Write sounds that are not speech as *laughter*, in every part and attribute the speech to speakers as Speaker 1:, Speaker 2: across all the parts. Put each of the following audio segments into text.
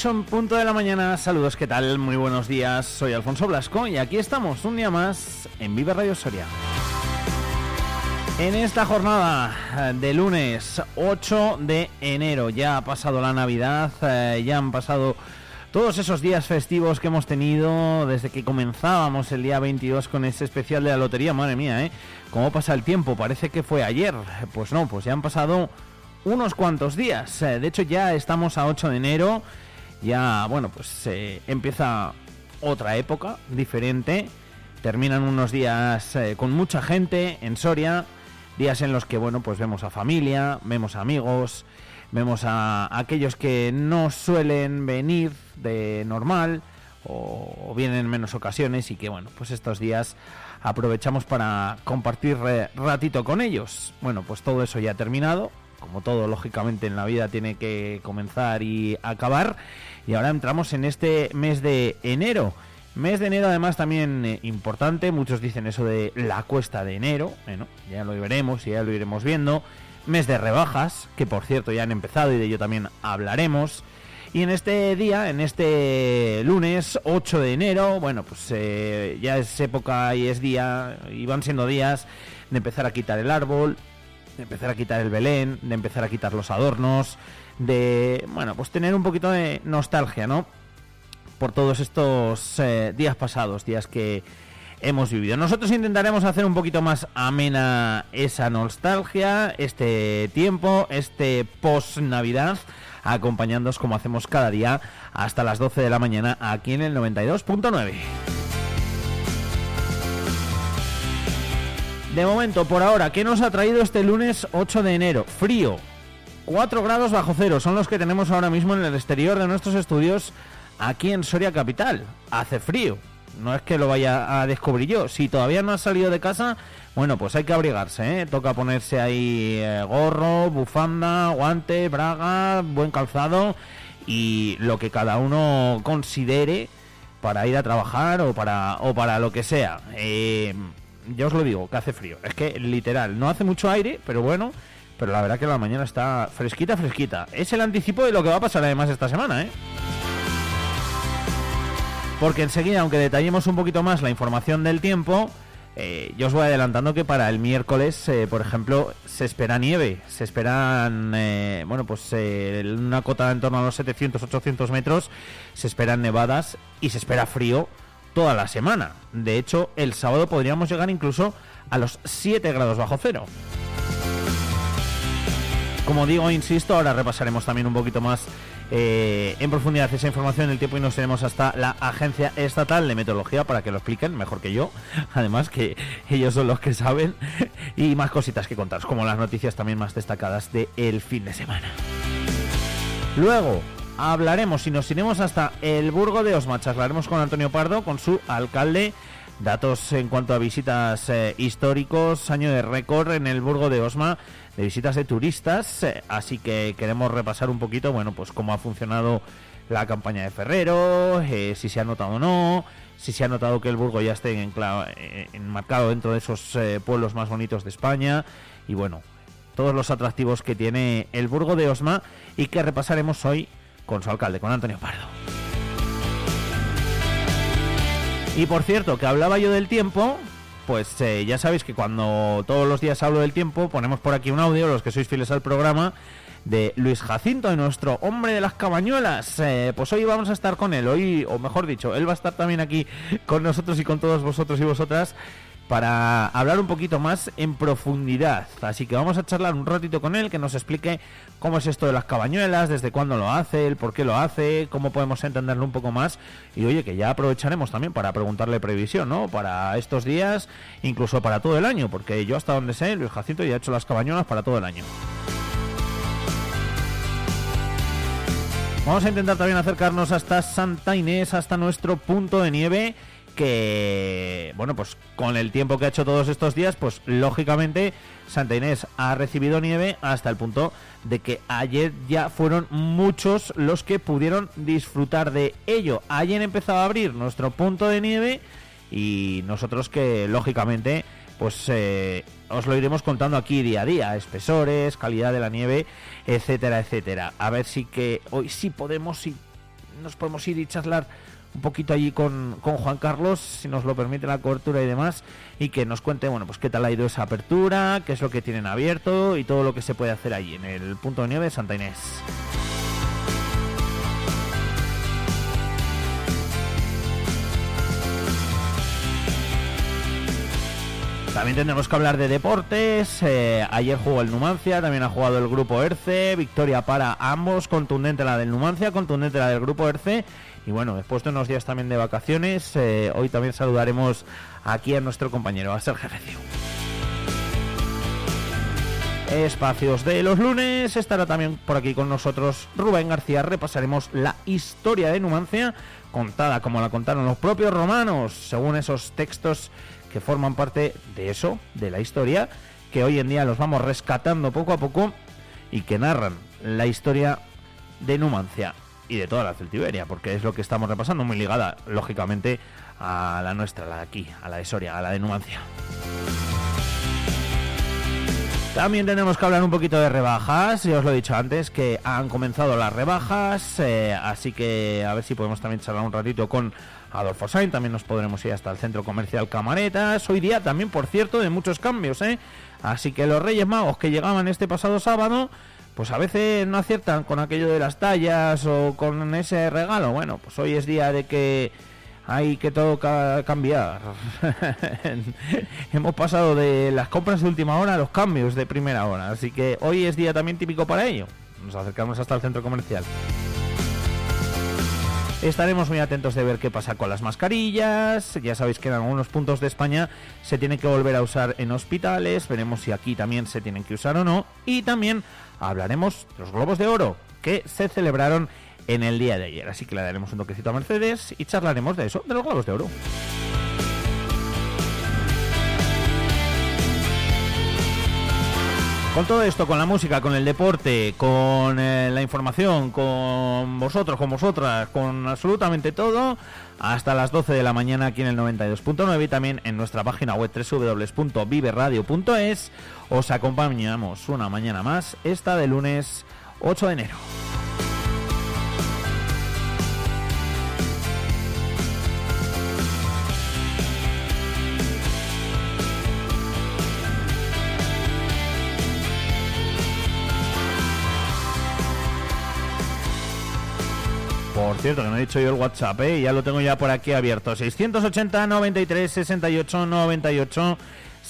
Speaker 1: 8 en punto de la mañana, saludos, ¿qué tal? Muy buenos días, soy Alfonso Blasco y aquí estamos un día más en Vive Radio Soria. En esta jornada de lunes 8 de enero, ya ha pasado la Navidad, eh, ya han pasado todos esos días festivos que hemos tenido desde que comenzábamos el día 22 con ese especial de la lotería, madre mía, ¿eh? ¿Cómo pasa el tiempo? Parece que fue ayer. Pues no, pues ya han pasado unos cuantos días. Eh, de hecho, ya estamos a 8 de enero. Ya, bueno, pues se empieza otra época diferente. Terminan unos días eh, con mucha gente en Soria. Días en los que, bueno, pues vemos a familia, vemos a amigos, vemos a aquellos que no suelen venir de normal o, vienen en menos ocasiones y que, bueno, pues estos días aprovechamos para compartir eh, ratito con ellos. Bueno, pues todo eso ya ha terminado como todo, lógicamente, en la vida tiene que comenzar y acabar. Y ahora entramos en este mes de enero. Mes de enero además también eh, importante, muchos dicen eso de la cuesta de enero, bueno, ya lo veremos y ya lo iremos viendo. Mes de rebajas, que por cierto ya han empezado y de ello también hablaremos. Y en este día, en este lunes 8 de enero, bueno, pues eh, ya es época y es día, y van siendo días de empezar a quitar el árbol, de empezar a quitar el Belén, de empezar a quitar los adornos, de, bueno, pues tener un poquito de nostalgia, ¿no? Por todos estos eh, días pasados, días que hemos vivido. Nosotros intentaremos hacer un poquito más amena esa nostalgia, este tiempo, este post-Navidad, acompañándoos como hacemos cada día hasta las 12 de la mañana aquí en el 92.9. De momento, por ahora, ¿qué nos ha traído este lunes 8 de enero? Frío. 4 grados bajo cero son los que tenemos ahora mismo en el exterior de nuestros estudios aquí en Soria Capital. Hace frío. No es que lo vaya a descubrir yo. Si todavía no has salido de casa, bueno, pues hay que abrigarse, ¿eh? Toca ponerse ahí eh, gorro, bufanda, guante, braga, buen calzado y lo que cada uno considere para ir a trabajar o para, o para lo que sea. Eh, yo os lo digo, que hace frío. Es que literal, no hace mucho aire, pero bueno, pero la verdad que la mañana está fresquita, fresquita. Es el anticipo de lo que va a pasar además esta semana, ¿eh? Porque enseguida, aunque detallemos un poquito más la información del tiempo, eh, yo os voy adelantando que para el miércoles, eh, por ejemplo, se espera nieve. Se esperan, eh, bueno, pues una cota en torno a los 700-800 metros. Se esperan nevadas y se espera frío toda la semana. De hecho, el sábado podríamos llegar incluso a los 7 grados bajo cero. Como digo, insisto, ahora repasaremos también un poquito más eh, en profundidad esa información en el tiempo y nos iremos hasta la Agencia Estatal de Meteorología para que lo expliquen mejor que yo. *laughs* Además que ellos son los que saben y más cositas que contaros, como las noticias también más destacadas del fin de semana. Luego, hablaremos y nos iremos hasta el Burgo de Osma. Charlaremos con Antonio Pardo, con su alcalde. Datos en cuanto a visitas eh, históricos, año de récord en el Burgo de Osma de visitas de turistas. Eh, así que queremos repasar un poquito, bueno, pues cómo ha funcionado la campaña de Ferrero, eh, si se ha notado o no, si se ha notado que el Burgo ya esté enmarcado dentro de esos pueblos más bonitos de España. Y bueno, todos los atractivos que tiene el Burgo de Osma y que repasaremos hoy con su alcalde, con Antonio Pardo. Y por cierto, que hablaba yo del tiempo, pues eh, ya sabéis que cuando todos los días hablo del tiempo, ponemos por aquí un audio, los que sois fieles al programa, de Luis Jacinto, nuestro hombre de las cabañuelas. Eh, pues hoy vamos a estar con él, hoy, o mejor dicho, él va a estar también aquí con nosotros y con todos vosotros y vosotras para hablar un poquito más en profundidad. Así que vamos a charlar un ratito con él, que nos explique cómo es esto de las cabañuelas, desde cuándo lo hace, el por qué lo hace, cómo podemos entenderlo un poco más. Y oye, que ya aprovecharemos también para preguntarle previsión, ¿no? Para estos días, incluso para todo el año, porque yo hasta donde sé, Luis Jacinto ya ha hecho las cabañuelas para todo el año. Vamos a intentar también acercarnos hasta Santa Inés, hasta nuestro punto de nieve que, bueno, pues con el tiempo que ha hecho todos estos días, pues lógicamente Santa Inés ha recibido nieve hasta el punto de que ayer ya fueron muchos los que pudieron disfrutar de ello. Ayer empezaba a abrir nuestro punto de nieve y nosotros que lógicamente pues eh, os lo iremos contando aquí día a día, espesores, calidad de la nieve, etcétera, etcétera. A ver si que hoy sí podemos, si nos podemos ir y charlar un poquito allí con, con, Juan Carlos, si nos lo permite la cobertura y demás, y que nos cuente, bueno, pues qué tal ha ido esa apertura, qué es lo que tienen abierto y todo lo que se puede hacer allí en el punto de nieve de Santa Inés. También tendremos que hablar de deportes. Eh, ayer jugó el Numancia, también ha jugado el grupo ERCE. Victoria para ambos, contundente la del Numancia, contundente la del grupo ERCE. Y bueno, después de unos días también de vacaciones, eh, hoy también saludaremos aquí a nuestro compañero, a Sergio. Espacios de los lunes, estará también por aquí con nosotros Rubén García. Repasaremos la historia de Numancia, contada como la contaron los propios romanos, según esos textos que forman parte de eso, de la historia, que hoy en día los vamos rescatando poco a poco y que narran la historia de Numancia y de toda la Celtiberia, porque es lo que estamos repasando, muy ligada, lógicamente, a la nuestra, la de aquí, a la de Soria, a la de Numancia. También tenemos que hablar un poquito de rebajas, ya os lo he dicho antes, que han comenzado las rebajas, eh, así que a ver si podemos también charlar un ratito con Adolfo Sainz, también nos podremos ir hasta el centro comercial Camaretas, hoy día también, por cierto, de muchos cambios, ¿eh? Así que los Reyes Magos que llegaban este pasado sábado, pues a veces no aciertan con aquello de las tallas o con ese regalo, bueno, pues hoy es día de que hay que todo cambiar. *laughs* Hemos pasado de las compras de última hora a los cambios de primera hora, así que hoy es día también típico para ello. Nos acercamos hasta el centro comercial. Estaremos muy atentos de ver qué pasa con las mascarillas. Ya sabéis que en algunos puntos de España se tiene que volver a usar en hospitales. Veremos si aquí también se tienen que usar o no. Y también hablaremos de los globos de oro que se celebraron en el día de ayer. Así que le daremos un toquecito a Mercedes y charlaremos de eso, de los globos de oro. Con todo esto, con la música, con el deporte, con eh, la información, con vosotros, con vosotras, con absolutamente todo, hasta las 12 de la mañana aquí en el 92.9 y también en nuestra página web www.viveradio.es os acompañamos una mañana más, esta de lunes 8 de enero. Por cierto, que no he dicho yo el WhatsApp, ¿eh? ya lo tengo ya por aquí abierto. 680 93 68 98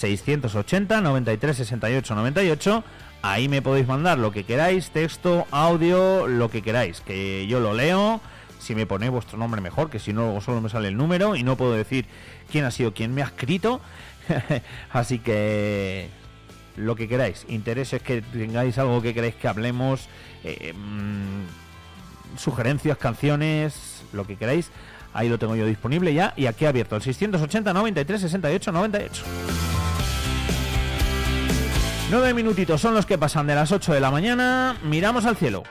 Speaker 1: 680 93 68 98 Ahí me podéis mandar lo que queráis, texto, audio, lo que queráis, que yo lo leo. Si me ponéis vuestro nombre mejor, que si no solo me sale el número y no puedo decir quién ha sido quien me ha escrito. *laughs* Así que lo que queráis, intereses que tengáis algo que queráis que hablemos, eh, mm, sugerencias, canciones, lo que queráis. Ahí lo tengo yo disponible ya y aquí abierto el 680 93 68 98. Nueve minutitos son los que pasan de las 8 de la mañana. Miramos al cielo.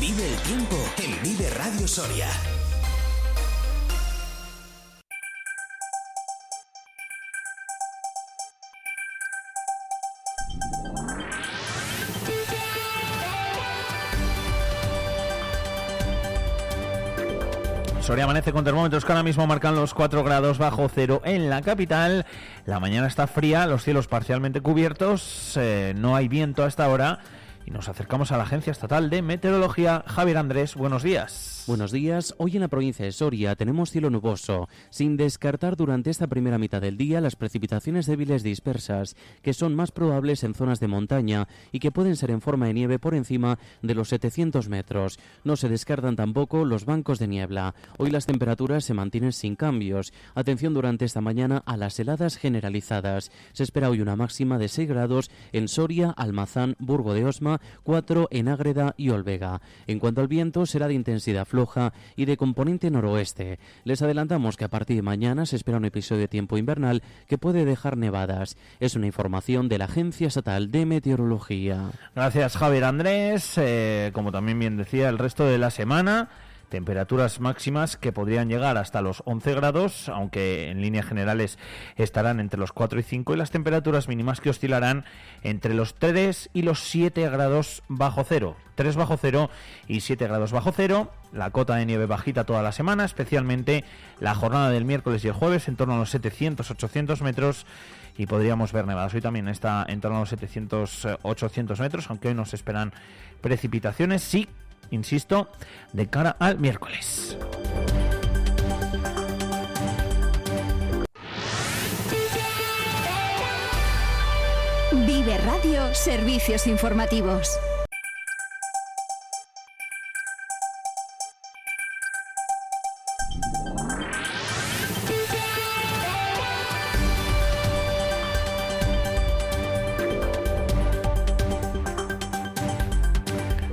Speaker 2: Vive el tiempo en Vive Radio Soria.
Speaker 1: Soria amanece con termómetros que ahora mismo marcan los 4 grados bajo cero en la capital. La mañana está fría, los cielos parcialmente cubiertos, eh, no hay viento a esta hora y nos acercamos a la Agencia Estatal de Meteorología. Javier Andrés, buenos días.
Speaker 3: Buenos días. Hoy en la provincia de Soria tenemos cielo nuboso, sin descartar durante esta primera mitad del día las precipitaciones débiles dispersas, que son más probables en zonas de montaña y que pueden ser en forma de nieve por encima de los 700 metros. No se descartan tampoco los bancos de niebla. Hoy las temperaturas se mantienen sin cambios. Atención durante esta mañana a las heladas generalizadas. Se espera hoy una máxima de 6 grados en Soria, Almazán, Burgo de Osma, 4 en Ágreda y Olvega. En cuanto al viento, será de intensidad floja y de componente noroeste. Les adelantamos que a partir de mañana se espera un episodio de tiempo invernal que puede dejar nevadas. Es una información de la Agencia Estatal de Meteorología.
Speaker 1: Gracias Javier Andrés. Eh, como también bien decía, el resto de la semana temperaturas máximas que podrían llegar hasta los 11 grados, aunque en líneas generales estarán entre los 4 y 5, y las temperaturas mínimas que oscilarán entre los 3 y los 7 grados bajo cero. 3 bajo cero y 7 grados bajo cero. La cota de nieve bajita toda la semana, especialmente la jornada del miércoles y el jueves en torno a los 700-800 metros y podríamos ver nevadas. Hoy también está en torno a los 700-800 metros, aunque hoy nos esperan precipitaciones. Sí insisto, de cara al miércoles.
Speaker 4: Vive Radio Servicios Informativos.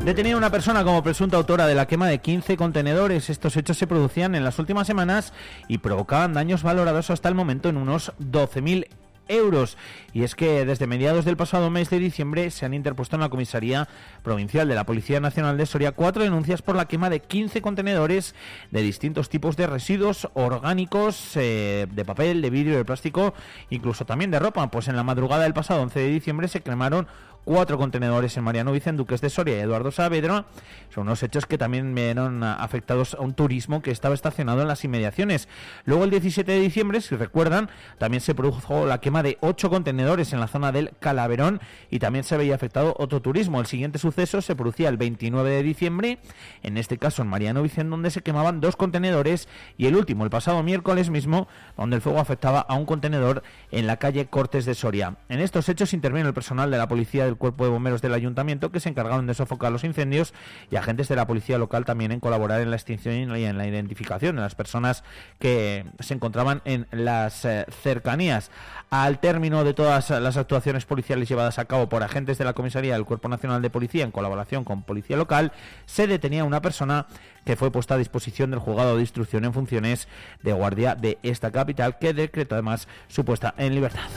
Speaker 1: Detenida una persona como presunta autora de la quema de 15 contenedores. Estos hechos se producían en las últimas semanas y provocaban daños valorados hasta el momento en unos 12.000 euros. Y es que desde mediados del pasado mes de diciembre se han interpuesto en la Comisaría Provincial de la Policía Nacional de Soria cuatro denuncias por la quema de 15 contenedores de distintos tipos de residuos orgánicos, eh, de papel, de vidrio, de plástico, incluso también de ropa. Pues en la madrugada del pasado 11 de diciembre se quemaron cuatro contenedores en Mariano Vicente, Duques de Soria y Eduardo Saavedra. Son unos hechos que también vieron afectados a un turismo que estaba estacionado en las inmediaciones. Luego, el 17 de diciembre, si recuerdan, también se produjo la quema de ocho contenedores en la zona del Calaverón y también se veía afectado otro turismo. El siguiente suceso se producía el 29 de diciembre, en este caso en Mariano Vicente, donde se quemaban dos contenedores y el último, el pasado miércoles mismo, donde el fuego afectaba a un contenedor en la calle Cortes de Soria. En estos hechos interviene el personal de la policía del Cuerpo de Bomberos del Ayuntamiento que se encargaron de sofocar los incendios y agentes de la policía local también en colaborar en la extinción y en la identificación de las personas que se encontraban en las eh, cercanías. Al término de todas las actuaciones policiales llevadas a cabo por agentes de la comisaría del Cuerpo Nacional de Policía en colaboración con policía local, se detenía una persona que fue puesta a disposición del juzgado de instrucción en funciones de guardia de esta capital, que decretó además su puesta en libertad.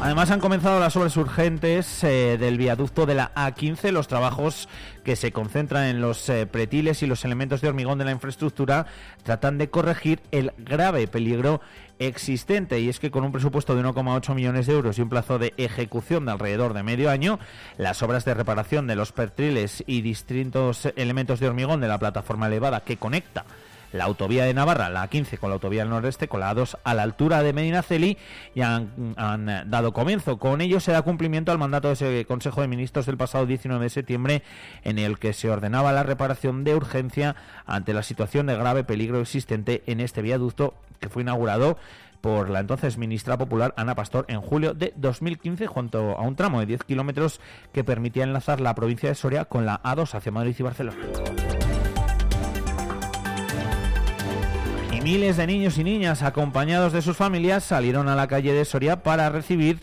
Speaker 1: Además han comenzado las obras urgentes eh, del viaducto de la A15, los trabajos que se concentran en los eh, pretiles y los elementos de hormigón de la infraestructura tratan de corregir el grave peligro existente y es que con un presupuesto de 1,8 millones de euros y un plazo de ejecución de alrededor de medio año, las obras de reparación de los pretiles y distintos elementos de hormigón de la plataforma elevada que conecta la autovía de Navarra, la A15 con la autovía del noreste, con la A2 a la altura de Medinaceli, y han, han dado comienzo. Con ello se da cumplimiento al mandato de ese Consejo de Ministros del pasado 19 de septiembre, en el que se ordenaba la reparación de urgencia ante la situación de grave peligro existente en este viaducto que fue inaugurado por la entonces ministra popular Ana Pastor en julio de 2015 junto a un tramo de 10 kilómetros que permitía enlazar la provincia de Soria con la A2 hacia Madrid y Barcelona. Miles de niños y niñas acompañados de sus familias salieron a la calle de Soria para recibir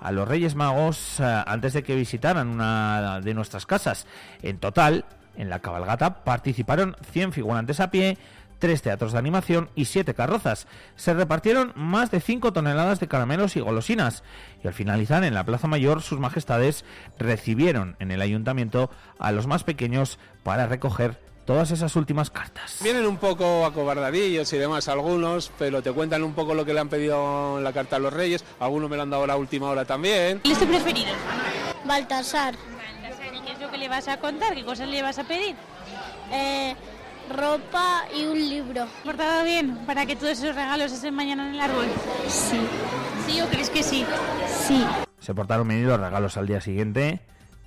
Speaker 1: a los Reyes Magos eh, antes de que visitaran una de nuestras casas. En total, en la cabalgata participaron 100 figurantes a pie, tres teatros de animación y siete carrozas. Se repartieron más de 5 toneladas de caramelos y golosinas. Y al finalizar en la Plaza Mayor, sus majestades recibieron en el ayuntamiento a los más pequeños para recoger todas esas últimas cartas.
Speaker 5: Vienen un poco acobardadillos y demás algunos, pero te cuentan un poco lo que le han pedido en la carta a los reyes. Algunos me lo han dado a la última hora también.
Speaker 6: ¿Cuál es tu preferido?
Speaker 7: Baltasar.
Speaker 6: Baltasar. ¿Y qué es lo que le vas a contar? ¿Qué cosas le vas a pedir? eh, ropa y un libro.
Speaker 7: ¿Portado bien para que todos esos regalos estén mañana en el árbol?
Speaker 6: Sí.
Speaker 7: ¿Sí o crees que sí?
Speaker 6: Sí.
Speaker 1: Se portaron bien los regalos al día siguiente,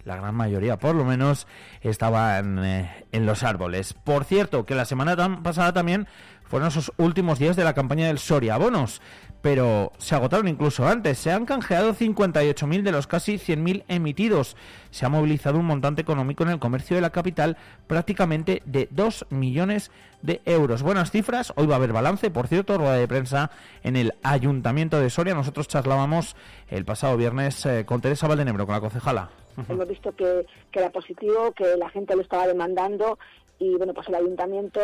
Speaker 1: la gran mayoría por lo menos, estaban eh, en los árboles. Por cierto, que la semana tam- pasada también fueron esos últimos días de la campaña del Soria Bonos, pero se agotaron incluso antes. Se han canjeado 58.000 de los casi 100.000 emitidos. Se ha movilizado un montante económico en el comercio de la capital prácticamente de 2 millones de euros. Buenas cifras. Hoy va a haber balance, por cierto, rueda de prensa en el Ayuntamiento de Soria. Nosotros charlábamos el pasado viernes eh, con Teresa Valdenebro, con la concejala.
Speaker 8: Hemos visto que, que era positivo, que la gente lo estaba demandando y bueno, pues el ayuntamiento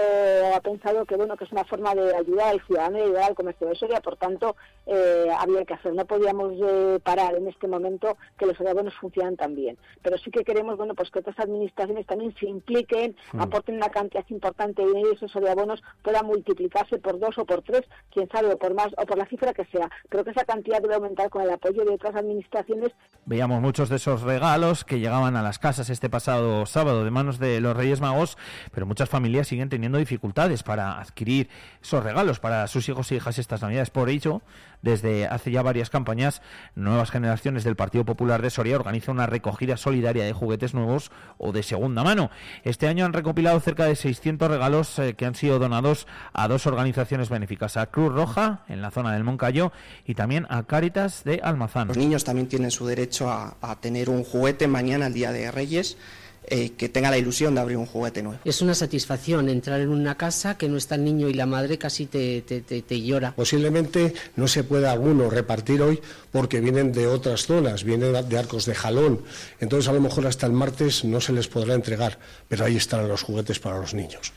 Speaker 8: ha pensado que bueno que es una forma de ayudar al ciudadano y ayudar al comercio de Soria, por tanto eh, había que hacer. No podíamos eh, parar en este momento que los soriabonos funcionan tan bien, pero sí que queremos bueno pues que otras administraciones también se impliquen,
Speaker 1: Mm.
Speaker 8: aporten una cantidad importante de dinero y esos soriabonos puedan multiplicarse por dos o por tres, quién sabe, o por más o por la cifra que sea, pero que esa cantidad debe aumentar con el apoyo de otras administraciones
Speaker 1: Veíamos muchos de esos regalos que llegaban a las casas este pasado sábado de manos de los Reyes Magos, pero muchas familias siguen teniendo dificultades para adquirir esos regalos para sus hijos e hijas estas Navidades. Por ello, desde hace ya varias campañas, Nuevas Generaciones del Partido Popular de Soria organiza una recogida solidaria de juguetes nuevos o de segunda mano. Este año han recopilado cerca de 600 regalos eh, que han sido donados a dos organizaciones benéficas, a Cruz Roja en la zona del Moncayo y también a Cáritas de Almazán.
Speaker 9: Los niños también tienen su derecho a, a tener un juguete mañana, el Día de Reyes, eh, que tenga la ilusión de abrir un juguete nuevo.
Speaker 10: Es una satisfacción entrar en una casa que no está el niño y la madre casi te, te, te, te llora.
Speaker 11: Posiblemente no se pueda alguno repartir hoy porque vienen de otras zonas, vienen de arcos de jalón. Entonces a lo mejor hasta el martes no se les podrá entregar, pero ahí estarán los juguetes para los niños.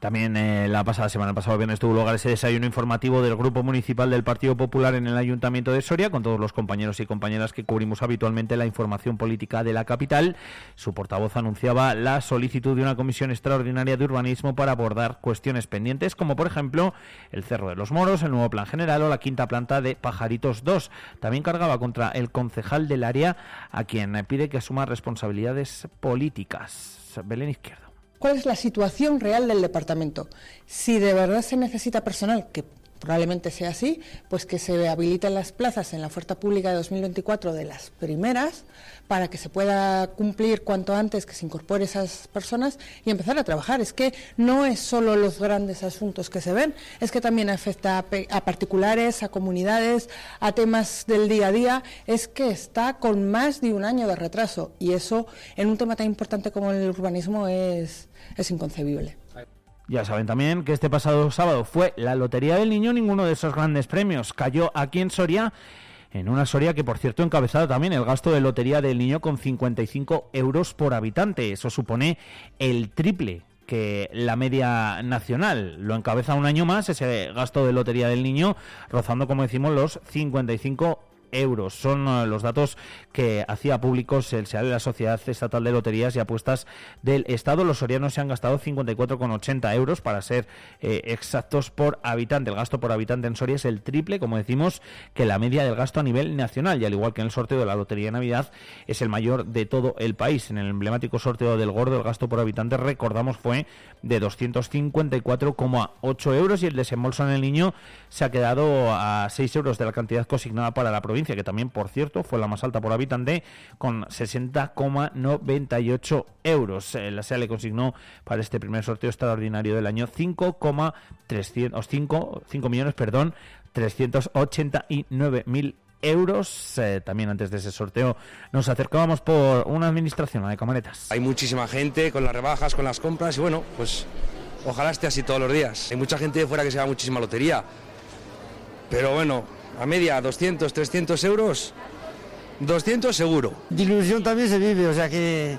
Speaker 1: También eh, la pasada semana, el pasado viernes, tuvo lugar ese desayuno informativo del Grupo Municipal del Partido Popular en el Ayuntamiento de Soria, con todos los compañeros y compañeras que cubrimos habitualmente la información política de la capital. Su portavoz anunciaba la solicitud de una comisión extraordinaria de urbanismo para abordar cuestiones pendientes, como por ejemplo el Cerro de los Moros, el nuevo plan general o la quinta planta de Pajaritos 2. También cargaba contra el concejal del área, a quien pide que asuma responsabilidades políticas. Belén Izquierdo.
Speaker 12: ¿Cuál es la situación real del departamento? Si de verdad se necesita personal, que probablemente sea así, pues que se habiliten las plazas en la oferta pública de 2024 de las primeras para que se pueda cumplir cuanto antes que se incorpore esas personas y empezar a trabajar. Es que no es solo los grandes asuntos que se ven, es que también afecta a, a particulares, a comunidades, a temas del día a día. Es que está con más de un año de retraso y eso en un tema tan importante como el urbanismo es inconcebible.
Speaker 1: Ya saben también que este pasado sábado fue la Lotería del Niño, ninguno de esos grandes premios cayó aquí en Soria, en una Soria que por cierto encabezado también el gasto de Lotería del Niño con 55 euros por habitante. Eso supone el triple que la media nacional. Lo encabeza un año más ese gasto de Lotería del Niño, rozando como decimos los 55 euros. Son eh, los datos que hacía públicos el SEAL de la Sociedad Estatal de Loterías y Apuestas del Estado. Los sorianos se han gastado 54,80 euros para ser eh, exactos por habitante. El gasto por habitante en Soria es el triple, como decimos, que la media del gasto a nivel nacional. Y al igual que en el sorteo de la Lotería de Navidad, es el mayor de todo el país. En el emblemático sorteo del Gordo, el gasto por habitante, recordamos, fue de 254,8 euros y el desembolso en el niño se ha quedado a 6 euros de la cantidad consignada para la provincia, que también, por cierto, fue la más alta por habitante, con 60,98 euros. Eh, La SEA le consignó para este primer sorteo extraordinario del año 5,300 5, 5 millones, perdón, 389.000 euros. Eh, también antes de ese sorteo nos acercábamos por una administración, la de Camaretas.
Speaker 13: Hay muchísima gente con las rebajas, con las compras y bueno, pues ojalá esté así todos los días. Hay mucha gente de fuera que se da muchísima lotería. Pero bueno, a media 200, 300 euros, 200 seguro.
Speaker 14: De ilusión también se vive, o sea que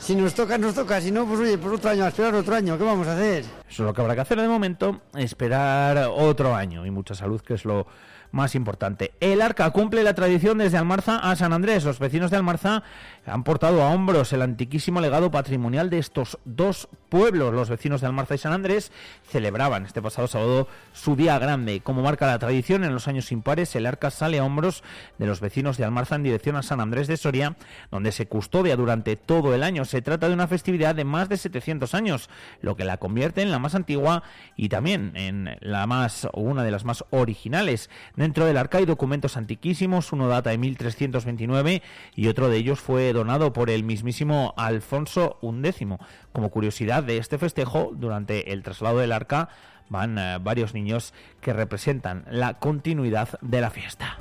Speaker 14: si nos toca, nos toca, si no, pues oye, por otro año, a esperar otro año, ¿qué vamos a hacer?
Speaker 1: Eso es lo que habrá que hacer de momento, esperar otro año y mucha salud, que es lo más importante. El Arca cumple la tradición desde Almarza a San Andrés. Los vecinos de Almarza han portado a hombros el antiquísimo legado patrimonial de estos dos pueblos. Los vecinos de Almarza y San Andrés celebraban este pasado sábado su día grande. Como marca la tradición, en los años impares el Arca sale a hombros de los vecinos de Almarza en dirección a San Andrés de Soria, donde se custodia durante todo el año. Se trata de una festividad de más de 700 años, lo que la convierte en la más antigua y también en la más una de las más originales. Dentro del arca hay documentos antiquísimos, uno data de 1329 y otro de ellos fue donado por el mismísimo Alfonso XI. Como curiosidad de este festejo, durante el traslado del arca van eh, varios niños que representan la continuidad de la fiesta.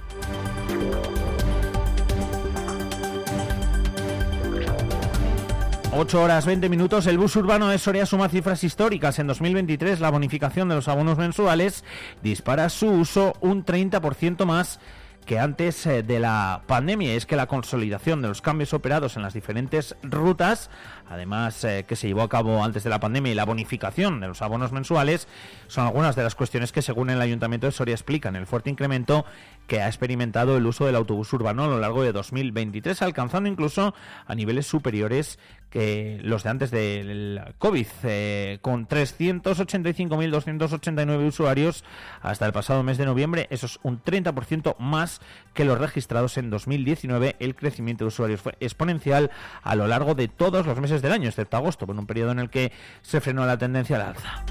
Speaker 1: 8 horas 20 minutos. El bus urbano de Soria suma cifras históricas. En 2023 la bonificación de los abonos mensuales dispara su uso un 30% más que antes eh, de la pandemia. Es que la consolidación de los cambios operados en las diferentes rutas, además eh, que se llevó a cabo antes de la pandemia y la bonificación de los abonos mensuales, son algunas de las cuestiones que según el Ayuntamiento de Soria explican el fuerte incremento que ha experimentado el uso del autobús urbano a lo largo de 2023, alcanzando incluso a niveles superiores que los de antes del COVID, eh, con 385.289 usuarios hasta el pasado mes de noviembre. Eso es un 30% más que los registrados en 2019. El crecimiento de usuarios fue exponencial a lo largo de todos los meses del año, excepto agosto, en un periodo en el que se frenó la tendencia al alza.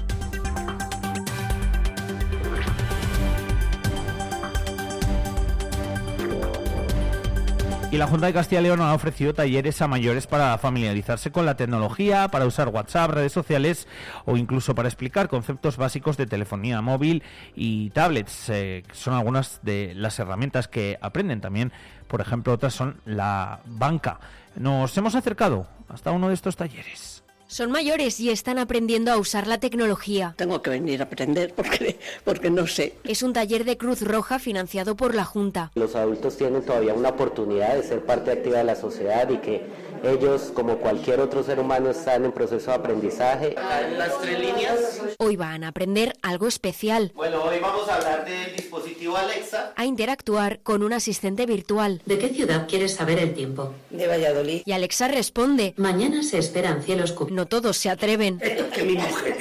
Speaker 1: Y la Junta de Castilla y León ha ofrecido talleres a mayores para familiarizarse con la tecnología, para usar WhatsApp, redes sociales o incluso para explicar conceptos básicos de telefonía móvil y tablets. Eh, son algunas de las herramientas que aprenden también. Por ejemplo, otras son la banca. Nos hemos acercado hasta uno de estos talleres.
Speaker 15: Son mayores y están aprendiendo a usar la tecnología.
Speaker 16: Tengo que venir a aprender porque, porque no sé.
Speaker 15: Es un taller de Cruz Roja financiado por la Junta.
Speaker 17: Los adultos tienen todavía una oportunidad de ser parte activa de la sociedad y que ellos, como cualquier otro ser humano, están en proceso de aprendizaje.
Speaker 18: Las tres líneas.
Speaker 15: Hoy van a aprender algo especial.
Speaker 18: Bueno, hoy vamos a hablar del dispositivo Alexa.
Speaker 15: A interactuar con un asistente virtual.
Speaker 19: ¿De qué ciudad quieres saber el tiempo?
Speaker 16: De Valladolid.
Speaker 15: Y Alexa responde.
Speaker 19: Mañana se esperan cielos cubiertos
Speaker 15: todos se atreven.
Speaker 16: que mi mujer.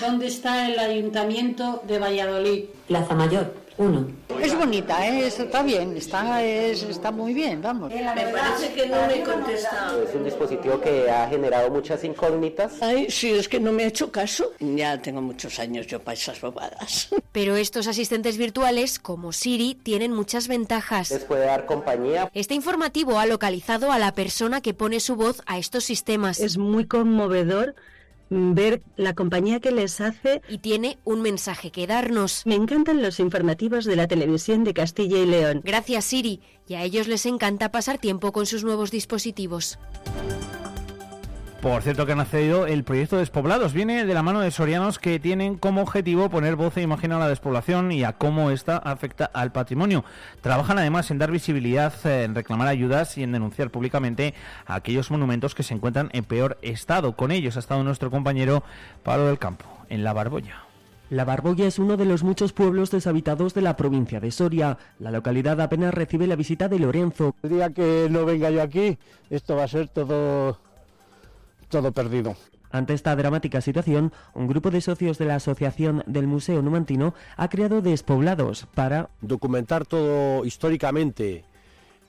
Speaker 20: ¿Dónde está el ayuntamiento de Valladolid?
Speaker 19: Plaza Mayor, uno.
Speaker 21: Es bonita, ¿eh? está bien, está, está muy bien, vamos.
Speaker 16: Me parece que no me contesta.
Speaker 17: Es un dispositivo que ha generado muchas incógnitas.
Speaker 16: Ay, sí, es que no me ha hecho caso. Ya tengo muchos años yo para esas bobadas. *laughs*
Speaker 15: Pero estos asistentes virtuales, como Siri, tienen muchas ventajas.
Speaker 17: Les puede dar compañía.
Speaker 15: Este informativo ha localizado a la persona que pone su voz a estos sistemas.
Speaker 22: Es muy conmovedor ver la compañía que les hace.
Speaker 15: Y tiene un mensaje que darnos.
Speaker 22: Me encantan los informativos de la televisión de Castilla y León.
Speaker 15: Gracias Siri, y a ellos les encanta pasar tiempo con sus nuevos dispositivos.
Speaker 1: Por cierto que ha nacido el proyecto Despoblados. Viene de la mano de sorianos que tienen como objetivo poner voz e imagen a la despoblación y a cómo esta afecta al patrimonio. Trabajan además en dar visibilidad, en reclamar ayudas y en denunciar públicamente a aquellos monumentos que se encuentran en peor estado. Con ellos ha estado nuestro compañero Pablo del Campo, en La Barbolla.
Speaker 23: La Barbolla es uno de los muchos pueblos deshabitados de la provincia de Soria. La localidad apenas recibe la visita de Lorenzo.
Speaker 24: El día que no venga yo aquí, esto va a ser todo todo perdido.
Speaker 23: Ante esta dramática situación, un grupo de socios de la Asociación del Museo Numantino ha creado despoblados para
Speaker 24: documentar todo históricamente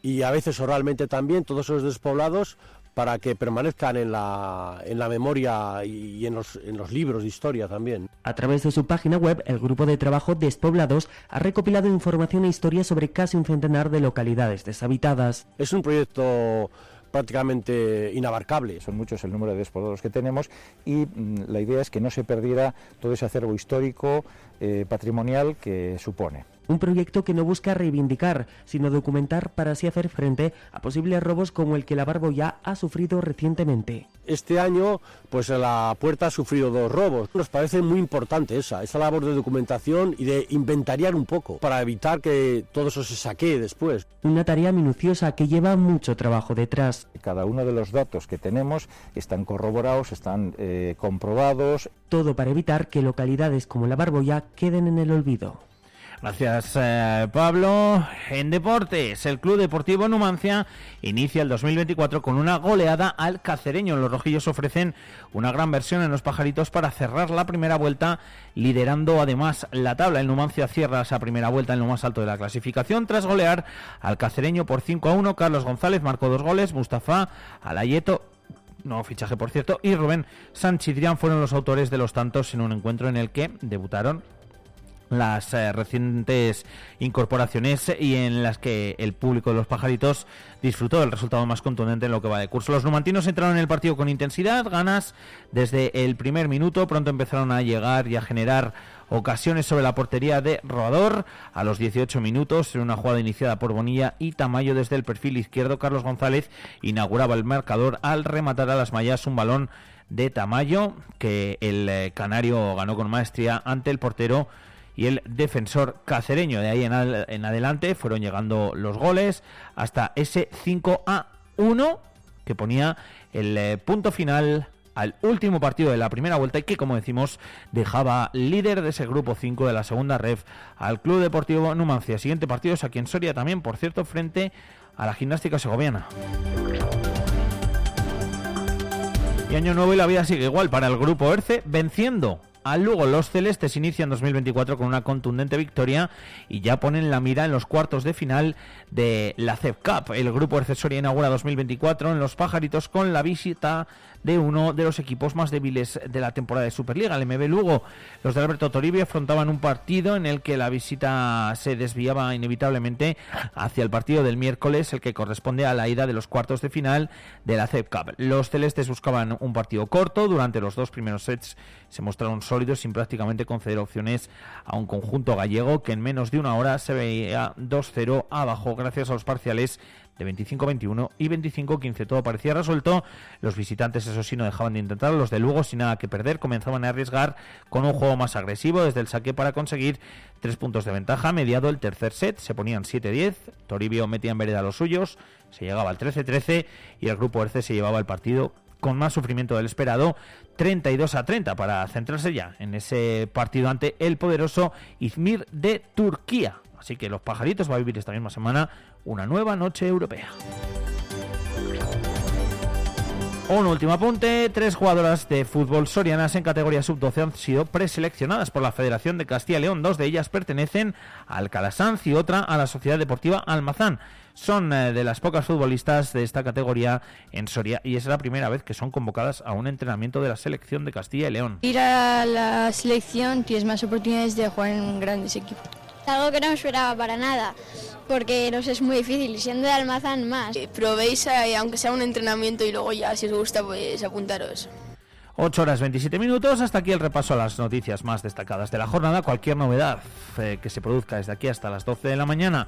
Speaker 24: y a veces oralmente también todos esos despoblados para que permanezcan en la, en la memoria y en los, en los libros de historia también.
Speaker 23: A través de su página web, el grupo de trabajo Despoblados ha recopilado información e historia sobre casi un centenar de localidades deshabitadas.
Speaker 24: Es un proyecto prácticamente inabarcable.
Speaker 25: Son muchos el número de despoblados que tenemos y mm, la idea es que no se perdiera todo ese acervo histórico, eh, patrimonial que supone.
Speaker 23: Un proyecto que no busca reivindicar, sino documentar para así hacer frente a posibles robos como el que la Barboya ha sufrido recientemente.
Speaker 24: Este año, pues la puerta ha sufrido dos robos. Nos parece muy importante esa, esa labor de documentación y de inventariar un poco para evitar que todo eso se saquee después.
Speaker 23: Una tarea minuciosa que lleva mucho trabajo detrás.
Speaker 25: Cada uno de los datos que tenemos están corroborados, están eh, comprobados.
Speaker 23: Todo para evitar que localidades como la Barboya queden en el olvido.
Speaker 1: Gracias, eh, Pablo. En deportes, el Club Deportivo Numancia inicia el 2024 con una goleada al cacereño. Los rojillos ofrecen una gran versión en los pajaritos para cerrar la primera vuelta, liderando además la tabla. El Numancia cierra esa primera vuelta en lo más alto de la clasificación tras golear al cacereño por 5 a 1. Carlos González marcó dos goles, Mustafa Alayeto nuevo fichaje por cierto, y Rubén Sanchidrián fueron los autores de los tantos en un encuentro en el que debutaron las eh, recientes incorporaciones y en las que el público de los pajaritos disfrutó del resultado más contundente en lo que va de curso. Los numantinos entraron en el partido con intensidad, ganas desde el primer minuto, pronto empezaron a llegar y a generar ocasiones sobre la portería de Rodador a los 18 minutos en una jugada iniciada por Bonilla y Tamayo desde el perfil izquierdo. Carlos González inauguraba el marcador al rematar a las mallas un balón de Tamayo que el eh, canario ganó con maestría ante el portero y el defensor cacereño. De ahí en, adelante fueron llegando los goles hasta ese 5 a 1 que ponía el eh, punto final al último partido de la primera vuelta y que, como decimos, dejaba líder de ese grupo 5 de la segunda ref al Club Deportivo Numancia. Siguiente partido es aquí en Soria también, por cierto, frente a la gimnástica segoviana. Y año nuevo y la vida sigue igual para el grupo ERCE, venciendo al Lugo. Los celestes inician 2024 con una contundente victoria y ya ponen la mira en los cuartos de final de la CEP Cup. El grupo accesoria inaugura 2024 en los pajaritos con la visita de uno de los equipos más débiles de la temporada de Superliga, el MB Lugo. Los de Alberto Toribio afrontaban un partido en el que la visita se desviaba inevitablemente hacia el partido del miércoles, el que corresponde a la ida de los cuartos de final de la CEP Cup. Los celestes buscaban un partido corto, durante los dos primeros sets se mostraron sólidos sin prácticamente conceder opciones a un conjunto gallego que en menos de una hora se veía 2-0 abajo gracias a los parciales de 25-21 y 25-15. Todo parecía resuelto. Los visitantes, eso sí, no dejaban de intentar. Los de Lugo, sin nada que perder, comenzaban a arriesgar con un juego más agresivo desde el saque para conseguir tres puntos de ventaja. Mediado el tercer set, se ponían 7-10. Toribio metía en vereda a los suyos. Se llegaba al 13-13 y el grupo RC se llevaba el partido con más sufrimiento del esperado, 32 a 30 para centrarse ya en ese partido ante el poderoso Izmir de Turquía. Así que los pajaritos va a vivir esta misma semana una nueva noche europea. Un último apunte, tres jugadoras de fútbol sorianas en categoría sub-12 han sido preseleccionadas por la Federación de Castilla y León. Dos de ellas pertenecen al Calasanz y otra a la Sociedad Deportiva Almazán. Son eh, de las pocas futbolistas de esta categoría en Soria y es la primera vez que son convocadas a un entrenamiento de la selección de Castilla y León.
Speaker 6: Ir a la selección tienes más oportunidades de jugar en grandes equipos. Algo que no esperaba para nada porque nos es muy difícil, siendo de Almazán más.
Speaker 26: Eh, probéis, eh, aunque sea un entrenamiento, y luego ya, si os gusta, pues apuntaros.
Speaker 1: 8 horas 27 minutos, hasta aquí el repaso a las noticias más destacadas de la jornada. Cualquier novedad eh, que se produzca desde aquí hasta las 12 de la mañana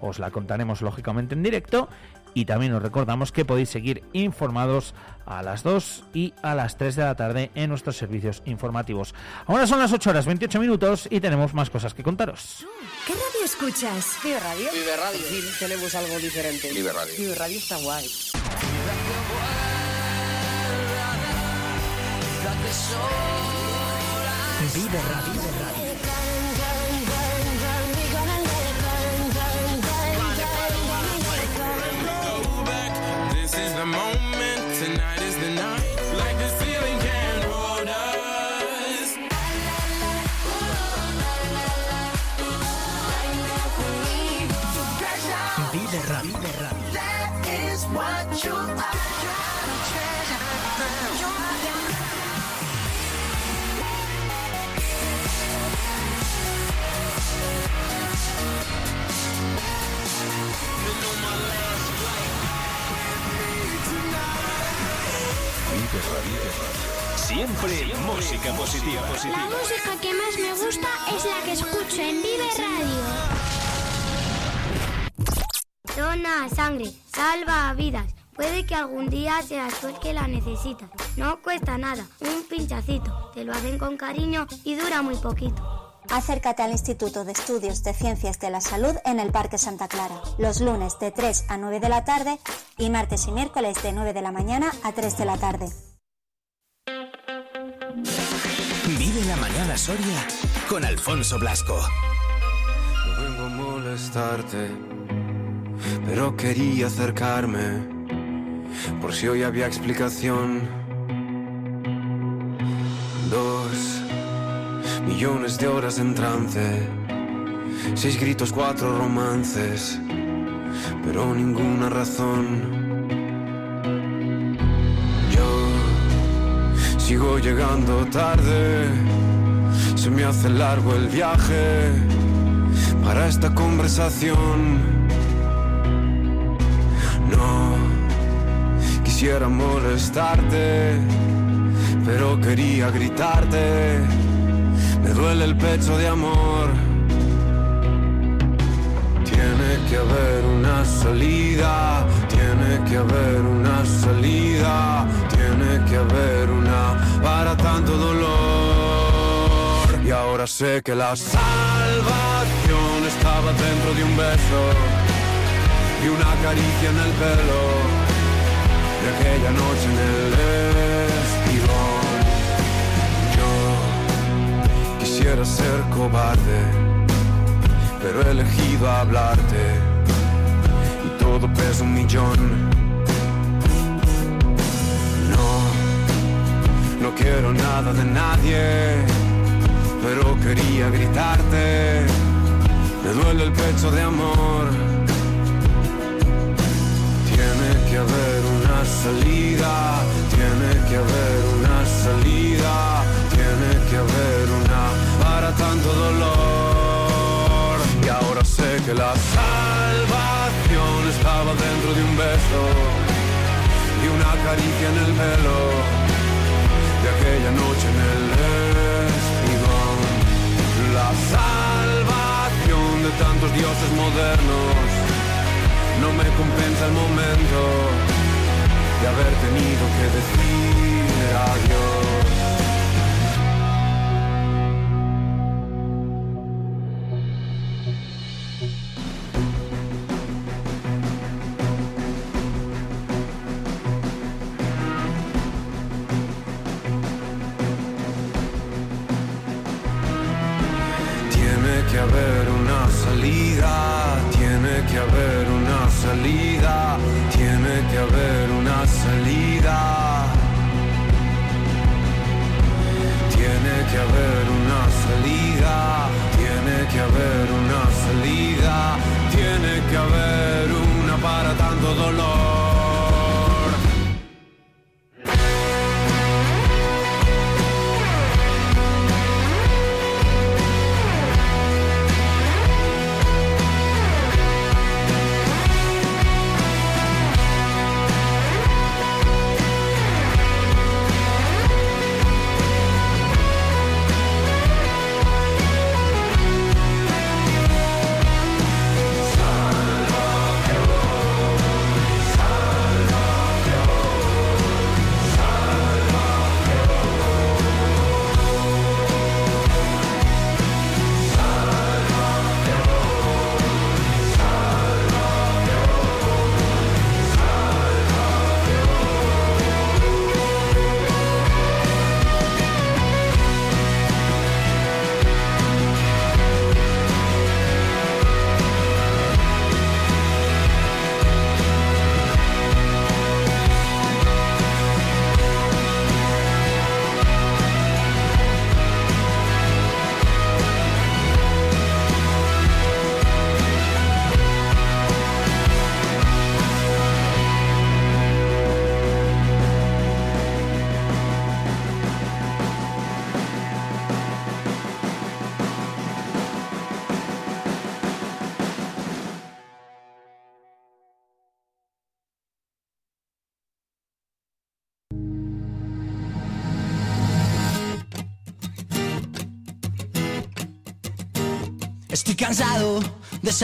Speaker 1: os la contaremos lógicamente en directo y también os recordamos que podéis seguir informados a las 2 y a las 3 de la tarde en nuestros servicios informativos. Ahora son las 8 horas 28 minutos y tenemos más cosas que contaros.
Speaker 27: ¿Qué radio escuchas?
Speaker 28: Vive Radio. Vive Radio. Sí, tenemos algo diferente. Vive Radio. Vive Radio está guay.
Speaker 27: Vive Radio. Vive Radio. the moment. Siempre, música positiva.
Speaker 6: La música que más me gusta es la que escucho en Vive Radio.
Speaker 29: Dona sangre, salva vidas. Puede que algún día seas tú el que la necesitas. No cuesta nada, un pinchacito. Te lo hacen con cariño y dura muy poquito.
Speaker 30: Acércate al Instituto de Estudios de Ciencias de la Salud en el Parque Santa Clara, los lunes de 3 a 9 de la tarde y martes y miércoles de 9 de la mañana a 3 de la tarde.
Speaker 27: Vive la mañana Soria con Alfonso Blasco.
Speaker 31: vengo a molestarte, pero quería acercarme, por si hoy había explicación. Dos millones de horas en trance, seis gritos, cuatro romances, pero ninguna razón. Sigo llegando tarde, se me hace largo el viaje para esta conversación. No quisiera molestarte, pero quería gritarte. Me duele el pecho de amor. Tiene que haber una salida, tiene que haber una salida, que haber una para tanto dolor. Y ahora sé que la salvación estaba dentro de un beso y una caricia en el pelo de aquella noche en el espigón. Yo quisiera ser cobarde, pero he elegido hablarte y todo pesa un millón. No quiero nada de nadie, pero quería gritarte. Me duele el pecho de amor. Tiene que haber una salida, tiene que haber una salida, tiene que haber una para tanto dolor. Y ahora sé que la salvación estaba dentro de un beso y una caricia en el pelo de aquella noche en el espigón. La salvación de tantos dioses modernos no me compensa el momento de haber tenido que decir.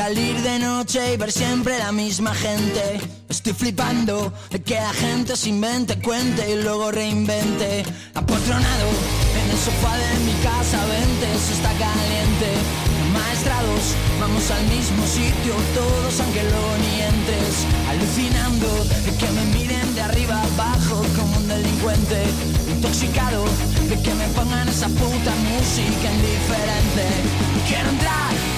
Speaker 32: Salir de noche y ver siempre la misma gente. Estoy flipando de que la gente se invente, cuente y luego reinvente. Apotronado en el sofá de mi casa, vente, eso está caliente. Maestrados, vamos al mismo sitio, todos aunque luego ni entres. Alucinando de que me miren de arriba abajo como un delincuente. Intoxicado de que me pongan esa puta música indiferente. Quiero entrar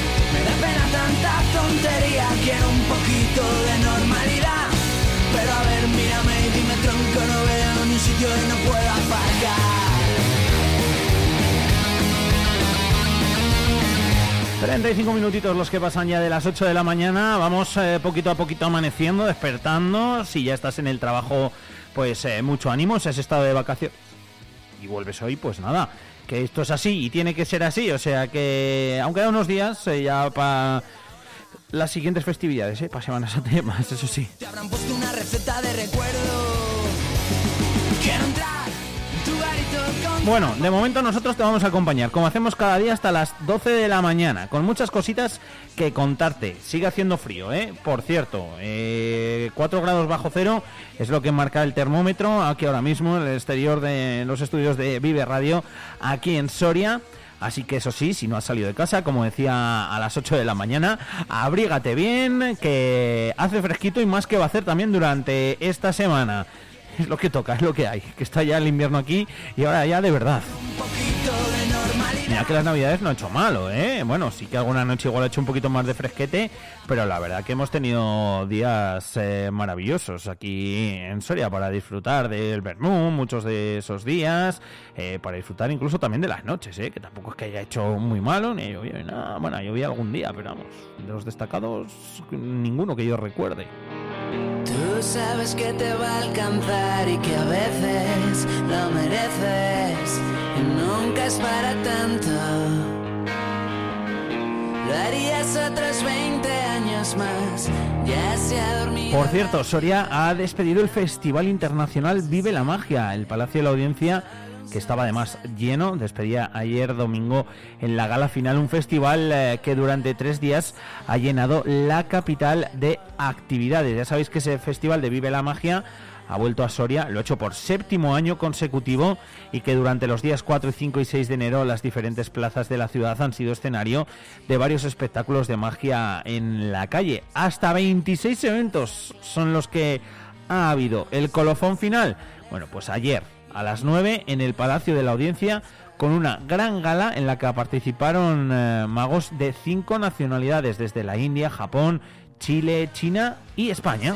Speaker 32: Tanta tontería, quiero un poquito de normalidad. Pero a ver, mírame y dime tronco, no veo ni sitio y no puedo aparcar.
Speaker 1: 35 minutitos los que pasan ya de las 8 de la mañana. Vamos eh, poquito a poquito amaneciendo, despertando. Si ya estás en el trabajo, pues eh, mucho ánimo. Si has estado de vacaciones y vuelves hoy, pues nada. Que esto es así y tiene que ser así. O sea que, aunque da unos días, eh, ya para las siguientes festividades, ¿eh? para Semana Santa y demás, eso sí.
Speaker 32: Te habrán puesto una receta de recuerdo.
Speaker 1: Bueno, de momento nosotros te vamos a acompañar, como hacemos cada día hasta las 12 de la mañana, con muchas cositas que contarte. Sigue haciendo frío, ¿eh? Por cierto, eh, 4 grados bajo cero es lo que marca el termómetro aquí ahora mismo en el exterior de los estudios de Vive Radio, aquí en Soria. Así que eso sí, si no has salido de casa, como decía a las 8 de la mañana, abrígate bien, que hace fresquito y más que va a hacer también durante esta semana. Es lo que toca, es lo que hay, que está ya el invierno aquí y ahora ya de verdad. Mira que las navidades no ha hecho malo, ¿eh? Bueno, sí que alguna noche igual ha hecho un poquito más de fresquete, pero la verdad que hemos tenido días eh, maravillosos aquí en Soria para disfrutar del vermú, muchos de esos días, eh, para disfrutar incluso también de las noches, ¿eh? Que tampoco es que haya hecho muy malo, ni llovido ni nada. Bueno, llovía algún día, pero vamos, de los destacados, ninguno que yo recuerde.
Speaker 32: Sabes que te va a alcanzar y que a veces lo mereces y nunca es para tanto. Lo harías otros 20 años más, ya se ha dormido.
Speaker 1: Por cierto, Soria ha despedido el Festival Internacional Vive la Magia. El Palacio de la Audiencia, que estaba además lleno, despedía ayer domingo en la gala final un festival eh, que durante tres días ha llenado la capital de actividades. Ya sabéis que ese festival de Vive la Magia ha vuelto a Soria, lo ha hecho por séptimo año consecutivo y que durante los días 4, 5 y 6 de enero las diferentes plazas de la ciudad han sido escenario de varios espectáculos de magia en la calle. Hasta 26 eventos son los que ha habido. El colofón final, bueno, pues ayer a las 9 en el Palacio de la Audiencia con una gran gala en la que participaron eh, magos de cinco nacionalidades, desde la India, Japón, Chile, China y España.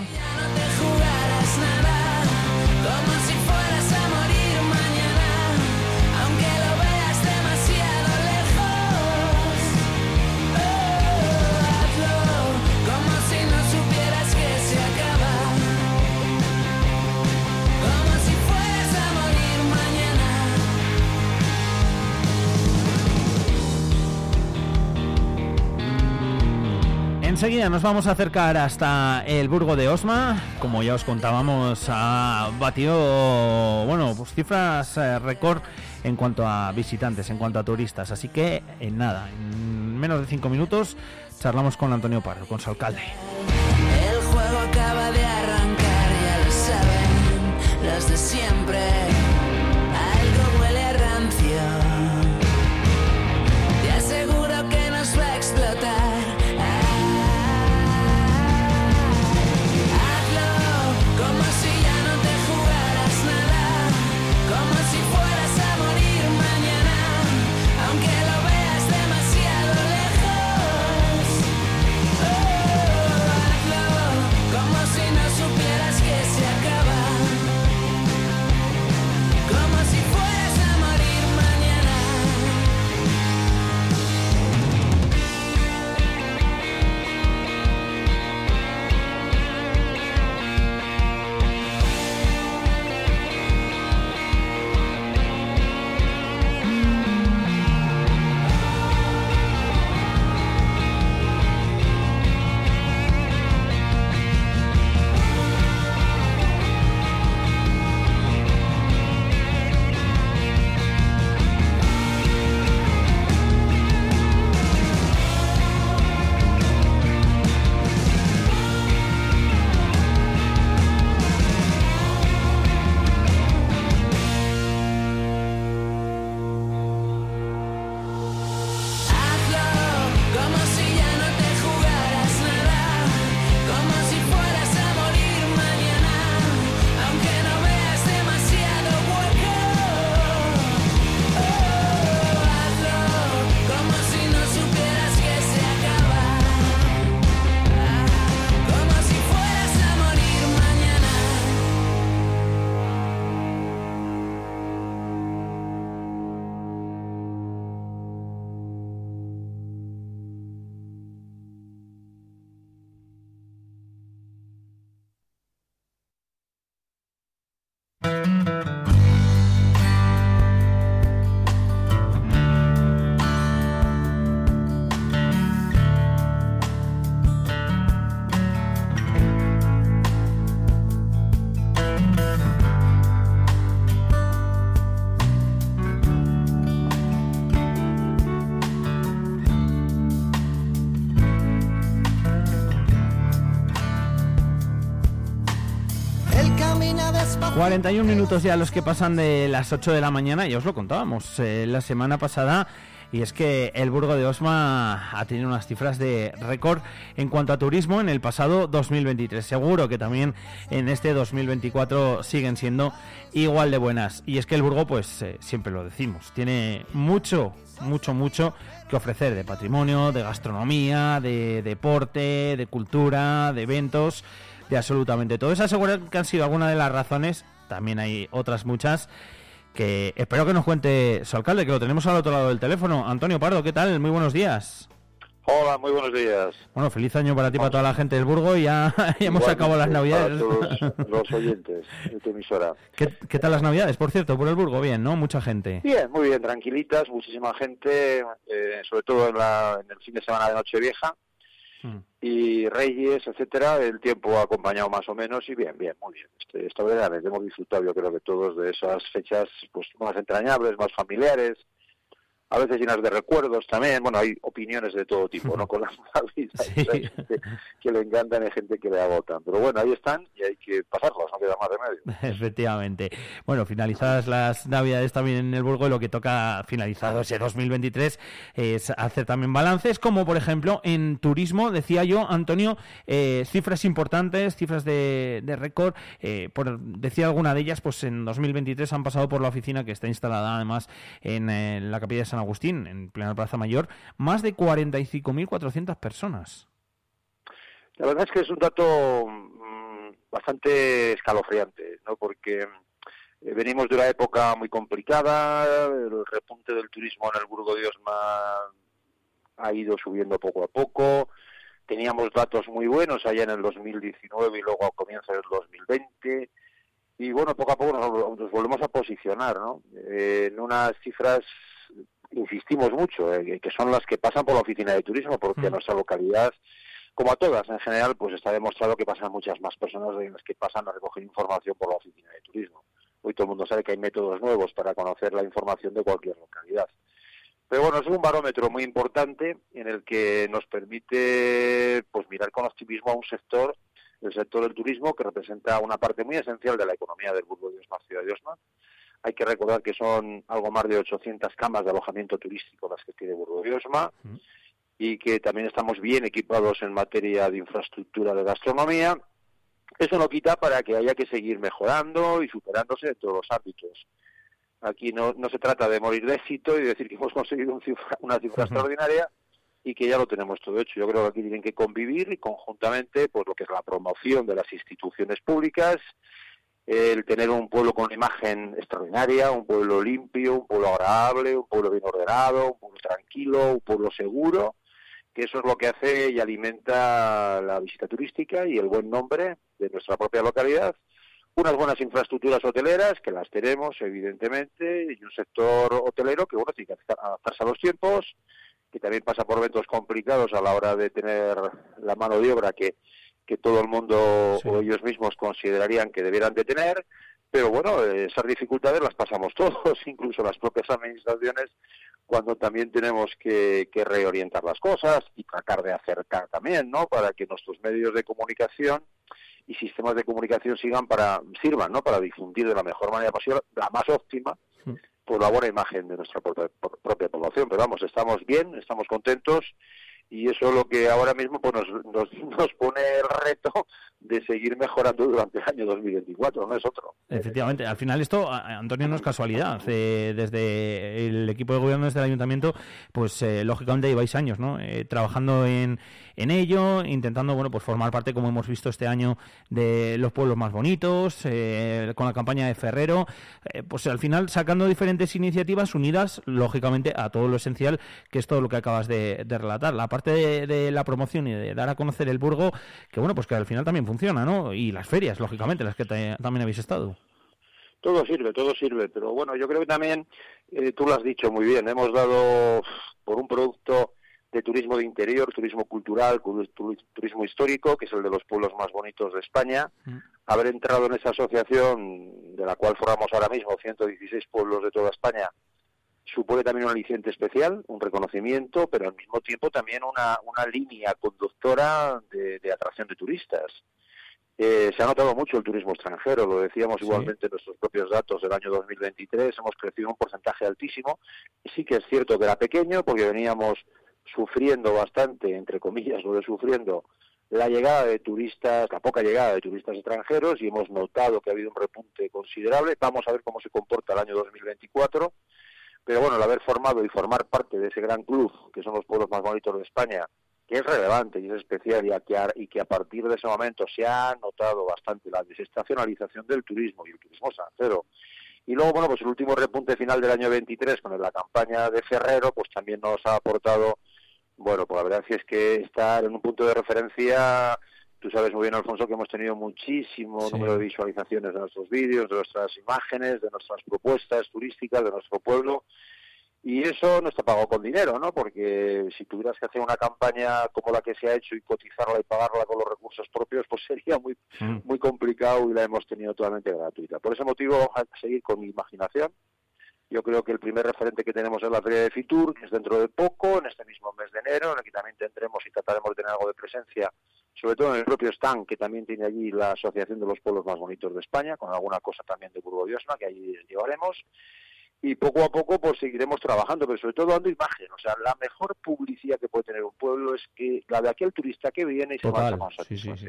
Speaker 1: Enseguida nos vamos a acercar hasta el Burgo de Osma. Como ya os contábamos, ha batido bueno, pues cifras eh, récord en cuanto a visitantes, en cuanto a turistas. Así que en nada, en menos de cinco minutos charlamos con Antonio Pardo, con su alcalde.
Speaker 32: El juego acaba de arrancar, ya lo saben los de siempre.
Speaker 1: 41 minutos ya los que pasan de las 8 de la mañana, ya os lo contábamos eh, la semana pasada, y es que el Burgo de Osma ha tenido unas cifras de récord en cuanto a turismo en el pasado 2023. Seguro que también en este 2024 siguen siendo igual de buenas. Y es que el Burgo, pues eh, siempre lo decimos, tiene mucho, mucho, mucho que ofrecer de patrimonio, de gastronomía, de deporte, de cultura, de eventos de absolutamente todo. Eso seguro que han sido algunas de las razones, también hay otras muchas, que espero que nos cuente su alcalde, que lo tenemos al otro lado del teléfono. Antonio Pardo, ¿qué tal? Muy buenos días.
Speaker 33: Hola, muy buenos días.
Speaker 1: Bueno, feliz año para ti, para toda la gente del Burgo y ya, *laughs* ya hemos acabado las navidades.
Speaker 33: Para todos los oyentes de tu emisora.
Speaker 1: ¿Qué, ¿Qué, tal las navidades, por cierto, por el Burgo? Bien, ¿no? Mucha gente.
Speaker 33: Bien, muy bien, tranquilitas, muchísima gente, eh, sobre todo en, la, en el fin de semana de Nochevieja y Reyes, etcétera, el tiempo ha acompañado más o menos y bien, bien, muy bien. Este, esta verdaderamente hemos disfrutado, yo creo que todos de esas fechas pues más entrañables, más familiares, a veces llenas de recuerdos también. Bueno, hay opiniones de todo tipo, ¿no? *laughs* Con la Navidad. Hay gente que le encantan y hay gente que le agotan. Pero bueno, ahí están y hay que pasarlos, no queda más remedio. *laughs*
Speaker 1: Efectivamente. Bueno, finalizadas las Navidades también en el Burgo, lo que toca finalizado ese 2023 es hacer también balances, como por ejemplo en turismo, decía yo, Antonio, eh, cifras importantes, cifras de, de récord. Eh, por, decía alguna de ellas, pues en 2023 han pasado por la oficina que está instalada además en, en la capilla de San Agustín, en plena Plaza Mayor, más de 45.400 personas.
Speaker 33: La verdad es que es un dato mmm, bastante escalofriante, ¿no? Porque eh, venimos de una época muy complicada, el repunte del turismo en el Burgo de Osma ha ido subiendo poco a poco, teníamos datos muy buenos allá en el 2019 y luego a comienzos del 2020 y bueno, poco a poco nos, nos volvemos a posicionar, ¿no? Eh, en unas cifras insistimos mucho, eh, que son las que pasan por la oficina de turismo, porque mm. a nuestra localidad, como a todas en general, pues está demostrado que pasan muchas más personas de las que pasan a recoger información por la oficina de turismo. Hoy todo el mundo sabe que hay métodos nuevos para conocer la información de cualquier localidad. Pero bueno, es un barómetro muy importante en el que nos permite pues mirar con optimismo a un sector, el sector del turismo, que representa una parte muy esencial de la economía del Burgo de Osma, ciudad de Osma, hay que recordar que son algo más de 800 camas de alojamiento turístico las que tiene Burgo de Osma y que también estamos bien equipados en materia de infraestructura de gastronomía. Eso no quita para que haya que seguir mejorando y superándose en todos los ámbitos. Aquí no, no se trata de morir de éxito y decir que *laughs* hemos conseguido un cifra, una cifra extraordinaria y que ya lo tenemos todo hecho. Yo creo que aquí tienen que convivir y conjuntamente pues lo que es la promoción de las instituciones públicas, el tener un pueblo con una imagen extraordinaria, un pueblo limpio, un pueblo agradable, un pueblo bien ordenado, un pueblo tranquilo, un pueblo seguro, que eso es lo que hace y alimenta la visita turística y el buen nombre de nuestra propia localidad. Unas buenas infraestructuras hoteleras, que las tenemos, evidentemente, y un sector hotelero que, bueno, tiene que adaptarse a los tiempos, que también pasa por eventos complicados a la hora de tener la mano de obra que que todo el mundo sí. o ellos mismos considerarían que debieran de tener, pero bueno, esas dificultades las pasamos *laughs* todos, incluso las propias administraciones, cuando también tenemos que, que, reorientar las cosas y tratar de acercar también, ¿no? Para que nuestros medios de comunicación y sistemas de comunicación sigan para sirvan, ¿no? Para difundir de la mejor manera posible, la más óptima, por la buena imagen de nuestra propia, propia población. Pero vamos, estamos bien, estamos contentos y eso es lo que ahora mismo pues nos, nos, *laughs* nos, pone el reto de seguir mejorando durante el año 2024, no es otro.
Speaker 1: Efectivamente, al final esto, Antonio, no es casualidad. Eh, desde el equipo de gobierno, desde el ayuntamiento, pues eh, lógicamente lleváis años ¿no? Eh, trabajando en, en ello, intentando bueno pues formar parte, como hemos visto este año, de los pueblos más bonitos, eh, con la campaña de Ferrero, pues al final sacando diferentes iniciativas unidas, lógicamente, a todo lo esencial, que es todo lo que acabas de, relatar. La parte de, de, la promoción y de dar a conocer el Burgo, que bueno, pues que al final también funciona, ¿no? Y las ferias, lógicamente, las que también habéis estado.
Speaker 33: Todo sirve, todo sirve, pero bueno, yo creo que también, eh, tú lo has dicho muy bien, hemos dado por un producto de turismo de interior, turismo cultural, turismo histórico, que es el de los pueblos más bonitos de España, mm. haber entrado en esa asociación de la cual formamos ahora mismo 116 pueblos de toda España, supone también un aliciente especial, un reconocimiento, pero al mismo tiempo también una, una línea conductora de, de atracción de turistas. Eh, se ha notado mucho el turismo extranjero, lo decíamos igualmente en nuestros propios datos del año 2023, hemos crecido un porcentaje altísimo. Sí que es cierto que era pequeño porque veníamos sufriendo bastante, entre comillas, *laughs* lo de sufriendo, la llegada de turistas, la poca llegada de turistas extranjeros y hemos notado que ha habido un repunte considerable. Vamos a ver cómo se comporta el año 2024. Pero bueno, el haber formado y formar parte de ese gran club, que son los pueblos más bonitos de España, que es relevante y es especial y, a que, a, y que a partir de ese momento se ha notado bastante la desestacionalización del turismo y el turismo extranjero. Y luego, bueno, pues el último repunte final del año 23 con la campaña de Ferrero, pues también nos ha aportado, bueno, pues la verdad es que estar en un punto de referencia, tú sabes muy bien, Alfonso, que hemos tenido muchísimo número de visualizaciones de nuestros vídeos, de nuestras imágenes, de nuestras propuestas turísticas, de nuestro pueblo, y eso no está pagado con dinero, ¿no? Porque si tuvieras que hacer una campaña como la que se ha hecho y cotizarla y pagarla con los recursos propios, pues sería muy muy complicado y la hemos tenido totalmente gratuita. Por ese motivo vamos a seguir con mi imaginación. Yo creo que el primer referente que tenemos es la Feria de Fitur, que es dentro de poco, en este mismo mes de enero, en el que también tendremos y trataremos de tener algo de presencia, sobre todo en el propio stand, que también tiene allí la Asociación de los Pueblos Más Bonitos de España, con alguna cosa también de Burgo de Osma, que allí llevaremos y poco a poco pues seguiremos trabajando, pero sobre todo dando imagen. O sea, la mejor publicidad que puede tener un pueblo es que la de aquel turista que viene y se con
Speaker 1: sí, sí, sí.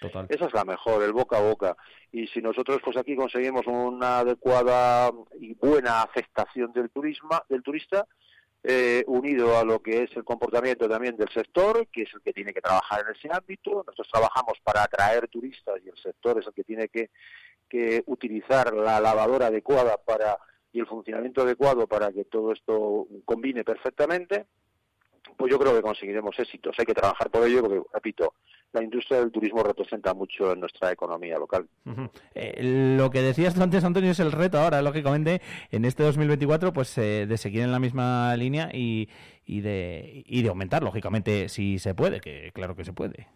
Speaker 33: Esa es la mejor, el boca a boca. Y si nosotros pues aquí conseguimos una adecuada y buena aceptación del turismo, del turista, eh, unido a lo que es el comportamiento también del sector, que es el que tiene que trabajar en ese ámbito. Nosotros trabajamos para atraer turistas y el sector es el que tiene que, que utilizar la lavadora adecuada para y el funcionamiento adecuado para que todo esto combine perfectamente, pues yo creo que conseguiremos éxitos. Hay que trabajar por ello porque, repito, la industria del turismo representa mucho en nuestra economía local.
Speaker 1: Eh, lo que decías tú antes, Antonio, es el reto ahora, lógicamente, en este 2024, pues eh, de seguir en la misma línea y, y, de, y de aumentar, lógicamente, si se puede, que claro que se puede.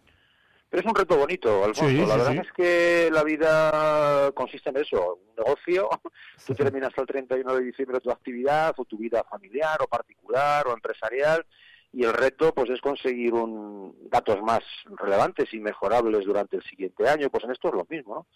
Speaker 33: Pero es un reto bonito, Alfonso.
Speaker 1: Sí,
Speaker 33: la
Speaker 1: sí,
Speaker 33: verdad
Speaker 1: sí.
Speaker 33: es que la vida consiste en eso, un negocio. *laughs* Tú terminas el 31 de diciembre tu actividad, o tu vida familiar, o particular, o empresarial, y el reto pues es conseguir un, datos más relevantes y mejorables durante el siguiente año. Pues en esto es lo mismo, ¿no?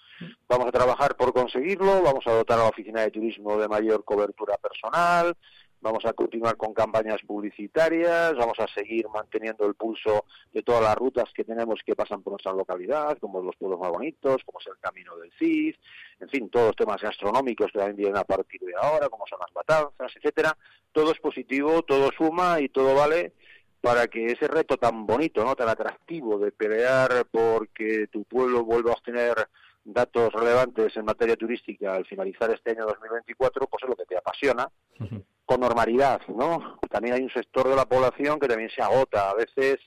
Speaker 33: Vamos a trabajar por conseguirlo, vamos a dotar a la oficina de turismo de mayor cobertura personal, vamos a continuar con campañas publicitarias, vamos a seguir manteniendo el pulso de todas las rutas que tenemos que pasan por nuestra localidad, como los pueblos más bonitos, como es el Camino del Cid, en fin, todos los temas gastronómicos que también vienen a partir de ahora, como son las matanzas, etcétera. Todo es positivo, todo suma y todo vale para que ese reto tan bonito, no tan atractivo de pelear porque tu pueblo vuelva a obtener datos relevantes en materia turística al finalizar este año 2024, pues es lo que te apasiona con normalidad, ¿no? También hay un sector de la población que también se agota a veces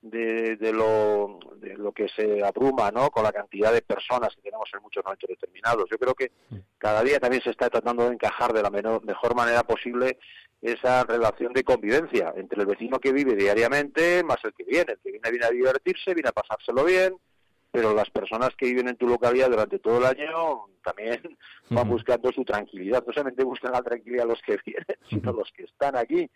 Speaker 33: de, de lo, de lo que se abruma, ¿no? Con la cantidad de personas que tenemos en muchos momentos determinados. Yo creo que cada día también se está tratando de encajar de la menor- mejor manera posible esa relación de convivencia entre el vecino que vive diariamente más el que viene. El que viene viene a divertirse, viene a pasárselo bien, pero las personas que viven en tu localidad durante todo el año también van buscando su tranquilidad. No solamente buscan la tranquilidad los que vienen, *laughs* sino los que están aquí.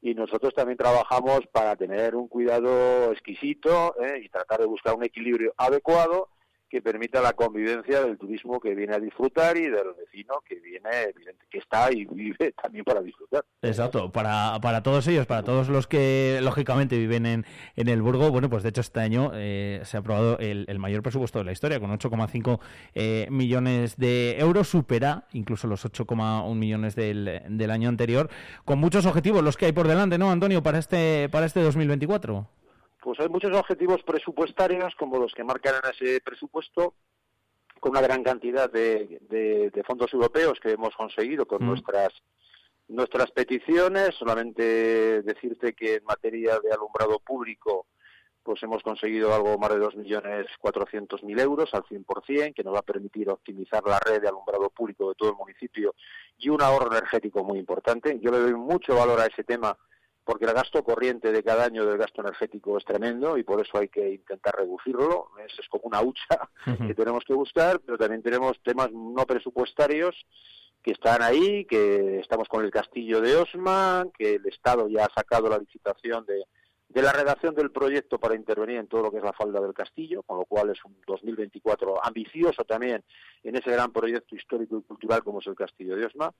Speaker 33: Y nosotros también trabajamos para tener un cuidado exquisito ¿eh? y tratar de buscar un equilibrio adecuado que permita la convivencia del turismo que viene a disfrutar y del vecino que viene, que está y vive *laughs* también para disfrutar.
Speaker 1: Exacto, para, para todos ellos, para todos los que lógicamente viven en, en el Burgo, bueno, pues de hecho este año eh, se ha aprobado el, el mayor presupuesto de la historia, con 8,5 eh, millones de euros, supera incluso los 8,1 millones del, del año anterior, con muchos objetivos los que hay por delante, ¿no, Antonio, para este, para este 2024?
Speaker 33: Pues hay muchos objetivos presupuestarios como los que marcan en ese presupuesto con una gran cantidad de, de- de fondos europeos que hemos conseguido con
Speaker 1: Mm.
Speaker 33: nuestras nuestras peticiones. Solamente decirte que en materia de alumbrado público pues hemos conseguido algo más de 2.400.000 euros al 100%, que nos va a permitir optimizar la red de alumbrado público de todo el municipio y un ahorro energético muy importante. Yo le doy mucho valor a ese tema porque el gasto corriente de cada año del gasto energético es tremendo y por eso hay que intentar reducirlo. Es, es como una hucha que tenemos que buscar, pero también tenemos temas no presupuestarios que están ahí, que estamos con el castillo de Osma, que el Estado ya ha sacado la licitación de, de la redacción del proyecto para intervenir en todo lo que es la falda del castillo, con lo cual es un 2024 ambicioso también en ese gran proyecto histórico y cultural como es el Castillo de Osma.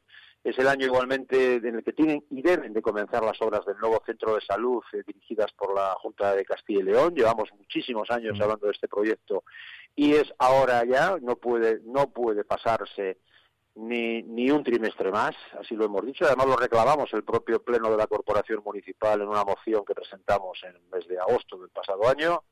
Speaker 33: Es el año igualmente en el que tienen y deben de comenzar las obras del nuevo centro de salud eh, dirigidas por la Junta de Castilla y León. Llevamos muchísimos años hablando de este proyecto y es ahora ya, no puede, no puede pasarse ni, ni un trimestre más, así lo hemos dicho. Además lo reclamamos el propio Pleno de la Corporación Municipal en una moción que presentamos en el mes de agosto del pasado año.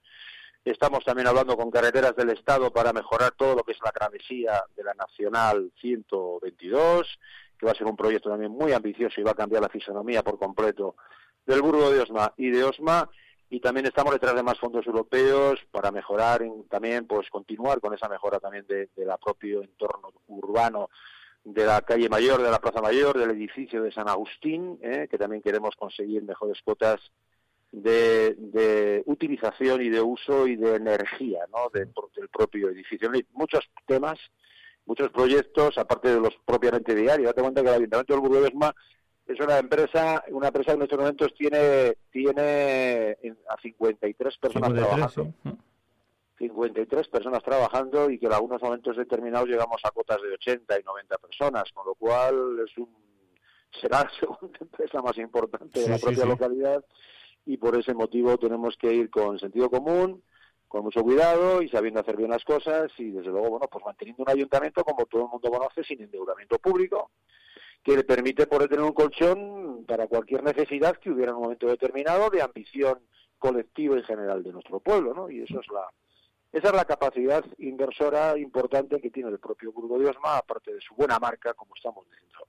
Speaker 33: Estamos también hablando con carreteras del Estado para mejorar todo lo que es la travesía de la Nacional 122, que va a ser un proyecto también muy ambicioso y va a cambiar la fisonomía por completo del Burgo de Osma y de Osma y también estamos detrás de más fondos europeos para mejorar también pues continuar con esa mejora también de, de propio entorno urbano de la calle Mayor, de la Plaza Mayor, del edificio de San Agustín, ¿eh? que también queremos conseguir mejores cuotas de, utilización y de uso y de energía ¿no? del propio edificio. Hay muchos temas, muchos proyectos, aparte de los propiamente diarios. Date cuenta que el Ayuntamiento del Burgo es una empresa, una empresa que en estos momentos tiene, tiene a 53 personas trabajando. 53 personas trabajando y que en algunos momentos determinados llegamos a cotas de 80 y 90 personas, con lo cual es un será la *laughs* segunda empresa más importante de la propia localidad y por ese motivo tenemos que ir con sentido común, con mucho cuidado y sabiendo hacer bien las cosas y desde luego, bueno, pues manteniendo un ayuntamiento como todo el mundo conoce, sin endeudamiento público, que le permite poder tener un colchón para cualquier necesidad que hubiera en un momento determinado de ambición colectiva y general de nuestro pueblo, ¿no? Y eso es la esa es la capacidad inversora importante que tiene el propio Burgo de Osma, aparte de su buena marca, como estamos diciendo.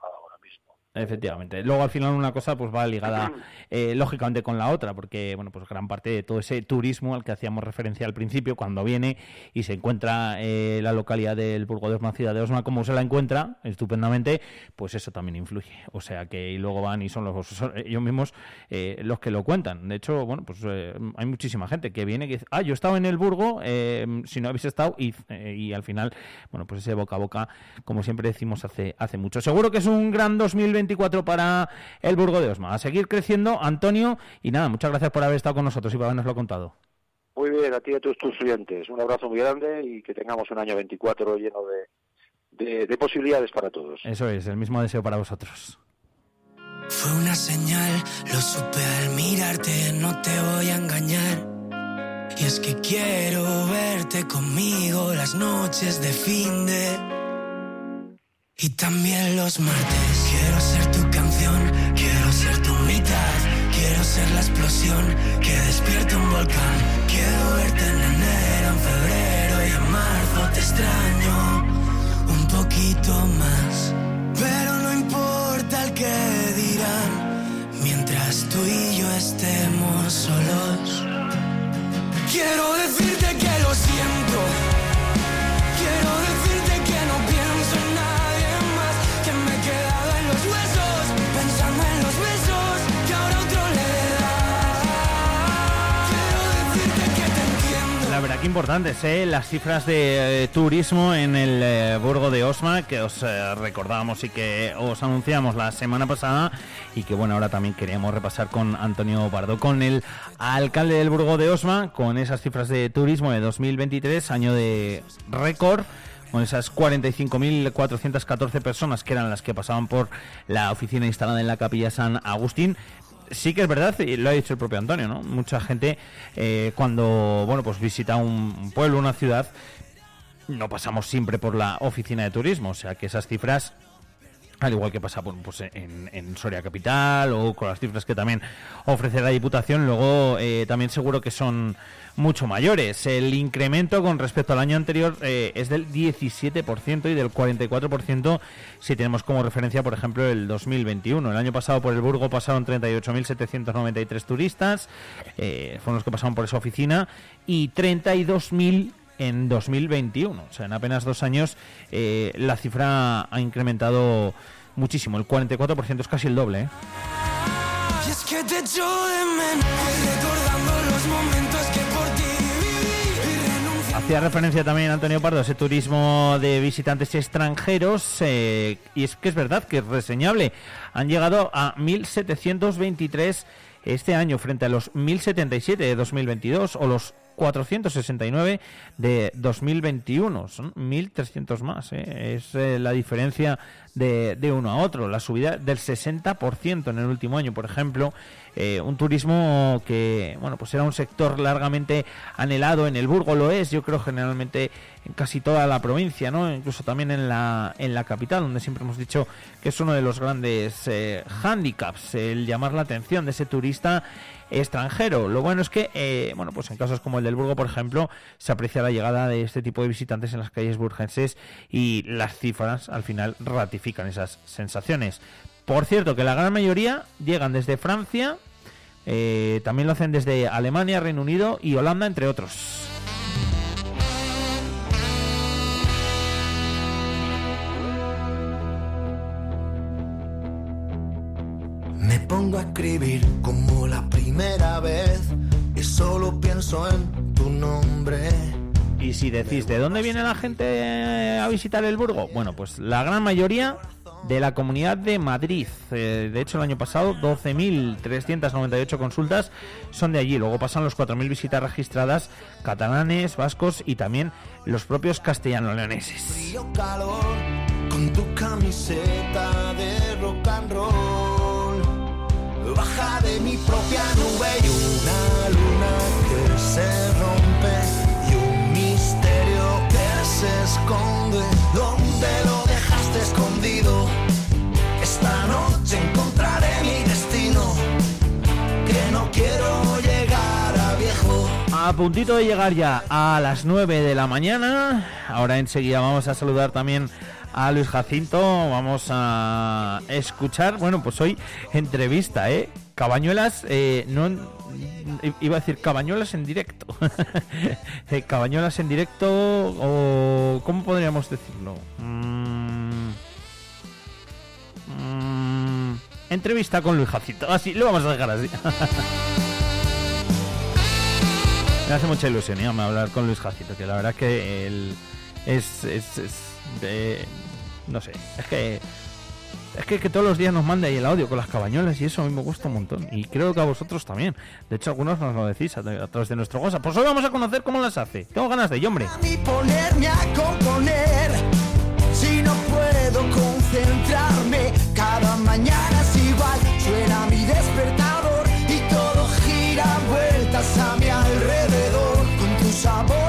Speaker 1: Efectivamente. Luego al final una cosa pues va ligada eh, lógicamente con la otra, porque bueno pues gran parte de todo ese turismo al que hacíamos referencia al principio, cuando viene y se encuentra eh, la localidad del Burgo de Osma, ciudad de Osma, como se la encuentra estupendamente, pues eso también influye. O sea que y luego van y son los ellos mismos eh, los que lo cuentan. De hecho, bueno pues hay muchísima gente que viene que dice, ah yo he estado en el Burgo, si no habéis estado y, y al final bueno pues ese boca a boca, como siempre decimos hace hace mucho. Seguro que es un gran 2020 24 para el Burgo de Osma. A seguir creciendo, Antonio, y nada, muchas gracias por haber estado con nosotros y por habernoslo contado.
Speaker 33: Muy bien, a ti y a todos tus estudiantes. Un abrazo muy grande y que tengamos un año 24 lleno de, de, posibilidades para todos.
Speaker 1: Eso es, el mismo deseo para vosotros.
Speaker 32: Fue una señal, lo supe al mirarte, no te voy a engañar. Y es que quiero verte conmigo las noches de fin de y también los martes. Quiero ser tu canción, quiero ser tu mitad. Quiero ser la explosión que despierta un volcán. Quiero verte en enero, en febrero y en marzo. Te extraño un poquito más. Pero no importa el que dirán. Mientras tú y yo estemos solos. Quiero decirte que lo siento.
Speaker 1: La verdad que importantes, ¿eh? Las cifras de eh, turismo en el eh, Burgo de Osma, que os eh, recordábamos y que os anunciamos la semana pasada, y que bueno, ahora también queríamos repasar con Antonio Pardo, con el alcalde del Burgo de Osma, con esas cifras de turismo de 2023, año de récord con esas 45.414 personas que eran las que pasaban por la oficina instalada en la capilla San Agustín, sí que es verdad, y lo ha dicho el propio Antonio, ¿no? Mucha gente eh, cuando, bueno, pues visita un pueblo, una ciudad, no pasamos siempre por la oficina de turismo, o sea que esas cifras al igual que pasa pues, en, Soria Capital o con las cifras que también ofrece la Diputación, luego eh, también seguro que son mucho mayores. El incremento con respecto al año anterior eh, es del 17% y del 44% si tenemos como referencia, por ejemplo, el 2021. El año pasado por el Burgo pasaron 38.793 turistas, eh, fueron los que pasaron por esa oficina, y 32.000 en 2021. O sea, en apenas dos años eh, la cifra ha incrementado muchísimo. El 44% es casi el doble. ¿eh? Hacía referencia también Antonio Pardo a ese turismo de visitantes extranjeros eh, y es que es verdad que es reseñable. Han llegado a 1.723 este año frente a los 1077 de 2022 o los 469 de 2021. Son 1.300 más. ¿eh? Es eh, la diferencia de, de, uno a otro. La subida del 60% en el último año, por ejemplo. Eh, un turismo que, bueno, pues era un sector largamente anhelado. En el Burgo lo es, yo creo, generalmente en casi toda la provincia, ¿no? Incluso también en la, en la capital, donde siempre hemos dicho que es uno de los grandes eh, handicaps, el llamar la atención de ese turista extranjero. Lo bueno es que, eh, bueno, pues en casos como el del Burgo, por ejemplo, se aprecia la llegada de este tipo de visitantes en las calles burgenses y las cifras al final ratifican esas sensaciones. Por cierto, que la gran mayoría llegan desde Francia, eh, también lo hacen desde Alemania, Reino Unido y Holanda, entre otros.
Speaker 34: Pongo a escribir como la primera vez y solo pienso en tu nombre.
Speaker 1: Y si decís, ¿de dónde viene la gente a visitar el Burgo? Bueno, pues la gran mayoría de la Comunidad de Madrid. Eh, de hecho, el año pasado 12.398 consultas son de allí. Luego pasan los 4.000 visitas registradas catalanes, vascos y también los propios castellano-leoneses.
Speaker 34: Con tu camiseta de rock and roll. Baja de mi propia nube y una luna que se rompe y un misterio que se esconde. ¿Dónde lo dejaste escondido? Esta noche encontraré mi destino. Que no quiero llegar a viejo.
Speaker 1: A puntito de llegar ya a las 9 de la mañana. Ahora enseguida vamos a saludar también a Luis Jacinto. Vamos a escuchar, bueno, pues hoy entrevista, ¿eh? Cabañuelas, eh, no iba a decir cabañuelas en directo. *laughs* Eh, cabañuelas en directo o ¿cómo podríamos decirlo? Mm, mm, entrevista con Luis Jacinto. Así, lo vamos a dejar así. *laughs* Me hace mucha ilusión ¿eh? hablar con Luis Jacinto, que la verdad que él es, es, de, no sé, es que es que, que, todos los días nos manda ahí el audio con las cabañuelas y eso a mí me gusta un montón. Y creo que a vosotros también. De hecho, algunos nos lo decís a, a través de nuestro WhatsApp. Pues hoy vamos a conocer cómo las hace. Tengo ganas de ello, hombre.
Speaker 34: Y ponerme a componer si no puedo concentrarme. Cada mañana es igual, suena mi despertador y todo gira vueltas a mi alrededor. Con tu sabor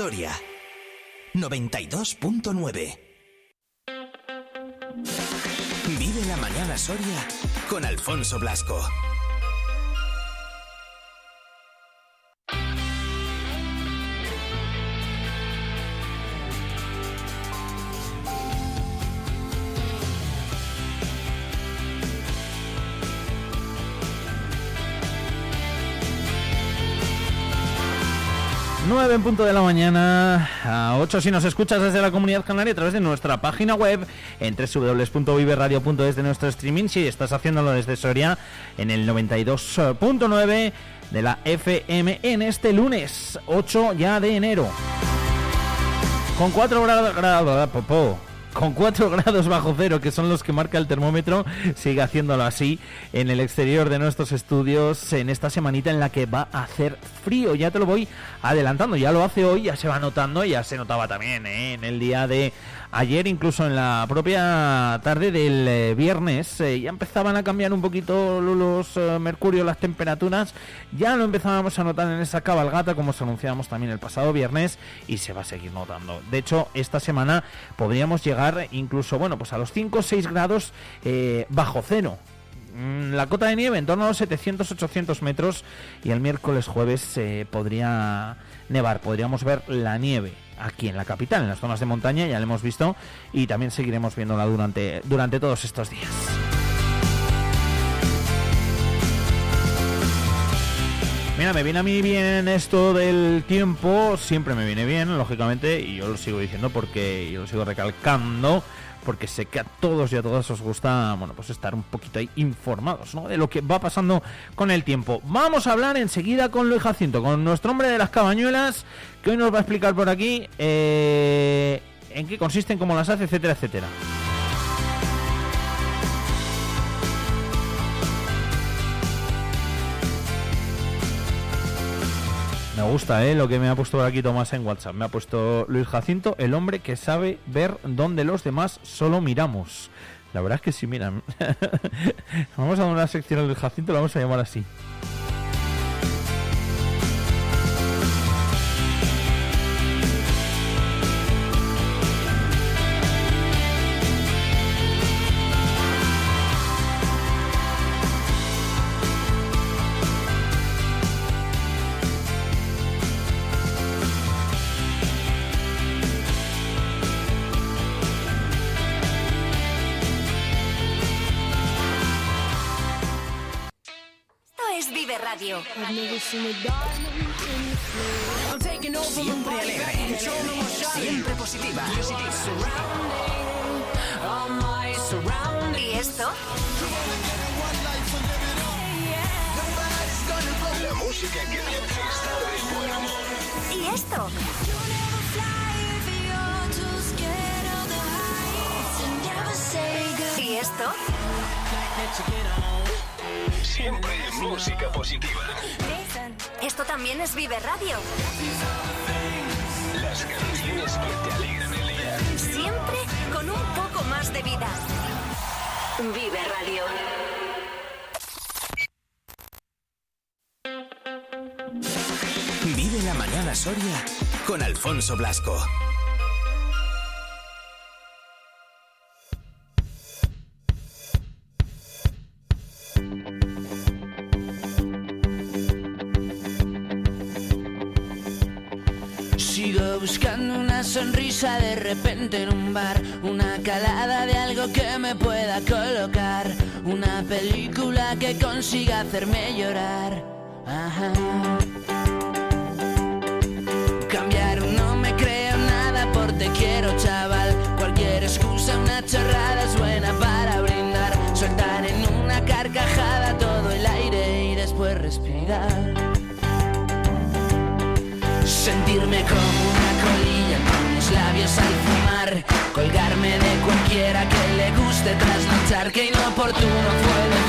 Speaker 27: Soria 92.9. Vive la mañana Soria con Alfonso Blasco.
Speaker 1: 9 en punto de la mañana, a 8 si nos escuchas desde la comunidad canaria a través de nuestra página web en www.viveradio.es de nuestro streaming. Si estás haciéndolo desde Soria en el 92.9 de la FM en este lunes 8 ya de enero. Con 4 grados, grados, popó, con 4 *laughs* grados bajo cero, que son los que marca el termómetro, sigue haciéndolo así en el exterior de nuestros estudios en esta semanita en la que va a hacer frío. Ya te lo voy adelantando, ya lo hace hoy, ya se va notando, ya se notaba también ¿eh? en el día de ayer, incluso en la propia tarde del eh, viernes, eh, ya empezaban a cambiar un poquito los eh, mercurios, las temperaturas, ya lo empezábamos a notar en esa cabalgata, como os anunciábamos también el pasado viernes, y se va a seguir notando. De hecho, esta semana podríamos llegar incluso, bueno, pues a los 5 o 6 grados eh, bajo cero. Mm, La cota de nieve en torno a los 700-800 metros y el miércoles jueves se podría nevar, podríamos ver la nieve aquí en la capital, en las zonas de montaña, ya lo hemos visto y también seguiremos viéndola durante, durante todos estos días. Mira, me viene a mí bien esto del tiempo, siempre me viene bien, lógicamente, y yo lo sigo diciendo porque yo lo sigo recalcando, porque sé que a todos y a todas os gusta, bueno, pues estar un poquito ahí informados, ¿no? De lo que va pasando con el tiempo. Vamos a hablar enseguida con Luis Jacinto, con nuestro hombre de las cabañuelas, que hoy nos va a explicar por aquí eh, en qué consisten, cómo las hace, etcétera, etcétera. Me gusta, ¿eh? Lo que me ha puesto aquí Tomás en WhatsApp. Me ha puesto Luis Jacinto, el hombre que sabe ver donde los demás solo miramos. La verdad es que sí, mira. *laughs* vamos a dar una sección a Luis Jacinto, lo vamos a llamar así.
Speaker 27: Siempre alegre. Siempre positiva.
Speaker 19: ¿Y esto?
Speaker 27: La música que te hace estar de buen humor.
Speaker 19: ¿Y esto? ¿Y esto?
Speaker 27: Siempre música positiva.
Speaker 19: Esto también es Vive Radio.
Speaker 27: Las canciones que te alegran el día.
Speaker 19: Siempre con un poco más de vida. Vive Radio.
Speaker 27: Vive la mañana Soria con Alfonso Blasco.
Speaker 32: Buscando una sonrisa de repente en un bar, una calada de algo que me pueda colocar, una película que consiga hacerme llorar. Ajá. Cambiar no me creo nada por te quiero chaval, cualquier excusa, una chorrada es buena para brindar, soltar en una carcajada todo el aire y después respirar. Sentirme como al fumar Colgarme de cualquiera que le guste trasnochar Que inoportuno fue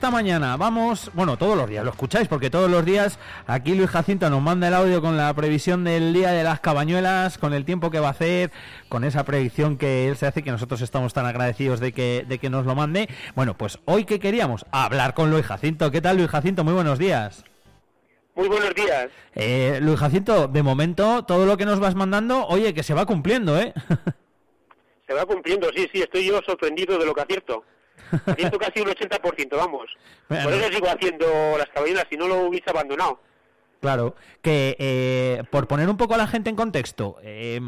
Speaker 1: esta mañana vamos, bueno, todos los días lo escucháis porque todos los días aquí Luis Jacinto nos manda el audio con la previsión del día de las cabañuelas, con el tiempo que va a hacer, con esa predicción que él se hace que nosotros estamos tan agradecidos de que, de que nos lo mande. Bueno, pues hoy que queríamos hablar con Luis Jacinto. ¿Qué tal Luis Jacinto? Muy buenos días.
Speaker 35: Muy buenos días.
Speaker 1: Eh, Luis Jacinto, de momento todo lo que nos vas mandando, oye, que se va cumpliendo, ¿eh? *laughs*
Speaker 35: Se va cumpliendo, sí, sí, estoy yo sorprendido de lo que acierto. Acierto casi un 80%, vamos.
Speaker 1: Bueno.
Speaker 35: Por eso sigo haciendo las caballeras, si no lo hubiese abandonado.
Speaker 1: Claro, que eh, por poner un poco a la gente en contexto, eh,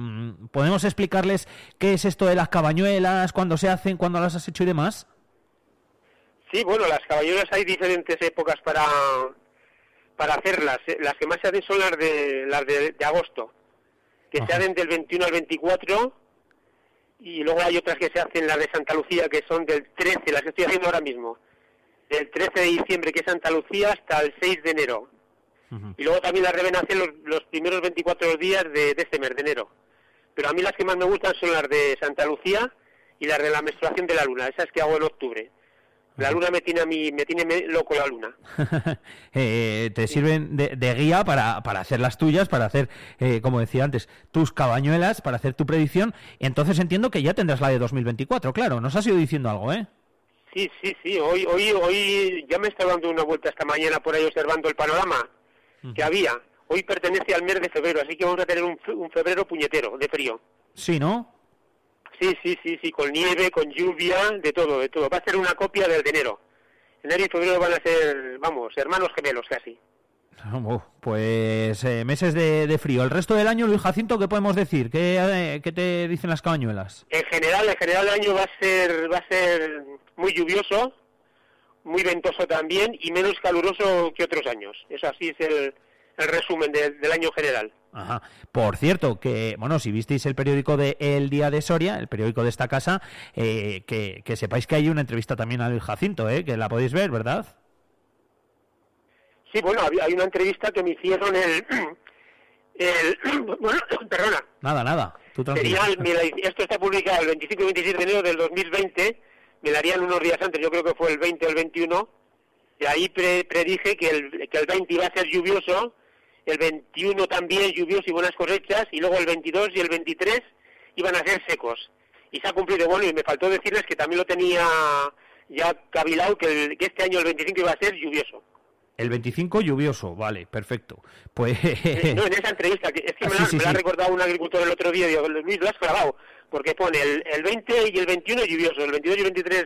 Speaker 1: ¿podemos explicarles qué es esto de las cabañuelas, cuándo se hacen, cuándo las has hecho y demás?
Speaker 35: Sí, bueno, las caballeras hay diferentes épocas para, para hacerlas. Eh, Las que más se hacen son las de, las de, de agosto, que se hacen del 21 al 24, y luego hay otras que se hacen, las de Santa Lucía, que son del 13, las que estoy haciendo ahora mismo, del 13 de diciembre, que es Santa Lucía, hasta el 6 de enero. Y luego también las deben hacer los, los primeros 24 días de, de este mes, de enero. Pero a mí las que más me gustan son las de Santa Lucía y las de la menstruación de la luna, esas que hago en octubre. La luna me tiene a mí, me tiene loco la luna. *laughs*
Speaker 1: Eh, te sirven de, de guía para, para hacer las tuyas, para hacer, eh, como decía antes, tus cabañuelas, para hacer tu predicción. Entonces entiendo que ya tendrás la de 2024, claro. Nos has ido diciendo algo, ¿eh?
Speaker 35: Sí, sí, sí. Hoy, hoy, hoy ya me está dando una vuelta esta mañana por ahí observando el panorama que había. Hoy pertenece al mes de febrero, así que vamos a tener un, un febrero puñetero, de frío.
Speaker 1: Sí, ¿no?
Speaker 35: Sí, sí, sí, sí, con nieve, con lluvia, de todo, de todo. Va a ser una copia del de enero. Enero y febrero van a ser, vamos, hermanos gemelos casi.
Speaker 1: Uh, Pues eh, meses de, de frío. El resto del año, Luis Jacinto, ¿qué podemos decir? ¿Qué, eh, qué te dicen las cabañuelas?
Speaker 35: En general, en general el año va a ser, va a ser muy lluvioso, muy ventoso también y menos caluroso que otros años. Eso así es el, el resumen del año general.
Speaker 1: Ajá. Por cierto, que, bueno, si visteis el periódico de El Día de Soria, el periódico de esta casa, eh, que, que sepáis que hay una entrevista también a Luis Jacinto, ¿eh? Que la podéis ver, ¿verdad?
Speaker 35: Sí, bueno, hay una entrevista que me hicieron el... *clears throat* el *clears throat* bueno, *clears throat* perdona,
Speaker 1: Nada, nada. Tú
Speaker 35: me la- esto está publicado el 25 y 26 de enero del 2020, me la harían unos días antes, yo creo que fue el 20 o el 21, y ahí pre- predije que el, que el 20 iba a ser lluvioso, el 21 también lluvioso y buenas cosechas, y luego el 22 y el 23 iban a ser secos. Y se ha cumplido, bueno, y me faltó decirles que también lo tenía ya cavilado, que, el- que este año el 25 iba a ser lluvioso.
Speaker 1: El 25 lluvioso, vale, perfecto. Pues...
Speaker 35: Eh, No, en *laughs* esa entrevista, que es que me, la,
Speaker 1: sí, sí,
Speaker 35: me la ha recordado un agricultor el otro día, digo, Luis, lo has clavado, porque pone el, el 20 y el 21 lluvioso, el 22 y el 23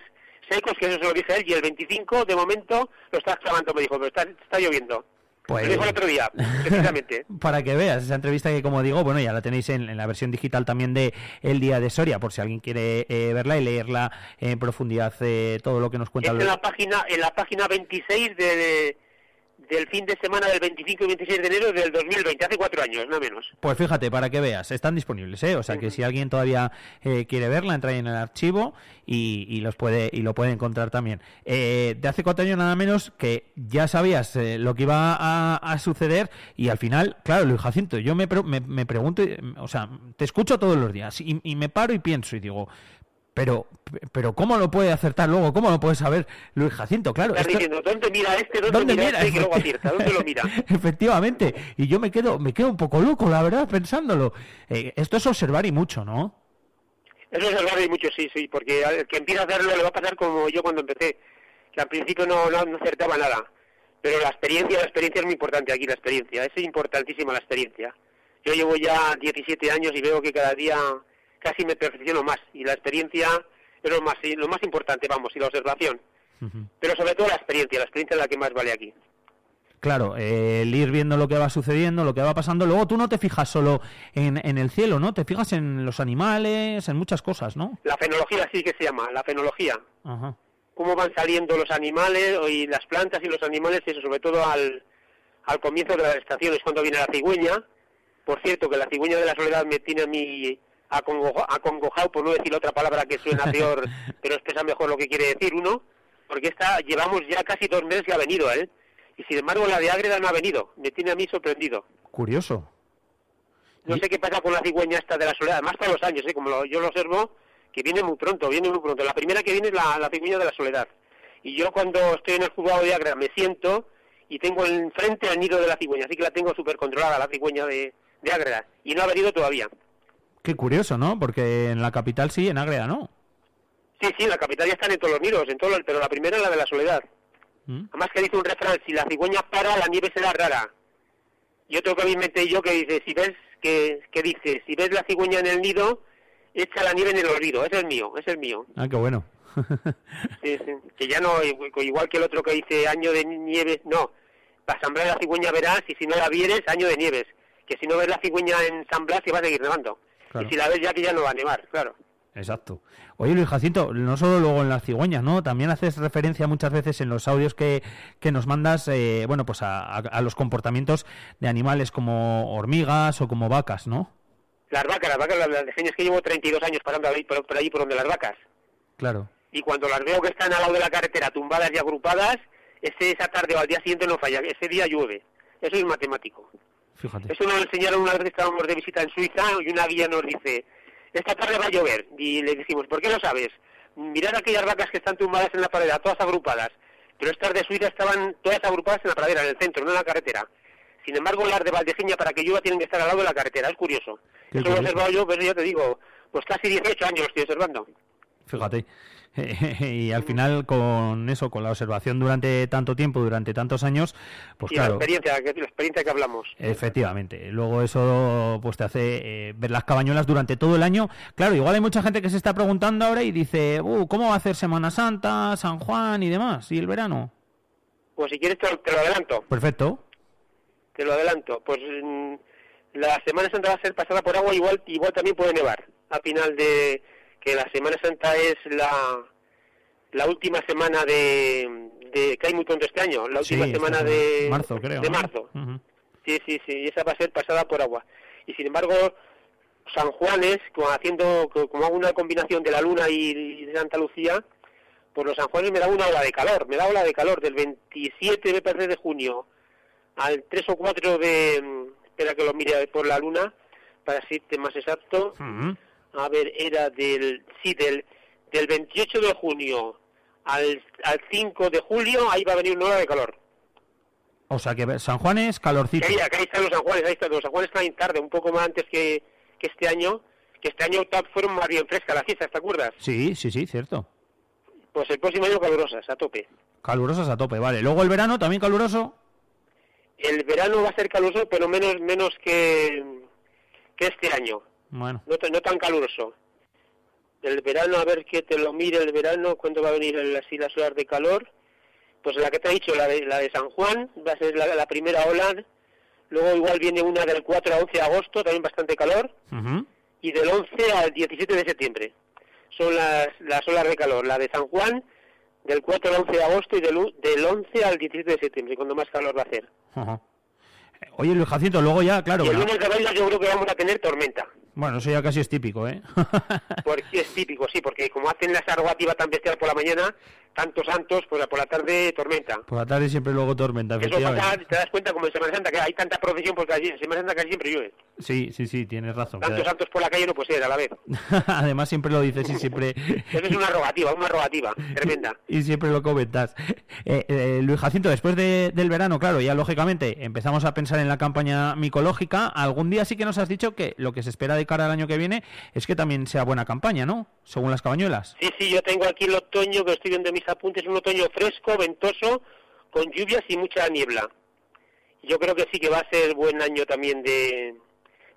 Speaker 35: secos, que eso se lo dije a él, y el 25 de momento lo estás clavando, me dijo, pero está, está lloviendo.
Speaker 1: Pues-
Speaker 35: Lo dijo el otro día, *laughs* precisamente.
Speaker 1: Para que veas esa entrevista que, como digo, bueno, ya la tenéis en, en la versión digital también de El Día de Soria, por si alguien quiere eh, verla y leerla en profundidad eh, todo lo que nos
Speaker 35: Es
Speaker 1: cuenta.
Speaker 35: en la página, en la página 26 de, de- del fin de semana del 25 y 26 de enero del 2020, hace cuatro años, no menos.
Speaker 1: Pues fíjate, para que veas, están disponibles, ¿eh? O sea que si alguien todavía eh, quiere verla, entra ahí en el archivo y, y los puede y lo puede encontrar también. Eh, de hace cuatro años nada menos que ya sabías eh, lo que iba a, a suceder y al final, claro, Luis Jacinto, yo me, pre- me, me pregunto, o sea, te escucho todos los días y, y me paro y pienso y digo, pero, pero ¿cómo lo puede acertar luego? ¿Cómo lo puede saber Luis Jacinto? Claro,
Speaker 35: Estás
Speaker 1: esto-
Speaker 35: diciendo, ¿dónde mira este? ¿Dónde,
Speaker 1: ¿Dónde
Speaker 35: mira, este? Que luego acierta, ¿dónde lo mira? *laughs*
Speaker 1: Efectivamente, y yo me quedo, me quedo un poco loco, la verdad, pensándolo. Eh, esto es observar y mucho, ¿no?
Speaker 35: Eso es verdad y mucho, sí, sí, porque al que empieza a hacerlo le va a pasar como yo cuando empecé, que al principio no, no, no acertaba nada. Pero la experiencia, la experiencia es muy importante aquí, la experiencia, es importantísima la experiencia. Yo llevo ya 17 años y veo que cada día casi me perfecciono más, y la experiencia es lo más, lo más importante, vamos, y la observación. Pero sobre todo la experiencia, la experiencia es la que más vale aquí.
Speaker 1: Claro, eh, el ir viendo lo que va sucediendo, lo que va pasando. Luego tú no te fijas solo en, en el cielo, ¿no? Te fijas en los animales, en muchas cosas, ¿no?
Speaker 35: La fenología sí que se llama, la fenología.
Speaker 1: Ajá.
Speaker 35: cómo van saliendo los animales y las plantas y los animales, y eso sobre todo al, al comienzo de las estaciones, cuando viene la cigüeña. Por cierto, que la cigüeña de la soledad me tiene a mí acongoja- acongojado, por no decir otra palabra que suena *laughs* peor, pero expresa mejor lo que quiere decir uno, porque esta llevamos ya casi dos meses que ha venido, ¿eh? Y sin embargo la de Ágreda no ha venido, me tiene a mí sorprendido.
Speaker 1: Curioso.
Speaker 35: No sé qué pasa con la cigüeña esta de la soledad, más para los años, ¿eh? como lo- yo lo observo, que viene muy pronto, viene muy pronto. La primera que viene es la, la cigüeña de la soledad. Y yo cuando estoy en el juzgado de Agra me siento y tengo enfrente al nido de la cigüeña, así que la tengo súper controlada, la cigüeña de, de Agra. Y no ha venido todavía.
Speaker 1: Qué curioso, ¿no? Porque en la capital sí, en Ágreda, ¿no?
Speaker 35: Sí, sí, en la capital ya están en todos los nidos, en todos pero la primera es la de la soledad.
Speaker 1: ¿Mm?
Speaker 35: Además que dice un refrán, si la cigüeña para, la nieve será rara. Y otro que me inventé yo que dice, si ves, que, que dice, si ves la cigüeña en el nido, echa la nieve en el olvido. Es el mío, es el mío.
Speaker 1: Ah, qué bueno. *laughs*
Speaker 35: Sí, sí. Que ya no, igual que el otro que dice año de nieves, no. Para Blas la cigüeña verás y si no la vieres, año de nieves. Que si no ves la cigüeña en San Blas, que va a seguir nevando.
Speaker 1: Claro.
Speaker 35: Y si la ves ya que ya no va a nevar, claro.
Speaker 1: Exacto. Oye, Luis Jacinto, no solo luego en las cigüeñas, ¿no? También haces referencia muchas veces en los audios que, que nos mandas, eh, bueno, pues a, a- a los comportamientos de animales como hormigas o como vacas, ¿no?
Speaker 35: Las vacas, las vacas, las, las es que llevo 32 años parando ahí, por, por allí por donde las vacas.
Speaker 1: Claro.
Speaker 35: Y cuando las veo que están al lado de la carretera, tumbadas y agrupadas, ese, esa tarde o al día siguiente no falla, ese día llueve. Eso es matemático.
Speaker 1: Fíjate.
Speaker 35: Eso nos enseñaron una vez que estábamos de visita en Suiza y una guía nos dice, esta tarde va a llover. Y le decimos, ¿por qué lo sabes? Mirad aquellas vacas que están tumbadas en la pradera, todas agrupadas. Pero estas de Suiza estaban todas agrupadas en la pradera, en el centro, no en la carretera. Sin embargo, las de Valdeseña, para que llueva, tienen que estar al lado de la carretera. Es curioso.
Speaker 1: Qué
Speaker 35: Eso lo he observado yo, pero ya te digo, pues casi 18 años lo estoy observando.
Speaker 1: Fíjate. *laughs* y al final con eso, con la observación durante tanto tiempo, durante tantos años, pues
Speaker 35: y
Speaker 1: claro,
Speaker 35: la experiencia, que, la experiencia que hablamos.
Speaker 1: efectivamente. Luego eso pues te hace eh, ver las cabañuelas durante todo el año. Claro, igual hay mucha gente que se está preguntando ahora y dice, uh, ¿cómo va a hacer Semana Santa, San Juan y demás? ¿Y el verano?
Speaker 35: Pues si quieres te, lo- te lo adelanto,
Speaker 1: Perfecto.
Speaker 35: te lo adelanto. Pues mm, la Semana Santa va a ser pasada por agua, igual igual también puede nevar. A final de que la Semana Santa es la la última semana de, de que hay muy pronto este año, la última
Speaker 1: Sí,
Speaker 35: semana de.
Speaker 1: Marzo, creo,
Speaker 35: de
Speaker 1: ¿no?
Speaker 35: marzo. Sí, sí, sí, y esa va a ser pasada por agua. Y sin embargo, San Juan es, como haciendo, co- como hago una combinación de la Luna y, y de Santa Lucía, pues los San Juanes me da una ola de calor, me da ola de calor del 27 me parece de junio al 3 o 4 de, mm, espera que lo mire por la Luna, para decirte más exacto, a ver, era del, sí, del, del 28 de junio al, al 5 de julio, ahí va a venir una ola de calor.
Speaker 1: O sea que San Juan es calorcito.
Speaker 35: Ahí, ahí están los San Juanes, ahí están los San Juanes están tarde, un poco más antes que, que este año, que este año fueron más bien frescas las fiestas, ¿te acuerdas?
Speaker 1: Sí, sí, sí, cierto.
Speaker 35: Pues el próximo año calurosas, a tope.
Speaker 1: Calurosas a tope, vale. Luego el verano también caluroso.
Speaker 35: El verano va a ser caluroso, pero menos menos que, que este año,
Speaker 1: Bueno,
Speaker 35: no, tan- no tan caluroso. El verano, a ver que te lo mire el verano, cuándo va a venir el- así las horas de calor. Pues la que te he dicho, la de, la de San Juan, va a ser la, la primera ola. Luego igual viene una del 4 al 11 de agosto, también bastante calor.
Speaker 1: Ujú.
Speaker 35: y del 11 al 17 de septiembre. Son las, las olas de calor, la de San Juan del 4 al 11 de agosto y del, del 11 al 17 de septiembre, cuando más calor va a hacer.
Speaker 1: Ajá. Oye, Luis Jacinto, luego ya, claro.
Speaker 35: y el lunes de bailas yo creo que vamos a tener tormenta,
Speaker 1: Bueno, eso ya casi es típico, ¿eh?
Speaker 35: porque es típico, sí, porque como hacen la arrogativa tan bestial por la mañana, tantos santos, pues por la tarde tormenta.
Speaker 1: Por la tarde siempre luego tormenta,
Speaker 35: Eso pasa, te das cuenta como en Semana Santa, que hay tanta procesión porque allí en Semana Santa casi siempre llueve.
Speaker 1: Sí, sí, sí, tienes razón.
Speaker 35: Tantos
Speaker 1: Claro.
Speaker 35: santos por la calle no puede ser a la vez. *laughs*
Speaker 1: Además siempre lo dices y *laughs* siempre
Speaker 35: Eso es una arrogativa, una arrogativa, *laughs* tremenda.
Speaker 1: y siempre lo comentas. Eh, eh, Luis Jacinto, después de- del verano, claro, ya lógicamente empezamos a pensar en la campaña micológica. Algún día sí que nos has dicho que lo que se espera de cara al año que viene es que también sea buena campaña, ¿no? Según las cabañuelas.
Speaker 35: Sí, sí, yo tengo aquí el otoño, que estoy viendo en mis apuntes, un otoño fresco, ventoso, con lluvias y mucha niebla. Yo creo que sí que va a ser buen año también de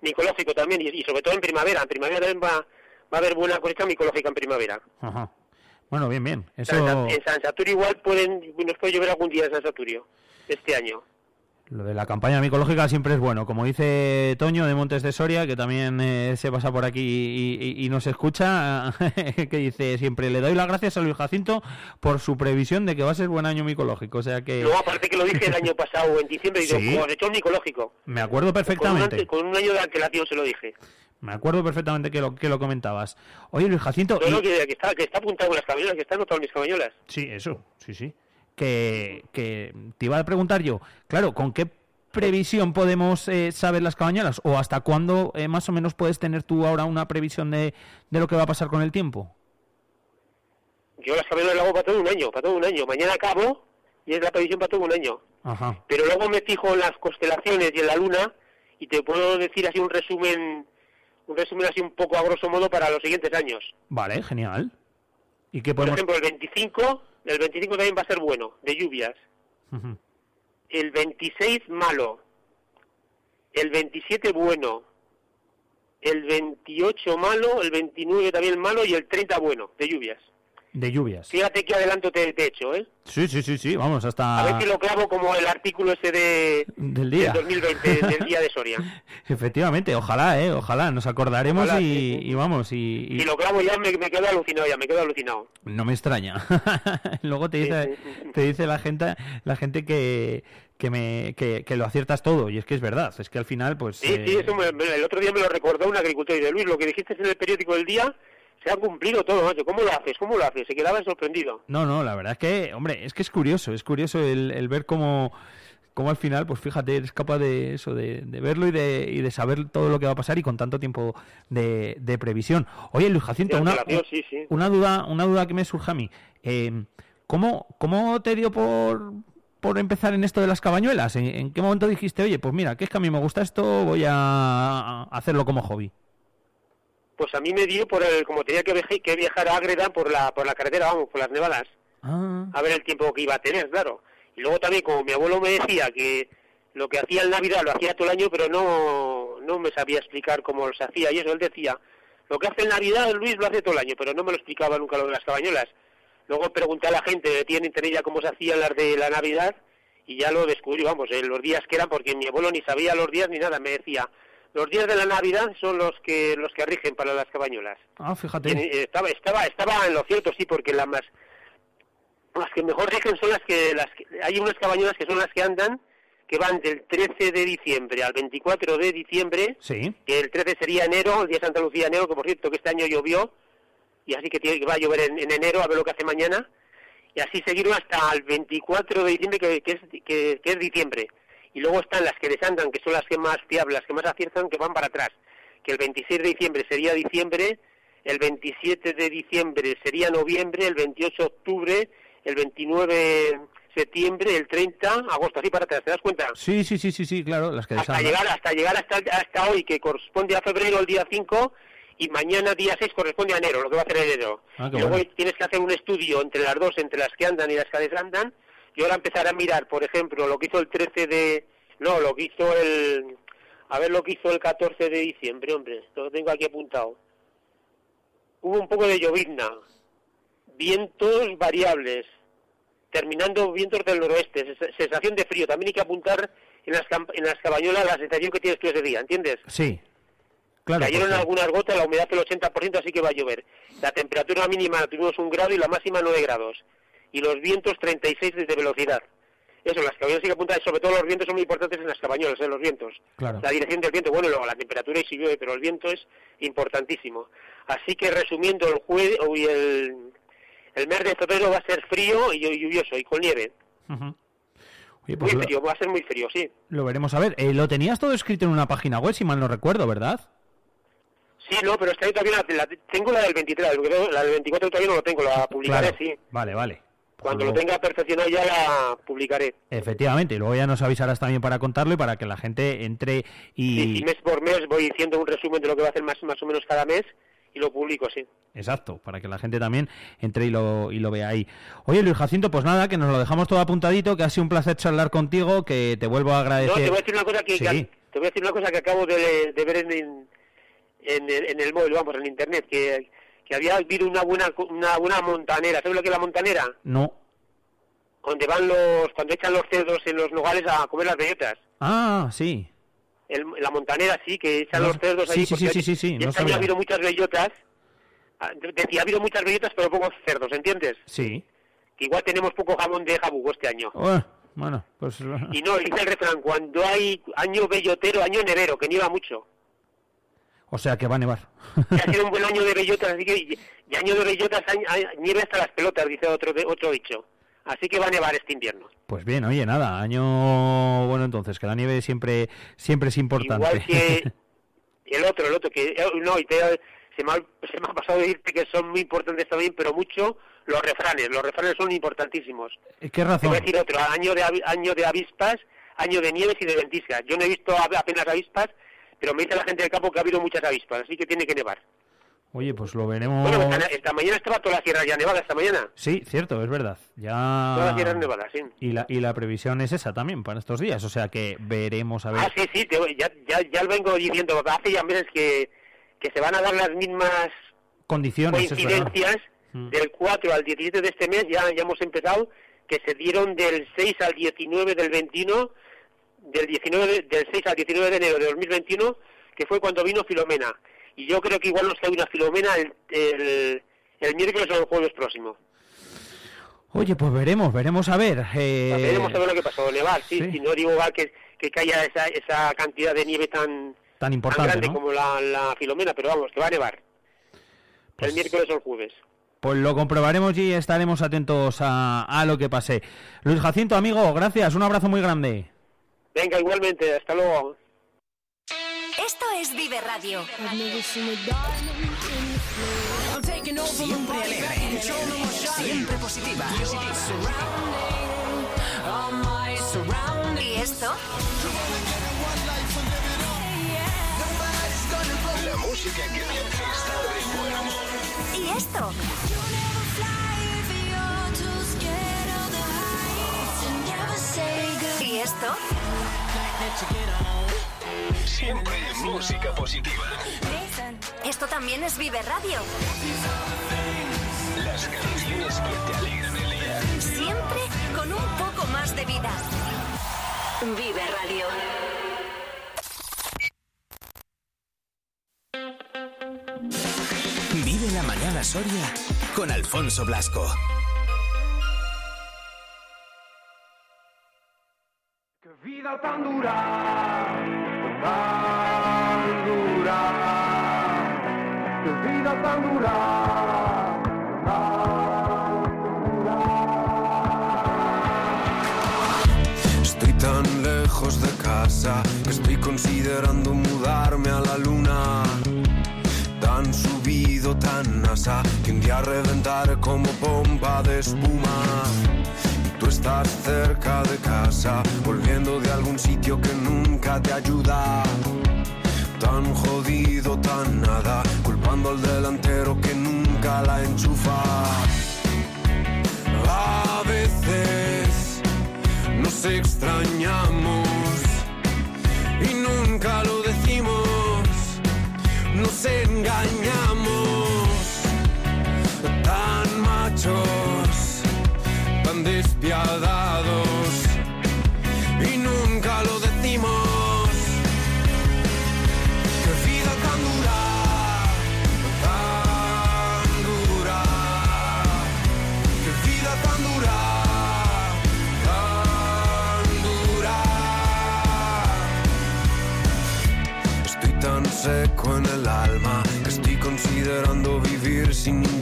Speaker 35: micológico también, y, y sobre todo en primavera. En primavera también va, va a haber buena cosecha micológica en primavera.
Speaker 1: Ajá. Bueno, bien, bien.
Speaker 35: En
Speaker 1: Eso,
Speaker 35: San- En San Saturio igual pueden, nos puede llover algún día en San Saturio, este año.
Speaker 1: Lo de la campaña micológica siempre es bueno. Como dice Toño de Montes de Soria, que también eh, se pasa por aquí y, y- y nos escucha, *laughs* que dice siempre, le doy las gracias a Luis Jacinto por su previsión de que va a ser buen año micológico. O sea que
Speaker 35: Luego aparte que lo dije el año pasado, en diciembre, digo, *laughs*
Speaker 1: Sí.
Speaker 35: cosechón micológico.
Speaker 1: me acuerdo
Speaker 35: Con un,
Speaker 1: perfectamente.
Speaker 35: con un año de antelación se lo dije.
Speaker 1: Me acuerdo perfectamente que lo, que lo comentabas. Oye, Luis Jacinto...
Speaker 35: No,
Speaker 1: y-
Speaker 35: no, que, que está, que está apuntado en las cabañuelas, que está anotado en mis cabañuelas.
Speaker 1: Sí, eso, sí, sí. Que, que te iba a preguntar yo, claro, ¿con qué previsión podemos eh, saber las cabañuelas? ¿O hasta cuándo eh, más o menos puedes tener tú ahora una previsión de, de lo que va a pasar con el tiempo?
Speaker 35: Yo las cabañuelas las hago para todo un año, para todo un año. Mañana acabo y es la previsión para todo un año.
Speaker 1: Ajá.
Speaker 35: Pero luego me fijo en las constelaciones y en la luna y te puedo decir así un resumen, un resumen así un poco a grosso modo para los siguientes años.
Speaker 1: Vale, genial. ¿Y qué
Speaker 35: Por ejemplo, el 25, el 25 también va a ser bueno, de lluvias. El 26 malo. El 27 bueno. el 28 malo, el 29 también malo y el 30 bueno, de lluvias.
Speaker 1: De lluvias.
Speaker 35: Fíjate qué adelanto te, he hecho, ¿eh?
Speaker 1: Sí, sí, sí, sí, vamos, hasta...
Speaker 35: A ver si lo clavo como el artículo ese de...
Speaker 1: Del día.
Speaker 35: Del 2020, *laughs* del día de Soria.
Speaker 1: Efectivamente, ojalá, ¿eh? Ojalá, nos acordaremos
Speaker 35: Ojalá,
Speaker 1: y,
Speaker 35: sí, sí.
Speaker 1: y vamos, y, y
Speaker 35: Si lo clavo ya me, me quedo alucinado, ya me quedo alucinado.
Speaker 1: no me extraña. *laughs* Luego te dice,
Speaker 35: Sí,
Speaker 1: te dice la gente, la gente que, que, me, que, que lo aciertas todo, y es que es verdad, es que al final, pues...
Speaker 35: Sí,
Speaker 1: eh,
Speaker 35: sí, eso me- me- el otro día me lo recordó un agricultor y de Luis, lo que dijiste en el periódico del día, se ha cumplido todo, macho. ¿Cómo lo haces? ¿Cómo lo haces? Se quedaba sorprendido.
Speaker 1: No, no, la verdad es que, hombre, es que es curioso, es curioso el, el ver cómo, cómo al final, pues fíjate, eres capaz de eso, de, de verlo y de, y de saber todo lo que va a pasar y con tanto tiempo de, de previsión. Oye, Luis Jacinto, una,
Speaker 35: antelación, sí, sí.
Speaker 1: una duda, una duda que me surge a mí. Eh, ¿cómo, ¿Cómo te dio por, por empezar en esto de las cabañuelas? ¿En, en qué momento dijiste, oye, pues mira, que es que a mí me gusta esto, voy a hacerlo como hobby?
Speaker 35: Pues a mí me dio por el, como tenía que, viaje- que viajar a Ágreda por la, por la carretera, vamos, por las nevadas,
Speaker 1: Ah,
Speaker 35: a ver el tiempo que iba a tener, claro. Y luego también, como mi abuelo me decía que lo que hacía en Navidad lo hacía todo el año, pero no, no me sabía explicar cómo se hacía, y eso él decía, lo que hace en Navidad Luis lo hace todo el año, pero no me lo explicaba nunca lo de las cabañuelas. Luego pregunté a la gente, tiene internet ya cómo se hacían las de la Navidad, y ya lo descubrí, vamos, eh, los días que eran, porque mi abuelo ni sabía los días ni nada, me decía, los días de la Navidad son los que los que rigen para las cabañuelas.
Speaker 1: ah, fíjate.
Speaker 35: eh, estaba, estaba, estaba en lo cierto, sí, porque las más, las que mejor rigen son las que, las que- hay unas cabañuelas que son las que andan, que van del 13 de diciembre al 24 de diciembre,
Speaker 1: Sí.
Speaker 35: que el 13 sería enero, el día de Santa Lucía enero, que por cierto que este año llovió, y así que tiene, que va a llover en, en enero, a ver lo que hace mañana, y así seguirlo hasta el 24 de diciembre, que, que es, que, que es diciembre. Y luego están las que desandan, que son las que más fiables, las que más aciertan, que van para atrás. Que el 26 de diciembre sería diciembre, el 27 de diciembre sería noviembre, el 28 octubre, el 29 septiembre, el 30 agosto, así para atrás, ¿te das cuenta?
Speaker 1: Sí, sí, sí, sí, sí, claro, las que
Speaker 35: hasta
Speaker 1: desandan.
Speaker 35: llegar hasta llegar hasta, hasta hoy que corresponde a febrero el día 5 y mañana día 6 corresponde a enero lo que va a hacer enero
Speaker 1: Ah,
Speaker 35: y luego
Speaker 1: bueno.
Speaker 35: tienes que hacer un estudio entre las dos entre las que andan y las que desandan y ahora empezar a mirar por ejemplo lo que hizo el 13 de no lo que hizo el a ver lo que hizo el 14 de diciembre hombre lo tengo aquí apuntado hubo un poco de llovizna vientos variables terminando vientos del noroeste, sens- sensación de frío. También hay que apuntar en las, en las cabañuelas la sensación que tienes tú ese día, ¿entiendes?
Speaker 1: Sí. Claro,
Speaker 35: Cayeron
Speaker 1: porque-
Speaker 35: algunas gotas, la humedad del 80%, así que va a llover. La temperatura mínima tuvimos un grado y la máxima 9 grados. Y los vientos 36 de velocidad. Eso, las cabañuelas hay que apuntar, sobre todo los vientos son muy importantes en las cabañuelas, en los vientos.
Speaker 1: Claro.
Speaker 35: La dirección del viento, bueno, luego la temperatura y si llueve, pero el viento es importantísimo. Así que resumiendo, el jueves y el, el mes de febrero va a ser frío y lluvioso y con nieve.
Speaker 1: Oye, pues
Speaker 35: Muy
Speaker 1: lo,
Speaker 35: frío, va a ser muy frío, sí.
Speaker 1: lo veremos a ver. Eh, lo tenías todo escrito en una página web, si mal no recuerdo, ¿verdad?
Speaker 35: Sí, no, pero este año todavía la, la- tengo la del 23, la, la del 24 todavía no lo tengo, la publicaré,
Speaker 1: Claro.
Speaker 35: sí.
Speaker 1: Vale, vale.
Speaker 35: Cuando
Speaker 1: Luego-
Speaker 35: lo tenga perfeccionado ya la publicaré.
Speaker 1: Efectivamente, y luego ya nos avisarás también para contarlo y para que la gente entre y...
Speaker 35: Y mes por mes voy diciendo un resumen de lo que va a hacer más, más o menos cada mes y lo publico, sí.
Speaker 1: Exacto, para que la gente también entre y lo, y lo vea ahí. Oye, Luis Jacinto, pues nada, que nos lo dejamos todo apuntadito, que ha sido un placer charlar contigo, que te vuelvo a
Speaker 35: No,
Speaker 1: agradecer.
Speaker 35: te voy a decir una cosa que,
Speaker 1: Sí.
Speaker 35: que- te voy a decir una cosa que acabo de, de ver en, en, en el, en el móvil, vamos, en internet, que, que había habido una buena una buena montanera. ¿Sabes lo que es la montanera?
Speaker 1: No.
Speaker 35: Donde van los cuando echan los cerdos en los nogales a comer las bellotas.
Speaker 1: Ah, sí.
Speaker 35: El- la montanera sí, que echan
Speaker 1: No,
Speaker 35: los cerdos
Speaker 1: sí,
Speaker 35: ahí.
Speaker 1: sí, sí, sí, sí, sí, no
Speaker 35: este
Speaker 1: sabía.
Speaker 35: ha habido muchas bellotas. Ah, Decía, ha habido muchas bellotas, pero pocos cerdos, ¿entiendes?
Speaker 1: Sí.
Speaker 35: Que igual tenemos poco jamón de jabugo este año.
Speaker 1: Oh, bueno, pues...
Speaker 35: Y no, dice el refrán, cuando hay año bellotero, año nevero, que nieva mucho.
Speaker 1: O sea, que va a nevar.
Speaker 35: Que ha sido un buen año de bellotas, así que y, año de bellotas, nieve hasta las pelotas, dice otro otro dicho. Así que va a nevar este invierno.
Speaker 1: Pues bien, oye, nada, año... Bueno, entonces, que la nieve siempre, siempre es importante.
Speaker 35: Igual que el otro, el otro, que eh, no, y te- se, me ha, se me ha pasado decirte que son muy importantes también, pero mucho los refranes. Los refranes son importantísimos.
Speaker 1: ¿Qué
Speaker 35: Te
Speaker 1: razón?
Speaker 35: voy a decir otro, año de, año de avispas, año de nieves y de ventiscas. Yo no he visto apenas avispas, pero me dice la gente del campo que ha habido muchas avispas, así que tiene que nevar.
Speaker 1: Oye, pues lo veremos...
Speaker 35: Bueno, esta, esta mañana estaba toda la sierra ya nevada, esta mañana.
Speaker 1: Sí, cierto, es verdad. Ya...
Speaker 35: Toda la sierra nevada, sí.
Speaker 1: Y la, y la previsión es esa también para estos días, o sea que veremos a ver.
Speaker 35: Ah, sí, sí, te- ya, ya, ya lo vengo diciendo. Hace ya meses que que se van a dar las mismas
Speaker 1: Condiciones,
Speaker 35: coincidencias
Speaker 1: Mm.
Speaker 35: del 4 al 17 de este mes, ya, ya hemos empezado, que se dieron del 6 al 19 del 21, del, 19 de- del 6 al 19 de enero de 2021, que fue cuando vino Filomena. Y yo creo que igual nos cae una Filomena el, el, el miércoles o el jueves próximo.
Speaker 1: Oye, pues veremos, veremos a ver. eh,
Speaker 35: Veremos a ver lo que pasó. Nevar, sí,
Speaker 1: sí.
Speaker 35: si no digo que, que caiga esa, esa cantidad de nieve tan,
Speaker 1: tan
Speaker 35: tan
Speaker 1: importante,
Speaker 35: grande
Speaker 1: ¿no?
Speaker 35: como la, la Filomena, pero vamos, que va a nevar.
Speaker 1: Pues
Speaker 35: El miércoles o el jueves.
Speaker 1: Pues lo comprobaremos y estaremos atentos a, a lo que pase. Luis Jacinto, amigo, gracias, un abrazo muy grande.
Speaker 35: Venga, igualmente, hasta luego.
Speaker 19: Esto es Vive Radio.
Speaker 36: Siempre alegre. Siempre positiva.
Speaker 19: ¿Y esto?
Speaker 36: La música que hace estar de buen humor.
Speaker 19: ¿Y esto? ¿Y esto?
Speaker 36: Siempre música positiva.
Speaker 19: Esto también es Vive Radio.
Speaker 36: Las canciones que te alegran el día.
Speaker 19: Siempre con un poco más de vida. Vive Radio.
Speaker 36: Vive la mañana Soria con Alfonso Blasco.
Speaker 37: Vida tan dura, tan dura, qué vida tan dura,
Speaker 31: Estoy tan lejos de casa estoy considerando mudarme a la luna. Tan subido, tan nasa, que un día reventaré como pompa de espuma. Estás cerca de casa, volviendo de algún sitio que nunca te ayuda. Tan jodido, tan nada, culpando al delantero que nunca la enchufa. A veces nos extrañamos y nunca lo decimos, nos engañamos, tan machos, despiadados y nunca lo decimos. Qué vida tan dura, tan dura, qué vida tan dura. tan dura. Estoy tan seco en el alma que estoy considerando vivir sin ninguna.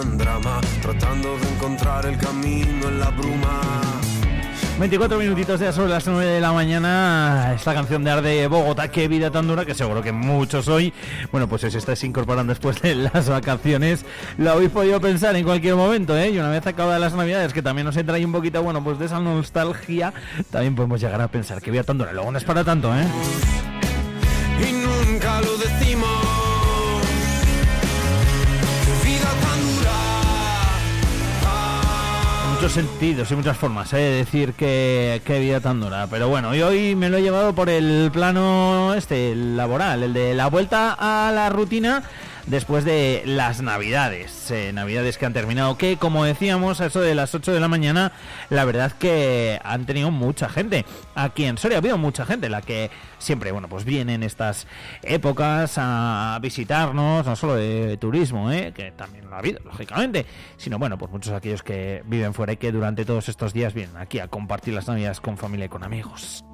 Speaker 31: Tan drama, tratando de encontrar el camino en la bruma.
Speaker 1: 24 minutitos ya sobre las 9 de la mañana. Esta canción de Arde Bogotá, qué vida tan dura, que seguro que muchos hoy, bueno, pues os estáis incorporando después de las vacaciones. Lo habéis podido pensar en cualquier momento, ¿eh? Y una vez acabadas las navidades, que también nos entra ahí un poquito, bueno, pues de esa nostalgia, también podemos llegar a pensar qué vida tan dura. Luego no es para tanto, ¿eh?
Speaker 31: Y nunca lo decimos.
Speaker 1: Sentidos y muchas formas, ¿eh? decir que, que vida tan dura. Pero bueno, y hoy me lo he llevado por el plano este, laboral, el de la vuelta a la rutina después de las navidades. eh, navidades que han terminado, que como decíamos, a eso de las 8 de la mañana, la verdad que han tenido mucha gente. Aquí en Soria ha habido mucha gente, la que siempre, bueno, pues vienen estas épocas a visitarnos, no solo de turismo, ¿eh? que también lo ha habido, lógicamente, sino bueno, pues muchos aquellos que viven fuera y que durante todos estos días vienen aquí a compartir las navidades con familia y con amigos.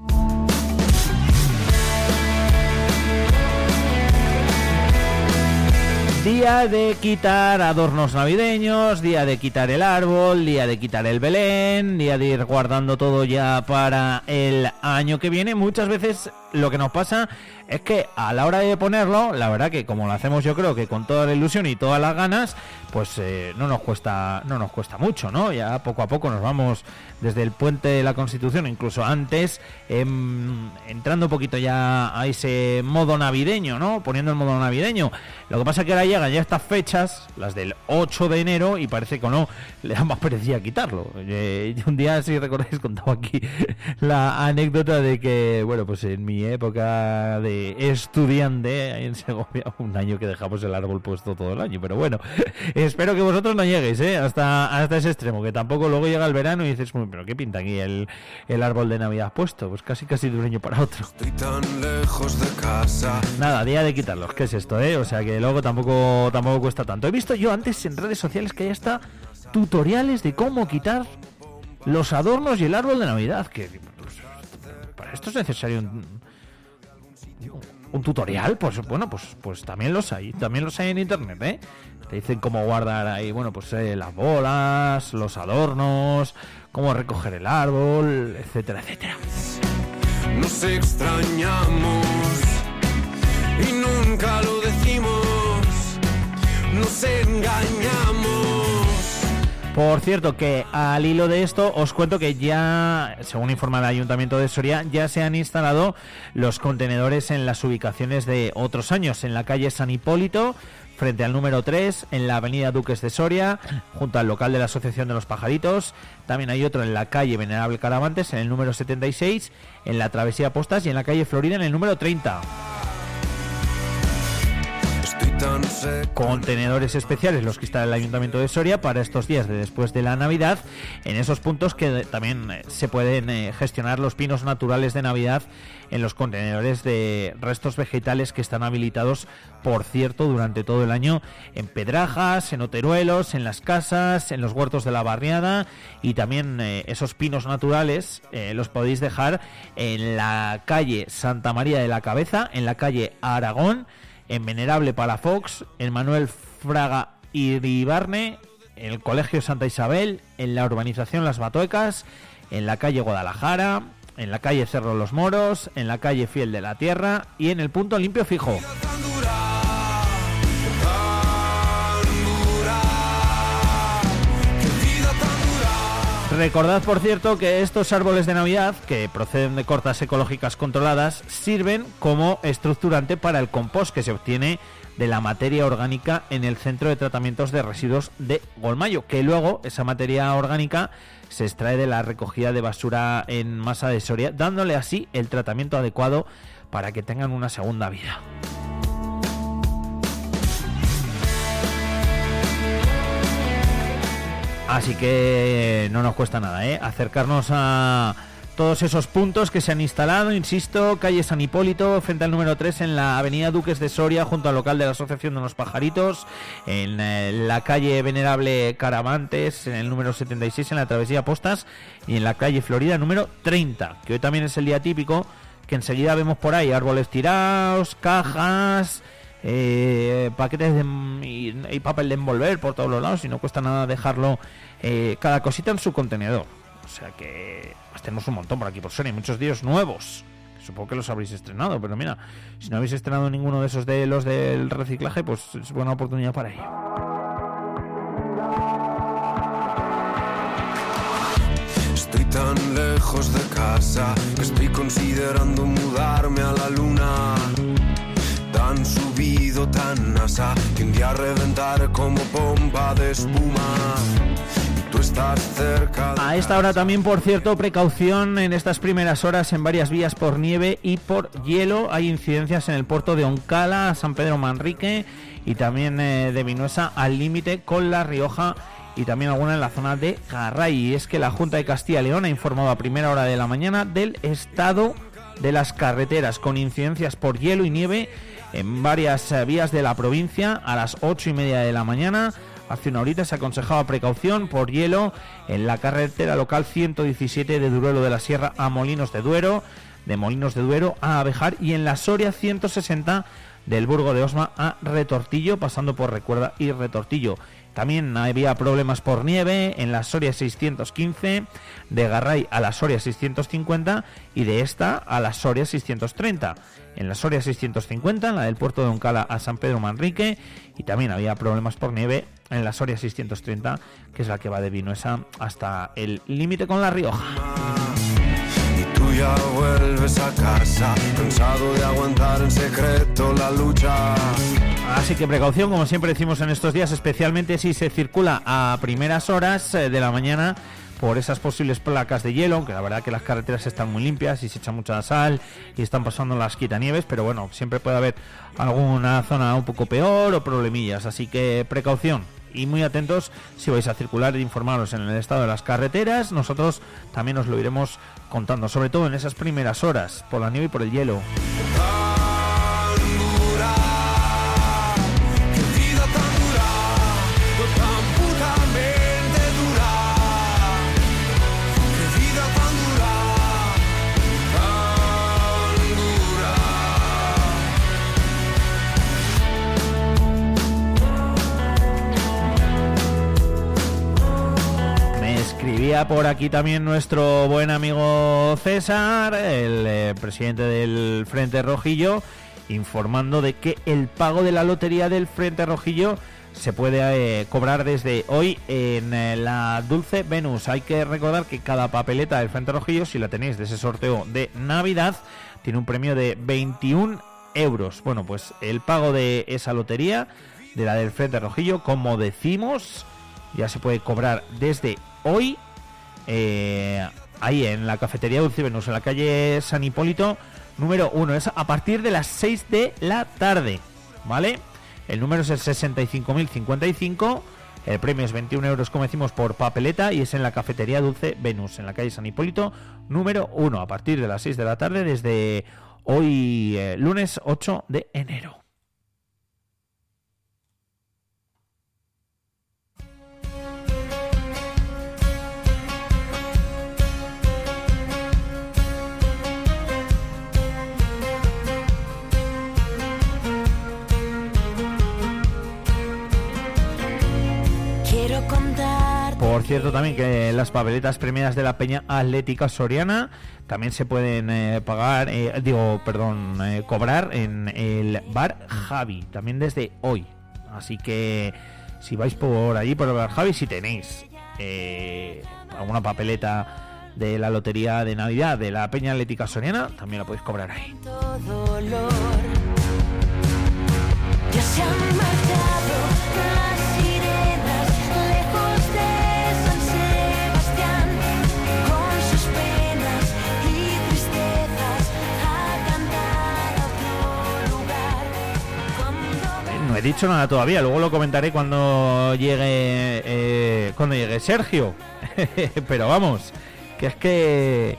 Speaker 1: Día de quitar adornos navideños, día de quitar el árbol, día de quitar el Belén, día de ir guardando todo ya para el año que viene. Muchas veces lo que nos pasa es que a la hora de ponerlo, la verdad que como lo hacemos yo creo que con toda la ilusión y todas las ganas, pues eh, no nos cuesta no nos cuesta mucho, ¿no? Ya poco a poco nos vamos desde el puente de la Constitución, incluso antes, em, entrando un poquito ya a ese modo navideño, ¿no? Poniendo el modo navideño. Lo que pasa es que ahora llegan ya estas fechas, las del 8 de enero, y parece que no, le da más perecía quitarlo. Eh, un día, si recordáis, contaba aquí *laughs* la anécdota de que, bueno, pues en mi época de de estudiante ahí en Segovia, *laughs* un año que dejamos el árbol puesto todo el año, pero bueno, *laughs* espero que vosotros no lleguéis ¿eh? hasta, hasta ese extremo, que tampoco luego llega el verano y dices, pero ¿qué pinta aquí el, el árbol de Navidad puesto? Pues casi casi de un año para otro.
Speaker 38: Estoy tan lejos de casa.
Speaker 1: Nada, día de quitarlos, ¿qué es esto? Eh? O sea que luego tampoco, tampoco cuesta tanto. He visto yo antes en redes sociales que hay hasta tutoriales de cómo quitar los adornos y el árbol de Navidad, que pues, para esto es necesario un, un tutorial, pues bueno, pues pues también los hay, también los hay en internet, ¿eh? Te dicen cómo guardar ahí, bueno, pues eh, las bolas, los adornos, cómo recoger el árbol, etcétera, etcétera.
Speaker 38: Nos extrañamos y nunca lo decimos. Nos engañamos.
Speaker 1: Por cierto, que al hilo de esto os cuento que ya, según informa el Ayuntamiento de Soria, ya se han instalado los contenedores en las ubicaciones de otros años, en la calle San Hipólito, frente al número 3, en la avenida Duques de Soria, junto al local de la Asociación de los Pajaritos. También hay otro en la calle Venerable Caravantes, en el número 76, en la Travesía Postas y en la calle Florida, en el número 30. Contenedores especiales los que está el Ayuntamiento de Soria para estos días de después de la Navidad, en esos puntos que también eh, se pueden eh, gestionar los pinos naturales de Navidad en los contenedores de restos vegetales que están habilitados, por cierto, durante todo el año en Pedrajas, en Oteruelos, en las casas, en los huertos de la barriada y también eh, esos pinos naturales los podéis dejar en la calle Santa María de la Cabeza, en la calle Aragón, en Venerable Palafox, en Manuel Fraga Iribarne, en el Colegio Santa Isabel, en la urbanización Las Batoecas, en la calle Guadalajara, en la calle Cerro Los Moros, en la calle Fiel de la Tierra y en el punto limpio fijo. Recordad, por cierto, que estos árboles de Navidad, que proceden de cortas ecológicas controladas, sirven como estructurante para el compost que se obtiene de la materia orgánica en el Centro de Tratamientos de Residuos de Golmayo, que luego esa materia orgánica se extrae de la recogida de basura en masa de Soria, dándole así el tratamiento adecuado para que tengan una segunda vida. Así que no nos cuesta nada, ¿eh? Acercarnos a todos esos puntos que se han instalado, insisto, calle San Hipólito, frente al número 3 en la avenida Duques de Soria, junto al local de la Asociación de los Pajaritos, en eh, la calle Venerable Caravantes, en el número 76 en la Travesía Postas, y en la calle Florida número 30, que hoy también es el día típico, que enseguida vemos por ahí árboles tirados, cajas, eh, paquetes y, papel de envolver por todos los lados y no cuesta nada dejarlo eh, cada cosita en su contenedor. O sea que pues tenemos un montón por aquí por Sony, muchos días nuevos. Supongo que los habréis estrenado, pero mira, si no habéis estrenado ninguno de esos de los del reciclaje, pues es buena oportunidad para ello.
Speaker 38: Estoy tan lejos de casa que estoy considerando mudarme a la luna tan subido, tan nasa, que reventar como pompa de espuma.
Speaker 1: A esta hora también, por cierto, precaución en estas primeras horas en varias vías por nieve y por hielo. Hay incidencias en el puerto de Oncala, San Pedro Manrique y también eh, de Vinuesa al límite con La Rioja y también alguna en la zona de Garray. Y es que la Junta de Castilla y León ha informado a primera hora de la mañana del estado de las carreteras con incidencias por hielo y nieve en varias eh, vías de la provincia a las 8 y media de la mañana. Hace una horita se aconsejaba precaución por hielo en la carretera local 117 de Duruelo de la Sierra a Molinos de Duero, de Molinos de Duero a Abejar y en la Soria 160 del Burgo de Osma a Retortillo, pasando por Recuerda y Retortillo. También había problemas por nieve en la Soria 615, de Garray a la Soria 650 y de esta a la Soria 630. En la Soria 650, en la del puerto de Oncala a San Pedro Manrique, y también había problemas por nieve en la Soria 630, que es la que va de Vinuesa hasta el límite con La Rioja.
Speaker 38: Y tú ya vuelves a casa, cansado de aguantar en secreto la lucha.
Speaker 1: Así que precaución, como siempre decimos en estos días, especialmente si se circula a primeras horas eh, de la mañana por esas posibles placas de hielo, aunque la verdad que las carreteras están muy limpias y se echa mucha sal y están pasando las quitanieves, pero bueno, siempre puede haber alguna zona un poco peor o problemillas, así que precaución y muy atentos si vais a circular e informaros en el estado de las carreteras. Nosotros también os lo iremos contando, sobre todo en esas primeras horas, por la nieve y por el hielo. Por aquí también nuestro buen amigo César, el eh, presidente del Frente Rojillo, informando de que el pago de la lotería del Frente Rojillo se puede eh, cobrar desde hoy en eh, la Dulce Venus. Hay que recordar que cada papeleta del Frente Rojillo, si la tenéis de ese sorteo de Navidad, tiene un premio de 21 euros. Bueno, pues el pago de esa lotería, de la del Frente Rojillo, como decimos, ya se puede cobrar desde hoy eh, ahí en la cafetería Dulce Venus, en la calle San Hipólito, número 1. Es a partir de las 6 de la tarde, ¿vale? El número es el 65.055. El premio es 21 euros, como decimos, por papeleta y es en la cafetería Dulce Venus, en la calle San Hipólito, número 1, a partir de las 6 de la tarde, desde hoy, eh, lunes 8 de enero. Por cierto, también que las papeletas premiadas de la Peña Atlética Soriana también se pueden eh, pagar, eh, digo, perdón, eh, cobrar en el bar Javi, también desde hoy. Así que si vais por allí, por el bar Javi, si tenéis alguna papeleta de la lotería de Navidad de la Peña Atlética Soriana, también la podéis cobrar ahí. No he dicho nada todavía, luego lo comentaré cuando llegue eh, cuando llegue Sergio. *laughs* Pero vamos, que es que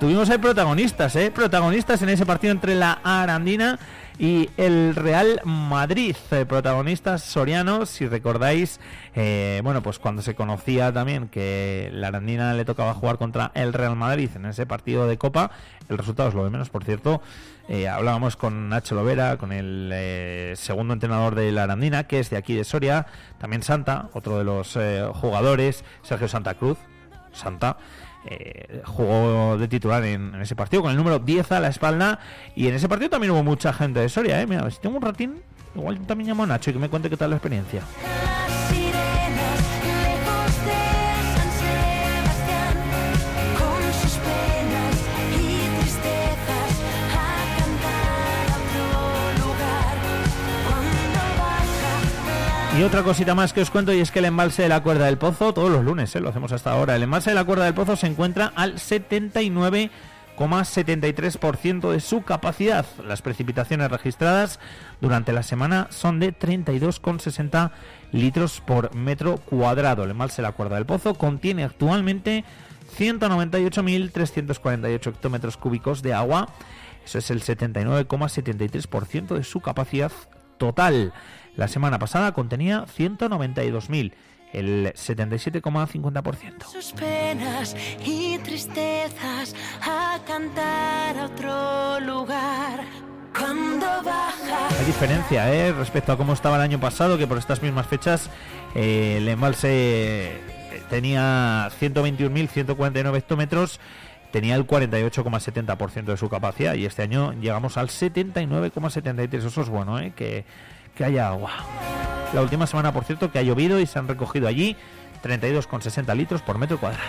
Speaker 1: tuvimos ahí protagonistas, ¿eh? Protagonistas en ese partido entre la Arandina y el Real Madrid. Eh, protagonistas sorianos, si recordáis, eh, bueno, pues cuando se conocía también que la Arandina le tocaba jugar contra el Real Madrid en ese partido de Copa, el resultado es lo de menos, por cierto. Eh, hablábamos con Nacho Lovera, con el eh, segundo entrenador de la Arandina, que es de aquí de Soria, también Santa, otro de los eh, jugadores, Sergio Santa Cruz, Santa, jugó de titular en, ese partido con el número 10 a la espalda y en ese partido también hubo mucha gente de Soria, ¿eh? Mira, si tengo un ratín, igual también llamo a Nacho y que me cuente qué tal la experiencia. Y otra cosita más que os cuento y es que el embalse de la cuerda del pozo, todos los lunes, ¿eh? lo hacemos hasta ahora, el embalse de la cuerda del pozo se encuentra al 79,73% de su capacidad. Las precipitaciones registradas durante la semana son de 32,60 litros por metro cuadrado. El embalse de la cuerda del pozo contiene actualmente 198.348 hectómetros cúbicos de agua. Eso es el 79,73% de su capacidad total. La semana pasada contenía 192.000, el 77,50%.
Speaker 39: Sus penas y tristezas a cantar a otro lugar. Cuando baja.
Speaker 1: Hay diferencia ¿eh? respecto a cómo estaba el año pasado, que por estas mismas fechas eh, el embalse eh, tenía 121.149 hectómetros, tenía el 48,70% de su capacidad y este año llegamos al 79,73%. Eso es bueno, ¿eh? que que haya agua. La última semana, por cierto, que ha llovido y se han recogido allí 32,60 litros por metro cuadrado.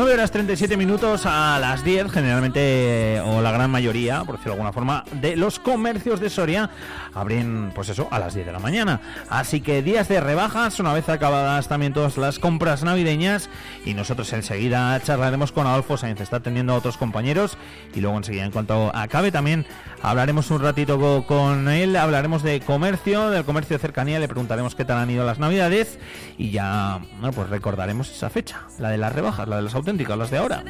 Speaker 40: 9 horas 37 minutos a las 10, generalmente, o la gran mayoría, por decirlo de alguna forma, de los comercios de Soria abren, pues eso, a las 10 de la mañana. Así que días de rebajas, una vez acabadas también todas las compras navideñas, y nosotros enseguida charlaremos con Adolfo Sainz, está atendiendo a otros compañeros, y luego enseguida, en cuanto acabe, también hablaremos un ratito co- con él, hablaremos de comercio, del comercio de cercanía, le preguntaremos qué tal han ido las navidades, y ya, bueno, pues recordaremos esa fecha, la de las rebajas, la de las auténticas, las de ahora.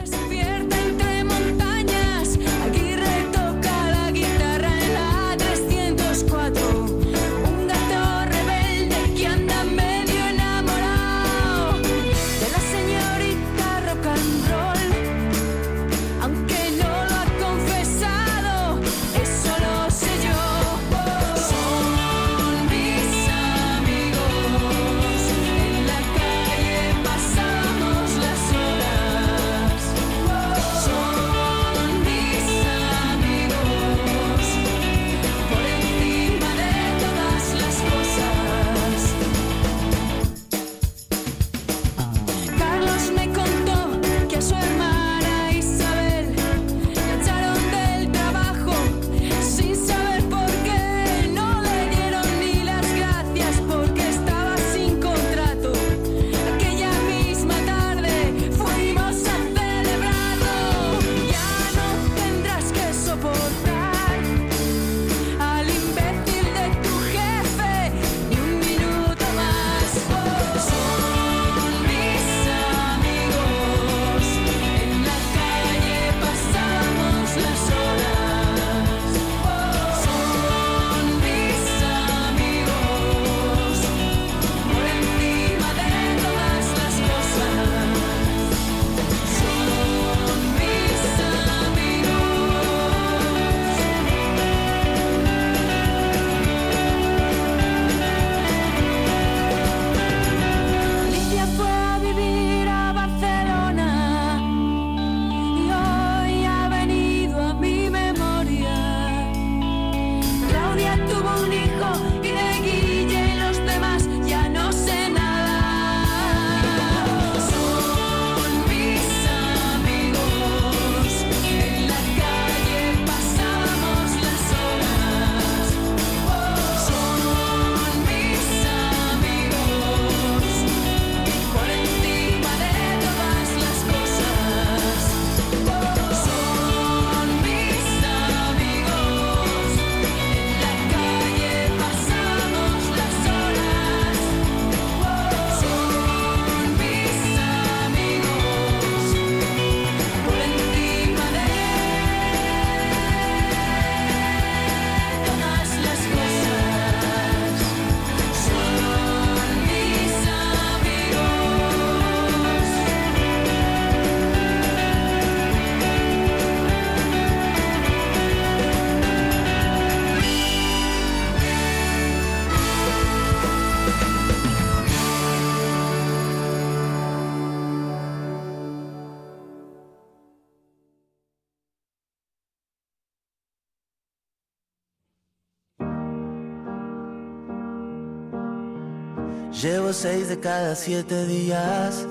Speaker 41: De
Speaker 32: cada siete días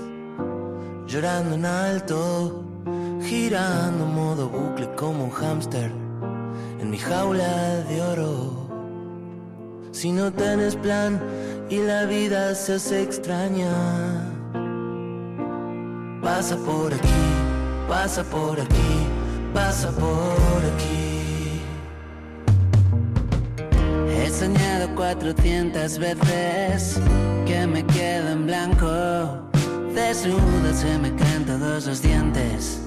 Speaker 32: llorando en alto, girando modo bucle como un hámster en mi jaula de oro. Si no tienes plan y la vida se hace extraña, pasa por aquí, pasa por aquí, pasa por aquí. Soñado 400 veces que me quedo en blanco. Desnudo se me caen todos los dientes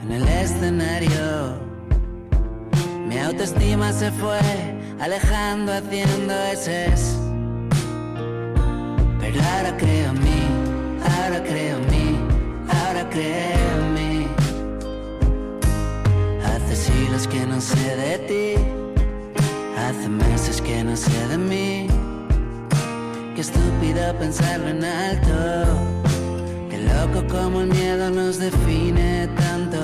Speaker 32: en el escenario. Mi autoestima se fue alejando haciendo eses. Pero ahora creo en mí, ahora creo en mí, ahora creo en mí. Hace siglos que no sé de ti, hace meses que no sé de mí. Qué estúpido pensarlo en alto, qué loco como el miedo nos define tanto.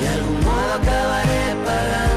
Speaker 32: De algún modo acabaré pagándolo.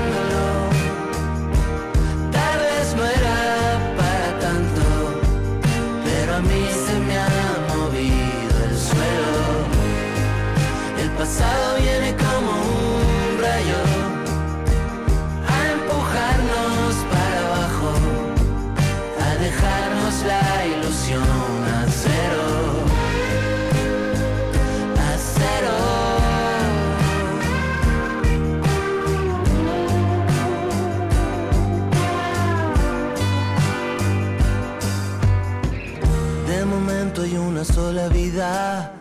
Speaker 32: Sola vida,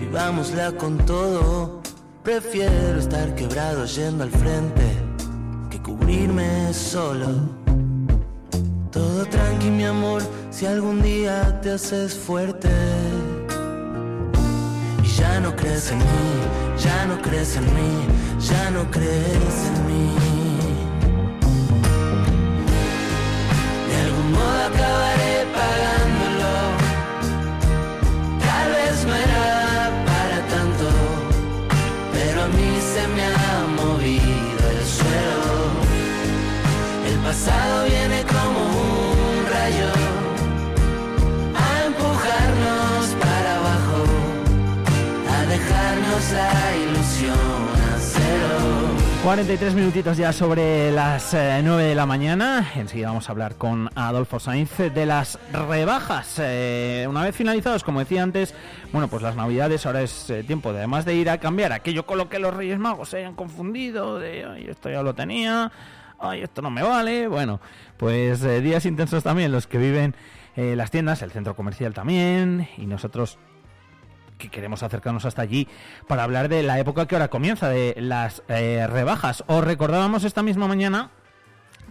Speaker 32: vivámosla con todo. Prefiero estar quebrado yendo al frente que cubrirme solo. Todo tranqui, mi amor, si algún día te haces fuerte. Y ya no crees en mí, ya no crees en mí, ya no crees en mí. De algún modo acabaré la ilusión a cero.
Speaker 1: 43 minutitos ya sobre las eh, 9 de la mañana. Enseguida vamos a hablar con Adolfo Sainz de las rebajas. Eh, una vez finalizados, como decía antes, bueno, pues las navidades ahora es eh, tiempo de además de ir a cambiar aquello con lo que los Reyes Magos se hayan confundido, de "Ay, esto ya lo tenía, ay, esto no me vale. Bueno, pues eh, días intensos también los que viven las tiendas, el centro comercial también, y nosotros que queremos acercarnos hasta allí para hablar de la época que ahora comienza, de las eh, rebajas. Os recordábamos esta misma mañana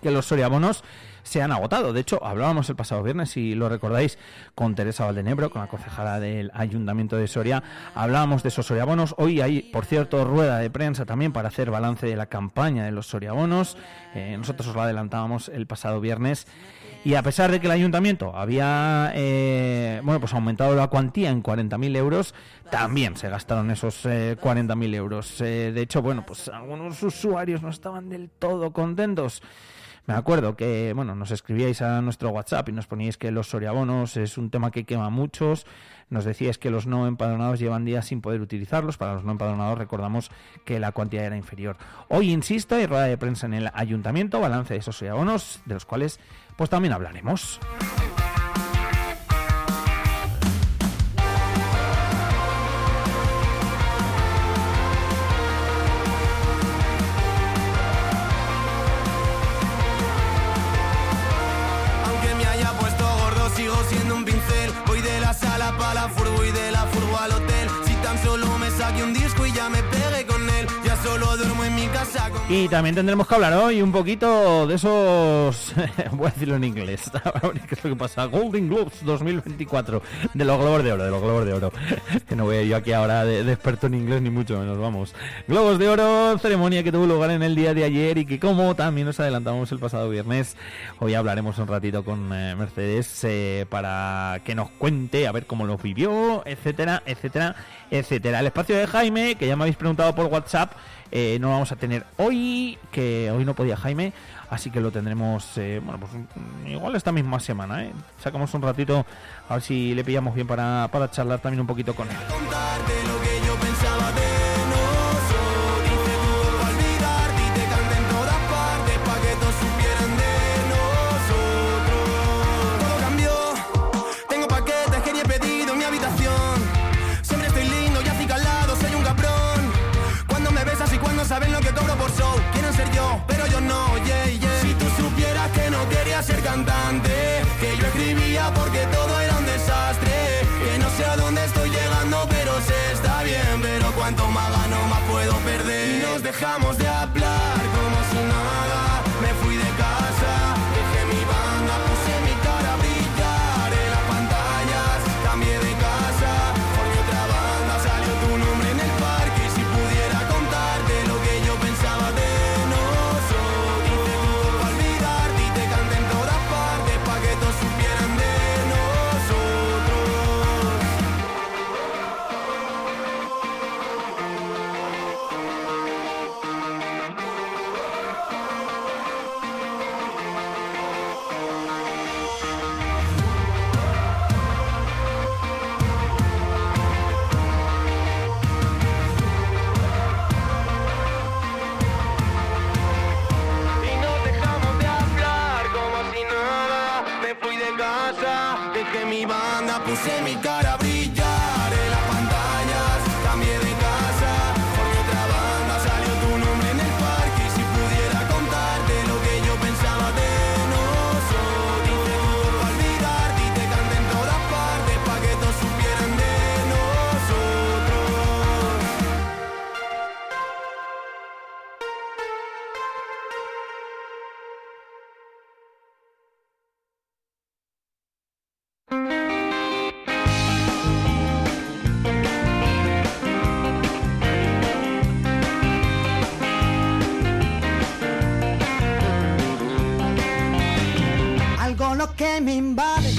Speaker 1: que los soriabonos se han agotado. De hecho, hablábamos el pasado viernes, si lo recordáis, con Teresa Valdenebro, con la concejala del Ayuntamiento de Soria. Hablábamos de esos soriabonos. Hoy hay, por cierto, rueda de prensa también para hacer balance de la campaña de los soriabonos. Eh, nosotros os lo adelantábamos el pasado viernes. Y a pesar de que el ayuntamiento había eh, bueno pues aumentado la cuantía en 40.000 euros, también se gastaron esos eh, 40.000 euros. Eh, de hecho, bueno, pues algunos usuarios no estaban del todo contentos. Me acuerdo que, bueno, nos escribíais a nuestro WhatsApp y nos poníais que los soriabonos es un tema que quema a muchos. Nos decíais que los no empadronados llevan días sin poder utilizarlos. Para los no empadronados recordamos que la cuantía era inferior. Hoy, insisto, hay rueda de prensa en el ayuntamiento, balance de esos soriabonos, de los cuales pues también hablaremos.
Speaker 32: Y
Speaker 1: también tendremos que hablar hoy un poquito de esos, *laughs* voy a decirlo en inglés, *laughs* qué es lo que pasa, Golden Globes 2024, de los Globos de Oro, de los Globos de Oro, *laughs* que no voy yo aquí ahora de, experto en inglés ni mucho menos, vamos. Globos de Oro, ceremonia que tuvo lugar en el día de ayer y que como también nos adelantamos el pasado viernes, hoy hablaremos un ratito con eh, Mercedes eh, para que nos cuente a ver cómo lo vivió, etcétera, etcétera, etcétera. El espacio de Jaime, que ya me habéis preguntado por WhatsApp, eh, no lo vamos a tener hoy, que hoy no podía Jaime, así que lo tendremos, eh, bueno, pues mm, igual esta misma semana, ¿eh? Sacamos un ratito a ver si le pillamos bien para, para charlar también un poquito con él.
Speaker 42: Que yo escribía porque todo era un desastre. Que no sé a dónde estoy llegando, pero se está bien. Pero cuanto más gano, más puedo perder. Que me invade.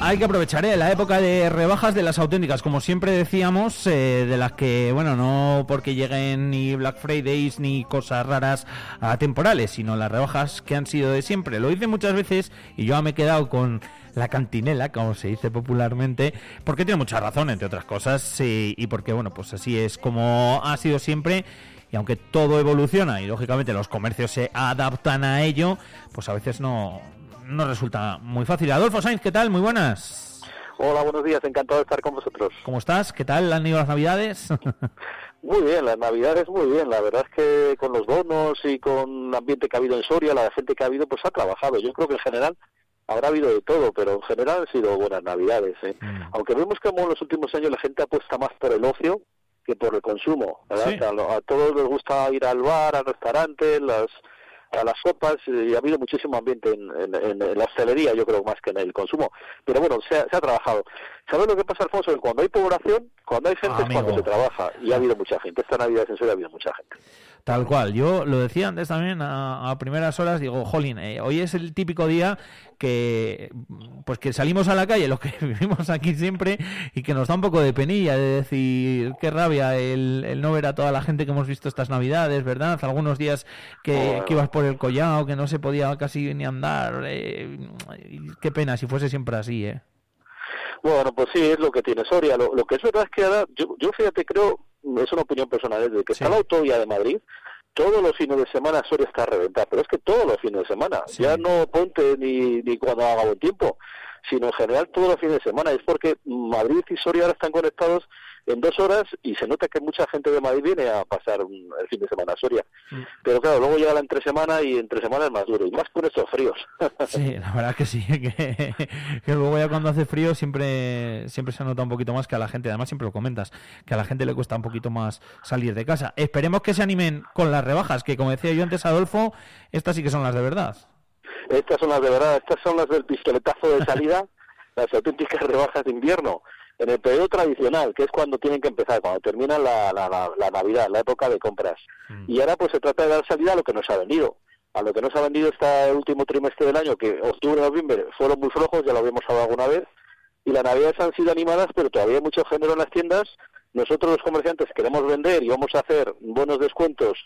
Speaker 1: Hay que aprovechar ¿eh? la época de rebajas de las auténticas, como siempre decíamos, eh, de las que, bueno, no porque lleguen ni Black Fridays ni cosas raras atemporales, sino las rebajas que han sido de siempre. Lo hice muchas veces y yo me he quedado con la cantinela, como se dice popularmente, porque tiene mucha razón, entre otras cosas, y, y porque, bueno, pues así es como ha sido siempre. Y aunque todo evoluciona y lógicamente los comercios se adaptan a ello, pues a veces no, no resulta muy fácil. Adolfo Sainz, ¿qué tal? Muy buenas.
Speaker 43: Hola, buenos días, encantado de estar con vosotros.
Speaker 1: ¿Cómo estás? ¿Qué tal han ido las navidades? *laughs*
Speaker 43: Muy bien, las navidades muy bien. La verdad es que con los bonos y con el ambiente que ha habido en Soria, la gente que ha habido, pues ha trabajado. Yo creo que en general habrá habido de todo, pero en general han sido buenas navidades. ¿eh? Aunque vemos como en los últimos años la gente apuesta más por el ocio que por el consumo. ¿verdad?
Speaker 1: Sí.
Speaker 43: A, a todos les gusta ir al bar, al restaurante, las a las sopas y ha habido muchísimo ambiente en, en- en- en la hostelería, yo creo, más que en el consumo. Pero bueno, se ha, se ha trabajado. ¿Sabes lo que pasa, Alfonso? Que cuando hay población, cuando hay gente es cuando
Speaker 1: Amigo.
Speaker 43: se trabaja. Y ha habido mucha gente. Esta Navidad en Soria ha habido mucha gente.
Speaker 1: Tal cual, yo lo decía antes también a, a primeras horas, digo, jolín, eh, hoy es el típico día que pues que salimos a la calle, los que *laughs* vivimos aquí siempre, y que nos da un poco de penilla de decir, qué rabia el, el no ver a toda la gente que hemos visto estas navidades, ¿verdad? Algunos días que, ibas por el collao, que no se podía casi ni andar, eh, qué pena si fuese siempre así, ¿eh?
Speaker 43: Bueno, pues sí, es lo que tiene Soria. Lo, lo que es verdad es que ahora, yo, yo fíjate, creo, es una opinión personal, desde que está la autovía de Madrid, todos los fines de semana Soria está a reventar, pero es que todos los fines de semana, ya no ponte ni, ni cuando haga buen tiempo, sino en general todos los fines de semana. Es porque Madrid y Soria ahora están conectados en dos horas y se nota que mucha gente de Madrid viene a pasar un- el fin de semana a Soria. Pero claro, luego llega la entre semana y entre semana es más duro, y más con estos fríos. *laughs*
Speaker 1: Sí, la verdad que sí, *laughs* que, que luego ya cuando hace frío siempre, siempre se nota un poquito más que a la gente, además siempre lo comentas, que a la gente le cuesta un poquito más salir de casa. Esperemos que se animen con las rebajas, que como decía yo antes, Adolfo, estas sí que son las de verdad.
Speaker 43: Estas son las de verdad, estas son las del pistoletazo de salida, *laughs* las auténticas rebajas de invierno, en el periodo tradicional, que es cuando tienen que empezar, cuando termina la, la, la- la Navidad, la época de compras. Y ahora pues se trata de dar salida a lo que nos ha vendido. A lo que nos ha vendido está el último trimestre del año, que octubre y noviembre fueron muy flojos, ya lo habíamos hablado alguna vez, y las navidades han sido animadas, pero todavía hay mucho género en las tiendas nosotros los comerciantes queremos vender y vamos a hacer buenos descuentos,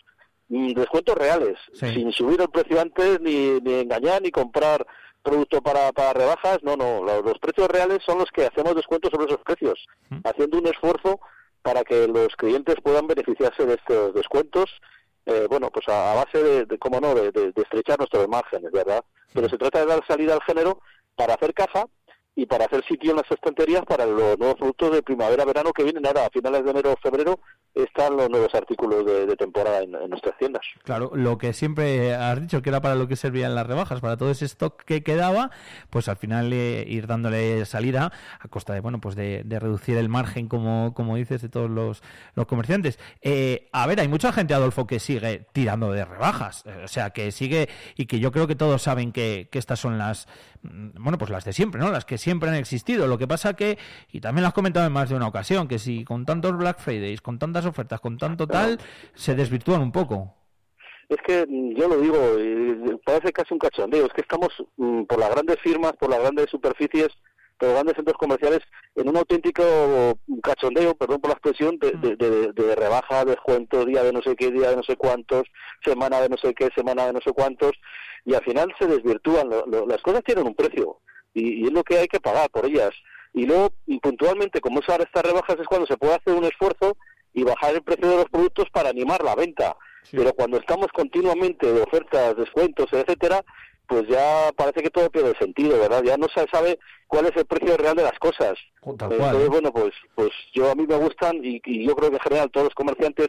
Speaker 43: mm, descuentos reales, sin subir el precio antes, ni, ni engañar, ni comprar producto para, para rebajas, no, no, los, los precios reales son los que hacemos descuentos sobre esos precios, haciendo un esfuerzo para que los clientes puedan beneficiarse de estos descuentos, eh, bueno, pues a, a base de, de, cómo no, de, de- de estrechar nuestros márgenes, ¿verdad? Pero se trata de dar salida al género para hacer caja y para hacer sitio en las estanterías para los nuevos productos de primavera-verano que vienen ahora a finales de enero o febrero están los nuevos artículos de, temporada en, nuestras tiendas.
Speaker 1: Claro, lo que siempre has dicho que era para lo que servían las rebajas, para todo ese stock que quedaba, pues al final eh, ir dándole salida a costa de bueno, pues de, de reducir el margen, como, como dices, de todos los, los comerciantes. Eh, a ver, hay mucha gente, Adolfo, que sigue tirando de rebajas, eh, o sea, que sigue y que yo creo que todos saben que, que estas son las, mm, bueno, pues las de siempre, ¿no? Las que siempre han existido. Lo que pasa que, y también lo has comentado en más de una ocasión, que si con tantos Black Fridays, con tantas ofertas, con tanto tal, se desvirtúan un poco.
Speaker 43: Es que mm, yo lo digo, eh, parece casi un cachondeo, es que estamos mm, por las grandes firmas, por las grandes superficies, por los grandes centros comerciales, en un auténtico cachondeo, perdón por la expresión, de, de, de- de rebaja, descuento, día de no sé qué, día de no sé cuántos, semana de no sé qué, semana de no sé cuántos, y al final se desvirtúan, lo- las cosas tienen un precio, y, es lo que hay que pagar por ellas. Y luego, puntualmente, como es ahora estas rebajas, es cuando se puede hacer un esfuerzo y bajar el precio de los productos para animar la venta. Pero cuando estamos continuamente de ofertas, descuentos, etcétera, pues ya parece que todo pierde sentido, ¿verdad? Ya no se sabe cuál es el precio real de las cosas.
Speaker 1: Tal
Speaker 43: Entonces,
Speaker 1: cual.
Speaker 43: bueno, pues pues yo a mí me gustan y, y yo creo que en general todos los comerciantes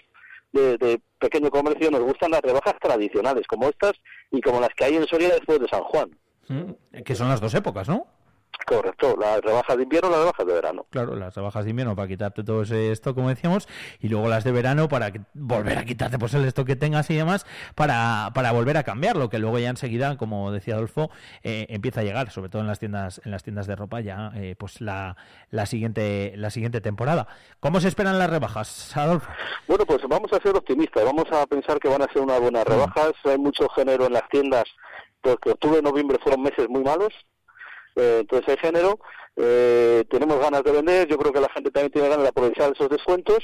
Speaker 43: de, de pequeño comercio nos gustan las rebajas tradicionales como estas y como las que hay en Soria después de San Juan.
Speaker 1: Mm, Que son las dos épocas, ¿no?
Speaker 43: Correcto, las rebajas de invierno, las rebajas de verano.
Speaker 1: Claro, las rebajas de invierno para quitarte todo ese stock, como decíamos, y luego las de verano para que- volver a quitarte pues el stock que tengas y demás, para, para volver a cambiarlo, que luego ya enseguida, como decía Adolfo, eh, empieza a llegar, sobre todo en las tiendas, en las tiendas de ropa, ya eh, pues la, la siguiente, la siguiente temporada. ¿Cómo se esperan las rebajas, Adolfo?
Speaker 43: Bueno, pues vamos a ser optimistas, vamos a pensar que van a ser unas buenas rebajas, hay mucho género en las tiendas, porque octubre y noviembre fueron meses muy malos, eh, hay género, eh, tenemos ganas de vender, yo creo que la gente también tiene ganas de aprovechar esos descuentos,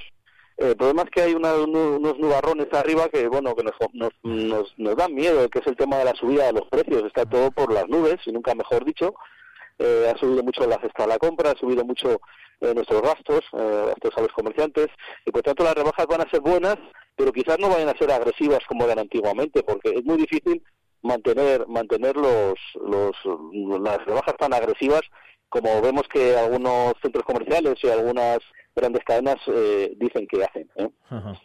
Speaker 43: Eh, el problema es que hay una- uno- unos nubarrones arriba que, bueno, que nos, nos, nos, nos dan miedo, que es el tema de la subida de los precios. Está todo por las nubes, y nunca mejor dicho. Eh, ha subido mucho la cesta de la compra, ha subido mucho eh, nuestros gastos, eh, gastos a los comerciantes, y por tanto las rebajas van a ser buenas, pero quizás no vayan a ser agresivas como eran antiguamente, porque es muy difícil mantener mantener los, los las rebajas tan agresivas como vemos que algunos centros comerciales y algunas grandes cadenas eh, dicen que hacen. ¿eh?
Speaker 1: Ajá.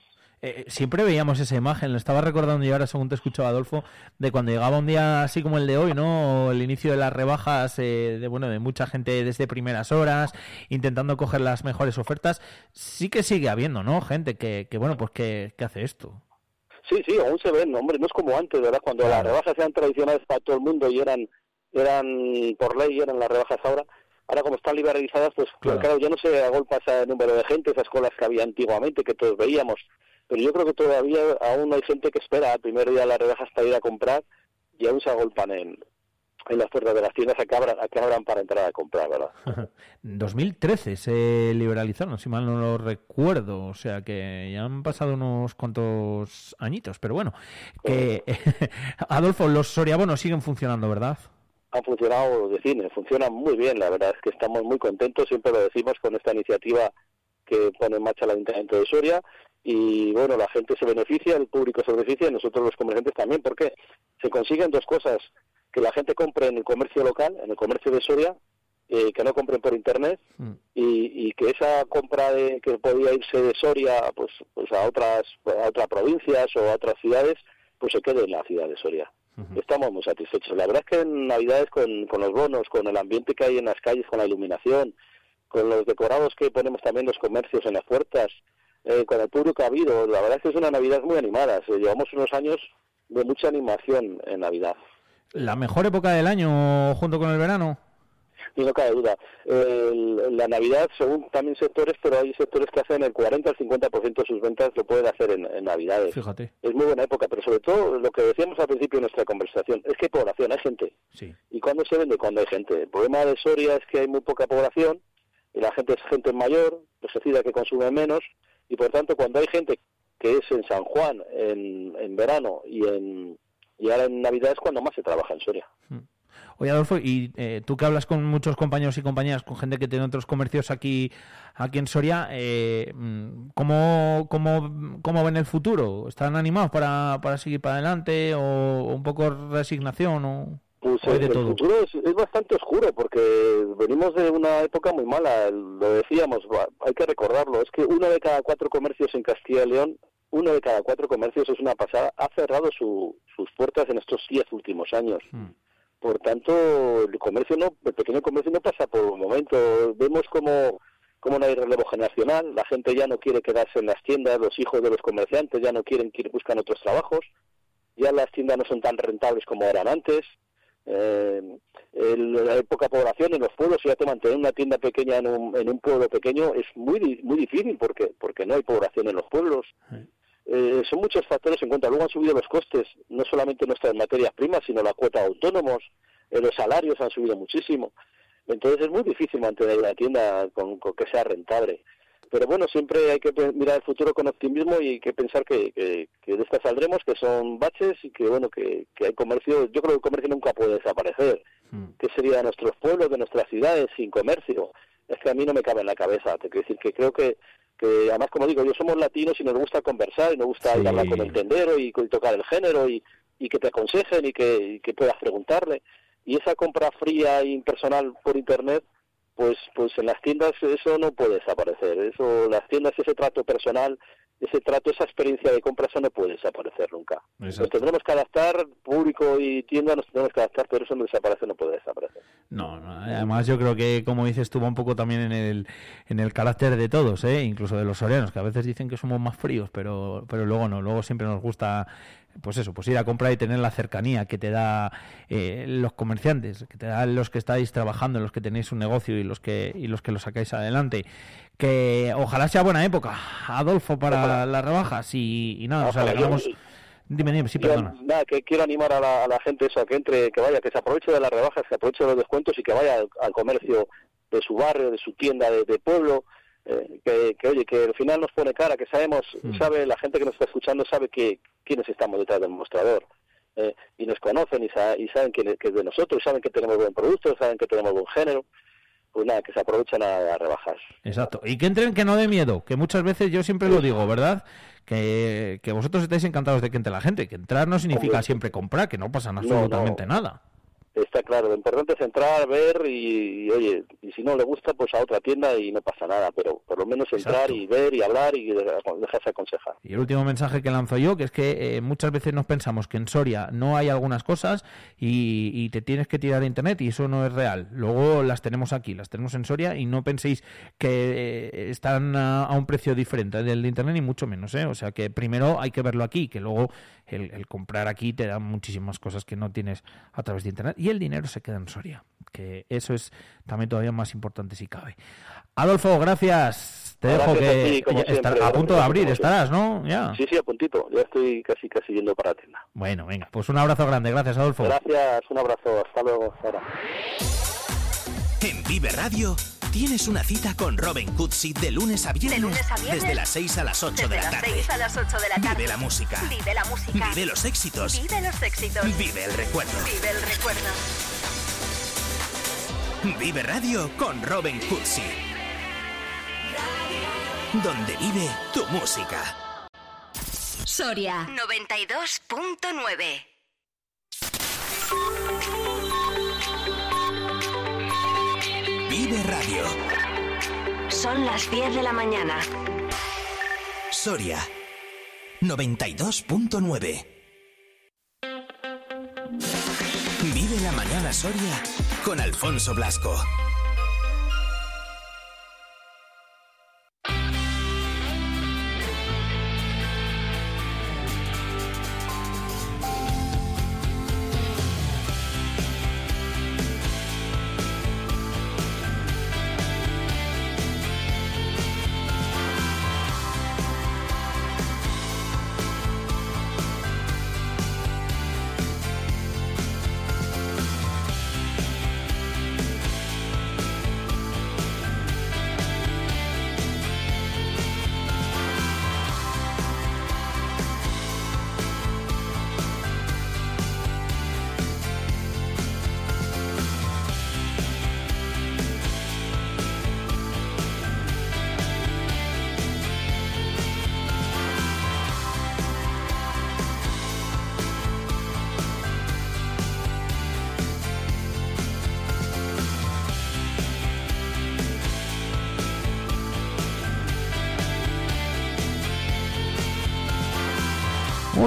Speaker 1: Eh, siempre veíamos esa imagen, lo estaba recordando y ahora según te escuchaba Adolfo, de cuando llegaba un día así como el de hoy, ¿no? El inicio de las rebajas, eh, de bueno, de mucha gente desde primeras horas, intentando coger las mejores ofertas. Sí que sigue habiendo, ¿no? Gente que, que bueno, pues que, que hace esto.
Speaker 43: Sí, sí, aún se ven, hombre, no es como antes, ¿verdad? Cuando las rebajas eran tradicionales para todo el mundo y eran eran por ley, eran las rebajas ahora. Ahora como están liberalizadas, pues
Speaker 1: Claro.
Speaker 43: claro, ya no se agolpa ese número de gente, esas colas que había antiguamente, que todos veíamos. Pero yo creo que todavía aún hay gente que espera al primer día de las rebajas para ir a comprar y aún se agolpan en, en las puertas de las tiendas a que abran, a que abran para entrar a comprar, ¿verdad? *laughs*
Speaker 1: 2013 se liberalizaron, si mal no lo recuerdo, o sea que ya han pasado unos cuantos añitos, pero bueno, que *laughs* Adolfo, los soriabonos siguen funcionando, ¿verdad?
Speaker 43: han funcionado de cine, funcionan muy bien, la verdad es que estamos muy contentos, siempre lo decimos con esta iniciativa que pone en marcha el Ayuntamiento de Soria y bueno, la gente se beneficia, el público se beneficia y nosotros los comerciantes también, porque se consiguen dos cosas, que la gente compre en el comercio local, en el comercio de Soria, eh, que no compren por internet y, y que esa compra de, que podía irse de Soria pues, pues a otras a otras provincias o a otras ciudades, pues se quede en la ciudad de Soria. Estamos muy satisfechos. La verdad es que en Navidades con, con los bonos, con el ambiente que hay en las calles, con la iluminación, con los decorados que ponemos también los comercios en las puertas, eh, con el público que ha habido, la verdad es que es una Navidad muy animada. Llevamos unos años de mucha animación en Navidad.
Speaker 1: La mejor época del año junto con el verano.
Speaker 43: Y no cabe duda. El- la Navidad, según también sectores, pero hay sectores que hacen el 40 al 50% de sus ventas lo pueden hacer en, en Navidades.
Speaker 1: Fíjate.
Speaker 43: Es muy buena época, pero sobre todo lo que decíamos al principio de nuestra conversación, es que hay población, hay gente.
Speaker 1: Sí.
Speaker 43: ¿Y cuándo se vende? Cuando hay gente. El problema de Soria es que hay muy poca población y la gente es gente mayor, pesticida que consume menos y por tanto cuando hay gente que es en San Juan en, en verano y en y ahora en Navidad es cuando más se trabaja en Soria.
Speaker 1: Oye, Adolfo, y eh, tú que hablas con muchos compañeros y compañeras, con gente que tiene otros comercios aquí, aquí en Soria, eh, mm, ¿cómo, cómo, cómo ven el futuro? ¿Están animados para, para seguir para adelante o un poco resignación? O...
Speaker 43: Pues el
Speaker 1: todo.
Speaker 43: futuro es, es bastante oscuro porque venimos de una época muy mala, lo decíamos, hay que recordarlo, es que uno de cada cuatro comercios en Castilla y León, uno de cada cuatro comercios es una pasada, ha cerrado su- sus puertas en estos diez últimos años. Por tanto, el comercio no, el pequeño comercio no pasa por un momento. Vemos como, como no hay relevo generacional, la gente ya no quiere quedarse en las tiendas, los hijos de los comerciantes ya no quieren, quieren buscan otros trabajos, ya las tiendas no son tan rentables como eran antes. Eh, el- hay poca población en los pueblos, fíjate, mantener una tienda pequeña en un, en un pueblo pequeño es muy muy difícil porque porque no hay población en los pueblos. Eh, son muchos factores en cuenta. Luego han subido los costes, no solamente nuestras materias primas, sino la cuota de autónomos, eh, los salarios han subido muchísimo. Entonces es muy difícil mantener la tienda con, con que sea rentable. Pero bueno, siempre hay que mirar el futuro con optimismo y hay que pensar que, que, que de esta saldremos, que son baches y que bueno, que, que hay comercio. Yo creo que el comercio nunca puede desaparecer. ¿Qué sería de nuestros pueblos, de nuestras ciudades sin comercio? Es que a mí no me cabe en la cabeza. Te quiero decir que creo que, que además, como digo, yo somos latinos y nos gusta conversar y nos gusta ir a
Speaker 1: Sí.
Speaker 43: hablar con el tendero y, y tocar el género y, y que te aconsejen y que, y que puedas preguntarle. Y esa compra fría e impersonal por internet, pues, pues en las tiendas eso no puede desaparecer. Eso, las tiendas, ese trato personal, ese trato, esa experiencia de compra, eso no puede desaparecer nunca. Nos tendremos que adaptar, público y tienda nos tendremos que adaptar, pero eso no desaparece, no puede desaparecer.
Speaker 1: No, no, además yo creo que, como dices va un poco también en el, en el carácter de todos, ¿eh? incluso de los sorianos, que a veces dicen que somos más fríos, pero, pero luego no, luego siempre nos gusta, pues eso, pues ir a comprar y tener la cercanía que te da eh, los comerciantes, que te dan los que estáis trabajando, los que tenéis un negocio y los que, y los que lo sacáis adelante. Que ojalá sea buena época, Adolfo, para las rebajas y, y nada, nos
Speaker 43: Ojalá,
Speaker 1: alegramos.
Speaker 43: yo-
Speaker 1: Dime, dime, sí,
Speaker 43: Yo,
Speaker 1: perdona.
Speaker 43: nada, que quiero animar a la, a la gente eso, a que entre, que vaya, que se aproveche de las rebajas, que aproveche de los descuentos y que vaya al, al comercio de su barrio, de su tienda, de, de pueblo, eh, que, que, oye, que al final nos pone cara, que sabemos, sabe, la gente que nos está escuchando sabe que quiénes estamos detrás del mostrador. eh, y nos conocen y, sa- y saben que, que es de nosotros, saben que tenemos buen producto, saben que tenemos buen género, pues nada, que se aprovechen a, a rebajar.
Speaker 1: Exacto. Y que entren que no de miedo, que muchas veces yo siempre lo digo, ¿verdad? Que, que vosotros estáis encantados de que entre la gente, que entrar no significa siempre comprar, que no pasa
Speaker 43: No,
Speaker 1: absolutamente
Speaker 43: no.
Speaker 1: nada.
Speaker 43: Está claro, lo importante es entrar, ver y, y, oye, y si no le gusta, pues a otra tienda y no pasa nada, pero por lo menos entrar y ver y hablar y de- dejarse aconsejar.
Speaker 1: Y el último mensaje que lanzo yo, que es que eh, muchas veces nos pensamos que en Soria no hay algunas cosas y, y te tienes que tirar a internet y eso no es real. Luego las tenemos aquí, las tenemos en Soria y no penséis que eh, están a, a un precio diferente del de internet ni mucho menos. ¿eh? O sea que primero hay que verlo aquí, que luego el, el comprar aquí te da muchísimas cosas que no tienes a través de internet y el dinero se queda en Soria, que eso es también todavía más importante si cabe. Adolfo, gracias. Te dejo
Speaker 43: Gracias a
Speaker 1: que
Speaker 43: ti, como
Speaker 1: ya estar-
Speaker 43: siempre,
Speaker 1: a punto de abrir estarás, ¿no? Ya.
Speaker 43: Sí, sí, a puntito, ya estoy casi casi yendo para la tienda.
Speaker 1: Bueno, venga, pues un abrazo grande. Gracias, Adolfo.
Speaker 43: Gracias, un abrazo, hasta luego, ahora.
Speaker 27: En Vive Radio tienes una cita con Robin Cutsi de lunes a viernes,
Speaker 19: De lunes a viernes.
Speaker 27: desde las 6 a las 8
Speaker 19: Desde
Speaker 27: de la
Speaker 19: las
Speaker 27: tarde.
Speaker 19: 6 a las 8 de la tarde.
Speaker 27: Vive la música.
Speaker 19: Vive la música.
Speaker 27: Vive los éxitos.
Speaker 19: Vive los éxitos.
Speaker 27: Vive el recuerdo.
Speaker 19: Vive el recuerdo.
Speaker 27: Vive Radio con Robin Cutsi. Donde vive tu música.
Speaker 19: Soria 92.9.
Speaker 27: Radio.
Speaker 19: Son las 10 de la mañana.
Speaker 27: Soria 92.9. Vive la mañana Soria con Alfonso Blasco.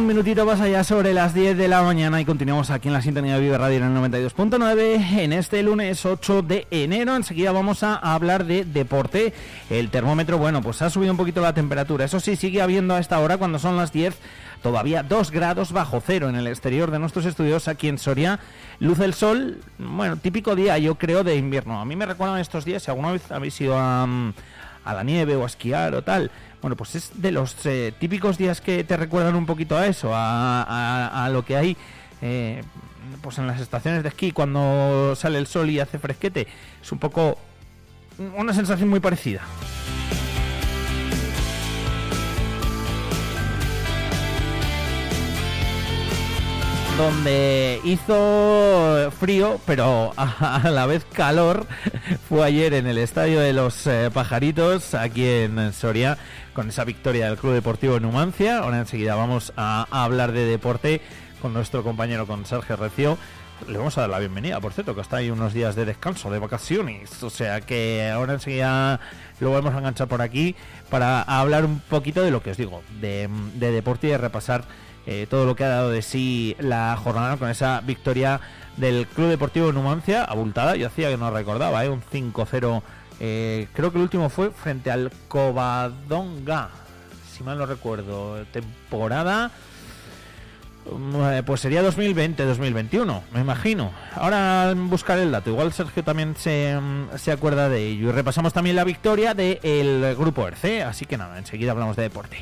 Speaker 1: Minutito pasa ya sobre las 10 de la mañana y continuamos aquí en la sintonía de Vive Radio en el 92.9 en este lunes 8 de enero. Enseguida vamos a hablar de deporte. El termómetro, bueno, pues ha subido un poquito la temperatura. Eso sí, sigue habiendo a esta hora, cuando son las 10, todavía 2 grados bajo cero en el exterior de nuestros estudios aquí en Soria. Luce el sol, bueno, típico día yo creo de invierno. A mí me recuerdan estos días, si alguna vez habéis ido a, mm, a la nieve o a esquiar o tal. Bueno, pues es de los eh, típicos días que te recuerdan un poquito a eso, a, lo que hay eh, pues en las estaciones de esquí cuando sale el sol y hace fresquete. Es un poco una sensación muy parecida. Donde hizo frío, pero *laughs* a, la vez calor, fue ayer en el Estadio de los eh, Pajaritos, aquí en Soria, con esa victoria del Club Deportivo Numancia. Ahora enseguida vamos a, a hablar de deporte con nuestro compañero, con Sergio Recio. Le vamos a dar la bienvenida, por cierto, que está ahí unos días de descanso, de vacaciones. O sea que ahora enseguida lo vamos a enganchar por aquí para hablar un poquito de lo que os digo, de, de deporte y de repasar eh, todo lo que ha dado de sí la jornada con esa victoria del Club Deportivo Numancia, abultada, yo hacía que no recordaba, ¿eh? un 5-0, eh, creo que el último fue frente al Covadonga, si mal no recuerdo, temporada, eh, pues sería 2020-2021, me imagino. Ahora buscaré el dato, igual Sergio también se, mm, se acuerda de ello. Y repasamos también la victoria del grupo ERCE, así que nada, enseguida hablamos de deporte.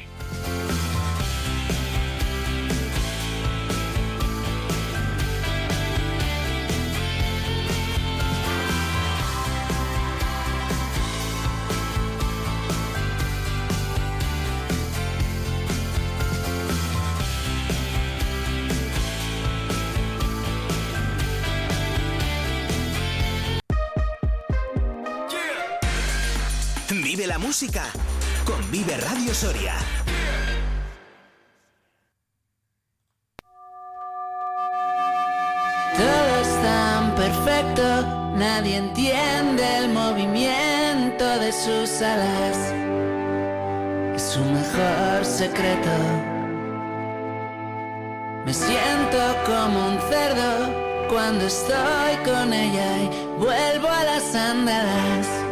Speaker 27: Música con Vive Radio Soria.
Speaker 32: Todo es tan perfecto, nadie entiende el movimiento de sus alas. Es su mejor secreto. Me siento como un cerdo cuando estoy con ella y vuelvo a las andadas.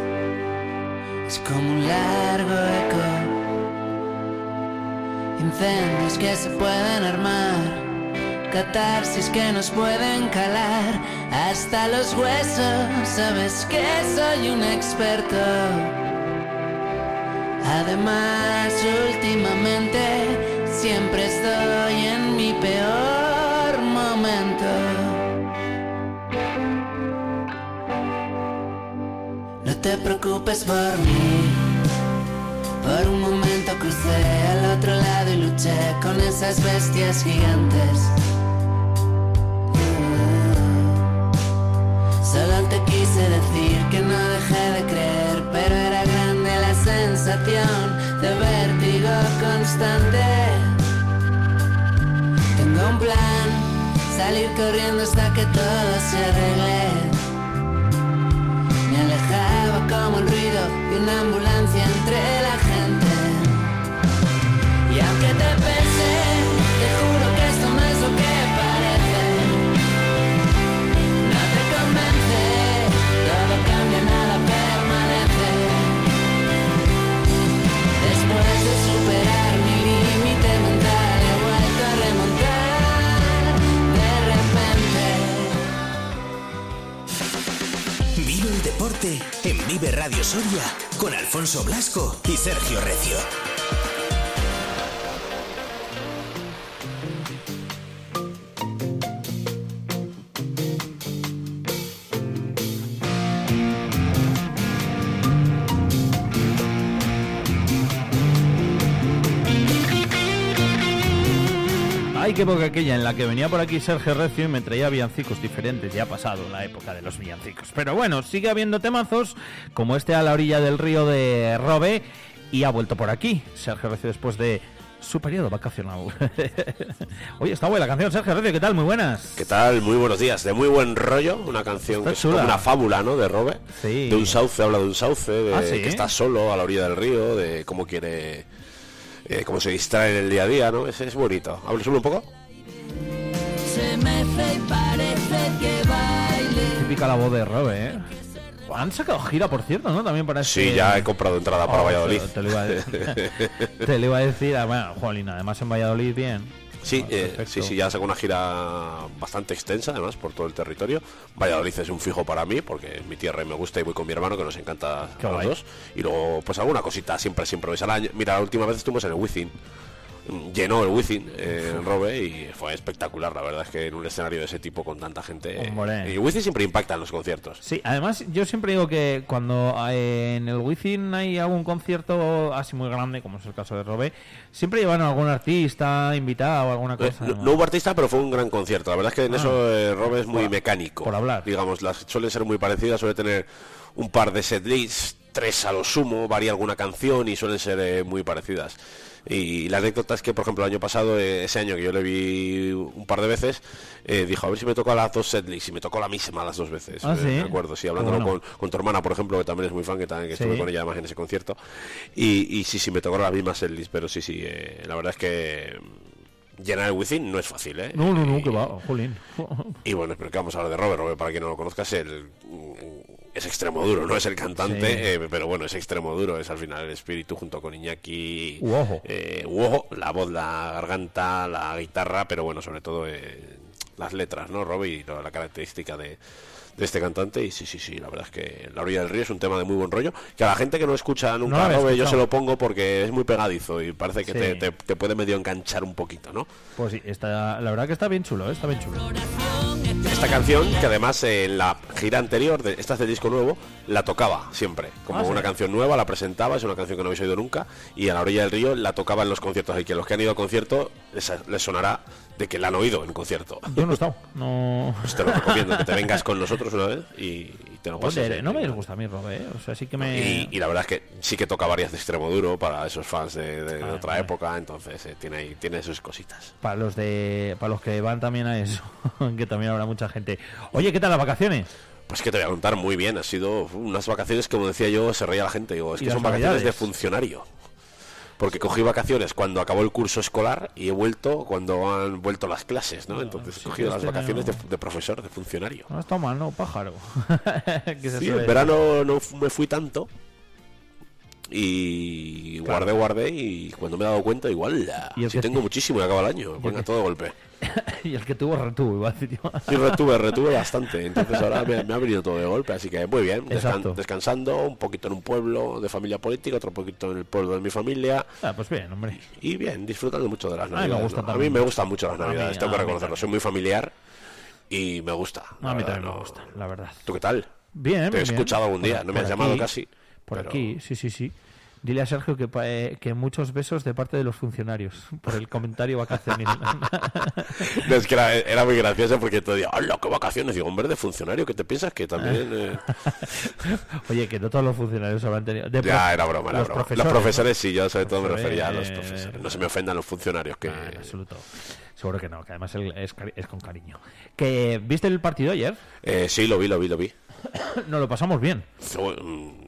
Speaker 32: Es como un largo eco. Incendios que se pueden armar catarsis que nos pueden calar hasta los huesos. Sabes que soy un experto. Además, últimamente siempre estoy en mi peor momento. Te preocupes por mí. Por un momento crucé al otro lado y luché con esas bestias gigantes. Solo te quise decir que no dejé de creer, pero era grande la sensación de vértigo constante. Tengo un plan, salir corriendo hasta que todo se arregle. Me alejaba como el ruido de una ambulancia entre la gente. Y aunque te
Speaker 27: en Vive Radio Soria con Alfonso Blasco y Sergio Recio.
Speaker 1: Qué época aquella en la que venía por aquí Sergio Recio y me traía villancicos diferentes. Ya ha pasado la época de los villancicos. Pero bueno, sigue habiendo temazos como este a la orilla del río de Robe y ha vuelto por aquí Sergio Recio después de su periodo vacacional. *laughs* Oye, está buena la canción, Sergio Recio, ¿qué tal? Muy buenas.
Speaker 44: ¿Qué tal? Muy buenos días. De muy buen rollo, una canción
Speaker 1: Está
Speaker 44: que es
Speaker 1: chula.
Speaker 44: como una fábula, ¿no? De Robe.
Speaker 1: Sí.
Speaker 44: De un sauce, habla de un sauce, de
Speaker 1: Ah, ¿sí?
Speaker 44: que está solo a la orilla del río, de cómo quiere eh, cómo se distrae en el día a día, ¿no? Es, es bonito. ¿Hables un poco?
Speaker 32: Se mece y parece que baile.
Speaker 1: Típica la voz de Robe, ¿eh? Han sacado gira, por cierto, ¿no? También para
Speaker 44: Sí,
Speaker 1: este-
Speaker 44: ya he comprado entrada para
Speaker 1: Oh,
Speaker 44: Valladolid.
Speaker 1: Te, *laughs* te lo iba a decir. te lo iba a decir. Bueno, Jolín, además en Valladolid, bien.
Speaker 44: Sí,
Speaker 1: Ah,
Speaker 44: eh, sí, sí, ya sacó una gira bastante extensa, además, por todo el territorio. Valladolid es un fijo para mí, porque es mi tierra y me gusta, y voy con mi hermano, que nos encanta a los dos. Y luego, pues alguna cosita, siempre, siempre ves al año. Mira, la última vez estuvimos en el Wizzing. Llenó el Wizzing eh, en Robe y fue espectacular, la verdad es que en un escenario de ese tipo con tanta gente. eh,
Speaker 1: Hombre.
Speaker 44: y Wizzing siempre impacta en los conciertos.
Speaker 1: Sí, además yo siempre digo que cuando eh, en el Wizzing hay algún concierto así muy grande, como es el caso de Robe, siempre llevan a algún artista invitado o alguna
Speaker 44: Eh,
Speaker 1: cosa.
Speaker 44: no, no hubo artista, pero fue un gran concierto. La verdad es que en
Speaker 1: Ah.
Speaker 44: eso eh, Robe es muy
Speaker 1: Por-
Speaker 44: mecánico.
Speaker 1: por hablar.
Speaker 44: Digamos, las suelen ser muy parecidas, suele tener un par de setlists, tres a lo sumo, varía alguna canción y suelen ser eh, muy parecidas. Y la anécdota es que, por ejemplo, el año pasado, eh, ese año que yo le vi un par de veces, eh, dijo, a ver si me tocó las dos setlists, y me tocó la misma las dos veces.
Speaker 1: Ah,
Speaker 44: Eh,
Speaker 1: ¿sí?
Speaker 44: Me acuerdo, sí, hablándolo
Speaker 1: bueno.
Speaker 44: con, con tu hermana, por ejemplo, que también es muy fan, que también que estuve
Speaker 1: Sí.
Speaker 44: con ella además en ese concierto. Y, y sí, sí, me tocó la misma setlist, pero sí, sí, eh, la verdad es que llenar el Wizzing no es fácil, ¿eh?
Speaker 1: No, no, no, que va, Jolín. *laughs*
Speaker 44: Y bueno, pero que vamos a hablar de Robert. Robert, para quien no lo conozca, es el es extremo duro, no es el cantante,
Speaker 1: Sí.
Speaker 44: eh, pero bueno, es extremo duro, es al final el espíritu junto con Iñaki,
Speaker 1: Uojo.
Speaker 44: eh, Uojo, la voz, la garganta, la guitarra, pero bueno, sobre todo eh, las letras, ¿no, lo- la característica de, de este cantante, y sí, sí, sí, la verdad es que La orilla del río es un tema de muy buen rollo, que a la gente que no escucha nunca yo se lo pongo porque es muy pegadizo y parece que
Speaker 1: Sí.
Speaker 44: te, te- te puede medio enganchar un poquito, ¿no?
Speaker 1: Pues sí, está, la verdad que está bien chulo, ¿eh? está bien chulo.
Speaker 44: Esta canción, que además en la gira anterior, de, esta es del disco nuevo, la tocaba siempre. Como
Speaker 1: Ah, ¿sí?
Speaker 44: una canción nueva, la presentaba, es una canción que no habéis oído nunca, y a la orilla del río la tocaba en los conciertos. Y que los que han ido a concierto les, les sonará de que la han oído en concierto.
Speaker 1: Yo no he estado, no...
Speaker 44: Pues te lo recomiendo, que te vengas con nosotros una vez y, y te lo pases.
Speaker 1: Joder,
Speaker 44: bien.
Speaker 1: no me disgusta a mí, Robe, ¿eh? o sea, sí que me...
Speaker 44: Y, y la verdad es que sí que toca varias de extremo duro para esos fans de, de- de
Speaker 1: Ah,
Speaker 44: otra
Speaker 1: vale.
Speaker 44: época, entonces eh, tiene, ahí- tiene sus cositas.
Speaker 1: Para los de para los que van también a eso, *laughs* que también habrá mucha gente. Oye, ¿qué tal las vacaciones?
Speaker 44: Pues que te voy a contar muy bien, ha sido unas vacaciones, como decía yo, se reía la gente, digo, es
Speaker 1: ¿Y
Speaker 44: que son vacaciones de funcionario. Porque cogí vacaciones cuando acabó el curso escolar y he vuelto cuando han vuelto las clases, ¿no? Entonces he cogido las vacaciones de, de profesor, de funcionario.
Speaker 1: No está mal, no, pájaro. *laughs*
Speaker 44: Sí, en verano no me fui tanto y guardé, guardé y cuando me he dado cuenta igual,
Speaker 1: ¿Y
Speaker 44: si tengo muchísimo y acaba el año, venga todo de golpe. *laughs*
Speaker 1: y el que tuvo retuvo, iba a decir yo. *laughs*
Speaker 44: Sí, retuve, retuve bastante. Entonces ahora me, me ha venido todo de golpe, así que muy bien. descan- descansando, un poquito en un pueblo de familia política, otro poquito en el pueblo de mi familia.
Speaker 1: Ah, pues bien, hombre.
Speaker 44: Y bien, disfrutando mucho de las
Speaker 1: me
Speaker 44: navidades.
Speaker 1: gusta
Speaker 44: ¿no? A mí me gustan mucho las
Speaker 1: mí-
Speaker 44: navidades, tengo que reconocerlo. Soy muy familiar y me gusta. la
Speaker 1: A mí
Speaker 44: verdad,
Speaker 1: también me gusta, la verdad.
Speaker 44: ¿Tú qué tal?
Speaker 1: Bien,
Speaker 44: Te he
Speaker 1: bien,
Speaker 44: escuchado algún día,
Speaker 1: Por-
Speaker 44: no me has llamado casi.
Speaker 1: Por
Speaker 44: pero-
Speaker 1: aquí, sí, sí, sí. Dile a Sergio que, eh, que muchos besos de parte de los funcionarios por el comentario vacacional. *laughs*
Speaker 44: No, es que era, era muy gracioso porque te decía, ¡hola, qué vacaciones! Digo, hombre, de funcionario, ¿qué te piensas que también...? *laughs* eh?
Speaker 1: Oye, que no todos los funcionarios habrán tenido. de
Speaker 44: Ya, era broma, era
Speaker 1: los
Speaker 44: broma.
Speaker 1: Profesores,
Speaker 44: los
Speaker 1: ¿no?
Speaker 44: profesores sí, yo sobre todo me refería a los
Speaker 1: eh,
Speaker 44: profesores. No se me ofendan los funcionarios que...
Speaker 1: En absoluto. Seguro que no, que además es, es con cariño. Que ¿Viste el partido ayer?
Speaker 44: Eh, sí, lo vi, lo vi, lo vi. *coughs*
Speaker 1: Nos lo pasamos bien.
Speaker 44: Mm,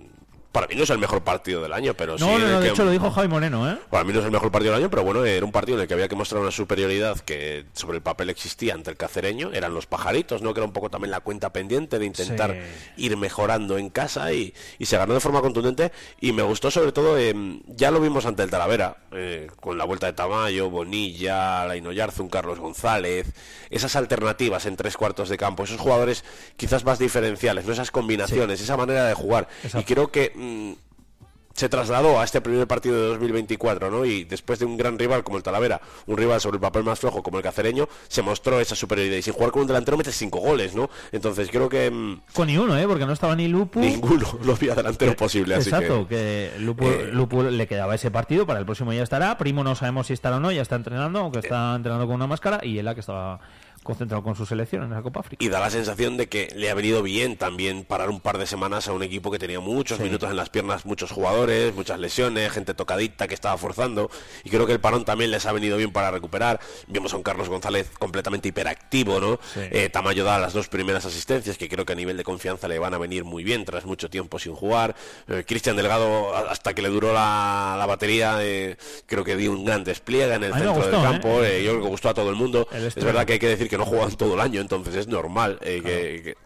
Speaker 44: Para mí no es el mejor partido del año, pero sí...
Speaker 1: no,
Speaker 44: el
Speaker 1: no, de
Speaker 44: que-
Speaker 1: hecho lo dijo Javi Moreno, ¿eh?
Speaker 44: Para mí no es el mejor partido del año, pero bueno, era un partido en el que había que mostrar una superioridad que sobre el papel existía ante el cacereño. Eran los pajaritos, ¿no? Que era un poco también la cuenta pendiente de intentar
Speaker 1: Sí.
Speaker 44: ir mejorando en casa y, y se ganó de forma contundente. Y me gustó sobre todo, eh, ya lo vimos ante el Talavera, eh, con la vuelta de Tamayo, Bonilla, Laino Yarzun, Carlos González, esas alternativas en tres cuartos de campo, esos jugadores quizás más diferenciales, ¿no? esas combinaciones, esa manera de jugar. Y creo que... mm, se trasladó a este primer partido de 2024, ¿no? Y después de un gran rival como el Talavera, un rival sobre el papel más flojo como el Cacereño, se mostró esa superioridad. Y sin jugar con un delantero metes cinco goles, ¿no? Entonces creo que mm,
Speaker 1: Con ni uno, ¿eh? Porque no estaba ni Lupu.
Speaker 44: ninguno lo había delantero posible, así
Speaker 1: Exacto,
Speaker 44: que...
Speaker 1: que, Lupu,
Speaker 44: eh,
Speaker 1: Lupu le quedaba ese partido, para el próximo ya estará. Primo no sabemos si estará o no, ya está entrenando, aunque está entrenando con una máscara. Y Ela que estaba concentrado con su selección en la Copa África.
Speaker 44: Y da la sensación de que le ha venido bien también parar un par de semanas a un equipo que tenía muchos minutos en las piernas, muchos jugadores, muchas lesiones, gente tocadita que estaba forzando. Y creo que el parón también les ha venido bien para recuperar. Vimos a un Carlos González completamente hiperactivo, ¿no? Eh, Tamayo da las dos primeras asistencias que creo que a nivel de confianza le van a venir muy bien tras mucho tiempo sin jugar. Eh, Cristian Delgado, hasta que le duró la, la batería, eh, creo que dio un gran despliegue en el centro
Speaker 1: gustó,
Speaker 44: del campo.
Speaker 1: ¿eh?
Speaker 44: eh, yo creo que gustó a todo el mundo. Es
Speaker 1: extremo.
Speaker 44: verdad que hay que decir que no juegan todo el año, entonces es normal eh, que, que-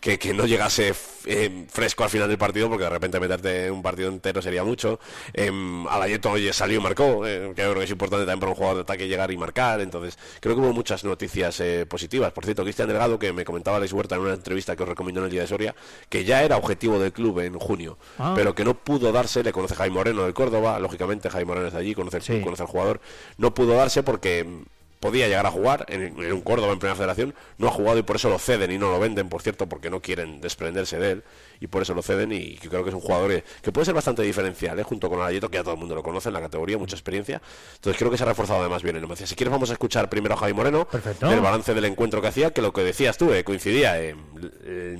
Speaker 44: que- que no llegase eh, fresco al final del partido, porque de repente meterte un partido entero sería mucho. Eh, Alayeto oye, salió y marcó, eh, que yo creo que es importante también para un jugador de ataque llegar y marcar. Entonces, creo que hubo muchas noticias eh, positivas. Por cierto, Cristian Delgado, que me comentaba Alex Huerta en una entrevista que os recomiendo en el día de Soria, que ya era objetivo del club en junio,
Speaker 1: Ah.
Speaker 44: pero que no pudo darse, le conoce Jaime Moreno del Córdoba, lógicamente Jaime Moreno es de allí, conoce el conoce al jugador, no pudo darse porque mm, podía llegar a jugar en, en un Córdoba en Primera Federación, no ha jugado y por eso lo ceden y no lo venden, por cierto, porque no quieren desprenderse de él y por eso lo ceden y creo que es un jugador que, que puede ser bastante diferencial, ¿eh? junto con Alayeto, que ya todo el mundo lo conoce en la categoría, mucha experiencia, entonces creo que se ha reforzado además bien el Numancia. Si quieres vamos a escuchar primero a Javi Moreno, el balance del encuentro que hacía, que lo que decías tú, eh, coincidía en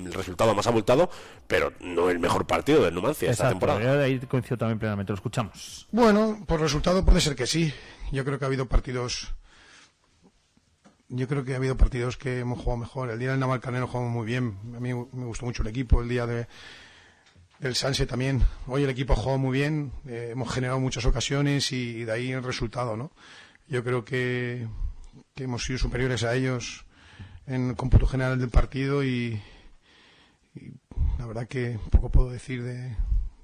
Speaker 44: el resultado más abultado, pero no el mejor partido del Numancia esta
Speaker 1: Exacto,
Speaker 44: temporada.
Speaker 1: yo ahí coincido también plenamente, lo escuchamos.
Speaker 45: Bueno, por resultado puede ser que sí. Yo creo que ha habido partidos. Yo creo que ha habido partidos que hemos jugado mejor. El día del Navalcarnero jugamos muy bien. A mí me gustó mucho el equipo. El día de, del Sanse también. Hoy el equipo jugó muy bien. eh, hemos generado muchas ocasiones y, de ahí el resultado, ¿no? Yo creo que, que hemos sido superiores a ellos en el cómputo general del partido y, y la verdad que poco puedo decir de,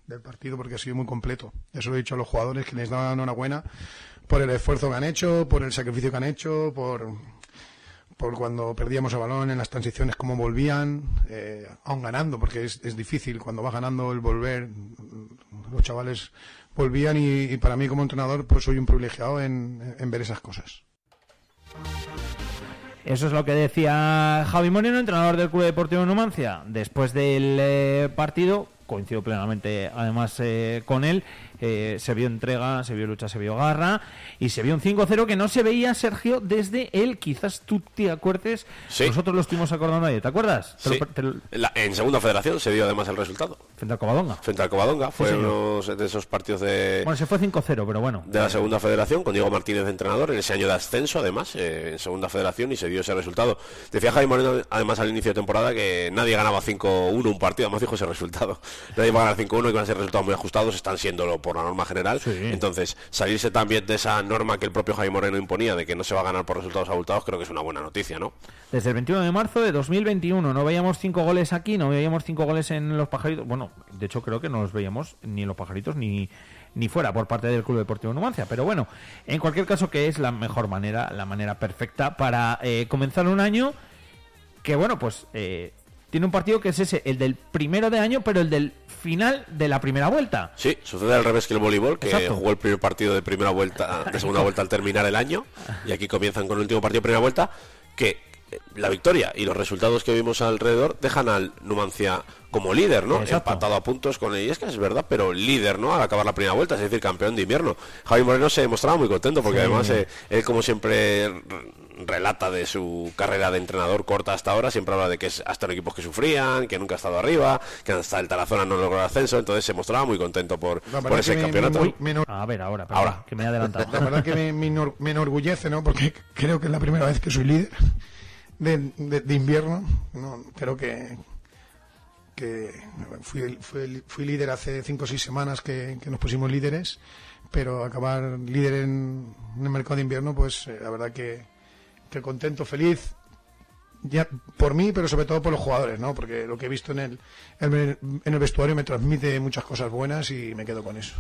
Speaker 45: del partido porque ha sido muy completo. Eso lo he dicho a los jugadores que les dan enhorabuena por el esfuerzo que han hecho, por el sacrificio que han hecho, por, por cuando perdíamos el balón en las transiciones, cómo volvían, eh, aún ganando, porque es, es difícil cuando vas ganando el volver. Los chavales volvían y, y para mí como entrenador pues soy un privilegiado en, en ver esas cosas.
Speaker 1: Eso es lo que decía Javi Moreno, entrenador del Club Deportivo Numancia. Después del eh, partido, coincido plenamente además eh, con él, eh, se vio entrega, se vio lucha, se vio garra y se vio un 5-0 que no se veía, Sergio, desde él. Quizás tú te acuerdes,
Speaker 44: Sí.
Speaker 1: nosotros lo estuvimos acordando ayer, ¿te acuerdas? Te lo-
Speaker 44: Sí.
Speaker 1: te lo-
Speaker 44: La- en segunda federación se dio además el resultado.
Speaker 1: Frente al Covadonga.
Speaker 44: Frente al Covadonga. Fue
Speaker 1: señor.
Speaker 44: uno de esos partidos de,
Speaker 1: Bueno, se fue 5-0, pero bueno.
Speaker 44: de la segunda federación con Diego Martínez de entrenador en ese año de ascenso además eh, en segunda federación y se dio ese resultado decía Jaime Moreno además al inicio de temporada que nadie ganaba 5-1 un partido además dijo ese resultado nadie va a ganar 5-1 y van a ser resultados muy ajustados están siéndolo por la norma general entonces salirse también de esa norma que el propio Jaime Moreno imponía de que no se va a ganar por resultados abultados creo que es una buena noticia ¿no?
Speaker 1: Desde el 21 de marzo de 2021 no veíamos cinco goles aquí, no veíamos cinco goles en los pajaritos. Bueno, de hecho creo que no los veíamos ni en los pajaritos ni, ni fuera por parte del Club Deportivo Numancia. Pero bueno, en cualquier caso que es la mejor manera, la manera perfecta para eh, comenzar un año que bueno, pues eh, tiene un partido que es ese, el del primero de año, pero el del final de la primera vuelta.
Speaker 44: Sí, sucede al revés que el voleibol, que
Speaker 1: Exacto.
Speaker 44: jugó el primer partido de primera vuelta, *laughs* de segunda vuelta al terminar el año, y aquí comienzan con el último partido de primera vuelta, que eh, la victoria y los resultados que vimos alrededor dejan al Numancia como líder, ¿no?
Speaker 1: Exacto.
Speaker 44: Empatado a puntos con el, y es que es verdad, pero líder, ¿no? Al acabar la primera vuelta, es decir, campeón de invierno. Javi Moreno se mostraba muy contento porque
Speaker 1: Sí.
Speaker 44: además eh, él como siempre relata de su carrera de entrenador corta hasta ahora, siempre habla de que es hasta en equipos que sufrían, que nunca ha estado arriba, que hasta el Tarazona no logró el ascenso, entonces se mostraba muy contento por,
Speaker 45: La
Speaker 44: por ese campeonato.
Speaker 45: me- me enor-
Speaker 1: A ver, ahora, perdón,
Speaker 44: Ahora.
Speaker 1: que me he adelantado.
Speaker 45: La verdad que me, me enor- me enorgullece, ¿no? Porque creo que es la primera vez que soy líder de, de- de invierno. No, creo que, que fui, fui, fui líder hace cinco o seis semanas que, que nos pusimos líderes, pero acabar líder en, en el mercado de invierno, pues eh, la verdad que, contento, feliz. Ya por mí, pero sobre todo por los jugadores, ¿no? Porque lo que he visto en el, en el, en el vestuario me transmite muchas cosas buenas y me quedo con eso.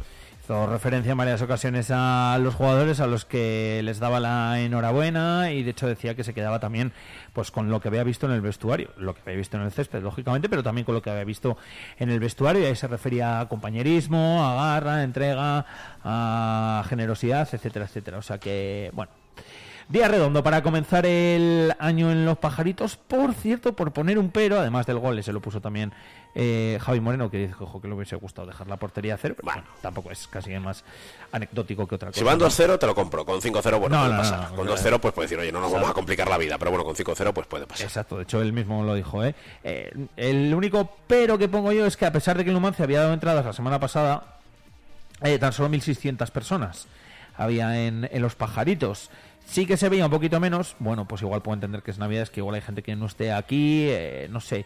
Speaker 1: Hizo referencia en varias ocasiones a los jugadores a los que les daba la enhorabuena y de hecho decía que se quedaba también pues con lo que había visto en el vestuario, lo que había visto en el césped, lógicamente, pero también con lo que había visto en el vestuario y ahí se refería a compañerismo, a garra, a entrega, a generosidad, etcétera, etcétera. O sea que, bueno, Día redondo para comenzar el año en los pajaritos. Por cierto, por poner un pero, además del gol, se lo puso también eh, Javi Moreno, que dice ojo, que le hubiese gustado dejar la portería a cero. Pero bueno, tampoco es casi más anecdótico que otra cosa.
Speaker 44: Si van
Speaker 1: ¿no?
Speaker 44: 2-0 te lo compro, con 5-0 bueno,
Speaker 1: No,
Speaker 44: puede
Speaker 1: no,
Speaker 44: pasar.
Speaker 1: no,
Speaker 44: con
Speaker 1: no,
Speaker 44: 2-0 pues puede decir, oye, no nos vamos a complicar la vida, pero bueno, con 5-0 pues puede pasar.
Speaker 1: Exacto, de hecho él mismo lo dijo. ¿eh? Eh, el único pero que pongo yo es que a pesar de que el Numancia había dado entradas la semana pasada, eh, tan solo 1.600 personas había en, en los pajaritos. Sí que se veía un poquito menos. Bueno, pues igual puedo entender que es Navidad, es que igual hay gente que no esté aquí, eh, no sé.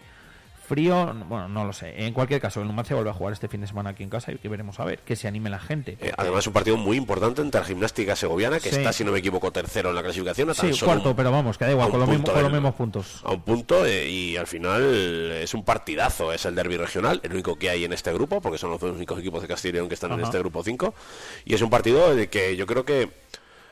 Speaker 1: Frío, bueno, no lo sé. En cualquier caso, el Numancia vuelve a jugar este fin de semana aquí en casa y que veremos a ver, que se anime la gente.
Speaker 44: Eh, además, un partido muy importante entre la gimnástica segoviana, que
Speaker 1: Sí.
Speaker 44: está, si no me equivoco, tercero en la clasificación. a tan
Speaker 1: Sí,
Speaker 44: solo
Speaker 1: cuarto,
Speaker 44: un-
Speaker 1: pero vamos, que da igual, con, lo mismo, con los mismos puntos.
Speaker 44: a un punto eh, y al final es un partidazo, es el derby regional, el único que hay en este grupo, porque son los dos únicos equipos de Castilla y León que están en este grupo 5, y es un partido de que yo creo que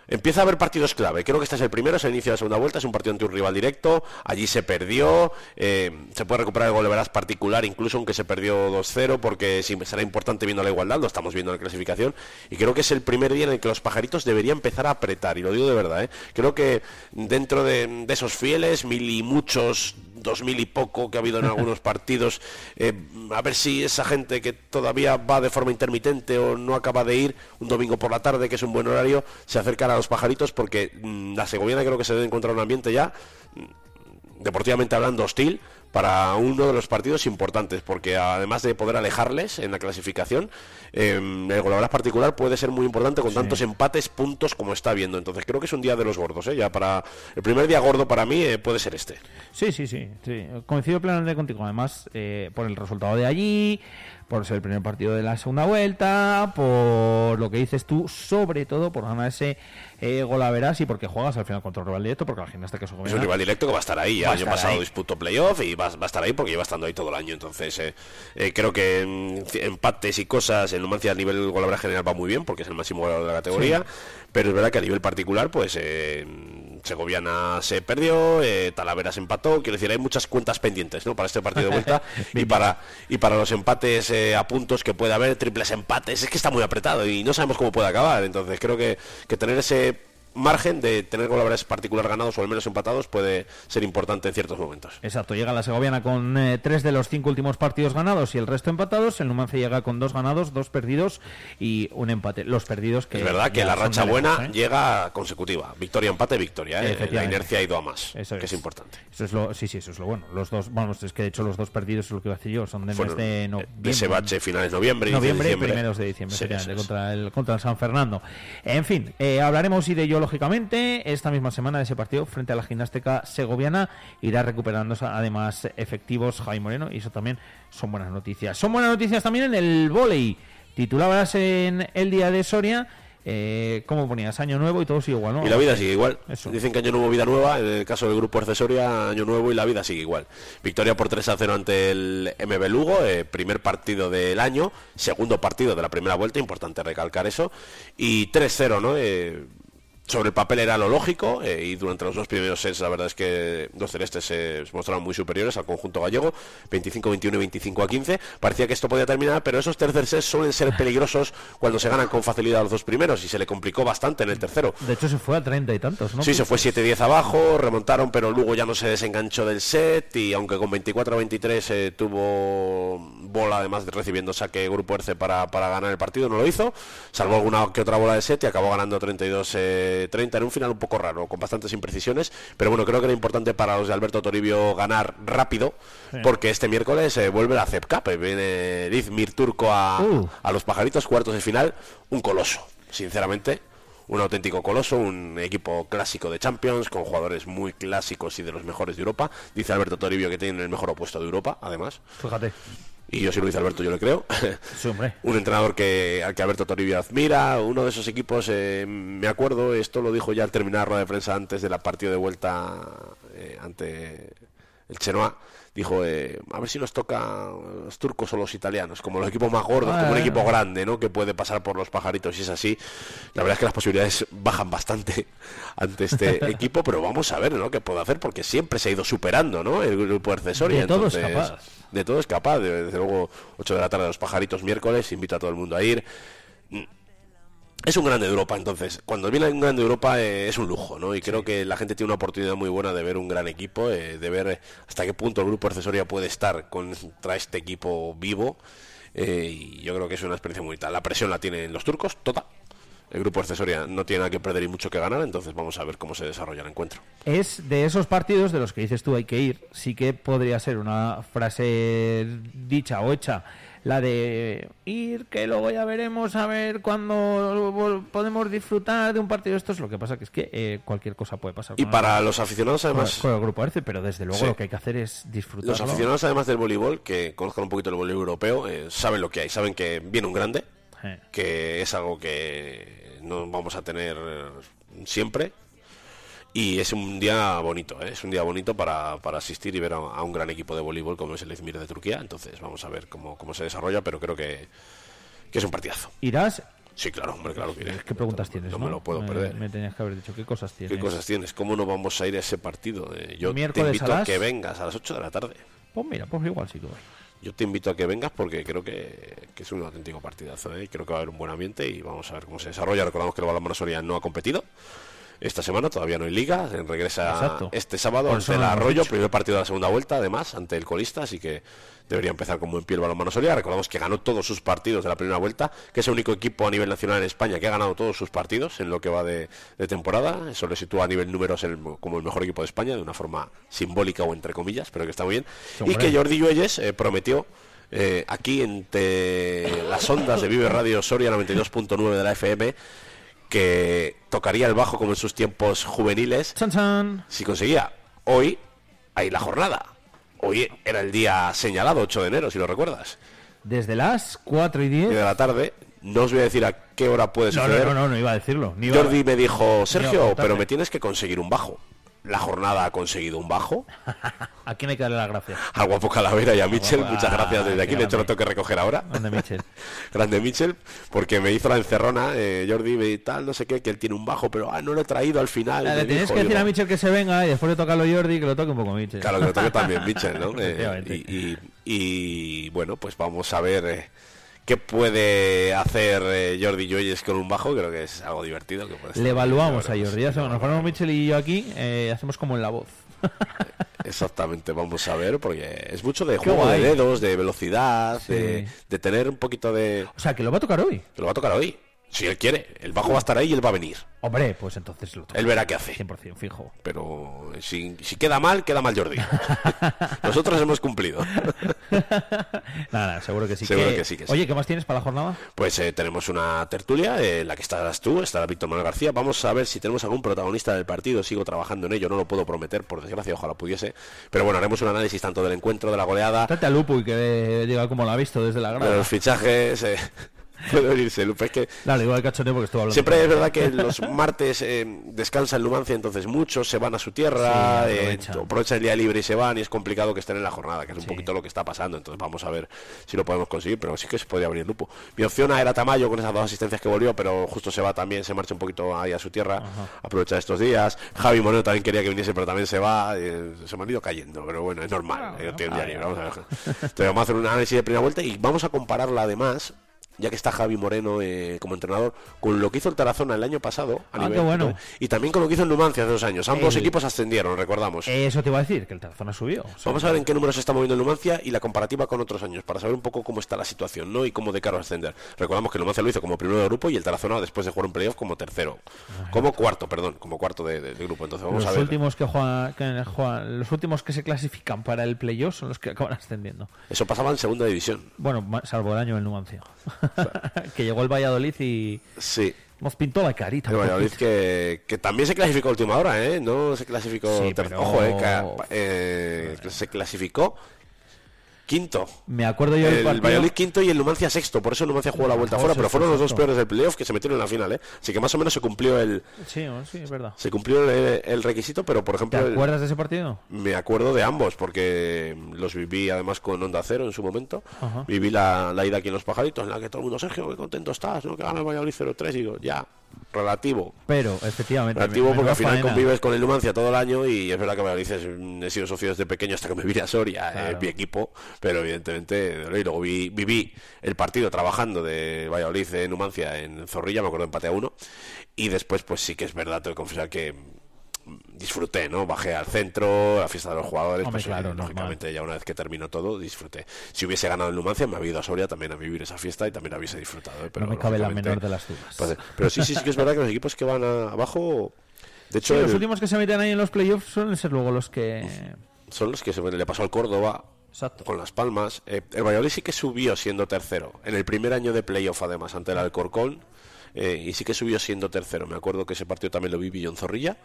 Speaker 44: empieza a haber partidos clave, creo que este es el primero, es el inicio de la segunda vuelta, es un partido ante un rival directo, allí se perdió, eh, se puede recuperar el gol de veras particular, incluso aunque se perdió 2-0, porque sí, será importante viendo la igualdad, lo estamos viendo en la clasificación, y creo que es el primer día en el que los pajaritos deberían empezar a apretar, y lo digo de verdad, ¿eh? creo que dentro de, de esos fieles, mil y muchos, dos mil y poco que ha habido en *laughs* algunos partidos, eh, a ver si esa gente que todavía va de forma intermitente o no acaba de ir un domingo por la tarde, que es un buen horario, se acercan a los pajaritos porque mm, la segoviana creo que se debe encontrar un ambiente ya mm, deportivamente hablando hostil para uno de los partidos importantes porque además de poder alejarles en la clasificación eh, el golaveras particular puede ser muy importante con tantos empates puntos como está viendo entonces creo que es un día de los gordos ¿eh? ya para el primer día gordo para mí eh, puede ser este
Speaker 1: Sí, sí, sí, sí. Coincido plenamente contigo. Además, eh, por el resultado de allí, por ser el primer partido de la segunda vuelta, por lo que dices tú, sobre todo por ganar ese eh, gol a verás y porque juegas al final contra un rival directo, porque la gimnasta que es
Speaker 44: es un rival directo que va a estar ahí el año pasado
Speaker 1: ahí.
Speaker 44: disputó playoff y va, va a estar ahí porque lleva estando ahí todo el año entonces eh, eh, creo que mm, c- empates y cosas en Numancia a nivel golavera general va muy bien porque es el máximo goleador de la categoría
Speaker 1: Sí.
Speaker 44: pero es verdad que a nivel particular pues eh, Segoviana se perdió eh, Talavera se empató quiero decir hay muchas cuentas pendientes ¿no? para este partido de vuelta *laughs* y para y para los empates eh, a puntos que puede haber triples empates es que está muy apretado y no sabemos cómo puede acabar entonces creo que, que tener ese margen de tener golaverares particular ganados o al menos empatados puede ser importante en ciertos momentos
Speaker 1: Exacto, llega la Segoviana con eh, tres de los cinco últimos partidos ganados y el resto empatados. El Numancia llega con dos ganados, dos perdidos y un empate. Los perdidos que.
Speaker 44: Es verdad que la racha
Speaker 1: lejos,
Speaker 44: buena
Speaker 1: ¿eh?
Speaker 44: llega consecutiva. Victoria, empate, victoria. ¿eh? La inercia ha ido a más,
Speaker 1: Eso
Speaker 44: que es importante.
Speaker 1: Eso es lo, sí, sí, eso es lo bueno. Los dos, vamos, es que de hecho los dos perdidos, es lo que iba a decir yo, son de mes
Speaker 44: Fueron
Speaker 1: de
Speaker 44: de
Speaker 1: noviembre.
Speaker 44: ese bache finales de noviembre, diciembre.
Speaker 1: primeros de diciembre,
Speaker 44: Sí,
Speaker 1: contra, el, contra el San Fernando. En fin, hablaremos y de ello, lógicamente, esta misma semana de ese partido frente a la gimnástica segoviana. Irá recuperándose además efectivos Jaime Moreno y eso también son buenas noticias. Son buenas noticias también en el vóley. Titulabas en el día de Soria. Eh, ¿Cómo ponías? Año nuevo y todo sigue igual, ¿no?
Speaker 44: Y la vida sigue igual.
Speaker 1: Eso.
Speaker 44: Dicen que año nuevo, vida nueva. En el caso del grupo accesoria, año nuevo y la vida sigue igual. Victoria por 3 a 0 ante el MB Lugo, eh, primer partido del año, segundo partido de la primera vuelta, importante recalcar eso. Y 3-0, ¿no? Eh, sobre el papel era lo lógico eh, y durante los dos primeros sets la verdad es que los celestes se mostraron muy superiores al conjunto gallego 25-21 y 25-15 parecía que esto podía terminar pero esos tercer sets suelen ser peligrosos cuando se ganan con facilidad los dos primeros y se le complicó bastante en el tercero.
Speaker 1: De hecho, se fue a treinta y tantos, ¿no?
Speaker 44: Sí, se fue 7-10 abajo, remontaron, pero luego ya no se desenganchó del set y aunque con 24-23 eh, tuvo bola, además de recibiendo saque Grupo Erce para, para ganar el partido, no lo hizo, salvó alguna que otra bola de set y acabó ganando 32-30 en un final un poco raro, con bastantes imprecisiones, pero bueno, creo que era importante para los de Alberto Toribio ganar rápido,
Speaker 1: Sí.
Speaker 44: porque este miércoles eh, vuelve la CEP Cup, eh, viene Dizmir Turco a,
Speaker 1: Uh.
Speaker 44: a los pajaritos, cuartos de final, un coloso, sinceramente un auténtico coloso, un equipo clásico de Champions, con jugadores muy clásicos y de los mejores de Europa. Dice Alberto Toribio que tienen el mejor opuesto de Europa, además.
Speaker 1: Fíjate.
Speaker 44: Y yo si lo dice Alberto, yo le creo.
Speaker 1: Sí, *laughs*
Speaker 44: un entrenador que al que Alberto Toribio admira, uno de esos equipos, eh, me acuerdo, esto lo dijo ya al terminar la rueda de prensa antes de la partida de vuelta eh, ante el Chenoa. Dijo, eh, a ver si nos toca los turcos o los italianos, como los equipos más gordos,
Speaker 1: Ah,
Speaker 44: como un
Speaker 1: eh.
Speaker 44: equipo grande, ¿no? Que puede pasar por los pajaritos. Y es así, la verdad es que las posibilidades bajan bastante *laughs* ante este *laughs* equipo, pero vamos a ver, ¿no? Qué puede hacer, porque siempre se ha ido superando, ¿no? El grupo accesorio.
Speaker 1: De todo es capaz.
Speaker 44: De todo es capaz. De- Desde luego, 8 de la tarde los pajaritos miércoles, invito a todo el mundo a ir. Es un grande de Europa, entonces, cuando viene un grande de Europa eh, es un lujo, ¿no? Y creo que la gente tiene una oportunidad muy buena de ver un gran equipo, eh, de ver eh, hasta qué punto el grupo accesoria puede estar contra este equipo vivo. eh, y yo creo que es una experiencia muy bonita. La presión la tienen los turcos, toda. El grupo accesoria no tiene nada que perder y mucho que ganar, entonces vamos a ver cómo se desarrolla el encuentro.
Speaker 1: Es de esos partidos de los que dices tú hay que ir, sí que podría ser una frase dicha o hecha, la de ir, que luego ya veremos a ver cuándo podemos disfrutar de un partido de estos. Lo que pasa que es que eh, cualquier cosa puede pasar.
Speaker 44: Y
Speaker 1: con
Speaker 44: para
Speaker 1: el-
Speaker 44: los aficionados, además-
Speaker 1: Con, el grupo Arce, pero desde luego
Speaker 44: Sí.
Speaker 1: lo que hay que hacer es disfrutar.
Speaker 44: Los aficionados, además del voleibol, que conozcan un poquito el voleibol europeo, eh, saben lo que hay, saben que viene un grande,
Speaker 1: Eh.
Speaker 44: que es algo que no vamos a tener siempre. Y es un día bonito, ¿eh? es un día bonito para, para asistir y ver a, a un gran equipo de voleibol como es el Izmir de Turquía. Entonces vamos a ver cómo, cómo se desarrolla, pero creo que, que es un partidazo.
Speaker 1: ¿Irás?
Speaker 44: Sí, claro, hombre, claro que iré.
Speaker 1: ¿Qué preguntas tienes?
Speaker 44: No me lo puedo perder.
Speaker 1: Me tenías que haber dicho qué cosas tienes.
Speaker 44: ¿Qué cosas tienes? ¿Cómo no vamos a ir a ese partido? Eh, yo te
Speaker 1: Miércoles
Speaker 44: invito
Speaker 1: a
Speaker 44: a,
Speaker 1: las-
Speaker 44: que vengas a las 8 de la tarde.
Speaker 1: Pues mira, pues igual sí que voy.
Speaker 44: Yo te invito a que vengas porque creo que, que es un auténtico partidazo. ¿eh? Creo que va a haber un buen ambiente y vamos a ver cómo se desarrolla. Recordamos que el Balonmano Soria no ha competido. Esta semana todavía no hay liga, regresa
Speaker 1: Exacto.
Speaker 44: este sábado ante el Arroyo, primer partido de la segunda vuelta, además, ante el colista, así que debería empezar con buen pie el balonmano Soria. Recordamos que ganó todos sus partidos de la primera vuelta, que es el único equipo a nivel nacional en España que ha ganado todos sus partidos en lo que va de, de temporada. Eso le sitúa a nivel números el- como el mejor equipo de España, de una forma simbólica o entre comillas, pero que está muy bien. Y que Jordi Lluelles eh, prometió eh, aquí entre las ondas de Vive Radio Soria 92.9 de la FM que tocaría el bajo como en sus tiempos juveniles
Speaker 1: Chan, chan.
Speaker 44: si conseguía hoy hay la jornada hoy era el día señalado 8 de enero si lo recuerdas
Speaker 1: Desde las 4 y 10.
Speaker 44: y de la tarde no os voy a decir a qué hora puede suceder
Speaker 1: no, no, no, no iba a decirlo. ni iba a-
Speaker 44: Jordi me dijo Sergio
Speaker 1: apuntarme".
Speaker 44: pero me tienes que conseguir un bajo la jornada ha conseguido un bajo *laughs*
Speaker 1: ¿A quién hay que darle las gracias?
Speaker 44: al guapo Calavera y a Michel,
Speaker 1: guapo-
Speaker 44: muchas gracias desde
Speaker 1: Ah,
Speaker 44: aquí, de hecho lo tengo que recoger ahora.
Speaker 1: Grande Michel. *laughs*
Speaker 44: Grande Michel, porque me hizo la encerrona, eh, Jordi, me tal, no sé qué, que él tiene un bajo, pero ah, no lo he traído al final.
Speaker 1: Ah, Le tienes
Speaker 44: dijo,
Speaker 1: que decir
Speaker 44: digo,
Speaker 1: a Michel que se venga y después de tocarlo Jordi que lo toque un poco Michel.
Speaker 44: Claro, que lo toque también *laughs* Michel, ¿no? Eh, y- y, bueno, pues vamos a ver eh, qué puede hacer eh, Jordi Lluelles con un bajo, creo que es algo divertido. Que puede
Speaker 1: Le evaluamos a. Jordi. Ya sabemos, nos ponemos Michel y yo aquí, eh, hacemos como en la voz.
Speaker 44: Exactamente, vamos a ver, porque es mucho de
Speaker 1: Qué
Speaker 44: juego de dedos, de velocidad,
Speaker 1: Sí.
Speaker 44: de, de tener un poquito de...
Speaker 1: O sea, que lo va a tocar hoy.
Speaker 44: Que lo va a tocar hoy, si él quiere. El bajo va a estar ahí y él va a venir.
Speaker 1: Hombre, pues entonces lo toca.
Speaker 44: Él verá qué hace.
Speaker 1: 100% fijo.
Speaker 44: Pero si, si queda mal, queda mal Jordi. *laughs* Nosotros hemos cumplido. *laughs*
Speaker 1: Nada, seguro que sí.
Speaker 44: Seguro que sí, que sí.
Speaker 1: Oye, ¿qué más tienes para la jornada?
Speaker 44: Pues eh, tenemos una tertulia eh, en la que estarás tú, estará Víctor Manuel García. Vamos a ver si tenemos algún protagonista del partido. Sigo trabajando en ello, no lo puedo prometer, por desgracia, ojalá pudiese. Pero bueno, haremos un análisis tanto del encuentro, de la goleada,
Speaker 1: Trate a Lupu y que diga cómo lo ha visto desde la
Speaker 44: de
Speaker 1: grada.
Speaker 44: los fichajes. *laughs* Puede venirse, Lupe, es que
Speaker 1: Dale, igual cachondeo porque estuvo hablando.
Speaker 44: Siempre es verdad que *laughs* los martes eh, descansa en Numancia, entonces muchos se van a su tierra,
Speaker 1: Sí,
Speaker 44: eh,
Speaker 1: aprovechan.
Speaker 44: el día libre y se van, y es complicado que estén en la jornada, que es un poquito lo que está pasando. Entonces vamos a ver si lo podemos conseguir, pero sí que se podría venir Lupo. Mi opción era Tamayo con esas dos asistencias que volvió, pero justo se va también, se marcha un poquito ahí a su tierra, aprovecha estos días. Javi Moreno también quería que viniese, pero también se va, eh, se me han ido cayendo, pero bueno, es normal, eh, tiene un día libre, vamos a ver. Entonces vamos a hacer un análisis de primera vuelta y vamos a compararla además ya que está Javi Moreno eh, como entrenador, con lo que hizo el Tarazona el año pasado, a
Speaker 1: Ah,
Speaker 44: nivel y también con lo que hizo el Numancia hace dos años. Ambos
Speaker 1: El-
Speaker 44: equipos ascendieron, recordamos.
Speaker 1: Eso te iba a decir, que el Tarazona subió.
Speaker 44: Vamos a ver en qué números se está moviendo el Numancia y la comparativa con otros años, para saber un poco cómo está la situación, ¿no? Y cómo de cara a ascender. Recordamos que el Numancia lo hizo como primero de grupo y el Tarazona después de jugar un playoff como tercero. Como cuarto, perdón, como cuarto de, de- de grupo. Entonces vamos
Speaker 1: los
Speaker 44: a ver.
Speaker 1: últimos que juegan, que juegan- los últimos que se clasifican para el playoff son los que acaban *laughs* ascendiendo.
Speaker 44: Eso pasaba en segunda división.
Speaker 1: Bueno, salvo el año del Numancia. *laughs* que llegó el Valladolid y
Speaker 44: Sí.
Speaker 1: nos pintó la carita.
Speaker 44: El Valladolid que, que también se clasificó a última hora, ¿eh? No se clasificó.
Speaker 1: Sí, pero-
Speaker 44: Ojo, eh, que, eh, se clasificó quinto.
Speaker 1: Me acuerdo yo del
Speaker 44: El
Speaker 1: partido-
Speaker 44: Valladolid quinto y el Numancia sexto. Por eso el Numancia jugó la vuelta fuera, pero fueron los dos peores del playoff que se metieron en la final, ¿eh? Así que más o menos se cumplió el,
Speaker 1: Sí, sí, es verdad.
Speaker 44: se cumplió el, el requisito, pero por ejemplo.
Speaker 1: ¿Te
Speaker 44: el-
Speaker 1: acuerdas de ese partido?
Speaker 44: me acuerdo de ambos, porque los viví además con Onda Cero en su momento.
Speaker 1: Ajá.
Speaker 44: Viví la, la ida aquí en Los Pajaritos, en la que todo el mundo, Sergio, qué contento estás, ¿no? Que gana el Valladolid 0-3. Y digo, ya, relativo.
Speaker 1: Pero, efectivamente.
Speaker 44: Relativo porque al final
Speaker 1: faena.
Speaker 44: convives con el Numancia todo el año y es verdad que Valladolid es- he sido socio desde pequeño hasta que me vine a Soria,
Speaker 1: Claro.
Speaker 44: es mi equipo, pero evidentemente y luego vi- viví el partido trabajando de Valladolid en Numancia en Zorrilla, me acuerdo empate a uno y después pues sí que es verdad, tengo que confesar que disfruté, ¿no? Bajé al centro, la fiesta de los jugadores,
Speaker 1: Hombre,
Speaker 44: pues
Speaker 1: claro,
Speaker 44: oye,
Speaker 1: normal.
Speaker 44: lógicamente ya una vez que terminó todo, disfruté. Si hubiese ganado el Numancia, me había ido a Soria también a vivir esa fiesta y también hubiese disfrutado, ¿eh? pero
Speaker 1: no me cabe la menor de las dudas.
Speaker 44: pues, pero sí, sí, sí que es verdad que los equipos que van a- abajo, de hecho,
Speaker 1: Sí, los últimos que se meten ahí en los playoffs suelen ser luego los que...
Speaker 44: son los que se le pasó al Córdoba con las Palmas. Eh, el Valladolid sí que subió siendo tercero. En el primer año de playoff, además, ante el Alcorcón. eh, y sí que subió siendo tercero. Me acuerdo que ese partido también lo vi en Zorrilla.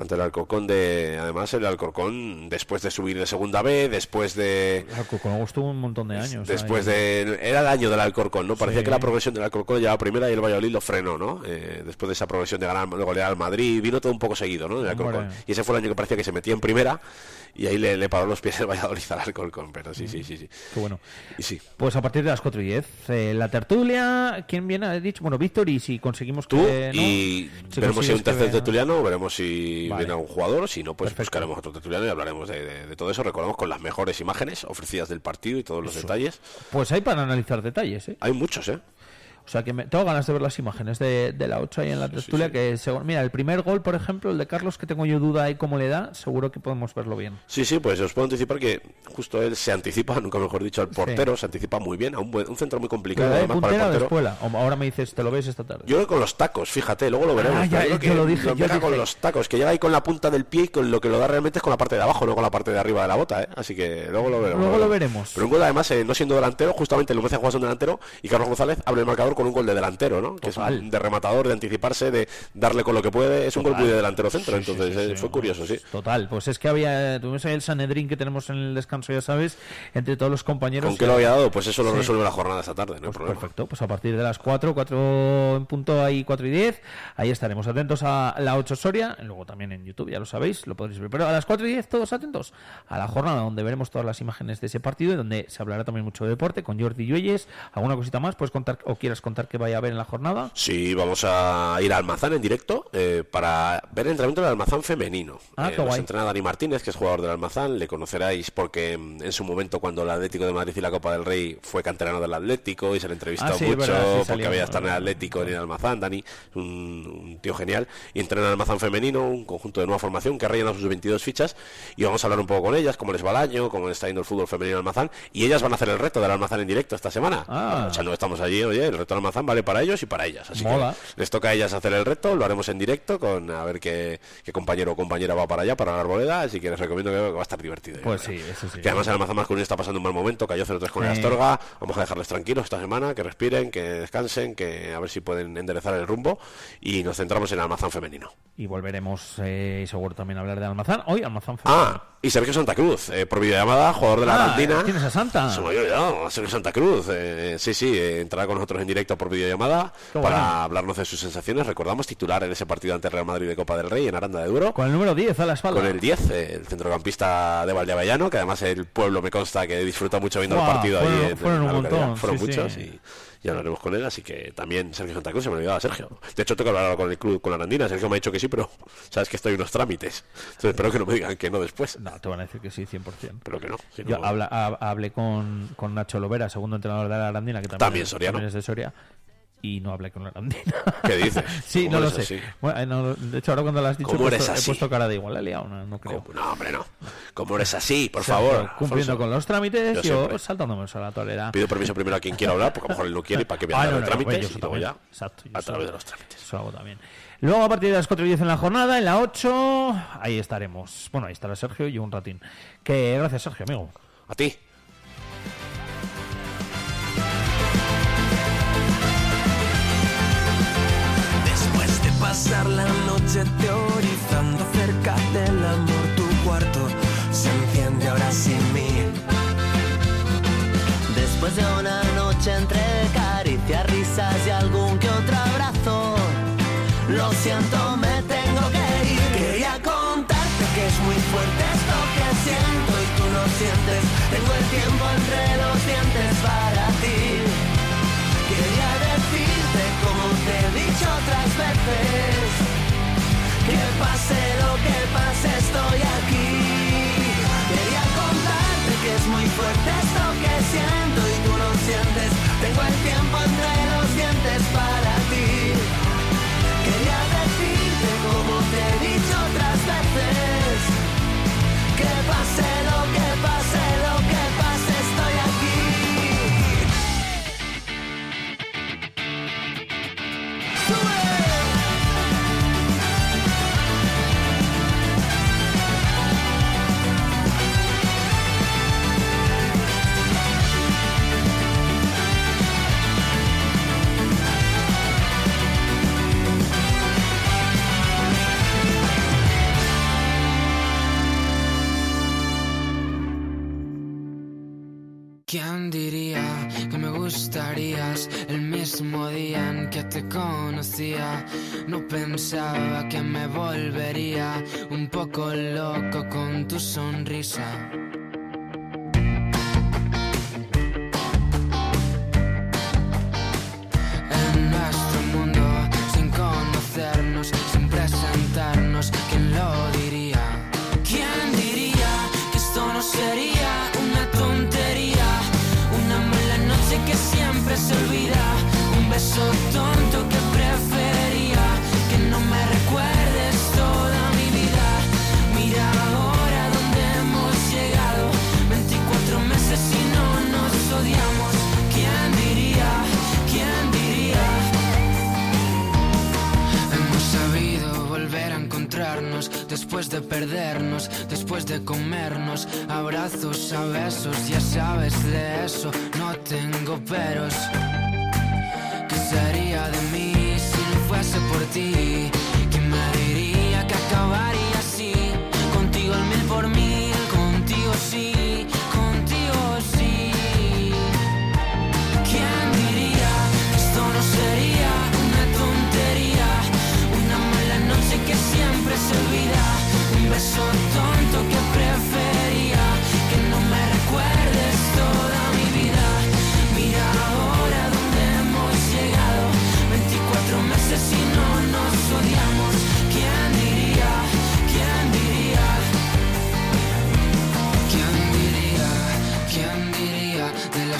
Speaker 44: Ante el Alcorcón de... Además, el Alcorcón, después de subir de segunda B, después de...
Speaker 1: Luego estuvo un montón de años.
Speaker 44: Después
Speaker 1: ahí.
Speaker 44: de... Era el año del Alcorcón, ¿no? Parecía
Speaker 1: Sí.
Speaker 44: que la progresión del Alcorcón llevaba primera y el Valladolid lo frenó, ¿no? Eh, después de esa progresión de ganar, de golear al Madrid, vino todo un poco seguido, ¿no? Del Alcorcón. Y ese fue el año que parecía que se metía en primera y ahí le, le paró los pies el Valladolid al Alcorcón. Pero sí, sí, sí, sí.
Speaker 1: Qué bueno.
Speaker 44: Y sí.
Speaker 1: Pues a partir de las 4 y 10, eh, la tertulia, ¿quién viene? He dicho, bueno, Víctor, y si conseguimos
Speaker 44: Tú
Speaker 1: que... ¿no?
Speaker 44: y
Speaker 1: Si
Speaker 44: veremos si hay un
Speaker 1: que
Speaker 44: tercer tertuliano, veremos si
Speaker 1: Vale.
Speaker 44: viene algún jugador, si no, pues buscaremos otro tertuliano y hablaremos de, de- de todo eso. Recordamos con las mejores imágenes ofrecidas del partido y todos los
Speaker 1: Eso.
Speaker 44: detalles.
Speaker 1: Pues hay para analizar detalles, ¿eh?
Speaker 44: Hay muchos, ¿eh?
Speaker 1: O sea que me, tengo ganas de ver las imágenes de, de la 8 ahí en la tertulia. Que según, mira, el primer gol, por ejemplo, el de Carlos, que tengo yo duda ahí cómo le da, seguro que podemos verlo bien.
Speaker 44: Sí, sí, pues os puedo anticipar que justo él se anticipa, *laughs* nunca mejor dicho, al portero, se anticipa muy bien, a un, buen- un centro muy
Speaker 1: ¿Pero
Speaker 44: complicado
Speaker 1: de
Speaker 44: además para el portero.
Speaker 1: espuela? O ahora me dices, te lo ves esta tarde.
Speaker 44: Yo creo que con los tacos, fíjate, luego lo veremos.
Speaker 1: Ah, ya,
Speaker 44: creo
Speaker 1: yo
Speaker 44: que
Speaker 1: lo dije, yo
Speaker 44: empieza con los tacos, que llega ahí con la punta del pie y con lo que lo da realmente es con la parte de abajo, no con la parte de arriba de la bota, ¿eh? Así que luego lo veremos.
Speaker 1: Luego lo veremos.
Speaker 44: Pero un gol además, eh, no siendo delantero, justamente el Numancia juega un delantero y Carlos González abre el marcador con un gol de delantero, ¿no? Que es un- de rematador, de anticiparse, de darle con lo que puede. Es un gol muy de delantero centro,
Speaker 1: Sí,
Speaker 44: entonces
Speaker 1: sí,
Speaker 44: eh, fue curioso, sí.
Speaker 1: Total, pues es que había, tuvimos ahí el Sanedrín que tenemos en el descanso, ya sabes, entre todos los compañeros.
Speaker 44: ¿Con qué lo había dado? Pues eso lo resuelve la jornada esta tarde, no problema.
Speaker 1: Perfecto, pues a partir de las 4, 4 en punto, ahí 4 y 10, ahí estaremos atentos a la 8 Soria, luego también en YouTube, ya lo sabéis, lo podréis ver. Pero a las 4 y 10 todos atentos a la jornada donde veremos todas las imágenes de ese partido y donde se hablará también mucho de deporte con Jordi Lluelles. ¿Alguna cosita más? ¿Puedes contar o quieras contar que vaya a haber en la jornada?
Speaker 44: Sí, vamos a ir a Almazán en directo eh, para ver el entrenamiento del Almazán femenino.
Speaker 1: Ah,
Speaker 44: Eh, nos
Speaker 1: guay.
Speaker 44: entrena Dani Martínez, que es jugador del Almazán, le conoceráis porque mm, en su momento cuando el Atlético de Madrid y la Copa del Rey fue canterano del Atlético y se le entrevistó
Speaker 1: Ah, sí,
Speaker 44: mucho
Speaker 1: verdad, sí,
Speaker 44: porque
Speaker 1: salió.
Speaker 44: había estado en el Atlético en el Almazán, Dani, un, un tío genial, y entrena el Almazán femenino, un conjunto de nueva formación que ha rellenado sus 22 fichas y vamos a hablar un poco con ellas, cómo les va el año, cómo está yendo el fútbol femenino en Almazán y ellas van a hacer el reto del Almazán en directo esta semana.
Speaker 1: Ah.
Speaker 44: Aprovechando que estamos allí, oye, el reto Almazán vale para ellos y para ellas. Así
Speaker 1: Mola.
Speaker 44: que les toca a ellas hacer el reto, lo haremos en directo con a ver qué, qué compañero o compañera va para allá, para la arboleda, así que les recomiendo que, va a estar divertido.
Speaker 1: Pues sí, eso sí.
Speaker 44: Que además el Almazán masculino está pasando un mal momento, cayó 0-3 con el. Astorga, vamos a dejarles tranquilos esta semana, que respiren, que descansen, que a ver si pueden enderezar el rumbo y nos centramos en el Almazán femenino.
Speaker 1: Y volveremos eh, seguro también a hablar de Almazán. Hoy Almazán femenino.
Speaker 44: Ah, y Sergio Santa Cruz, eh, por videollamada, jugador de la
Speaker 1: Ah,
Speaker 44: Argentina.
Speaker 1: ¿Tienes a Santa?
Speaker 44: Me había olvidado, Sergio Santa Cruz. eh, sí, sí, eh, entrará con nosotros en directo por videollamada
Speaker 1: Qué
Speaker 44: para
Speaker 1: bueno.
Speaker 44: hablarnos de sus sensaciones. Recordamos titular en ese partido ante Real Madrid de Copa del Rey en Aranda de Duro.
Speaker 1: Con el número 10 a la espalda.
Speaker 44: Con el 10, eh, el centrocampista de Valdeavellano, que además el pueblo me consta que disfruta mucho viendo
Speaker 1: Guau,
Speaker 44: el partido
Speaker 1: fueron-
Speaker 44: ahí. en-
Speaker 1: fueron
Speaker 44: en
Speaker 1: un montón,
Speaker 44: Fueron
Speaker 1: sí,
Speaker 44: muchos
Speaker 1: sí.
Speaker 44: y ya hablaremos con él, así que también Sergio Santa Cruz se me olvidaba Sergio. De hecho, tengo que hablar con el club, con la Arandina. Sergio me ha dicho que sí, pero sabes que estoy en unos trámites. Entonces espero que no me digan que no después.
Speaker 1: No, te van a decir que sí, 100%.
Speaker 44: Pero que no. si
Speaker 1: Yo habla- hablé con, con Nacho Lovera, segundo entrenador de la Arandina, que también,
Speaker 44: También
Speaker 1: es- también es de Soria, y no hablé con la Arandina. *laughs*
Speaker 44: ¿Qué dices?
Speaker 1: sí,
Speaker 44: ¿Cómo
Speaker 1: no lo sé.
Speaker 44: así?
Speaker 1: Bueno, eh, no, de hecho, ahora cuando lo has dicho, he
Speaker 44: ¿Cómo
Speaker 1: puesto, he puesto cara de igual, la he liado, no, no creo.
Speaker 44: No, hombre, no. ¿Cómo eres así? Por
Speaker 1: Sergio,
Speaker 44: favor.
Speaker 1: Cumpliendo
Speaker 44: Alfonso.
Speaker 1: con los trámites,
Speaker 44: Yo
Speaker 1: yo, saltándome a la torera.
Speaker 44: Pido permiso primero a quien quiera hablar, porque a lo mejor él no quiere y para que vea
Speaker 1: Ah,
Speaker 44: los trámites
Speaker 1: yo
Speaker 44: y ya
Speaker 1: Exacto, yo
Speaker 44: a través de los trámites.
Speaker 1: Eso hago también. Luego, a partir de las 4 y 10 en la jornada, en la 8, ahí estaremos. Bueno, ahí estará Sergio y un ratín. Que gracias, Sergio, amigo.
Speaker 44: A ti.
Speaker 31: Pasar la noche teorizando
Speaker 32: my friend.
Speaker 46: ¿Quién diría que me gustarías el mismo día en que te conocía? No pensaba que me volvería un poco loco con tu sonrisa. después de perdernos, después de comernos, abrazos a besos, ya sabes de eso, no tengo peros. ¿Qué sería de mí si no fuese por ti? ¿Quién me diría que acabaría así? Contigo el mil por mil, contigo sí. sería una tontería, una mala noche que siempre se olvida.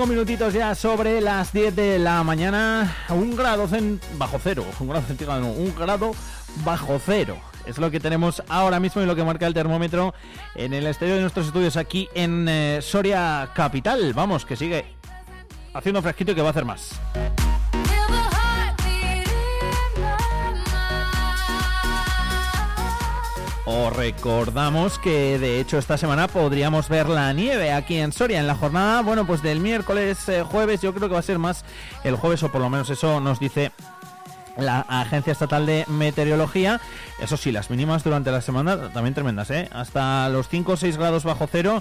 Speaker 1: 45 minutitos ya sobre las 10 de la mañana. Un grado bajo cero. Un grado centígrado, un grado bajo cero. Es lo que tenemos ahora mismo y lo que marca el termómetro en el exterior de nuestros estudios aquí en eh, Soria Capital. Vamos, que sigue haciendo fresquito y que va a hacer más. Os recordamos que de hecho esta semana podríamos ver la nieve aquí en Soria en la jornada, bueno, pues del miércoles, eh, jueves, yo creo que va a ser más el jueves o por lo menos eso nos dice la Agencia Estatal de Meteorología. Eso sí, las mínimas durante la semana también tremendas, ¿eh? Hasta los 5 o 6 grados bajo cero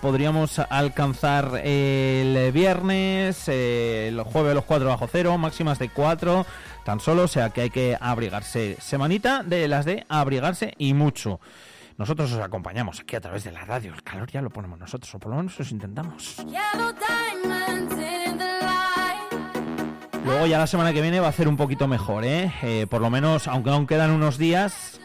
Speaker 1: podríamos alcanzar el viernes, eh, el jueves los 4 bajo cero, máximas de 4 tan solo, o sea que hay que abrigarse. Semanita de las de abrigarse y mucho. Nosotros os acompañamos aquí a través de la radio. El calor ya lo ponemos nosotros, o por lo menos os intentamos. Luego ya la semana que viene va a ser un poquito mejor, ¿eh? Eh, por lo menos, aunque aún quedan unos días,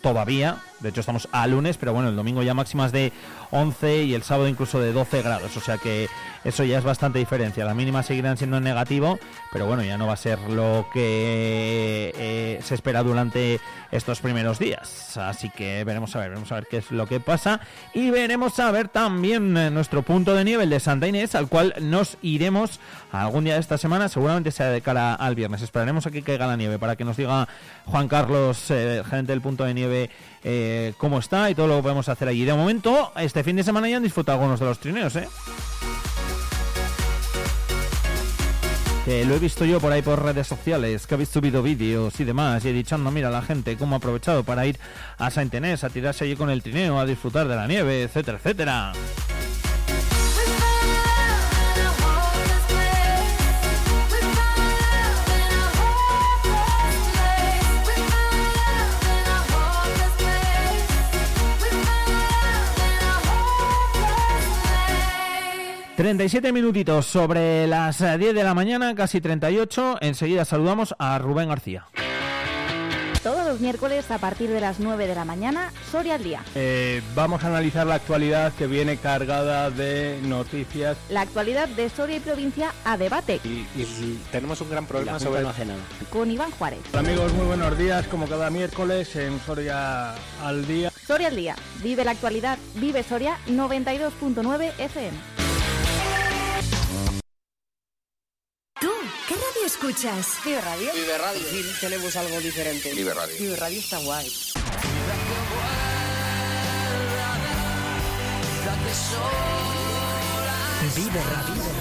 Speaker 1: todavía, de hecho estamos a lunes, pero bueno, el domingo ya máximas de 11 y el sábado incluso de 12 grados, o sea que eso ya es bastante diferencia. Las mínimas seguirán siendo en negativo, pero bueno, ya no va a ser lo que eh, se espera durante estos primeros días. Así que veremos a ver, veremos a ver qué es lo que pasa y veremos a ver también eh, nuestro punto de nivel de Santa Inés, al cual nos iremos algún día de esta semana, seguramente sea de cara al viernes. Esperaremos a que caiga la nieve para que nos diga Juan Carlos, eh, gerente del punto de nieve, eh, cómo está y todo lo que podemos hacer allí. De momento, este fin de semana ya han disfrutado algunos de los trineos, ¿eh? Lo he visto yo por ahí por redes sociales, que habéis subido vídeos y demás, y he dicho, no, mira la gente cómo ha aprovechado para ir a Saint Inés, a tirarse allí con el trineo, a disfrutar de la nieve, etcétera, etcétera. 37 minutitos sobre las eh, 10 de la mañana, casi 38. Enseguida saludamos a Rubén García.
Speaker 47: Todos los miércoles a partir de las 9 de la mañana, Soria al día.
Speaker 48: Eh, vamos a analizar la actualidad que viene cargada de noticias
Speaker 47: La actualidad de Soria y provincia a debate
Speaker 48: y, y tenemos un gran problema
Speaker 47: sobre-
Speaker 48: no hace nada.
Speaker 47: con Iván Juárez.
Speaker 48: Hola amigos, muy buenos días, como cada miércoles en Soria al día.
Speaker 47: Soria al día. Vive la actualidad. Vive Soria 92.9 FM.
Speaker 19: Qué radio escuchas?
Speaker 28: Vive Radio. Vive Radio. Sí, tenemos algo diferente.
Speaker 19: Vive Radio.
Speaker 28: Vive Radio está guay.
Speaker 19: Vive Radio.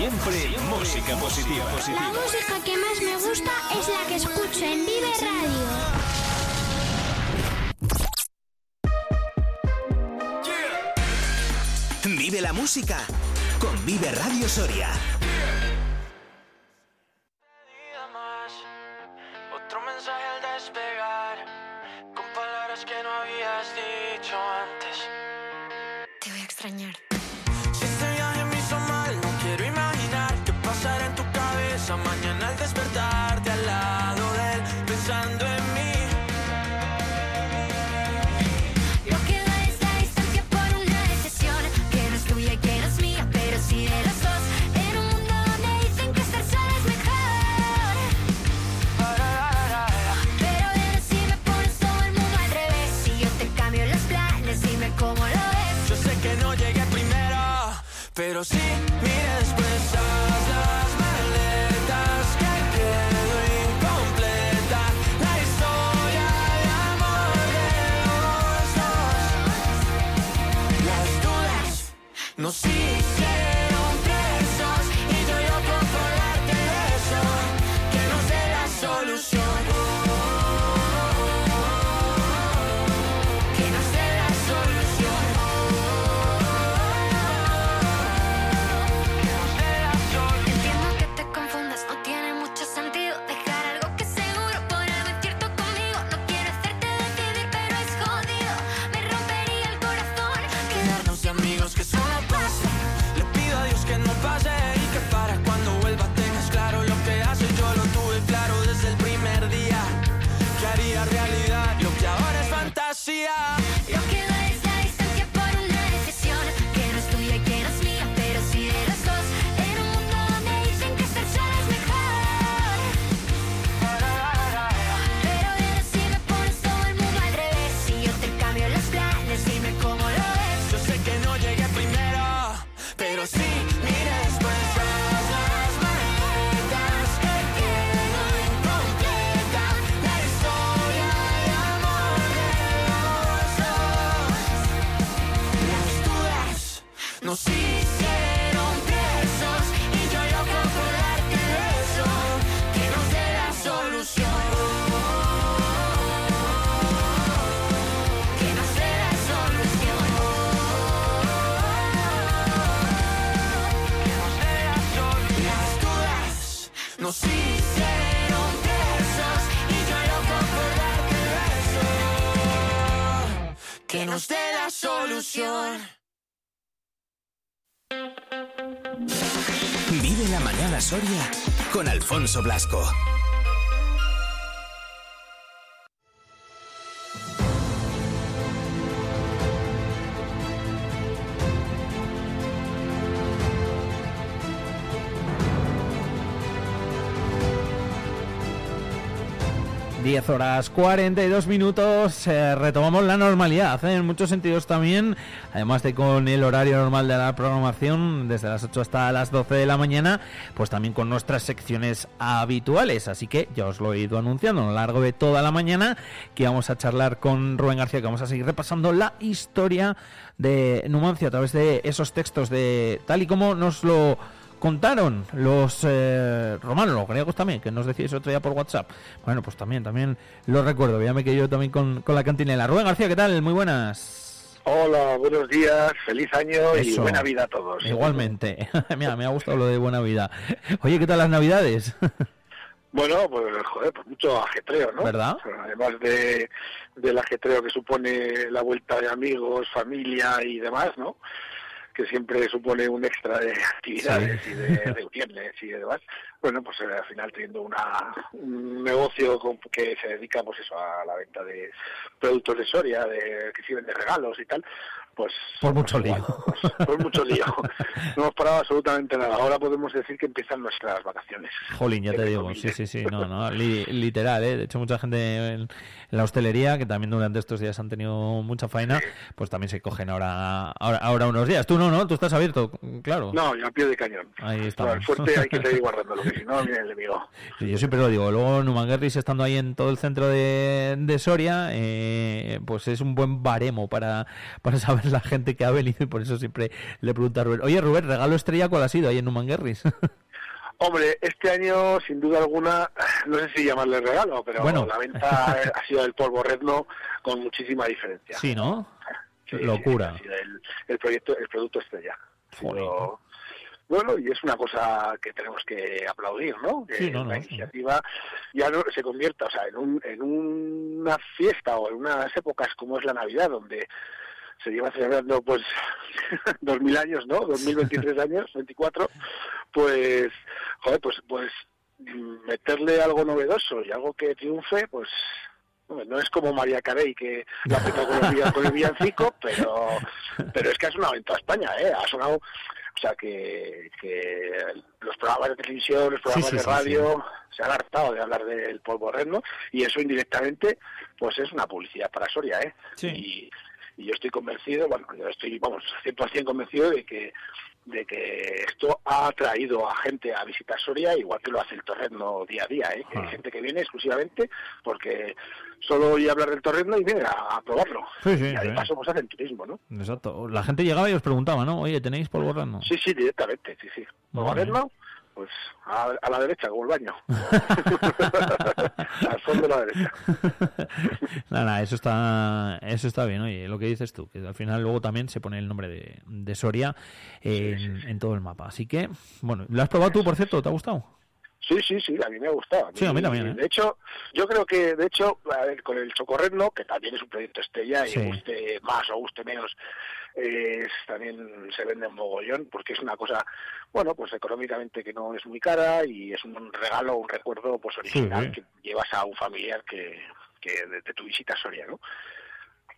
Speaker 27: Siempre música positiva.
Speaker 29: La música que más me gusta es la que escucho en Vive Radio.
Speaker 27: Vive la música con Vive Radio Soria.
Speaker 31: Otro mensaje al despegar, con palabras que no habías dicho antes.
Speaker 19: Te voy a extrañar.
Speaker 39: Dé la solución.
Speaker 27: Vive la mañana Soria con Alfonso Blasco.
Speaker 1: Diez horas 42 minutos, eh, retomamos la normalidad ¿eh? en muchos sentidos también, además de con el horario normal de la programación desde las 8 hasta las 12 de la mañana, pues también con nuestras secciones habituales, así que ya os lo he ido anunciando a lo largo de toda la mañana que vamos a charlar con Rubén García, que vamos a seguir repasando la historia de Numancia a través de esos textos de tal y como nos lo contaron los eh, romanos, los griegos también, que nos decíais otro día por WhatsApp. Bueno, pues también, también lo recuerdo. Véame que yo también con, con la cantinela. Rubén García, ¿qué tal? Muy buenas.
Speaker 49: Hola, buenos días, feliz año y buena vida a todos.
Speaker 1: Igualmente. *laughs* Mira, me ha gustado lo de buena vida. Oye, ¿qué tal las navidades? *laughs*
Speaker 49: Bueno, pues joder, pues mucho ajetreo, ¿no?
Speaker 1: ¿Verdad?
Speaker 49: Además de, del ajetreo que supone la vuelta de amigos, familia y demás, ¿no? Que siempre supone un extra de actividades y de reuniones y demás. Bueno, pues eh, al final teniendo una, un negocio con- que se dedica, pues eso, a la venta de productos de Soria, de, que sirven de regalos y tal, pues
Speaker 1: Por mucho lío.
Speaker 49: pues mucho lío. No hemos parado absolutamente nada. Ahora podemos decir que empiezan nuestras vacaciones.
Speaker 1: Jolín, ya te digo, sí, sí, sí, no, no, li- literal, ¿eh? De hecho, mucha gente en, la hostelería, que también durante estos días han tenido mucha faena, pues también se cogen ahora, ahora, ahora unos días. Tú no, ¿no? Tú estás abierto, claro.
Speaker 49: No, yo a pie de cañón.
Speaker 1: Ahí estamos.
Speaker 49: el fuerte hay que *laughs* seguir guardándolo, que si no viene el enemigo.
Speaker 1: Sí, Yo siempre lo digo, luego Numanguerris estando ahí en todo el centro de, de Soria, eh, pues es un buen baremo para, para saber la gente que ha venido y por eso siempre le pregunto a Rubén, oye Rubén, regalo estrella cuál ha sido ahí en Numanguerris? *laughs*
Speaker 49: Hombre, este año, sin duda alguna, no sé si llamarle regalo, pero
Speaker 1: Bueno.
Speaker 49: la venta *laughs* ha sido del polvo redno con muchísima diferencia.
Speaker 1: sí, ¿no?
Speaker 49: Sí,
Speaker 1: Locura.
Speaker 49: sí, ha sido el, el proyecto, el producto estrella. Sido- Bueno, y es una cosa que tenemos que aplaudir, ¿no? Que
Speaker 1: Sí, no, no,
Speaker 49: la
Speaker 1: sí.
Speaker 49: iniciativa ya no se convierta, o sea, en, un, en una fiesta o en unas épocas como es la Navidad, donde se lleva celebrando pues *laughs* 2000 años, ¿no? 2023 *laughs* años, 24, pues joder, pues pues meterle algo novedoso y algo que triunfe, pues no es como María Carey que la petó con con el villancico, *laughs* pero pero es que ha sonado en toda España, ¿eh? Ha sonado, o sea, que, que los programas de televisión, los programas
Speaker 1: sí,
Speaker 49: de
Speaker 1: sí,
Speaker 49: radio se han hartado de hablar del polvo redno y eso indirectamente pues es una publicidad para Soria, ¿eh? Y, y yo estoy convencido, bueno, yo estoy, vamos, 100% convencido de que de que esto ha atraído a gente a visitar Soria, igual que lo hace el Torrezno día a día, ¿eh? que hay
Speaker 1: Ah.
Speaker 49: gente que viene exclusivamente porque solo oye hablar del Torrezno y viene a, a probarlo.
Speaker 1: Sí, sí,
Speaker 49: y de
Speaker 1: sí.
Speaker 49: paso pues hacen turismo, ¿no?
Speaker 1: Exacto. La gente llegaba y os preguntaba, ¿no? Oye, ¿tenéis polvo horno?
Speaker 49: Sí, sí, directamente, sí, sí.
Speaker 1: Vale.
Speaker 49: Pues a, a la derecha, como el baño. *laughs* Al fondo de la derecha. *laughs*
Speaker 1: Nada, eso está, eso está bien, oye, lo que dices tú, que al final luego también se pone el nombre de, de Soria en, en todo el mapa. Así que, bueno, ¿lo has probado tú, por cierto? ¿Te ha gustado?
Speaker 49: Sí, sí, sí, a mí me ha gustado.
Speaker 1: Sí, a mí también, ¿eh?
Speaker 49: De hecho, yo creo que, de hecho, a ver, con el Chocorreno, que también es un proyecto estrella y guste más o guste menos, es- también se vende en mogollón, porque es una cosa, bueno, pues económicamente que no es muy cara y es un regalo, un recuerdo pues original
Speaker 1: Sí.
Speaker 49: que llevas a un familiar que, que de, de tu visita a Soria, ¿no?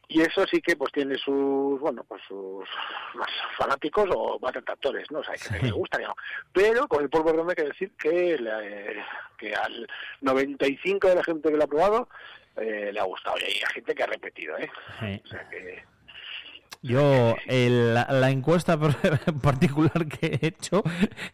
Speaker 49: Y eso sí que pues tiene sus, bueno, pues sus más fanáticos o más detractores, ¿no? O sea, que le gusta, digamos. Pero con el polvo redondo hay que decir que, le- que al 95 de la gente que lo ha probado eh, le ha gustado. Y hay gente que ha repetido, ¿eh?
Speaker 1: Sí.
Speaker 49: O sea que...
Speaker 1: Yo, el- la, la encuesta en *laughs* particular que he hecho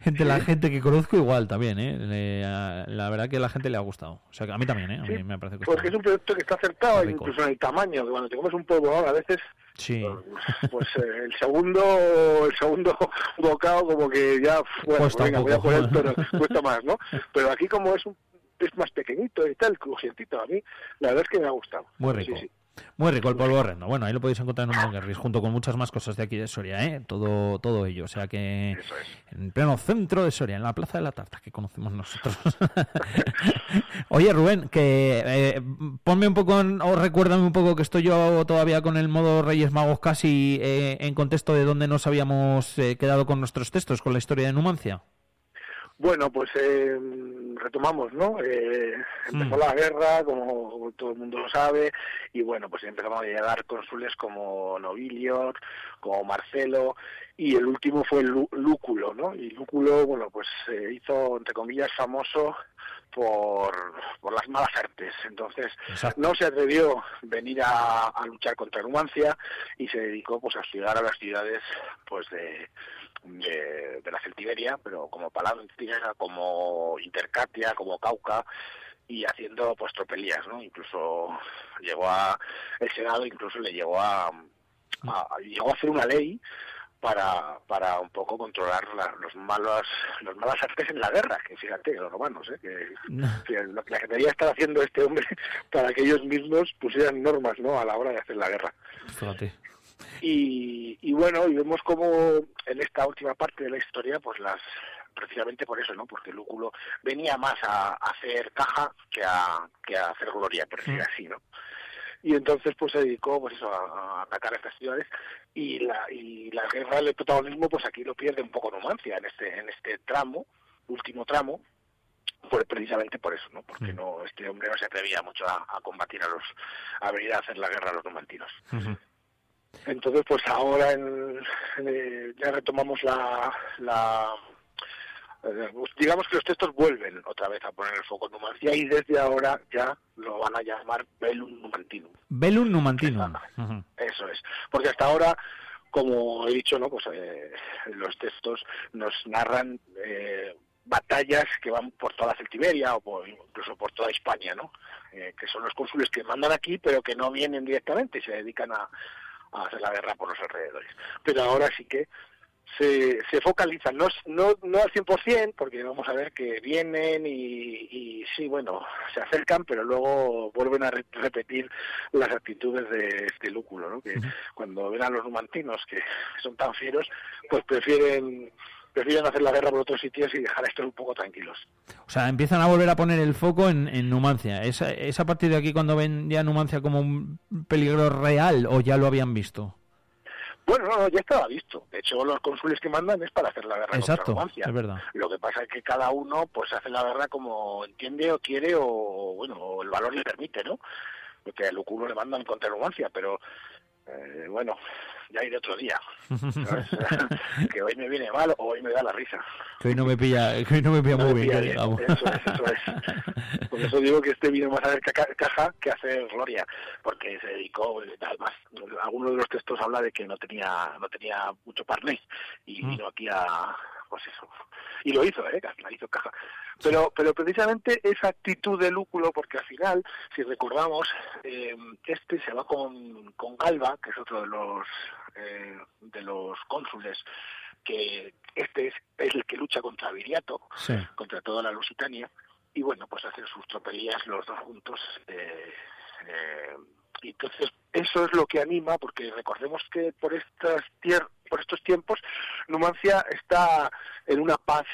Speaker 1: entre la gente que conozco igual también, ¿eh? Le- la verdad que a la gente le ha gustado. O sea, que a mí también, ¿eh? A mí me parece que
Speaker 49: Porque es un producto que está acertado incluso en el tamaño, que cuando te comes un polvo a veces
Speaker 1: Sí.
Speaker 49: pues eh, el segundo el segundo *laughs* bocado como que ya bueno,
Speaker 1: Cuesta
Speaker 49: pues venga,
Speaker 1: un
Speaker 49: voy a poner tono, *laughs* cuesta más no pero aquí como es un es más pequeñito y tal crujientito a mí la verdad es que me ha gustado
Speaker 1: Muy rico.
Speaker 49: Sí, sí.
Speaker 1: Muy rico el polvo horrendo. Bueno, ahí lo podéis encontrar en un Manguerris, junto con muchas más cosas de aquí de Soria, ¿eh? Todo, todo ello. O sea que en pleno centro de Soria, en la Plaza de la Tarta, que conocemos nosotros. *laughs* Oye, Rubén, que eh, ponme un poco, en- o recuérdame un poco que estoy yo todavía con el modo Reyes Magos casi eh, en contexto de donde nos habíamos eh, quedado con nuestros textos, con la historia de Numancia.
Speaker 49: Bueno, pues eh, retomamos, ¿no? Eh, empezó
Speaker 1: Mm.
Speaker 49: la guerra, como, todo el mundo lo sabe, y bueno, pues empezamos a llegar cónsules como Novilio, como Marcelo, y el último fue Lú- Lúculo, ¿no? Y Lúculo, bueno, pues se hizo, entre comillas, famoso por, por las malas artes. Entonces, no se atrevió a venir a, a luchar contra Numancia y se dedicó pues a hostigar a las ciudades pues de, de, de la Celtiberia, pero como Palantia, como Intercatia, como Cauca, y haciendo pues tropelías, ¿no? Incluso llegó a el Senado incluso le llegó a, a- llegó a hacer una ley para, para un poco controlar la- los malos los malas artes en la guerra, que fíjate, los romanos, ¿eh? que, que lo que la que debería estar haciendo este hombre *laughs* para que ellos mismos pusieran normas ¿no? a la hora de hacer la guerra.
Speaker 1: Fíjate.
Speaker 49: Y, y bueno, y vemos como en esta última parte de la historia, pues las precisamente por eso, ¿no? Porque Lúculo venía más a, a hacer caja que a, que a hacer gloria, por decir así, ¿no? Y entonces pues se dedicó pues eso, a, a atacar estas ciudades y la, y la guerra, el protagonismo, pues aquí lo pierde un poco Numancia en este, en este tramo, último tramo, pues precisamente por eso, ¿no? Porque no, este hombre no se atrevía mucho a, a combatir a los, a venir a hacer la guerra a los numantinos. Entonces, pues ahora en- eh, ya retomamos la, la eh, digamos que los textos vuelven otra vez a poner el foco en Numancia y desde ahora ya lo van a llamar Velum Numantinum.
Speaker 1: Velum Numantinum.
Speaker 49: Eso es, porque hasta ahora, como he dicho, no, pues eh, los textos nos narran eh, batallas que van por toda la Celtiberia o por- incluso por toda España, ¿no? Eh, que son los cónsules que mandan aquí, pero que no vienen directamente y se dedican a, a hacer la guerra por los alrededores. Pero ahora sí que se, se focalizan, no, no, no al 100%, porque vamos a ver que vienen y, y sí, bueno, se acercan, pero luego vuelven a re- repetir las actitudes de este lúculo, ¿no? que cuando ven a los numantinos que son tan fieros, pues prefieren prefieren hacer la guerra por otros sitios y dejar a estos un poco tranquilos.
Speaker 1: O sea, empiezan a volver a poner el foco en, en Numancia. ¿Es, ¿Es a partir de aquí cuando ven ya Numancia como un peligro real o ya lo habían visto?
Speaker 49: Bueno, no, no, ya estaba visto. De hecho, los cónsules que mandan es para hacer la guerra
Speaker 1: Exacto,
Speaker 49: contra
Speaker 1: es verdad.
Speaker 49: Lo que pasa es que cada uno pues hace la guerra como entiende o quiere o, bueno, o el valor le permite, ¿no? Porque a Lúculo le mandan contra Numancia, pero eh, bueno, ya iré otro día. *laughs* que hoy me viene mal o hoy me da la risa.
Speaker 1: Que hoy no me pilla, que hoy no me pilla
Speaker 49: No
Speaker 1: muy
Speaker 49: me
Speaker 1: bien,
Speaker 49: pilla
Speaker 1: que
Speaker 49: bien.
Speaker 1: digamos.
Speaker 49: Eso es, eso es. Por eso digo que este vino más a caca- caja que a hacer gloria, porque se dedicó, además, alguno de los textos habla de que no tenía no tenía mucho parné y
Speaker 1: Mm.
Speaker 49: vino aquí a, pues eso, y lo hizo, ¿eh? La hizo caja. Pero, pero precisamente esa actitud de Lúculo, porque al final, si recordamos, eh, este se va con, con Galba, que es otro de los eh, de los cónsules, que este es, es el que lucha contra Viriato,
Speaker 1: Sí.
Speaker 49: contra toda la Lusitania, y bueno, pues hacen sus tropelías los dos juntos. eh, eh, entonces eso es lo que anima, porque recordemos que por estas tier- por estos tiempos Numancia está en una paz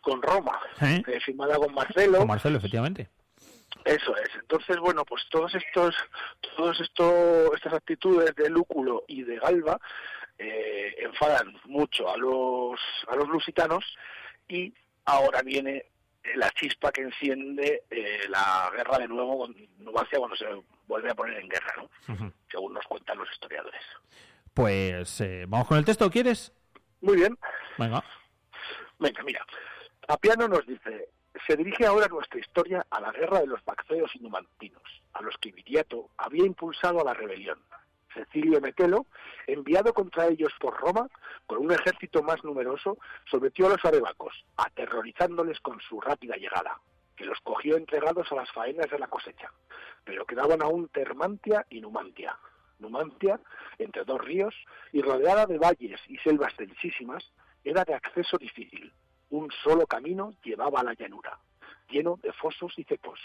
Speaker 49: con Roma,
Speaker 1: ¿Eh?
Speaker 49: eh, firmada con Marcelo,
Speaker 1: Con Marcelo, efectivamente.
Speaker 49: eso es. Entonces, bueno, pues todos estos, todos estos, estas actitudes de Lúculo y de Galba eh, enfadan mucho a los, a los lusitanos y ahora viene la chispa que enciende eh, la guerra de nuevo con Numancia cuando se vuelve a poner en guerra, ¿no? Según nos cuentan los historiadores.
Speaker 1: Pues eh, vamos con el texto, ¿quieres?
Speaker 49: Muy bien.
Speaker 1: Venga.
Speaker 49: Venga, mira. Apiano nos dice, se dirige ahora nuestra historia a la guerra de los Bacceos y Numantinos, a los que Viriato había impulsado a la rebelión. Cecilio Metelo, enviado contra ellos por Roma, con un ejército más numeroso, sometió a los arebacos, aterrorizándoles con su rápida llegada, los cogió entregados a las faenas de la cosecha. Pero quedaban aún Termantia y Numantia. Numantia, entre dos ríos, y rodeada de valles y selvas densísimas, era de acceso difícil. Un solo camino llevaba a la llanura, lleno de fosos y cepos.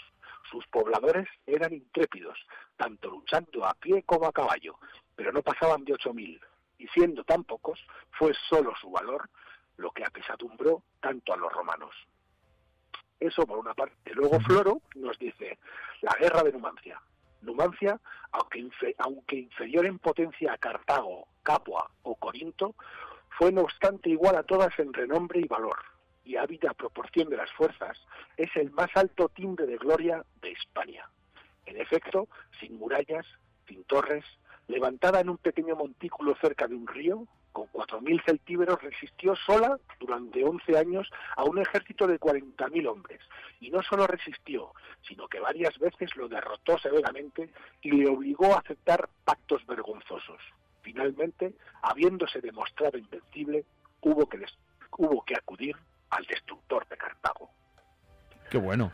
Speaker 49: Sus pobladores eran intrépidos, tanto luchando a pie como a caballo, pero no pasaban de 8.000, y siendo tan pocos, fue solo su valor lo que apesadumbró tanto a los romanos. Eso por una parte. Luego Floro nos dice la guerra de Numancia. Numancia, aunque, aunque inferior en potencia a Cartago, Capua o Corinto, fue no obstante igual a todas en renombre y valor, y ávida proporción de las fuerzas, es el más alto timbre de gloria de España. En efecto, sin murallas, sin torres, levantada en un pequeño montículo cerca de un río, con 4.000 celtíberos resistió sola durante 11 años a un ejército de 40.000 hombres. Y no solo resistió, sino que varias veces lo derrotó severamente y le obligó a aceptar pactos vergonzosos. Finalmente, habiéndose demostrado invencible, hubo que, des- hubo que acudir al destructor de Cartago.
Speaker 1: Qué bueno.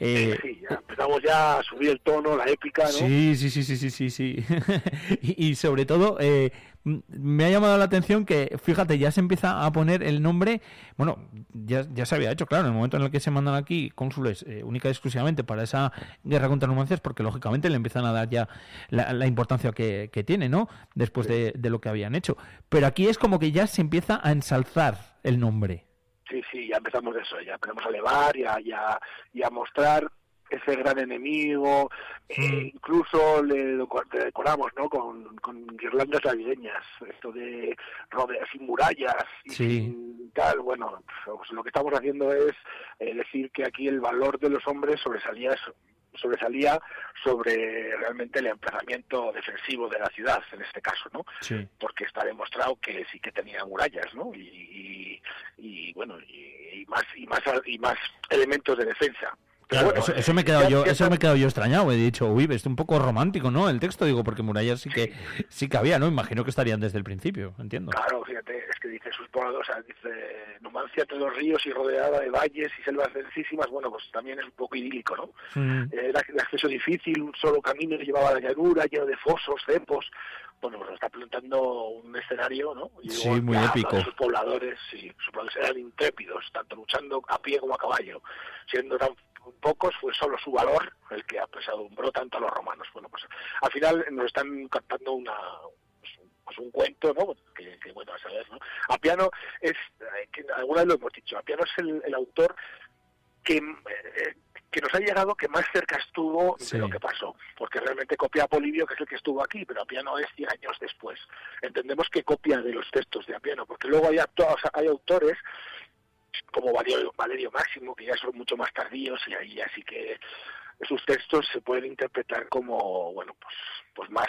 Speaker 1: Eh,
Speaker 49: Sí, ya empezamos ya a subir el tono, la épica, ¿no?
Speaker 1: Sí, sí, sí, sí, sí, sí, sí. *laughs* y, y sobre todo, eh, me ha llamado la atención que, fíjate, ya se empieza a poner el nombre, bueno, ya, ya se había hecho, claro, en el momento en el que se mandan aquí cónsules eh, única y exclusivamente para esa guerra contra Numancias, porque lógicamente le empiezan a dar ya la, la importancia que, que tiene, ¿no? Después de, de lo que habían hecho. Pero aquí es como que ya se empieza a ensalzar el nombre.
Speaker 49: Sí, sí, ya empezamos eso, ya empezamos a elevar y a, y a- y a mostrar ese gran enemigo, eh, incluso le, deco- le decoramos, ¿no? Con, con guirlandas navideñas, esto de rodear sin murallas y
Speaker 1: Sí.
Speaker 49: sin tal, bueno, pues lo que estamos haciendo es eh, decir que aquí el valor de los hombres sobresalía so- sobresalía sobre realmente el emplazamiento defensivo de la ciudad, en este caso, ¿no?
Speaker 1: Sí.
Speaker 49: porque está demostrado que sí que tenía murallas, ¿no? Y, y- y, bueno, y, y más y más y más elementos de defensa.
Speaker 1: Claro,
Speaker 49: bueno,
Speaker 1: eso, eso me he quedado yo, eso me he quedado yo extrañado. He dicho, uy, es un poco romántico, ¿no? El texto, digo, porque murallas sí que sí que había, ¿no? Imagino que estarían desde el principio, entiendo.
Speaker 49: Claro, fíjate, es que dice sus o sea, dice Numancia entre los ríos y rodeada de valles y selvas densísimas, bueno, pues también es un poco idílico, ¿no?
Speaker 1: Mm.
Speaker 49: Eh, Era de acceso difícil, un solo camino que llevaba a la llanura, lleno de fosos, cepos. Bueno, pues nos está plantando un escenario, ¿no? Y
Speaker 1: Sí, muy épico.
Speaker 49: Sus pobladores, sí, sus pobladores eran intrépidos, tanto luchando a pie como a caballo. Siendo tan pocos, fue solo su valor el que apesadumbró tanto a los romanos. Bueno, pues al final nos están captando una pues, un- pues un cuento, ¿no? Que, que, bueno, a saber, ¿no? Apiano es, eh, que alguna vez lo hemos dicho, Apiano es el, el autor que, eh, que nos ha llegado que más cerca estuvo
Speaker 1: Sí.
Speaker 49: de lo que pasó, porque realmente copia a Polibio, que es el que estuvo aquí, pero Apiano es 100 años después. Entendemos que copia de los textos de Apiano, porque luego hay, o sea, hay autores como Valerio, Valerio Máximo, que ya son mucho más tardíos y ahí así que sus textos se pueden interpretar como, bueno, pues, pues más,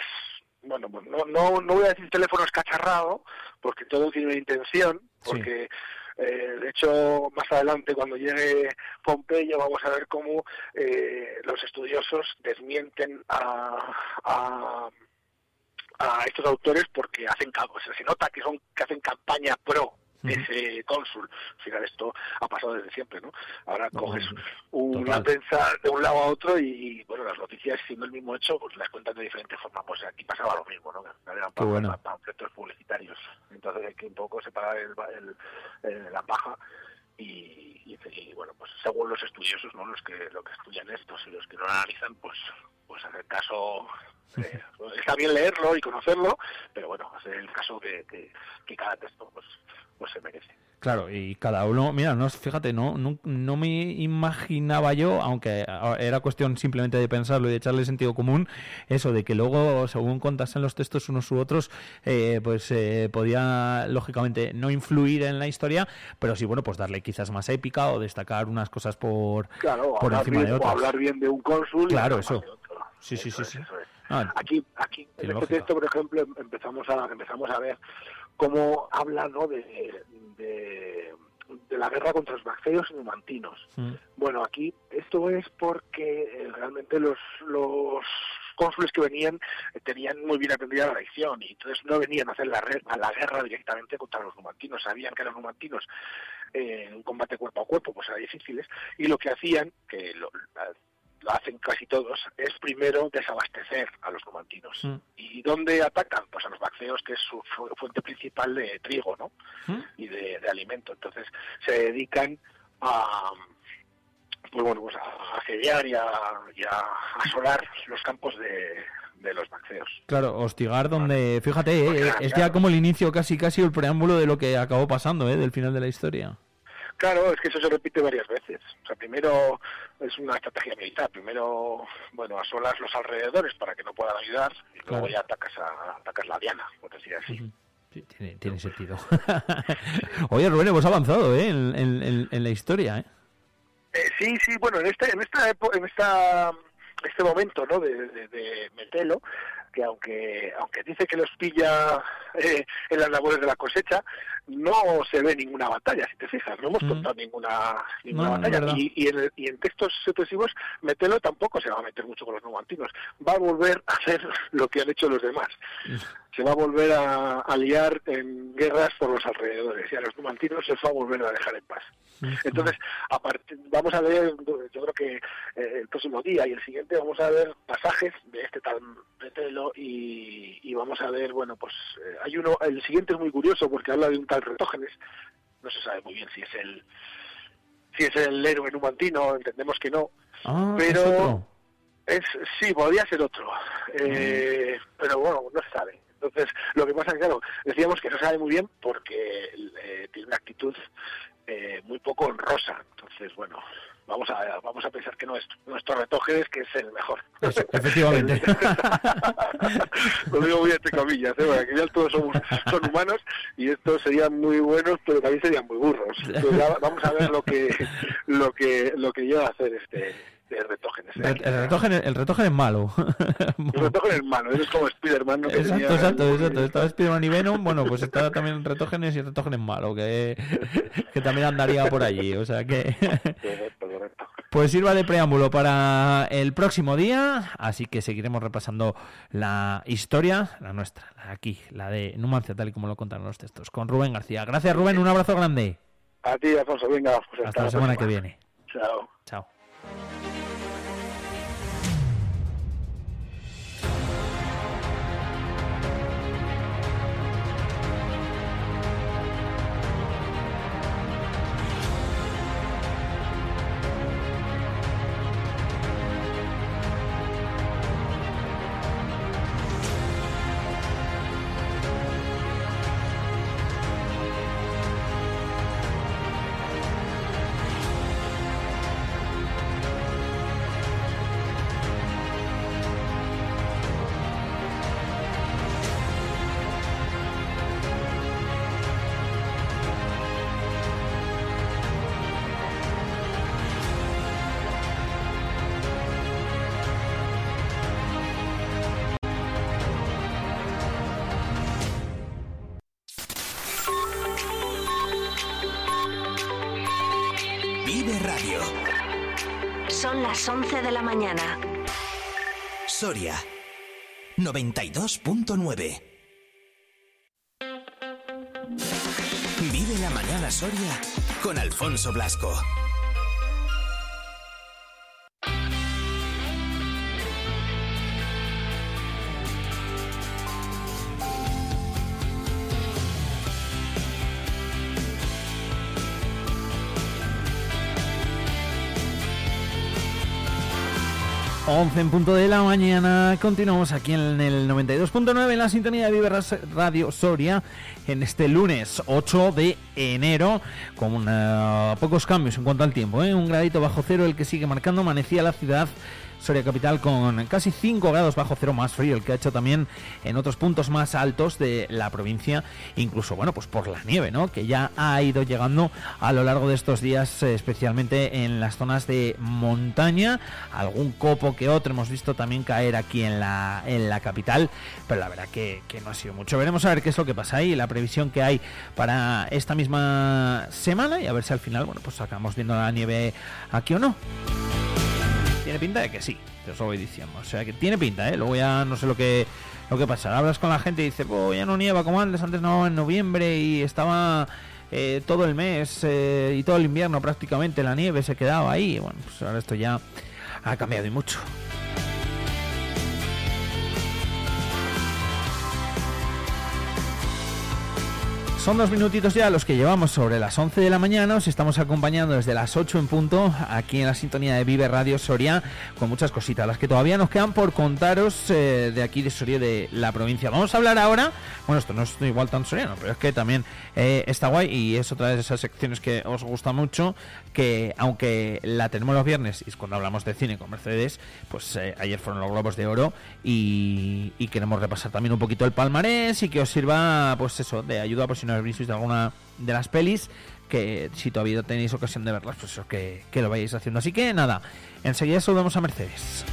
Speaker 49: bueno, pues no, no, no voy a decir teléfono escacharrado, porque todo tiene una intención, porque eh, de hecho más adelante cuando llegue Pompeyo vamos a ver cómo eh, los estudiosos desmienten a, a a estos autores porque hacen o se nota que son que hacen campaña pro ese cónsul. Al final esto ha pasado desde siempre, ¿no? Ahora coges una
Speaker 1: total.
Speaker 49: prensa de un lado a otro y, bueno, las noticias siendo el mismo hecho, pues las cuentan de diferente forma. Pues aquí pasaba lo mismo, ¿no? Eran
Speaker 1: Qué bueno.
Speaker 49: pa- panfletos publicitarios. Entonces hay que un poco separar el, el- el- la paja y, y- y, bueno, pues según los estudiosos, ¿no? Los que, lo que estudian estos y los que no lo analizan, pues, pues hacer caso *laughs* eh, está bien leerlo y conocerlo, pero bueno, hacer el caso que, que, que cada texto pues, pues se merece.
Speaker 1: Claro, y cada uno, mira, no, fíjate, no, no, no me imaginaba yo, aunque a- era cuestión simplemente de pensarlo y de echarle sentido común, eso de que luego, según contasen los textos unos u otros, eh, pues eh, podía, lógicamente, no influir en la historia, pero sí, bueno, pues darle quizás más épica o destacar unas cosas por,
Speaker 49: Claro,
Speaker 1: por encima
Speaker 49: bien,
Speaker 1: de
Speaker 49: o
Speaker 1: otras.
Speaker 49: hablar bien de un cónsul. y
Speaker 1: Claro, eso.
Speaker 49: de otro.
Speaker 1: Sí, sí, sí, sí.
Speaker 49: es.
Speaker 1: Ah,
Speaker 49: Aquí, aquí en este texto, por ejemplo, em- empezamos a empezamos a ver cómo habla ¿no? de, de, de la guerra contra los bacterios y numantinos. Bueno, aquí esto es porque eh, realmente los, los cónsules que venían eh, tenían muy bien aprendida la lección y entonces no venían a hacer la, a la guerra directamente contra los numantinos. Sabían que los numantinos eh, en un combate cuerpo a cuerpo pues eran difíciles y lo que hacían, que lo, lo hacen casi todos, es primero desabastecer a los numantinos.
Speaker 1: mm,
Speaker 49: ¿Y dónde atacan? Pues a los bacteos, que es su fu- fuente principal de trigo, ¿no?
Speaker 1: mm.
Speaker 49: y de, de alimento. Entonces se dedican a pues bueno pues a asediar y a, y a asolar los campos de, de los maxeos.
Speaker 1: Claro, hostigar donde, fíjate, eh, es ya como el inicio, casi casi el preámbulo de lo que acabó pasando, ¿eh? del final de la historia.
Speaker 49: Claro, es que eso se repite varias veces. O sea, primero es una estrategia militar. Primero, bueno, asolas los alrededores para que no puedan ayudar y luego ya atacas, a, atacas la diana, por decir así.
Speaker 1: Sí, tiene, tiene sentido. *laughs* Oye, Rubén, hemos avanzado ¿eh? en, en- en- en la historia. ¿eh?
Speaker 49: Eh, sí, sí, bueno, en este, en esta, en esta, este momento, ¿no? De, de, de Metelo, que aunque, aunque dice que los pilla eh, en las labores de la cosecha, no se ve ninguna batalla, si te fijas, no hemos contado ninguna, ninguna
Speaker 1: No,
Speaker 49: batalla. Y, y, en, y en textos sucesivos, Metelo tampoco se va a meter mucho con los numantinos, va a volver a hacer *laughs* lo que han hecho los demás. Se va a volver a, a liar en guerras por los alrededores y a los numantinos se va a volver a dejar en paz. Entonces, aparte, vamos a ver, yo creo que eh, el próximo día y el siguiente vamos a ver pasajes de este tal Metelo y, y vamos a ver, bueno, pues eh, hay uno, el siguiente es muy curioso porque habla de un tal Retógenes, no se sabe muy bien si es el si es el héroe numantino, entendemos que no,
Speaker 1: Ah,
Speaker 49: pero es sí, podría ser otro, eh, pero bueno, no se sabe. Entonces, lo que pasa es que, claro, decíamos que no se sabe muy bien porque eh, tiene una actitud eh, muy poco honrosa. Entonces, bueno, vamos a vamos a pensar que es nuestro Retógenes, que es el mejor.
Speaker 1: Efectivamente. *laughs*
Speaker 49: Lo digo muy entre comillas, ¿eh? porque al final todos somos, son humanos y estos serían muy buenos, pero también serían muy burros. Entonces, ya vamos a ver lo que lo que lo que lleva a hacer este, este Retógenes.
Speaker 1: El, el retógeno, el retógeno es malo.
Speaker 49: El Retógenes es malo, es como Spiderman, ¿no?
Speaker 1: Exacto,
Speaker 49: tenía-
Speaker 1: exacto, exacto. Estaba Spiderman y Venom, bueno, pues está también Retógenes y Retógenes malo, que, que también andaría por allí, o sea que... Pues sirva de preámbulo para el próximo día, así que seguiremos repasando la historia, la nuestra, la de aquí, la de Numancia, tal y como lo contaron los textos, con Rubén García. Gracias Rubén, un abrazo grande.
Speaker 49: A ti, Alfonso, venga, pues hasta,
Speaker 1: Hasta la semana que viene.
Speaker 49: Chao.
Speaker 1: Chao.
Speaker 50: Son las 11 de la mañana.
Speaker 27: Soria 92.9. Vive la mañana Soria con Alfonso Blasco.
Speaker 1: Once en punto de la mañana, continuamos aquí en el 92.9 en la sintonía de Vive Ras- Radio Soria en este lunes 8 de enero con una- pocos cambios en cuanto al tiempo, ¿eh? un gradito bajo cero el que sigue marcando, amanecía la ciudad Soria Capital con casi 5 grados bajo cero más frío, el que ha hecho también en otros puntos más altos de la provincia, incluso, bueno, pues por la nieve, ¿no? Que ya ha ido llegando a lo largo de estos días, eh, especialmente en las zonas de montaña, algún copo que otro hemos visto también caer aquí en la, en la capital, pero la verdad que, que no ha sido mucho. Veremos a ver qué es lo que pasa ahí, la previsión que hay para esta misma semana y a ver si al final, bueno, pues acabamos viendo la nieve aquí o no. Tiene pinta de que sí, te os lo voy diciendo. O sea que tiene pinta, ¿eh? Luego ya no sé lo que lo que pasa. Hablas con la gente y dices, pues ya no nieva como antes, antes no en noviembre y estaba eh, todo el mes eh, y todo el invierno prácticamente la nieve se quedaba ahí. Bueno, pues ahora esto ya ha cambiado y mucho. Son dos minutitos ya los que llevamos sobre las 11 de la mañana. Os estamos acompañando desde las 8 en punto aquí en la sintonía de Vive Radio Soria con muchas cositas, las que todavía nos quedan por contaros eh, de aquí de Soria de la provincia. Vamos a hablar ahora, bueno, esto no es igual tan soriano, pero es que también eh, está guay y es otra de esas secciones que os gusta mucho, que aunque la tenemos los viernes y es cuando hablamos de cine con Mercedes, pues eh, ayer fueron los Globos de Oro y, queremos repasar también un poquito el palmarés y que os sirva, pues eso, de ayuda por si no habéis visto alguna de las pelis que si todavía tenéis ocasión de verlas, pues eso, que, que lo vayáis haciendo. Así que nada, enseguida saludamos a Mercedes.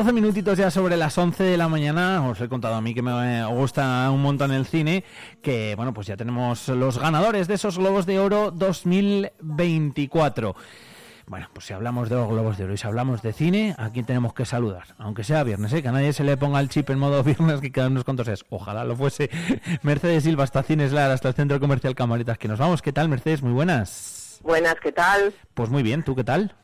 Speaker 1: 12 minutitos ya sobre las 11 de la mañana. Os he contado a mí que me gusta un montón el cine. Que bueno, pues ya tenemos los ganadores de esos Globos de Oro 2024. Bueno, pues si hablamos de los Globos de Oro y si hablamos de cine, ¿a quién tenemos que saludar? Aunque sea viernes, ¿eh? que a nadie se le ponga el chip en modo *laughs* viernes que quedan unos cuantos es. Ojalá lo fuese. *laughs* Mercedes Silva, hasta Cines Lar, hasta el Centro Comercial Camaritas. Que nos vamos. ¿Qué tal, Mercedes? Muy buenas.
Speaker 51: Buenas, ¿qué tal?
Speaker 1: Pues muy bien, ¿tú qué tal?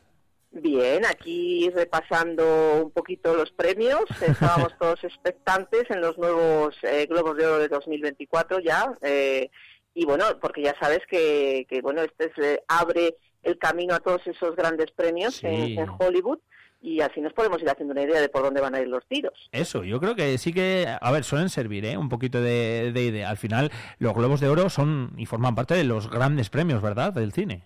Speaker 51: Bien, aquí repasando un poquito los premios. *laughs* Estábamos todos expectantes en los nuevos eh, Globos de Oro de 2024 ya. eh, y bueno, porque ya sabes que, que bueno, este es, eh, abre el camino a todos esos grandes premios
Speaker 1: Sí.
Speaker 51: en, en Hollywood y así nos podemos ir haciendo una idea de por dónde van a ir los tiros.
Speaker 1: Eso, yo creo que sí que, a ver, suelen servir, ¿eh? Un poquito de, de idea. Al final, los Globos de Oro son y forman parte de los grandes premios, ¿verdad? Del cine.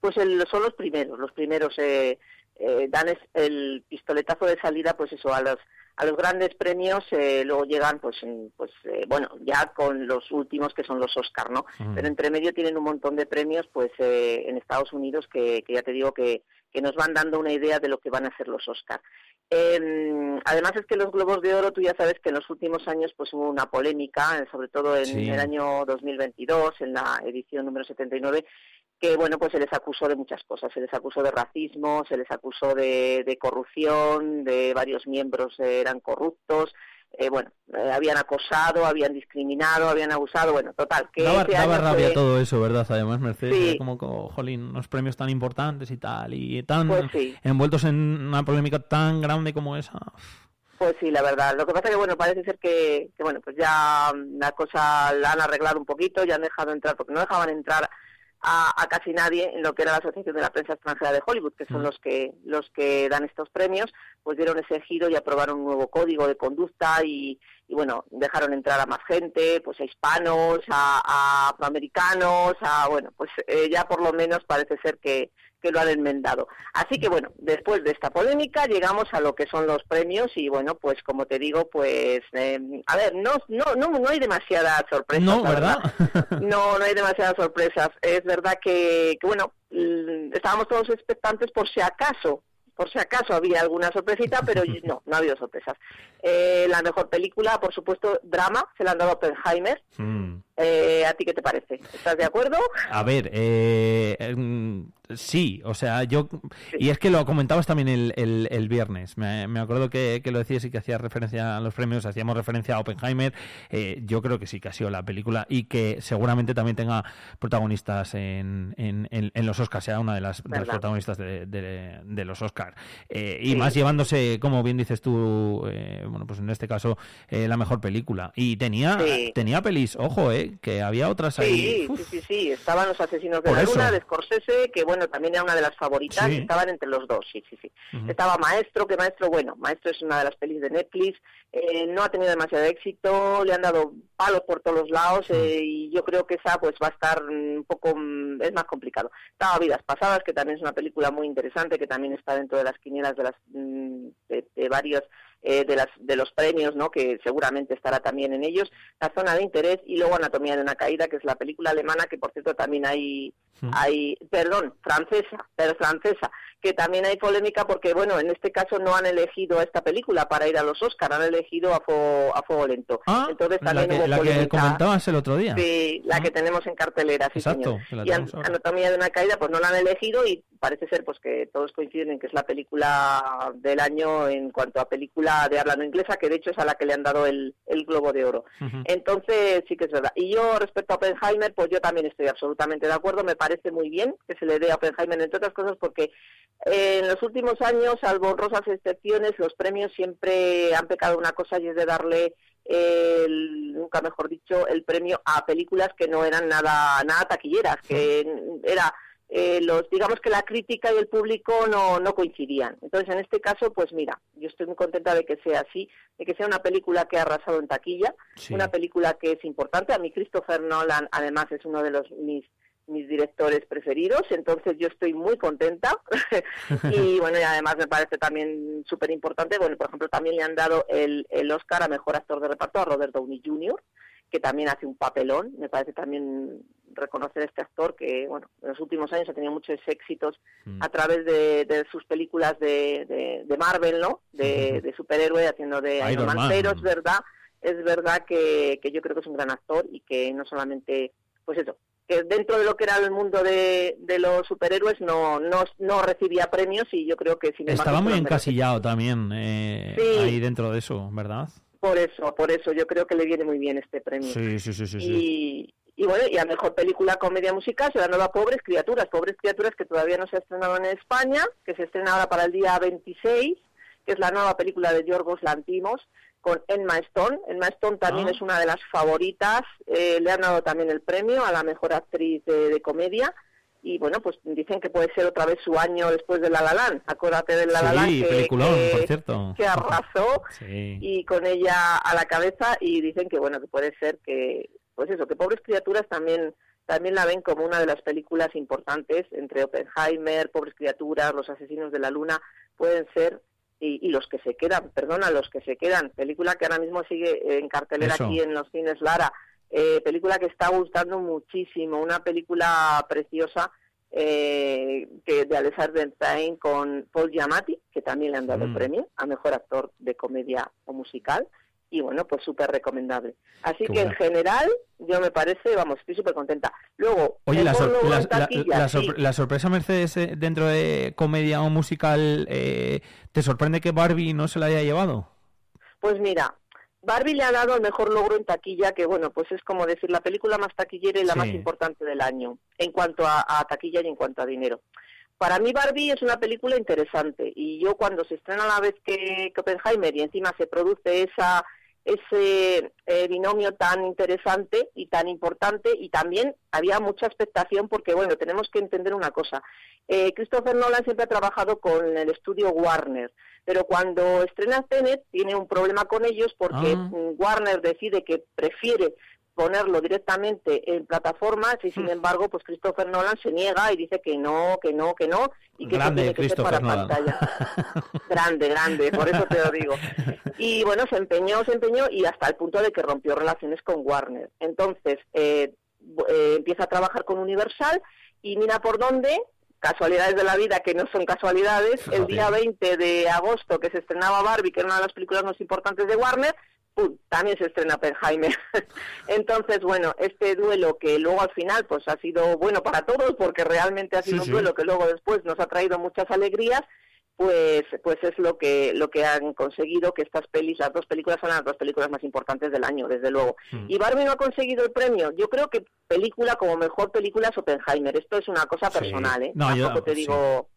Speaker 51: Pues el- son los primeros, los primeros eh, eh, dan es- el pistoletazo de salida, pues eso, a los a los grandes premios, eh, luego llegan, pues, pues eh, bueno, ya con los últimos que son los Oscar, ¿no?
Speaker 52: Mm.
Speaker 51: Pero entre medio tienen un montón de premios, pues, eh, en Estados Unidos que, que ya te digo que, que nos van dando una idea de lo que van a ser los Oscar. Eh, además es que los Globos de Oro, tú ya sabes que en los últimos años pues hubo una polémica, eh, sobre todo en
Speaker 52: Sí.
Speaker 51: el año 2022, en la edición número 79, que bueno pues se les acusó de muchas cosas se les acusó de racismo se les acusó de, de corrupción de varios miembros eran corruptos eh, bueno eh, habían acosado habían discriminado habían abusado bueno total que
Speaker 1: Daba, daba rabia
Speaker 51: fue-
Speaker 1: todo eso, ¿verdad? Además, Mercedes,
Speaker 51: Sí.
Speaker 1: como, como, jolín, unos premios tan importantes y tal, y tan
Speaker 51: Pues sí.
Speaker 1: envueltos en una polémica tan grande como esa.
Speaker 51: Pues sí, la verdad. Lo que pasa que, bueno, parece ser que, que, bueno, pues ya la cosa la han arreglado un poquito, ya han dejado entrar, porque no dejaban entrar a, a casi nadie en lo que era la Asociación de la Prensa Extranjera de Hollywood, que son
Speaker 52: Mm.
Speaker 51: los que los que dan estos premios, pues dieron ese giro y aprobaron un nuevo código de conducta y, y bueno, dejaron entrar a más gente, pues a hispanos, a, a afroamericanos, a, bueno, pues eh, ya por lo menos parece ser que, que lo han enmendado. Así que bueno, después de esta polémica llegamos a lo que son los premios y bueno, pues como te digo, pues eh, a ver, no, no, no, no hay demasiadas sorpresas.
Speaker 1: No, ¿verdad?
Speaker 51: No, no hay demasiadas sorpresas. Es verdad que, que, bueno, mm, estábamos todos expectantes por si acaso, por si acaso había alguna sorpresita, pero *laughs* no, no ha habido sorpresas. Eh, la mejor película, por supuesto, drama, se la han dado a Oppenheimer.
Speaker 1: Mm.
Speaker 51: Eh, ¿A ti qué te parece? ¿Estás de acuerdo?
Speaker 1: A ver, eh, em, sí, o sea, yo... Y es que lo comentabas también el, el, el viernes, me, me acuerdo que, que lo decías y que hacías referencia a los premios, hacíamos referencia a Oppenheimer, eh, yo creo que sí que ha sido la película y que seguramente también tenga protagonistas en, en, en- en los Oscars, sea una de las, de las protagonistas de, de- de los Oscars. Eh, y
Speaker 51: Sí.
Speaker 1: más llevándose, como bien dices tú, eh, bueno, pues en este caso, la mejor película. Y tenía,
Speaker 51: Sí.
Speaker 1: tenía pelis, ojo, eh, que había otras ahí.
Speaker 51: Sí, sí, sí, sí, estaban los asesinos de
Speaker 1: Por
Speaker 51: la
Speaker 1: eso.
Speaker 51: luna de Scorsese, que bueno, también era una de las favoritas,
Speaker 1: Sí.
Speaker 51: estaban entre los dos, sí, sí, sí. Estaba Maestro, que Maestro, bueno, Maestro es una de las pelis de Netflix, eh, no ha tenido demasiado éxito, le han dado palos por todos los lados eh, y yo creo que esa pues va a estar un poco, mm, es más complicado. Estaba Vidas Pasadas, que también es una película muy interesante, que también está dentro de las quinielas de las mm, de, de varios eh, de las de los premios, ¿no? Que seguramente estará también en ellos. La zona de interés y luego Anatomía de una caída, que es la película alemana, que por cierto también hay hay, perdón, francesa, pero francesa, que también hay polémica porque, bueno, en este caso no han elegido a esta película para ir a los Oscar, han elegido a Fuego, a Fuego Lento. Entonces
Speaker 1: La
Speaker 51: también
Speaker 1: que,
Speaker 51: hubo
Speaker 1: la que
Speaker 51: polémica.
Speaker 1: comentabas el otro día.
Speaker 51: Sí, la que tenemos en cartelera, sí,
Speaker 1: Exacto,
Speaker 51: señor. Y An-
Speaker 1: tenemos ahora.
Speaker 51: Anatomía de una caída, pues no la han elegido y parece ser pues que todos coinciden en que es la película del año en cuanto a película de habla no inglesa, que de hecho es a la que le han dado el, el Globo de Oro. Entonces, sí que es verdad. Y yo, respecto a Oppenheimer, pues yo también estoy absolutamente de acuerdo. Me parece muy bien que se le dé a Oppenheimer, entre otras cosas, porque eh, en los últimos años, salvo honrosas excepciones, los premios siempre han pecado una cosa y es de darle, eh, el- nunca mejor dicho, el premio a películas que no eran nada, nada taquilleras, que era eh, los digamos que la crítica y el público no, no coincidían. Entonces, en este caso, pues mira, yo estoy muy contenta de que sea así, de que sea una película que ha arrasado en taquilla,
Speaker 52: Sí.
Speaker 51: una película que es importante. A mí Christopher Nolan, además, es uno de los mis mis directores preferidos, entonces yo estoy muy contenta *laughs* y *laughs* bueno, y además me parece también súper importante, bueno, por ejemplo, también le han dado el, el Oscar a Mejor Actor de Reparto a Robert Downey Jr., que también hace un papelón, me parece también reconocer a este actor que, bueno, en los últimos años ha tenido muchos éxitos
Speaker 1: Mm.
Speaker 51: a través de, de sus películas de, de, de Marvel, ¿no? De, *laughs* superhéroe, haciendo de
Speaker 1: Iron
Speaker 51: Iron Man.
Speaker 1: Man.
Speaker 51: Pero es verdad, es verdad que, que yo creo que es un gran actor y que no solamente, pues eso, que dentro de lo que era el mundo de, de los superhéroes no, no, no recibía premios y yo creo que sin
Speaker 1: Estaba muy encasillado también eh,
Speaker 51: Sí.
Speaker 1: ahí dentro de eso, ¿verdad?
Speaker 51: Por eso, por eso, yo creo que le viene muy bien este premio.
Speaker 1: Sí, sí, sí.
Speaker 51: Y, y bueno, y a mejor película comedia musical se la nueva Pobres Criaturas. Pobres Criaturas que todavía no se ha estrenado en España, que se estrena ahora para el día 26, que es la nueva película de Yorgos Lantimos con Emma Stone. Emma Stone también
Speaker 1: Ah.
Speaker 51: es una de las favoritas. eh, le han dado también el premio a la mejor actriz de, de comedia. Y bueno, pues dicen que puede ser otra vez su año después de La La Land. Acuérdate de La La Land
Speaker 1: Sí,
Speaker 51: que,
Speaker 1: por cierto.
Speaker 51: que arrasó *laughs*
Speaker 1: Sí.
Speaker 51: y con ella a la cabeza y dicen que bueno que puede ser que pues eso que pobres criaturas también también la ven como una de las películas importantes entre Oppenheimer pobres criaturas los asesinos de la luna pueden ser y, y los que se quedan perdona los que se quedan película que ahora mismo sigue en cartelera
Speaker 1: Eso.
Speaker 51: aquí en los cines Lara eh, película que está gustando muchísimo una película preciosa eh, que de Alexander Payne con Paul Giamatti, que también le han dado el
Speaker 1: Mm.
Speaker 51: premio a mejor actor de comedia o musical. Y bueno, pues súper recomendable. Así
Speaker 1: Qué
Speaker 51: que en general, yo me parece, vamos, estoy súper contenta. Luego,
Speaker 1: Oye, la, sor- la-
Speaker 51: taquilla,
Speaker 1: la
Speaker 51: sí.
Speaker 1: sorpre- la sorpresa, Mercedes, eh, dentro de comedia o musical, eh, ¿te sorprende que Barbie no se la haya llevado?
Speaker 51: Pues mira, Barbie le ha dado el mejor logro en taquilla, que bueno, pues es como decir la película más taquillera y la
Speaker 1: Sí.
Speaker 51: más importante del año, en cuanto a, a taquilla y en cuanto a dinero. Para mí Barbie es una película interesante y yo cuando se estrena a la vez que, que Oppenheimer y encima se produce esa ese eh, binomio tan interesante y tan importante y también había mucha expectación porque bueno tenemos que entender una cosa eh, Christopher Nolan siempre ha trabajado con el estudio Warner pero cuando estrena Tenet tiene un problema con ellos porque
Speaker 1: Ah.
Speaker 51: Warner decide que prefiere ponerlo directamente en plataformas y
Speaker 1: Hmm.
Speaker 51: sin embargo pues Christopher Nolan se niega y dice que no, que no, que no y que
Speaker 1: Grande
Speaker 51: tiene que ser para
Speaker 1: Nolan.
Speaker 51: pantalla. *laughs* Grande, grande, por eso te lo digo. Y bueno, se empeñó, se empeñó y hasta el punto de que rompió relaciones con Warner. Entonces, eh, eh, empieza a trabajar con Universal y mira por dónde, casualidades de la vida que no son casualidades, el día 20 de agosto que se estrenaba Barbie, que era una de las películas más importantes de Warner, ¡pum! también se estrena Oppenheimer. *laughs* Entonces, bueno, este duelo que luego al final pues ha sido bueno para todos porque realmente ha sido
Speaker 1: Sí,
Speaker 51: un
Speaker 1: sí.
Speaker 51: duelo que luego después nos ha traído muchas alegrías, pues pues es lo que lo que han conseguido que estas pelis, las dos películas son las dos películas más importantes del año, desde luego.
Speaker 1: Mm.
Speaker 51: Y Barbie no ha conseguido el premio. Yo creo que película como mejor película es Oppenheimer. Esto es una cosa
Speaker 1: Sí.
Speaker 51: personal, ¿eh?
Speaker 1: No, yo-
Speaker 51: Tampoco te
Speaker 1: sí.
Speaker 51: digo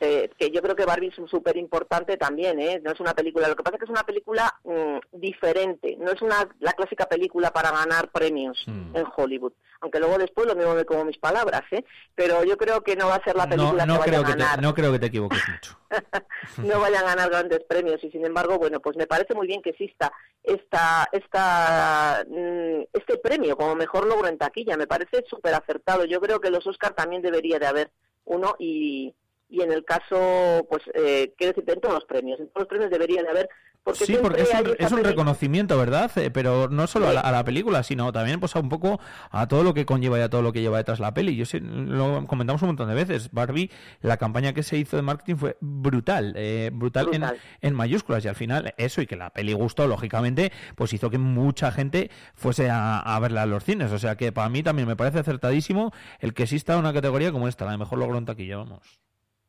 Speaker 51: eh, que yo creo que Barbie es súper importante también, ¿eh? No es una película, lo que pasa es que es una película mm, diferente, no es una la clásica película para ganar premios
Speaker 1: Mm.
Speaker 51: en Hollywood. Aunque luego después lo mismo me como mis palabras, ¿eh? Pero yo creo que no va a ser la película
Speaker 1: no
Speaker 51: que vaya a
Speaker 1: te,
Speaker 51: ganar
Speaker 1: no creo que te equivoques mucho. *laughs*
Speaker 51: no vayan a ganar grandes premios y sin embargo bueno pues me parece muy bien que exista esta esta mm, este premio como mejor logro en taquilla me parece súper acertado yo creo que los Oscar también debería de haber uno y y en el caso pues eh, quiero decir en todos los premios en todos los premios debería de haber porque
Speaker 1: Sí, porque es un, es un reconocimiento, ¿verdad? Eh, Pero no solo a la, a la película, sino también pues a un poco a todo lo que conlleva y a todo lo que lleva detrás la peli. Yo sé, lo comentamos un montón de veces. Barbie, la campaña que se hizo de marketing fue brutal, eh, brutal, en-
Speaker 51: Brutal.
Speaker 1: En, mayúsculas. Y al final eso y que la peli gustó, lógicamente, pues hizo que mucha gente fuese a, a verla a los cines. O sea que para mí también me parece acertadísimo el que exista una categoría como esta, la de mejor logro en taquilla, vamos.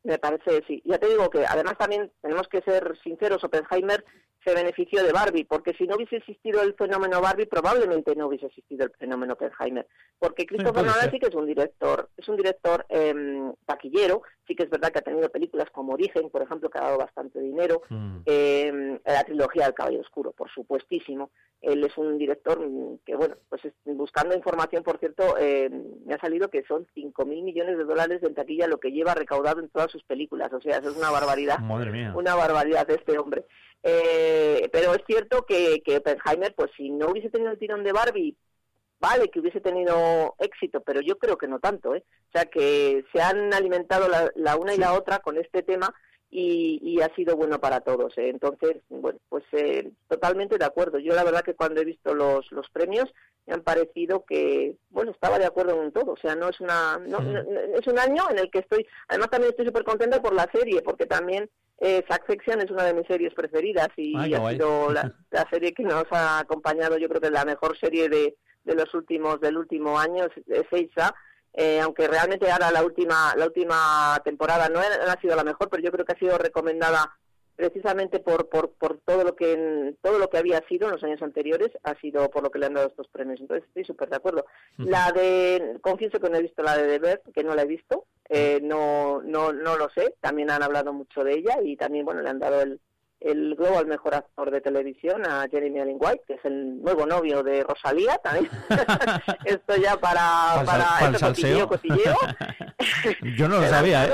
Speaker 51: Me parece, sí. Ya te digo que además también tenemos que ser sinceros, Oppenheimer se benefició de Barbie, porque si no hubiese existido el fenómeno Barbie, probablemente no hubiese existido el fenómeno Oppenheimer. Porque Christopher Nolan sí que es un director, es un director em, taquillero, sí que es verdad que ha tenido películas como Origen, por ejemplo, que ha dado bastante dinero,
Speaker 1: Mm.
Speaker 51: em, la trilogía del Caballero Oscuro, por supuestísimo. Él es un director que, bueno, pues es- buscando información, por cierto, em, me ha salido que son 5.000 millones de dólares en taquilla lo que lleva recaudado en todas sus películas. O sea, eso es una barbaridad
Speaker 1: Madre mía.
Speaker 51: una barbaridad de este hombre. Eh, pero es cierto que, que Oppenheimer, pues si no hubiese tenido el tirón de Barbie, vale que hubiese tenido éxito, pero yo creo que no tanto, ¿eh? O sea que se han alimentado la, la una y la otra con este tema y, y ha sido bueno para todos. ¿eh? Entonces, bueno, pues eh, totalmente de acuerdo. Yo la verdad que cuando he visto los, los premios me han parecido que, bueno, estaba de acuerdo en todo. O sea, no es una, no- no- no- es un año en el que estoy, además también estoy súper contenta por la serie, porque también eh, Succession es una de mis series preferidas y
Speaker 1: Ay,
Speaker 51: ha sido la, la serie que nos ha acompañado, yo creo que es la mejor serie de, de los últimos, del último año, es, Eisa. Eh, aunque realmente ahora la última la última temporada no ha, sido la mejor, pero yo creo que ha sido recomendada precisamente por, por, por todo lo que en- todo lo que había sido en los años anteriores ha sido por lo que le han dado estos premios. Entonces estoy súper de acuerdo la de confieso que no he visto la de Deber que no la he visto. Eh, no no no lo sé. También han hablado mucho de ella y también bueno le han dado el el Globo al mejor actor de televisión a Jeremy Allen White, que es el nuevo novio de Rosalía también. *laughs* Esto ya para, para
Speaker 1: salseo.
Speaker 51: cotilleo, cotilleo. *laughs*
Speaker 1: Yo no lo sabía, ¿eh?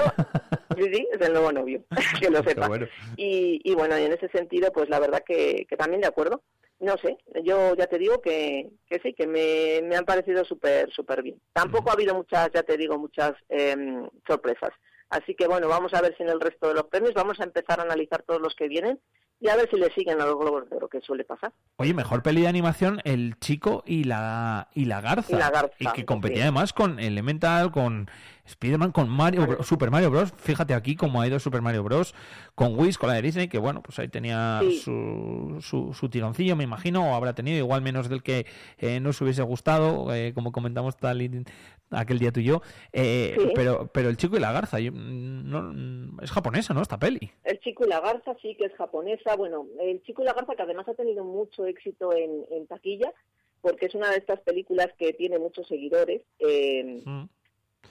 Speaker 51: Sí, sí, es el nuevo novio, *laughs* que lo sepa.
Speaker 1: bueno.
Speaker 51: Y, y bueno, y en ese sentido, pues la verdad que, que también de acuerdo. No sé, yo ya te digo que, que sí, que me, me han parecido súper súper bien. Tampoco ha habido muchas, ya te digo, muchas em, sorpresas. Así que bueno, vamos a ver si en el resto de los premios vamos a empezar a analizar todos los que vienen y a ver si le siguen a los Globos de Oro, que suele pasar.
Speaker 1: Oye, mejor peli de animación, El Chico y la, y la Garza.
Speaker 51: Y la Garza,
Speaker 1: Y que competía
Speaker 51: sí.
Speaker 1: además con Elemental, con Spider-Man, con Mario, Bro- Super Mario Bros. Fíjate aquí cómo ha ido Super Mario Bros. Con Wiz, con la de Disney, que bueno, pues ahí tenía
Speaker 51: Sí.
Speaker 1: su, su, su tironcillo, me imagino, o habrá tenido igual menos del que eh, nos hubiese gustado, eh, como comentamos tal y- aquel día tú y yo. Eh,
Speaker 51: Sí.
Speaker 1: pero, pero El Chico y la Garza, yo, mm, no, mm, es japonesa, ¿no? Esta peli.
Speaker 51: El chico y la garza sí que es japonesa. Bueno, el chico y la garza que además ha tenido mucho éxito en, en taquilla, porque es una de estas películas que tiene muchos seguidores. eh,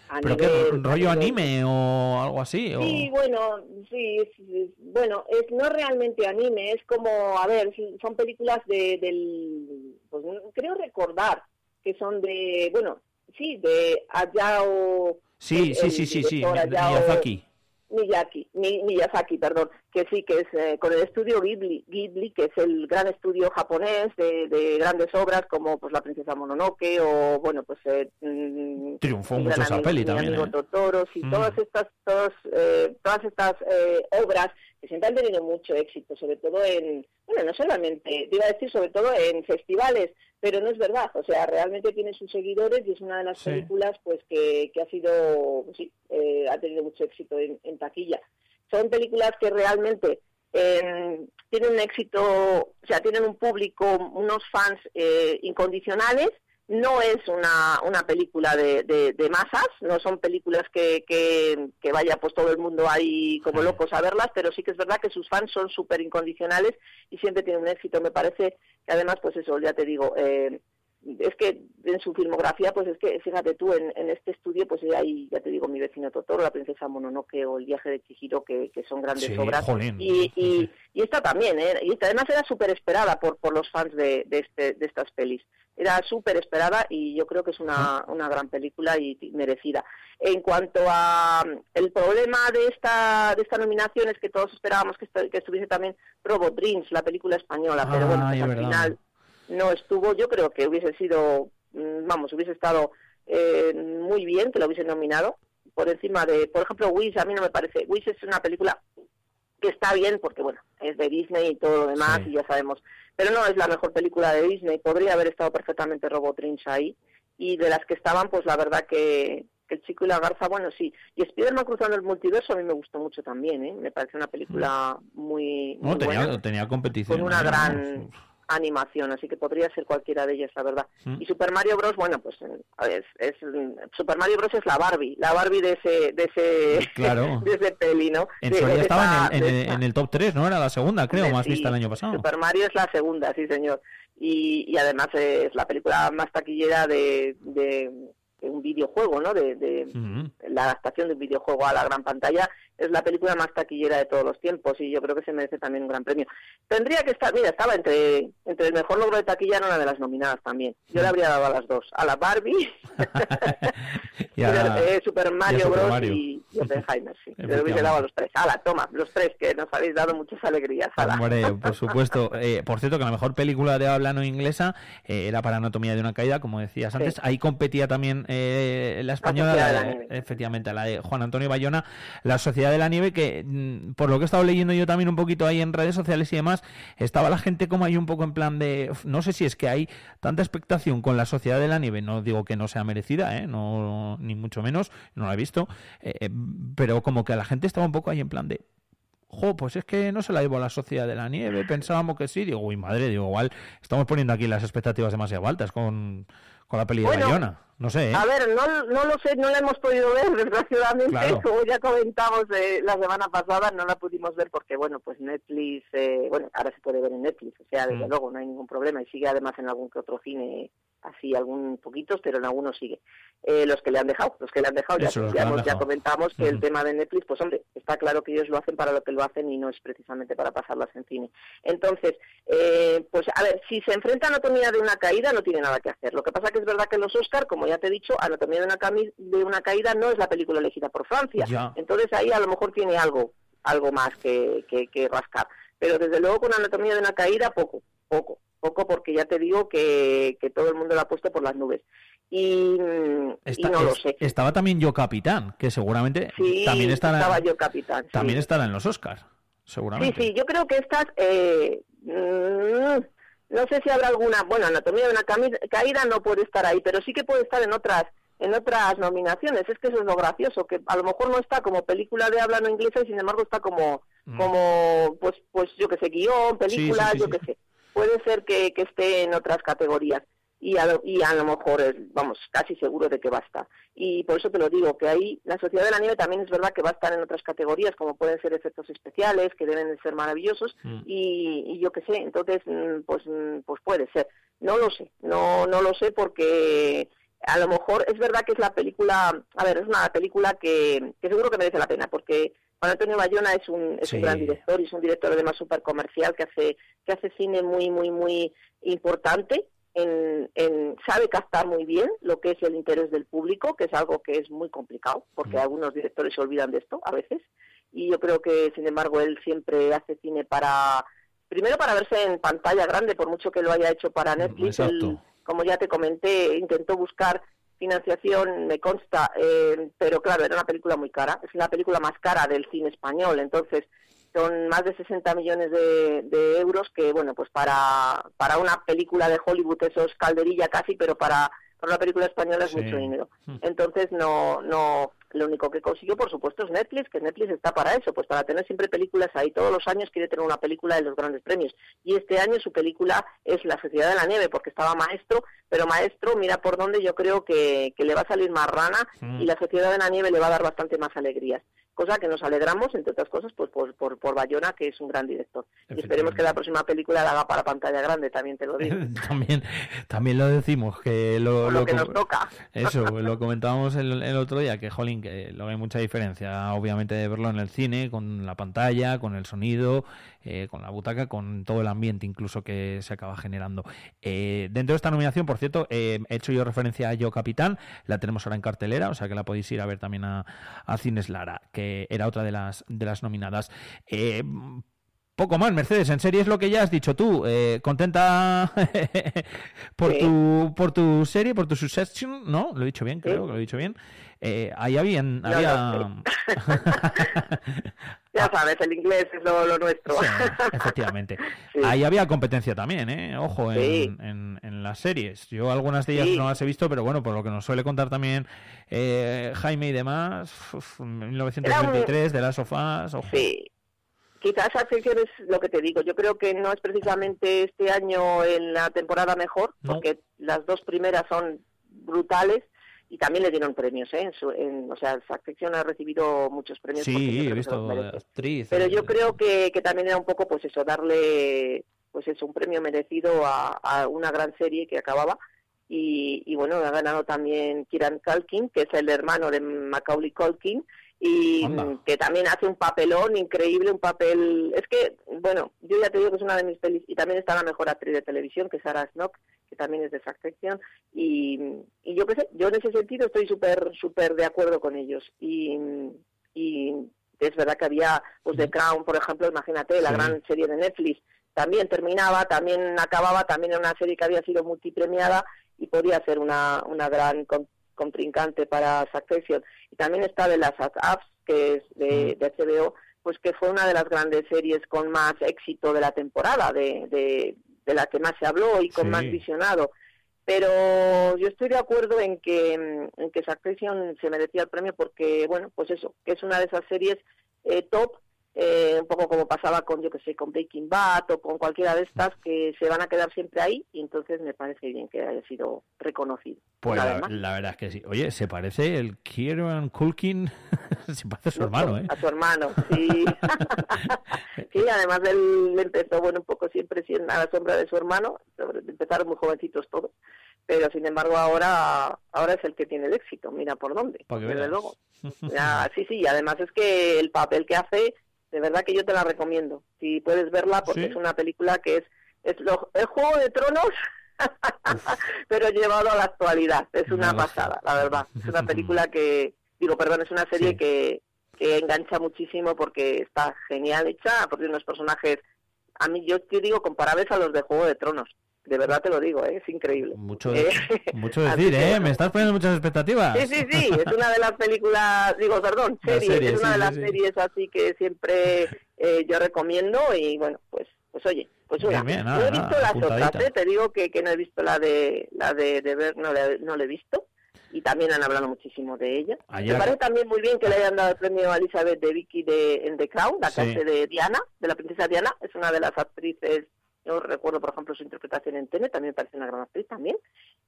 Speaker 51: a
Speaker 1: ¿Pero qué?
Speaker 51: nivel- a
Speaker 1: ¿Rollo
Speaker 51: nivel-
Speaker 1: anime o algo así? o-
Speaker 51: Sí, bueno, sí, es- es- bueno, es no realmente anime, es como, a ver, son películas de, del, pues creo recordar que son de, bueno, sí, de Hayao.
Speaker 1: Sí,
Speaker 51: el-
Speaker 1: sí, sí, sí, sí, Miyazaki.
Speaker 51: Miyaki, Mi- Miyazaki, perdón, que sí que es eh, con el estudio Ghibli, Ghibli, que es el gran estudio japonés de, de grandes obras como pues La princesa Mononoke o bueno pues eh, mm,
Speaker 1: Triunfó mucho esa peli también,
Speaker 51: amigo
Speaker 1: ¿eh?
Speaker 51: Totoro, sí,
Speaker 1: Mm.
Speaker 51: todas estas todas, eh, todas estas eh, obras siempre han tenido mucho éxito, sobre todo en, bueno, no solamente, te iba a decir sobre todo en festivales, pero no es verdad, o sea, realmente tiene sus seguidores y es una de las
Speaker 1: Sí.
Speaker 51: películas pues que, que ha sido, pues sí, eh, ha tenido mucho éxito en, en taquilla. Son películas que realmente eh, tienen un éxito, o sea, tienen un público, unos fans eh, incondicionales. No es una, una película de, de, de masas, no son películas que, que, que vaya pues todo el mundo ahí como locos a verlas, pero sí que es verdad que sus fans son súper incondicionales y siempre tienen un éxito. Me parece que además, pues eso, ya te digo, eh, es que en su filmografía, pues es que, fíjate tú, en, en este estudio, pues hay, ya te digo, Mi vecino Totoro, La princesa Mononoke o El viaje de Chihiro, que, que son grandes
Speaker 1: Sí,
Speaker 51: obras.
Speaker 1: jolín.
Speaker 51: Y, y, y esta también, ¿eh? Y esta además era súper esperada por, por los fans de, de, este, de estas pelis. Era súper esperada y yo creo que es una, una gran película y y merecida. En cuanto a mm, el problema de esta, de esta nominación es que todos esperábamos que, estu- que estuviese también Robot Dreams, la película española, pero bueno, pues
Speaker 1: es
Speaker 51: al final no estuvo. Yo creo que hubiese sido, mm, vamos, hubiese estado eh, muy bien que lo hubiesen nominado por encima de, por ejemplo, Wish, a mí no me parece. Wish es una película que está bien porque, bueno, es de Disney y todo lo demás
Speaker 1: Sí.
Speaker 51: y ya sabemos. Pero no es la mejor película de Disney. Podría haber estado perfectamente Robot Dreams ahí. Y de las que estaban, pues la verdad que, que El Chico y la Garza, bueno, sí. Y Spider-Man cruzando el multiverso a mí me gustó mucho también, ¿eh? Me parece una película muy, muy
Speaker 1: No, tenía,
Speaker 51: buena
Speaker 1: tenía competición.
Speaker 51: con una
Speaker 1: ¿no?
Speaker 51: gran animación, así que podría ser cualquiera de ellas, la verdad.
Speaker 1: Mm.
Speaker 51: Y Super Mario Bros, bueno, pues eh, es, es Super Mario Bros es la Barbie, la Barbie de ese de ese
Speaker 1: Claro. *laughs*
Speaker 51: de ese peli, ¿no?
Speaker 1: En
Speaker 51: De- de
Speaker 1: estaba en el, en, en top 3, ¿no? Era la segunda, creo, más
Speaker 51: sí,
Speaker 1: vista el año pasado.
Speaker 51: Super Mario es la segunda, sí, señor. Y, y además es la película más taquillera de, de, un videojuego, ¿no? De, de
Speaker 1: Ujú.
Speaker 51: la adaptación de un videojuego a la gran pantalla. Es la película más taquillera de todos los tiempos y yo creo que se merece también un gran premio. Tendría que estar, mira, estaba entre, entre el mejor logro de taquilla en una de las nominadas también. Yo le habría dado a las dos, a la Barbie, *laughs*
Speaker 1: Y a- *laughs*
Speaker 51: eh, Super Mario
Speaker 1: Super
Speaker 51: Bros.
Speaker 1: Mario.
Speaker 51: y y Oppenheimer, sí. *laughs* Le hubiese dado a los tres. Ala, toma, los tres, que nos habéis dado muchas alegrías. ala.
Speaker 1: Hombre, por supuesto. Eh, por cierto, que la mejor película de habla no inglesa eh, era para Anatomía de una caída, como decías
Speaker 51: Sí.
Speaker 1: antes. Ahí competía también eh, la española, la
Speaker 51: Anime.
Speaker 1: efectivamente, la de Juan Antonio Bayona, La Sociedad Sociedad de la Nieve, que mm, por lo que he estado leyendo yo también un poquito ahí en redes sociales y demás, estaba la gente como ahí un poco en plan de, "Uf, no sé si es que hay tanta expectación con la Sociedad de la Nieve, no digo que no sea merecida, ¿eh? no, ni mucho menos, no la he visto, eh, eh, pero como que la gente estaba un poco ahí en plan de, Jo, pues es que no se la llevó la Sociedad de la Nieve, pensábamos que sí. Digo, uy, madre, digo, igual estamos poniendo aquí las expectativas demasiado altas con, con la peli de Bayona. No sé, ¿eh?
Speaker 51: A ver, no, no lo sé, no la hemos podido ver, *laughs* desgraciadamente,
Speaker 1: Claro.
Speaker 51: como ya comentamos eh, la semana pasada, no la pudimos ver porque, bueno, pues Netflix, eh, bueno, ahora se puede ver en Netflix, o sea, desde
Speaker 1: Mm.
Speaker 51: luego, no hay ningún problema, y sigue además en algún que otro cine, así, algún poquitos, pero en algunos sigue. Eh, los que le han dejado, los que le han dejado, ya, ya,
Speaker 1: han
Speaker 51: ya comentamos que el tema de Netflix, pues hombre, está claro que ellos lo hacen para lo que lo hacen y no es precisamente para pasarlas en cine. Entonces, eh, pues a ver, si se enfrenta a Anatomía de una caída, no tiene nada que hacer. Lo que pasa que es verdad que los Oscar, como ya te he dicho, Anatomía de una, de una caída no es la película elegida por Francia.
Speaker 1: Ya.
Speaker 51: Entonces ahí a lo mejor tiene algo, algo más que, que, que rascar. Pero desde luego con Anatomía de una caída, poco, poco, poco, porque ya te digo que, que todo el mundo lo ha puesto por las nubes. Y, no lo sé.
Speaker 1: Estaba también Yo Capitán, que seguramente
Speaker 51: Sí,
Speaker 1: también estará,
Speaker 51: estaba yo capitán. sí.
Speaker 1: también estará en los Oscars,
Speaker 51: Sí,
Speaker 1: seguramente.
Speaker 51: sí, yo creo que estas, eh, mm, no sé si habrá alguna, bueno, Anatomía de una caída no puede estar ahí, pero sí que puede estar en otras en otras nominaciones. Es que eso es lo gracioso, que a lo mejor no está como película de habla no inglesa y sin embargo está como,
Speaker 1: Mm.
Speaker 51: como pues, pues yo que sé, guion, película,
Speaker 1: sí,
Speaker 51: yo
Speaker 1: sí.
Speaker 51: que sé. Puede ser que, que esté en otras categorías y a, lo, y a lo mejor, es, vamos, casi seguro de que va a estar. Y por eso te lo digo, que ahí la Sociedad de la Nieve también es verdad que va a estar en otras categorías, como pueden ser efectos especiales, que deben de ser maravillosos,
Speaker 1: Mm.
Speaker 51: y, y yo qué sé, entonces, mm, pues, mm, pues puede ser. No lo sé, no, no lo sé porque a lo mejor es verdad que es la película, a ver, es una película que, que seguro que merece la pena, porque Juan Antonio Bayona es un, es un gran director y es un director además súper comercial que hace, que hace cine muy, muy, muy importante. En, en- sabe captar muy bien lo que es el interés del público, que es algo que es muy complicado, porque algunos directores se olvidan de esto a veces. Y yo creo que, sin embargo, él siempre hace cine para, primero para verse en pantalla grande, por mucho que lo haya hecho para Netflix. él, como ya te comenté, intentó buscar financiación, me consta, eh, pero claro, era una película muy cara. Es la película más cara del cine español, entonces son más de 60 millones de, de euros que, bueno, pues para, para una película de Hollywood eso es calderilla casi, pero para, para una película española es
Speaker 1: Sí.
Speaker 51: mucho dinero.
Speaker 1: Mm.
Speaker 51: Entonces no, no, lo único que consiguió, por supuesto, es Netflix, que Netflix está para eso, pues para tener siempre películas ahí. Todos los años quiere tener una película de los grandes premios. Y este año su película es La Sociedad de la Nieve, porque estaba maestro, pero maestro, mira por dónde yo creo que, que le va a salir más rana
Speaker 1: Mm.
Speaker 51: y La Sociedad de la Nieve le va a dar bastante más alegrías. Cosa que nos alegramos, entre otras cosas, pues por, por, por Bayona, que es un gran director. Y esperemos que la próxima película la haga para pantalla grande, también te lo digo. *laughs*
Speaker 1: también, también lo decimos, que lo,
Speaker 51: lo que nos toca. *laughs*
Speaker 1: Eso, lo comentábamos el, el otro día, que jolín, que lo hay mucha diferencia, obviamente, de verlo en el cine, con la pantalla, con el sonido, eh, con la butaca, con todo el ambiente incluso que se acaba generando. Eh, dentro de esta nominación, por cierto, eh, he hecho yo referencia a Yo Capitán, la tenemos ahora en cartelera, o sea que la podéis ir a ver también a, a Cines Lara, que era otra de las, de las nominadas. Poco más, Mercedes, en serie es lo que ya has dicho tú. Eh, ¿Contenta *laughs* por,
Speaker 51: Sí.
Speaker 1: tu, por tu serie, por tu Succession? ¿No? Lo he dicho bien, creo
Speaker 51: Sí.
Speaker 1: que lo he dicho bien. Eh, ahí habían,
Speaker 51: No,
Speaker 1: había... *laughs*
Speaker 51: Ya sabes, el inglés es lo, lo nuestro. *laughs*
Speaker 1: Efectivamente. Ahí había competencia también, ¿eh? Ojo, en, en, en las series. Yo algunas de ellas no las he visto, pero bueno, por lo que nos suele contar también eh, Jaime y demás, uf, 1923, de las sofás, ojo.
Speaker 51: Sí. Quizás sección es lo que te digo. Yo creo que no es precisamente este año en la temporada mejor,
Speaker 1: No.
Speaker 51: porque las dos primeras son brutales y también le dieron premios, ¿eh? En su- en- o sea, sección ha recibido muchos premios.
Speaker 1: Sí, he visto actriz.
Speaker 51: Pero yo creo que, que también era un poco, pues eso, darle, pues eso, un premio merecido a, a una gran serie que acababa. Y, y bueno, ha ganado también Kieran Culkin, que es el hermano de Macaulay Culkin, y
Speaker 1: Anda.
Speaker 51: que también hace un papelón increíble, un papel... Es que, bueno, yo ya te digo que es una de mis pelis, y también está la mejor actriz de televisión, que es Sarah Snook, que también es de esa sección, y, y yo qué sé, yo en ese sentido estoy súper, súper de acuerdo con ellos, y, y es verdad que había, pues The Crown, por ejemplo, imagínate, la
Speaker 1: Sí.
Speaker 51: gran serie de Netflix, también terminaba, también acababa, también era una serie que había sido multipremiada y podía ser una, una gran contrincante para Succession. Y también está de las Apps, que es de, de HBO, pues que fue una de las grandes series con más éxito de la temporada, de, de, de la que más se habló y con
Speaker 1: Sí.
Speaker 51: más visionado. Pero yo estoy de acuerdo en que, mm, en que Succession se merecía el premio porque, bueno, pues eso, que es una de esas series eh, top, eh, un poco como pasaba con, yo que sé, con Breaking Bad o con cualquiera de estas que se van a quedar siempre ahí y entonces me parece bien que haya sido reconocido.
Speaker 1: Pues la, verdad es que sí. Oye, se parece el Kieran Culkin, *laughs* se parece a su hermano, ¿eh?
Speaker 51: A su hermano, sí. *laughs* sí, además él empezó, bueno, un poco siempre a la sombra de su hermano, empezaron muy jovencitos todos, pero sin embargo ahora ahora es el que tiene el éxito, mira por dónde, desde luego. *laughs* Sí, sí, y además es que el papel que hace, de verdad que yo te la recomiendo, si puedes verla, porque
Speaker 1: ¿Sí?
Speaker 51: es una película que es, es lo- el Juego de Tronos, *laughs* pero llevado a la actualidad, es una pasada, la verdad, es una película *laughs* que, digo, perdón, es una serie
Speaker 1: Sí.
Speaker 51: que, que engancha muchísimo porque está genial hecha, porque unos personajes, a mí yo te digo, comparables a los de Juego de Tronos, de verdad te lo digo, ¿eh? es increíble.
Speaker 1: Mucho,
Speaker 51: Eh, *laughs*
Speaker 1: mucho *laughs* decir, ¿eh? Me estás poniendo muchas expectativas.
Speaker 51: Sí, sí, sí, es una de las películas, digo, perdón, *laughs* series,
Speaker 1: serie,
Speaker 51: es una
Speaker 1: sí,
Speaker 51: de las
Speaker 1: sí, sí.
Speaker 51: series así que siempre eh, yo recomiendo y bueno, pues pues oye, pues una.
Speaker 1: Bien, bien,
Speaker 51: no he visto
Speaker 1: nada,
Speaker 51: las otras, ¿eh? te digo que, que no he visto la de la de, de ver, no la, no la he visto y también han hablado muchísimo de ella.
Speaker 1: Ayer-
Speaker 51: Me parece también muy bien que le hayan dado el premio a Elizabeth de Vicky de, en The Crown, la hace de Diana, de la princesa Diana, es una de las actrices, yo recuerdo por ejemplo su interpretación en Tene, también parece una gran actriz también.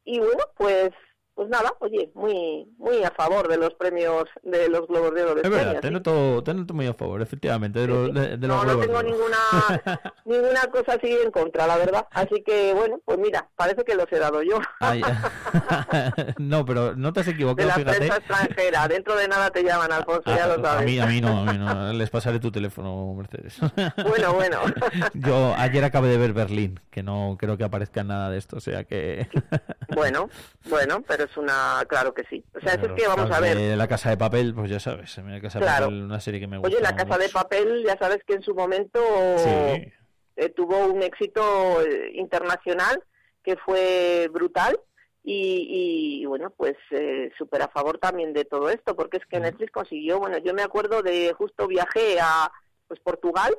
Speaker 51: Y bueno, pues pues nada, oye, muy muy a favor de los premios de los Globos de Oro de
Speaker 1: Es
Speaker 51: España,
Speaker 1: verdad,
Speaker 51: sí.
Speaker 1: te noto, te noto muy a favor, efectivamente, de, los, de, de los
Speaker 51: No, no tengo
Speaker 1: de
Speaker 51: ninguna *laughs* ninguna cosa así en contra, la verdad. Así que bueno, pues mira, parece que los he dado yo.
Speaker 1: Ay, *laughs* *laughs* no, pero no te has
Speaker 51: De
Speaker 1: equivocado,
Speaker 51: la
Speaker 1: fíjate.
Speaker 51: prensa extranjera. Dentro de nada te llaman, Alfonso, ya
Speaker 1: A,
Speaker 51: lo
Speaker 1: a
Speaker 51: sabes.
Speaker 1: mí, a mí no, a mí no. Les pasaré tu teléfono, Mercedes.
Speaker 51: Bueno, bueno.
Speaker 1: Yo ayer acabé de ver Berlín, que no creo que aparezca nada de esto, o sea que...
Speaker 51: Bueno, bueno, pero es una, claro que sí. O sea, es que vamos a ver.
Speaker 1: La Casa de Papel, pues ya sabes, La Casa de
Speaker 51: Claro.
Speaker 1: Papel, una serie que me gusta
Speaker 51: Oye, La Casa de Papel, ya sabes que en su momento
Speaker 1: Sí.
Speaker 51: eh, tuvo un éxito eh, internacional que fue brutal y, y, bueno, pues eh, súper a favor también de todo esto, porque es que Netflix consiguió, bueno, yo me acuerdo de justo viajé a pues Portugal,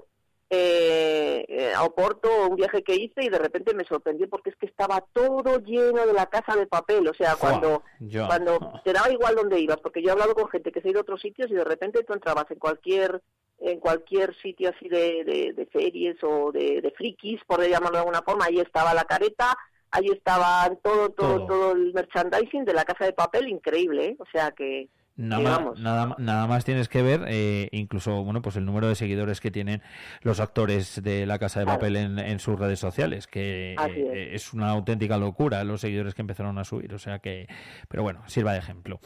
Speaker 51: eh, eh, a Oporto, un viaje que hice y de repente me sorprendió porque es que estaba todo lleno de la casa de papel, o sea,
Speaker 1: Fua,
Speaker 51: cuando cuando *laughs* te daba igual donde ibas, porque yo he hablado con gente que se ha ido a otros sitios y de repente tú entrabas en cualquier en cualquier sitio así de, de, de series o de, de frikis, por llamarlo de alguna forma, ahí estaba la careta, ahí estaba todo, todo,
Speaker 1: Todo.
Speaker 51: todo el merchandising de la casa de papel, increíble, ¿eh? O sea que,
Speaker 1: Nada, más, nada, nada más tienes que ver, eh, incluso bueno, pues el número de seguidores que tienen los actores de La Casa de
Speaker 51: Claro.
Speaker 1: Papel en, en sus redes sociales, que
Speaker 51: Así
Speaker 1: eh, es una auténtica locura los seguidores que empezaron a subir, o sea que, pero bueno, sirva de ejemplo.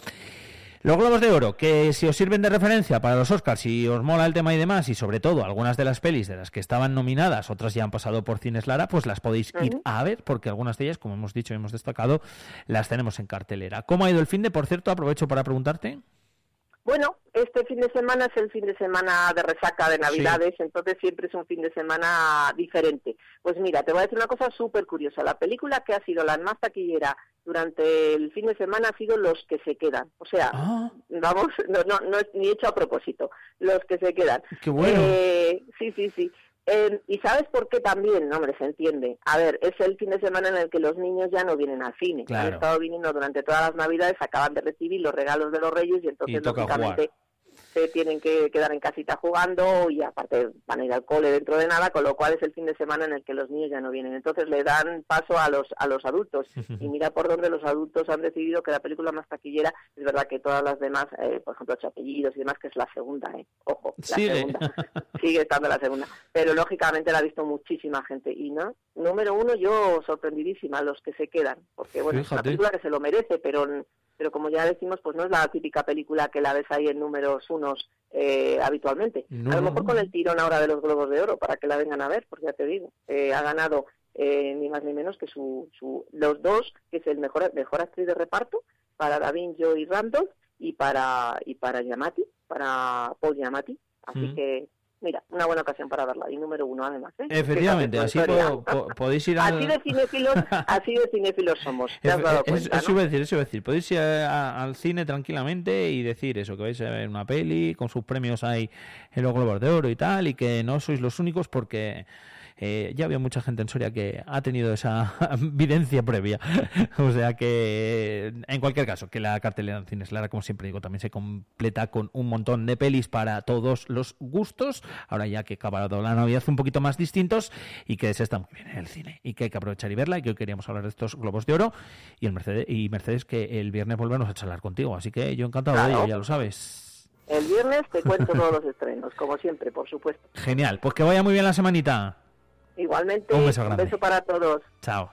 Speaker 1: Los Globos de Oro, que si os sirven de referencia para los Oscars, si os mola el tema y demás, y sobre todo algunas de las pelis de las que estaban nominadas, otras ya han pasado por Cines Lara, pues las podéis ir a ver, porque algunas de ellas, como hemos dicho y hemos destacado, las tenemos en cartelera. ¿Cómo ha ido el fin de? Por cierto, aprovecho para preguntarte.
Speaker 51: Bueno, este fin de semana es el fin de semana de resaca de Navidades, entonces siempre es un fin de semana diferente. Pues mira, te voy a decir una cosa súper curiosa. La película que ha sido la más taquillera durante el fin de semana ha sido Los que se quedan. O sea,
Speaker 1: Ah.
Speaker 51: vamos, *laughs* no, no, no es ni hecho a propósito, Los que se quedan.
Speaker 1: Qué bueno.
Speaker 51: Eh, sí, sí, sí. Eh, ¿Y sabes por qué también? No, hombre, se entiende. A ver, es el fin de semana en el que los niños ya no vienen al cine.
Speaker 1: Claro.
Speaker 51: Han estado viniendo durante todas las Navidades, acaban de recibir los regalos de los reyes y entonces,
Speaker 1: Y
Speaker 51: lógicamente, se tienen que quedar en casita jugando y aparte van a ir al cole dentro de nada, con lo cual es el fin de semana en el que los niños ya no vienen. Entonces le dan paso a los a los adultos y mira por dónde los adultos han decidido que la película más taquillera es verdad que todas las demás, eh, por ejemplo, Ocho apellidos y demás, que es la segunda, eh. ojo, la
Speaker 1: Sigue.
Speaker 51: segunda sigue estando la segunda. Pero lógicamente la ha visto muchísima gente. Y no, número uno, yo sorprendidísima, los que se quedan. Porque bueno, es una película que se lo merece, pero pero como ya decimos, pues no es la típica película que la ves ahí en números unos eh, habitualmente.
Speaker 1: No,
Speaker 51: a lo mejor con el tirón ahora de los Globos de Oro, para que la vengan a ver, porque ya te digo, eh, ha ganado eh, ni más ni menos que su, su los dos, que es el mejor mejor actriz de reparto, para Davin Joy Randolph y para y para Yamati, para Paul Yamati. Así
Speaker 1: Mm.
Speaker 51: que mira, una buena ocasión para verla. Y número uno, además. ¿eh?
Speaker 1: Efectivamente, así
Speaker 51: historia.
Speaker 1: po- po- podéis ir al...
Speaker 51: Así de cinéfilos, *laughs* así de cinéfilos somos. ¿Te has
Speaker 1: Efe-
Speaker 51: dado
Speaker 1: es-
Speaker 51: cuenta,
Speaker 1: eso
Speaker 51: no?
Speaker 1: iba a decir, eso iba a decir. Podéis ir a- al cine tranquilamente y decir eso, que vais a ver una peli, con sus premios ahí en los Globos de Oro y tal, y que no sois los únicos porque eh, ya había mucha gente en Soria que ha tenido esa *laughs* videncia previa. *laughs* o sea que, en cualquier caso, que la cartelera en Cines Lara, como siempre digo, también se completa con un montón de pelis para todos los gustos. Ahora ya que acabado la Navidad un poquito más distintos y que se está muy bien en el cine y que hay que aprovechar y verla y que hoy queríamos hablar de estos globos de oro y el Mercedes y Mercedes que el viernes volvemos a charlar contigo así que yo encantado de ello ya lo sabes
Speaker 51: El viernes te cuento todos los estrenos, como siempre, por supuesto.
Speaker 1: genial pues que vaya muy bien la semanita
Speaker 51: Igualmente,
Speaker 1: Un beso
Speaker 51: para todos.
Speaker 1: chao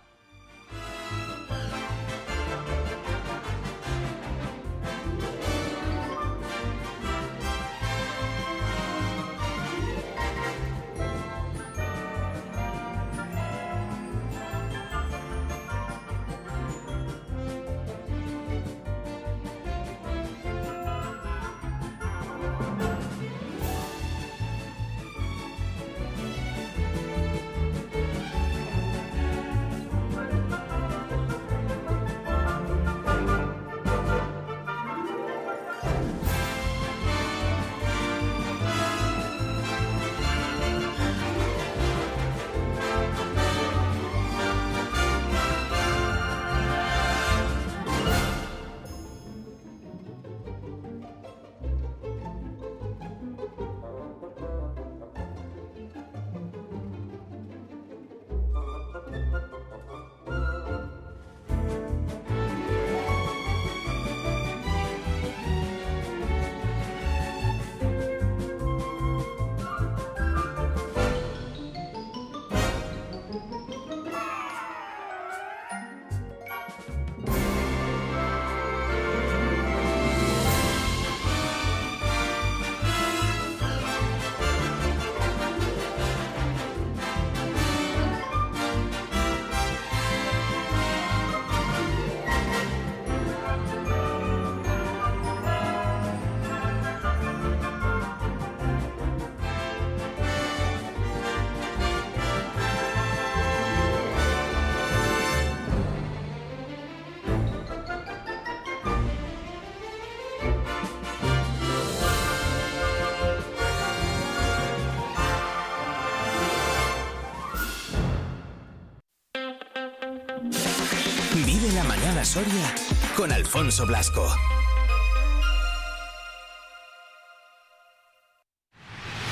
Speaker 27: Soria con Alfonso Blasco.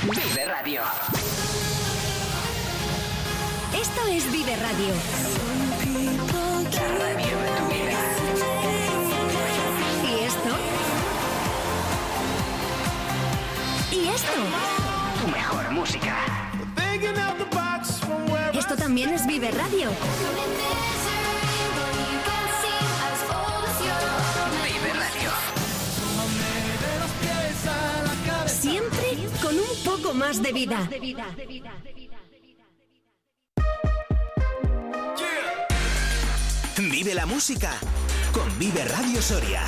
Speaker 50: Vive Radio.
Speaker 40: Esto es Vive Radio.
Speaker 50: La radio de tu vida.
Speaker 40: ¿Y esto? ¿Y esto?
Speaker 50: Tu mejor música.
Speaker 40: Esto también es Vive Radio. Más de vida.
Speaker 27: Vive la música con Vive Radio Soria.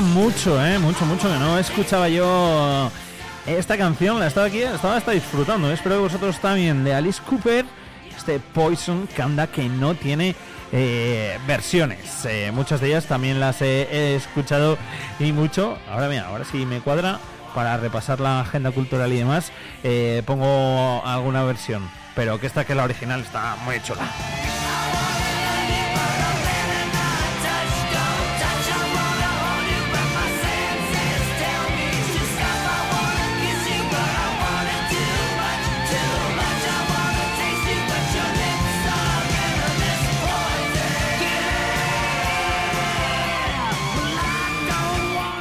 Speaker 1: Mucho, eh, mucho, mucho que no escuchaba yo esta canción. La estaba aquí, estaba hasta disfrutando. eh. Espero que vosotros también. De Alice Cooper, este Poison que anda que no tiene eh, versiones. Muchas de ellas también las he, he escuchado y mucho. Ahora mira, ahora sí me cuadra para repasar la agenda cultural y demás. pongo alguna versión, pero que esta que la original está muy chula.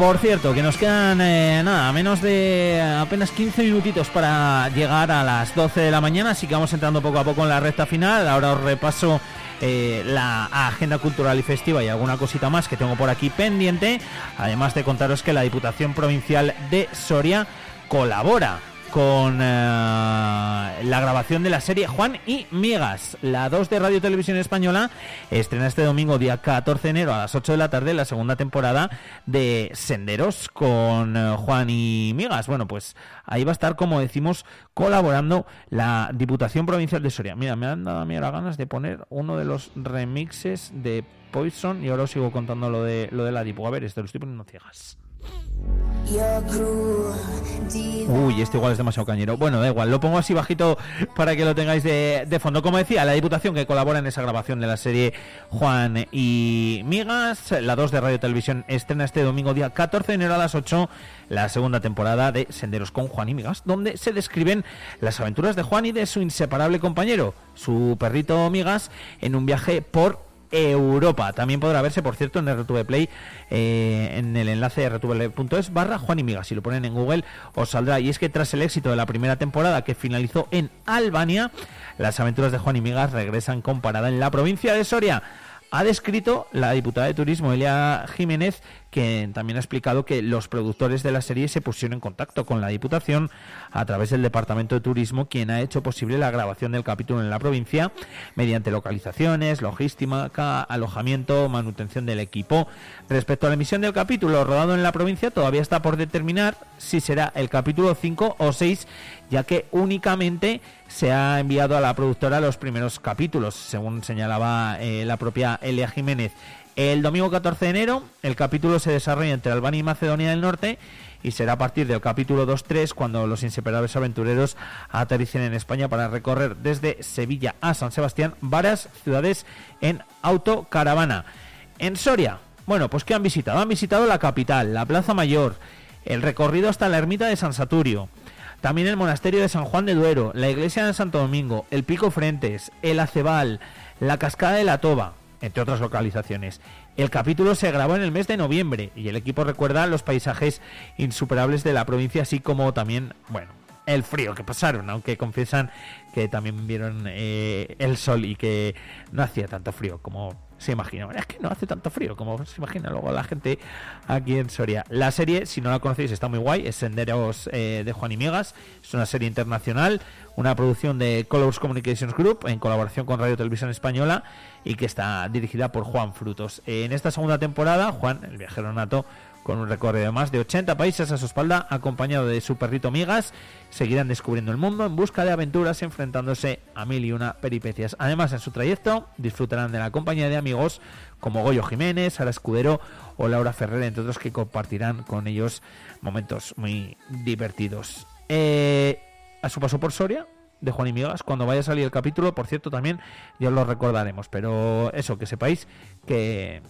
Speaker 1: Por cierto, que nos quedan eh, nada, menos de apenas 15 minutitos para llegar a las 12 de la mañana, así que vamos entrando poco a poco en la recta final. Ahora os repaso eh, la agenda cultural y festiva y alguna cosita más que tengo por aquí pendiente, además de contaros que la Diputación Provincial de Soria colabora con eh, la grabación de la serie Juan y Migas. La 2 de Radio Televisión Española estrena este domingo, día 14 de enero, a las 8 de la tarde, la segunda temporada de Senderos con eh, Juan y Migas. Bueno, pues ahí va a estar, como decimos, colaborando la Diputación Provincial de Soria. Mira, me han dado a mí ahora ganas de poner uno de los remixes de Poison y ahora os sigo contando lo de, lo de la Dipu. A ver, esto lo estoy poniendo ciegas. Uy, este igual es demasiado cañero. Bueno, da igual, lo pongo así bajito para que lo tengáis de, de fondo. Como decía, la Diputación que colabora en esa grabación de la serie Juan y Migas, la 2 de Radio Televisión estrena este domingo día 14 de enero a las 8 la segunda temporada de Senderos con Juan y Migas, donde se describen las aventuras de Juan y de su inseparable compañero, su perrito Migas, en un viaje por Europa. También podrá verse, por cierto, en RTV Play, eh, en el enlace rtv.es barra Juan y Migas. Si lo ponen en Google os saldrá. Y es que tras el éxito de la primera temporada que finalizó en Albania, las aventuras de Juan y Migas regresan con parada en la provincia de Soria. Ha descrito la diputada de Turismo, Elia Jiménez, que también ha explicado que los productores de la serie se pusieron en contacto con la Diputación a través del Departamento de Turismo, quien ha hecho posible la grabación del capítulo en la provincia mediante localizaciones, logística, alojamiento, manutención del equipo. Respecto a la emisión del capítulo rodado en la provincia, todavía está por determinar si será el capítulo 5 o 6, ya que únicamente se ha enviado a la productora los primeros capítulos, según señalaba eh, la propia Elia Jiménez. El domingo 14 de enero, el capítulo se desarrolla entre Albania y Macedonia del Norte y será a partir del capítulo 2-3 cuando los inseparables aventureros aterricen en España para recorrer desde Sevilla a San Sebastián varias ciudades en autocaravana. En Soria, bueno, pues ¿qué han visitado? Han visitado la capital, la Plaza Mayor, el recorrido hasta la ermita de San Saturio, también el monasterio de San Juan de Duero, la iglesia de Santo Domingo, el Pico Frentes, el Acebal, la cascada de la Toba, entre otras localizaciones. El capítulo se grabó en el mes de noviembre y el equipo recuerda los paisajes insuperables de la provincia, así como también, bueno, el frío que pasaron, aunque confiesan que también vieron eh, el sol y que no hacía tanto frío como se imaginaban. Es que no hace tanto frío como se imagina luego la gente aquí en Soria. La serie, si no la conocéis, está muy guay. Es Senderos eh, de Juan y Miegas. Es una serie internacional, una producción de Colors Communications Group en colaboración con Radio Televisión Española y que está dirigida por Juan Frutos. En esta segunda temporada, Juan, el viajero nato, con un recorrido de más de 80 países a su espalda, acompañado de su perrito Migas, seguirán descubriendo el mundo en busca de aventuras, enfrentándose a mil y una peripecias. Además, en su trayecto disfrutarán de la compañía de amigos como Goyo Jiménez, Sara Escudero o Laura Ferrer, entre otros que compartirán con ellos momentos muy divertidos. Eh, a su paso por Soria, de Juan y Migas, cuando vaya a salir el capítulo, por cierto, también ya lo recordaremos, pero eso, que sepáis que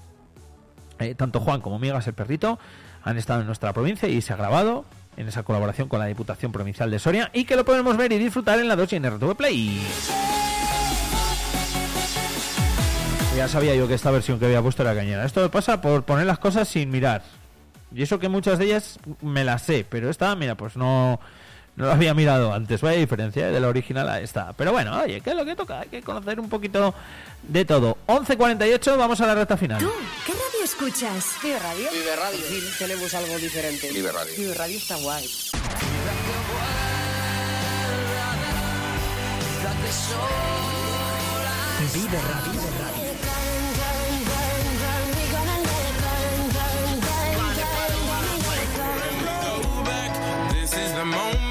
Speaker 1: eh, tanto Juan como Migas el perrito han estado en nuestra provincia y se ha grabado en esa colaboración con la Diputación Provincial de Soria y que lo podemos ver y disfrutar en la 2 y en RTV Play. Ya sabía yo que esta versión que había puesto era cañera. Esto pasa por poner las cosas sin mirar. Y eso que muchas de ellas me las sé, pero esta, mira, pues no, no lo había mirado antes. Vaya diferencia ¿eh? de la original a esta. Pero bueno, oye, ¿qué es lo que toca? Hay que conocer un poquito de todo. 11.48, vamos a la recta final.
Speaker 40: ¿Tú qué radio escuchas?
Speaker 28: Vive Radio. Vive Radio. Sí, tenemos algo diferente.
Speaker 33: Vive Radio.
Speaker 28: Vive Radio está guay.
Speaker 27: Vive Radio.
Speaker 31: This is the moment,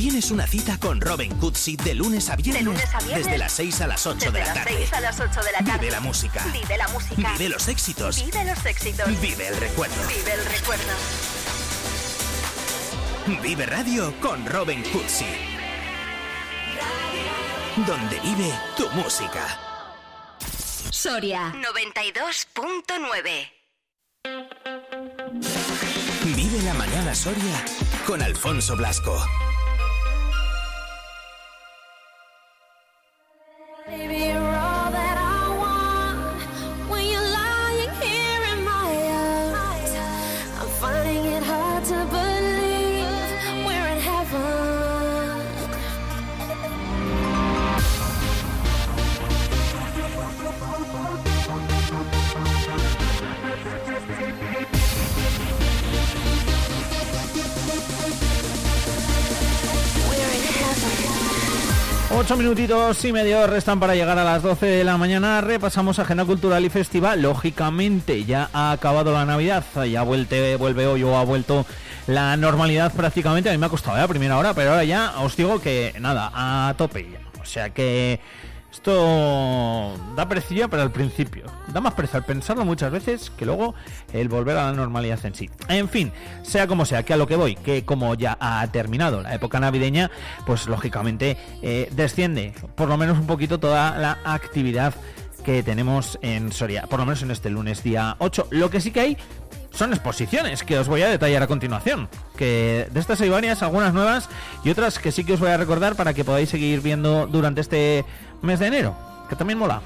Speaker 27: tienes una cita con Robin Cutsi de lunes a viernes,
Speaker 50: De lunes a viernes.
Speaker 27: desde las 6 a las 8
Speaker 50: Desde
Speaker 27: de la
Speaker 50: las
Speaker 27: tarde.
Speaker 50: 6 a las 8 de la tarde.
Speaker 27: Vive la música.
Speaker 50: Vive la música.
Speaker 27: Vive los éxitos.
Speaker 50: Vive los éxitos.
Speaker 27: Vive el recuerdo.
Speaker 50: Vive el recuerdo.
Speaker 27: Vive Radio con Robin Cutsi. Donde vive tu música.
Speaker 50: Soria 92.9.
Speaker 27: Vive la mañana Soria con Alfonso Blasco.
Speaker 39: Baby,
Speaker 1: 8 minutitos y medio restan para llegar a las 12 de la mañana. Repasamos agenda cultural y festiva. Lógicamente, ya ha acabado la Navidad. Ya vuelte, vuelve hoy o ha vuelto la normalidad prácticamente. A mí me ha costado ¿eh? la primera hora, pero ahora ya os digo que nada, a tope. O sea que esto da precio para el principio. Da más pereza al pensarlo muchas veces que luego el volver a la normalidad en sí. En fin, sea como sea, que a lo que voy, que como ya ha terminado la época navideña, pues lógicamente eh, desciende por lo menos un poquito toda la actividad que tenemos en Soria, por lo menos en este lunes día 8. Lo que sí que hay son exposiciones que os voy a detallar a continuación. Que de estas hay varias, algunas nuevas y otras que sí que os voy a recordar para que podáis seguir viendo durante este mes de enero, que también mola.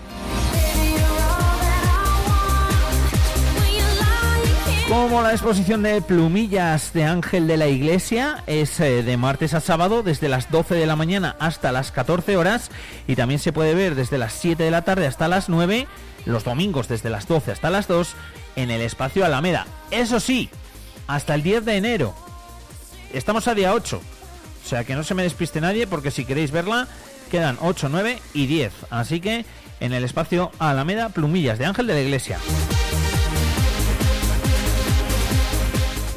Speaker 1: Como la exposición de plumillas de Ángel de la Iglesia es eh, de martes a sábado desde las 12 de la mañana hasta las 14 horas y también se puede ver desde las 7 de la tarde hasta las 9, los domingos desde las 12 hasta las 2 en el espacio Alameda. Eso sí, hasta el 10 de enero. Estamos a día 8. O sea que no se me despiste nadie porque si queréis verla quedan 8, 9 y 10. Así que en el espacio Alameda Plumillas de Ángel de la Iglesia.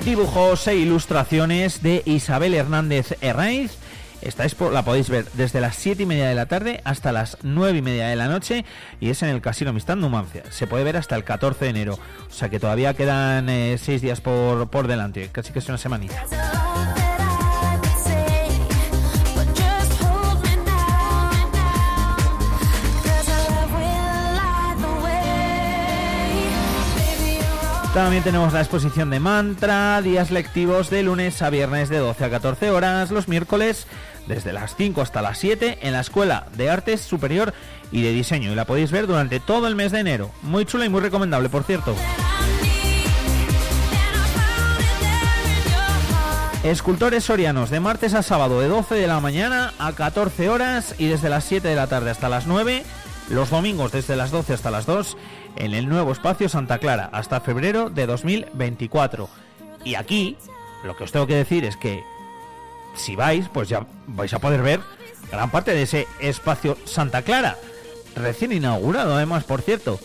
Speaker 1: Dibujos e ilustraciones de Isabel Hernández Herraiz. Esta expo la podéis ver desde las 7 y media de la tarde hasta las 9 y media de la noche y es en el Casino Mistán Numancia. Se puede ver hasta el 14 de enero, o sea que todavía quedan 6 días por, por delante, casi que es una semanita. También tenemos la exposición de mantra, días lectivos de lunes a viernes de 12 a 14 horas, los miércoles desde las 5 hasta las 7 en la Escuela de Artes Superior y de Diseño y la podéis ver durante todo el mes de enero. Muy chula y muy recomendable, por cierto. Escultores sorianos de martes a sábado de 12 de la mañana a 14 horas y desde las 7 de la tarde hasta las 9, los domingos desde las 12 hasta las 2 en el nuevo espacio Santa Clara hasta febrero de 2024. Y aquí lo que os tengo que decir es que si vais, pues ya vais a poder ver gran parte de ese espacio Santa Clara, recién inaugurado además, por cierto,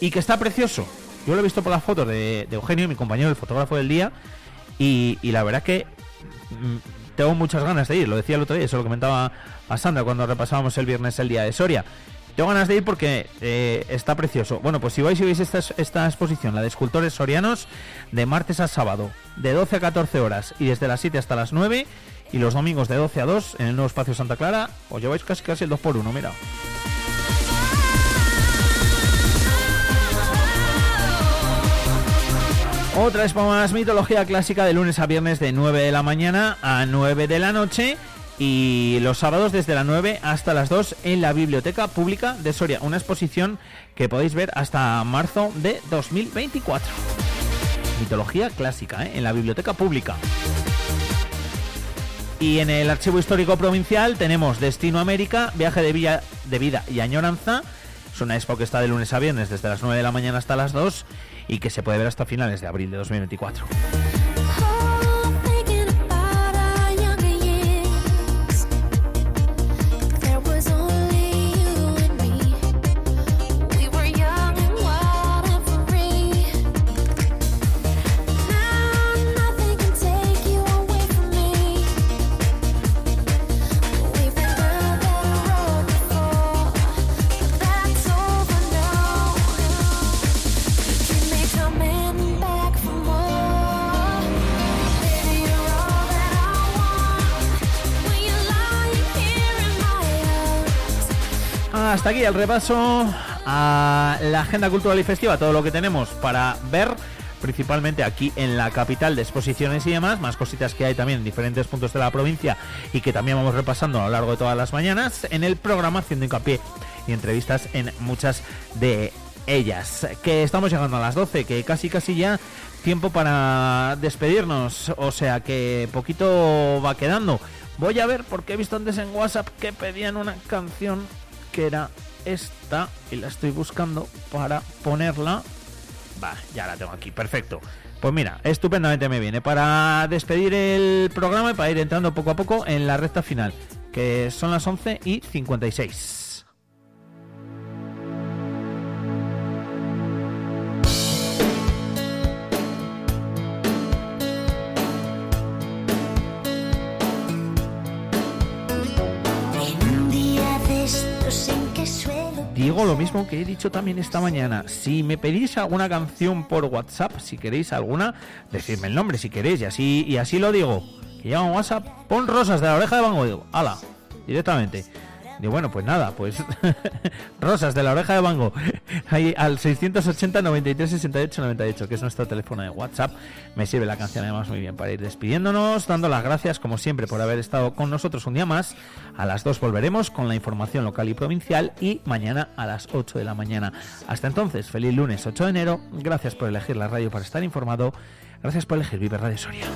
Speaker 1: y que está precioso. Yo lo he visto por las fotos de, Eugenio, mi compañero, el fotógrafo del día, y, y la verdad que mm, tengo muchas ganas de ir, lo decía el otro día, eso lo comentaba a Sandra cuando repasábamos el viernes el día de Soria. Tengo ganas de ir porque eh, está precioso. Bueno, pues si vais y veis esta, esta exposición, la de escultores sorianos, de martes a sábado, de 12 a 14 horas y desde las 7 hasta las 9, y los domingos de 12 a 2 en el nuevo espacio Santa Clara, os lleváis casi casi el 2 por 1 mira. Otra expo más, mitología clásica de lunes a viernes de 9 de la mañana a 9 de la noche y los sábados desde las 9 hasta las 2 en la Biblioteca Pública de Soria. Una exposición que podéis ver hasta marzo de 2024. Mitología clásica ¿eh? en la Biblioteca Pública. Y en el Archivo Histórico Provincial tenemos Destino América, Viaje de, Villa, de Vida y Añoranza. Es una expo que está de lunes a viernes desde las 9 de la mañana hasta las 2 y que se puede ver hasta finales de abril de 2024. Hasta aquí el repaso a la agenda cultural y festiva, todo lo que tenemos para ver, principalmente aquí en la capital de exposiciones y demás, más cositas que hay también en diferentes puntos de la provincia y que también vamos repasando a lo largo de todas las mañanas en el programa, haciendo hincapié y entrevistas en muchas de ellas. Que estamos llegando a las 12, que casi casi ya tiempo para despedirnos, o sea que poquito va quedando. Voy a ver porque he visto antes en WhatsApp que pedían una canción que era esta y la estoy buscando para ponerla. Va, ya la tengo aquí, perfecto. Pues mira, estupendamente me viene para despedir el programa y para ir entrando poco a poco en la recta final, que son las 11 y 56. Digo lo mismo que he dicho también esta mañana. Si me pedís alguna canción por WhatsApp, si queréis alguna, decidme el nombre si queréis y así, y así lo digo. Que llamo WhatsApp, pon rosas de la oreja de Van Gogh. Ala, directamente. Y bueno, pues nada, pues *laughs* Rosas de la oreja de Bango. *laughs* Ahí al 680 93 68 98, que es nuestro teléfono de WhatsApp. Me sirve la canción además muy bien para ir despidiéndonos, dando las gracias como siempre por haber estado con nosotros un día más. A las 2 volveremos con la información local y provincial y mañana a las 8 de la mañana. Hasta entonces, feliz lunes 8 de enero. Gracias por elegir la radio para estar informado. Gracias por elegir Vive Radio Soria.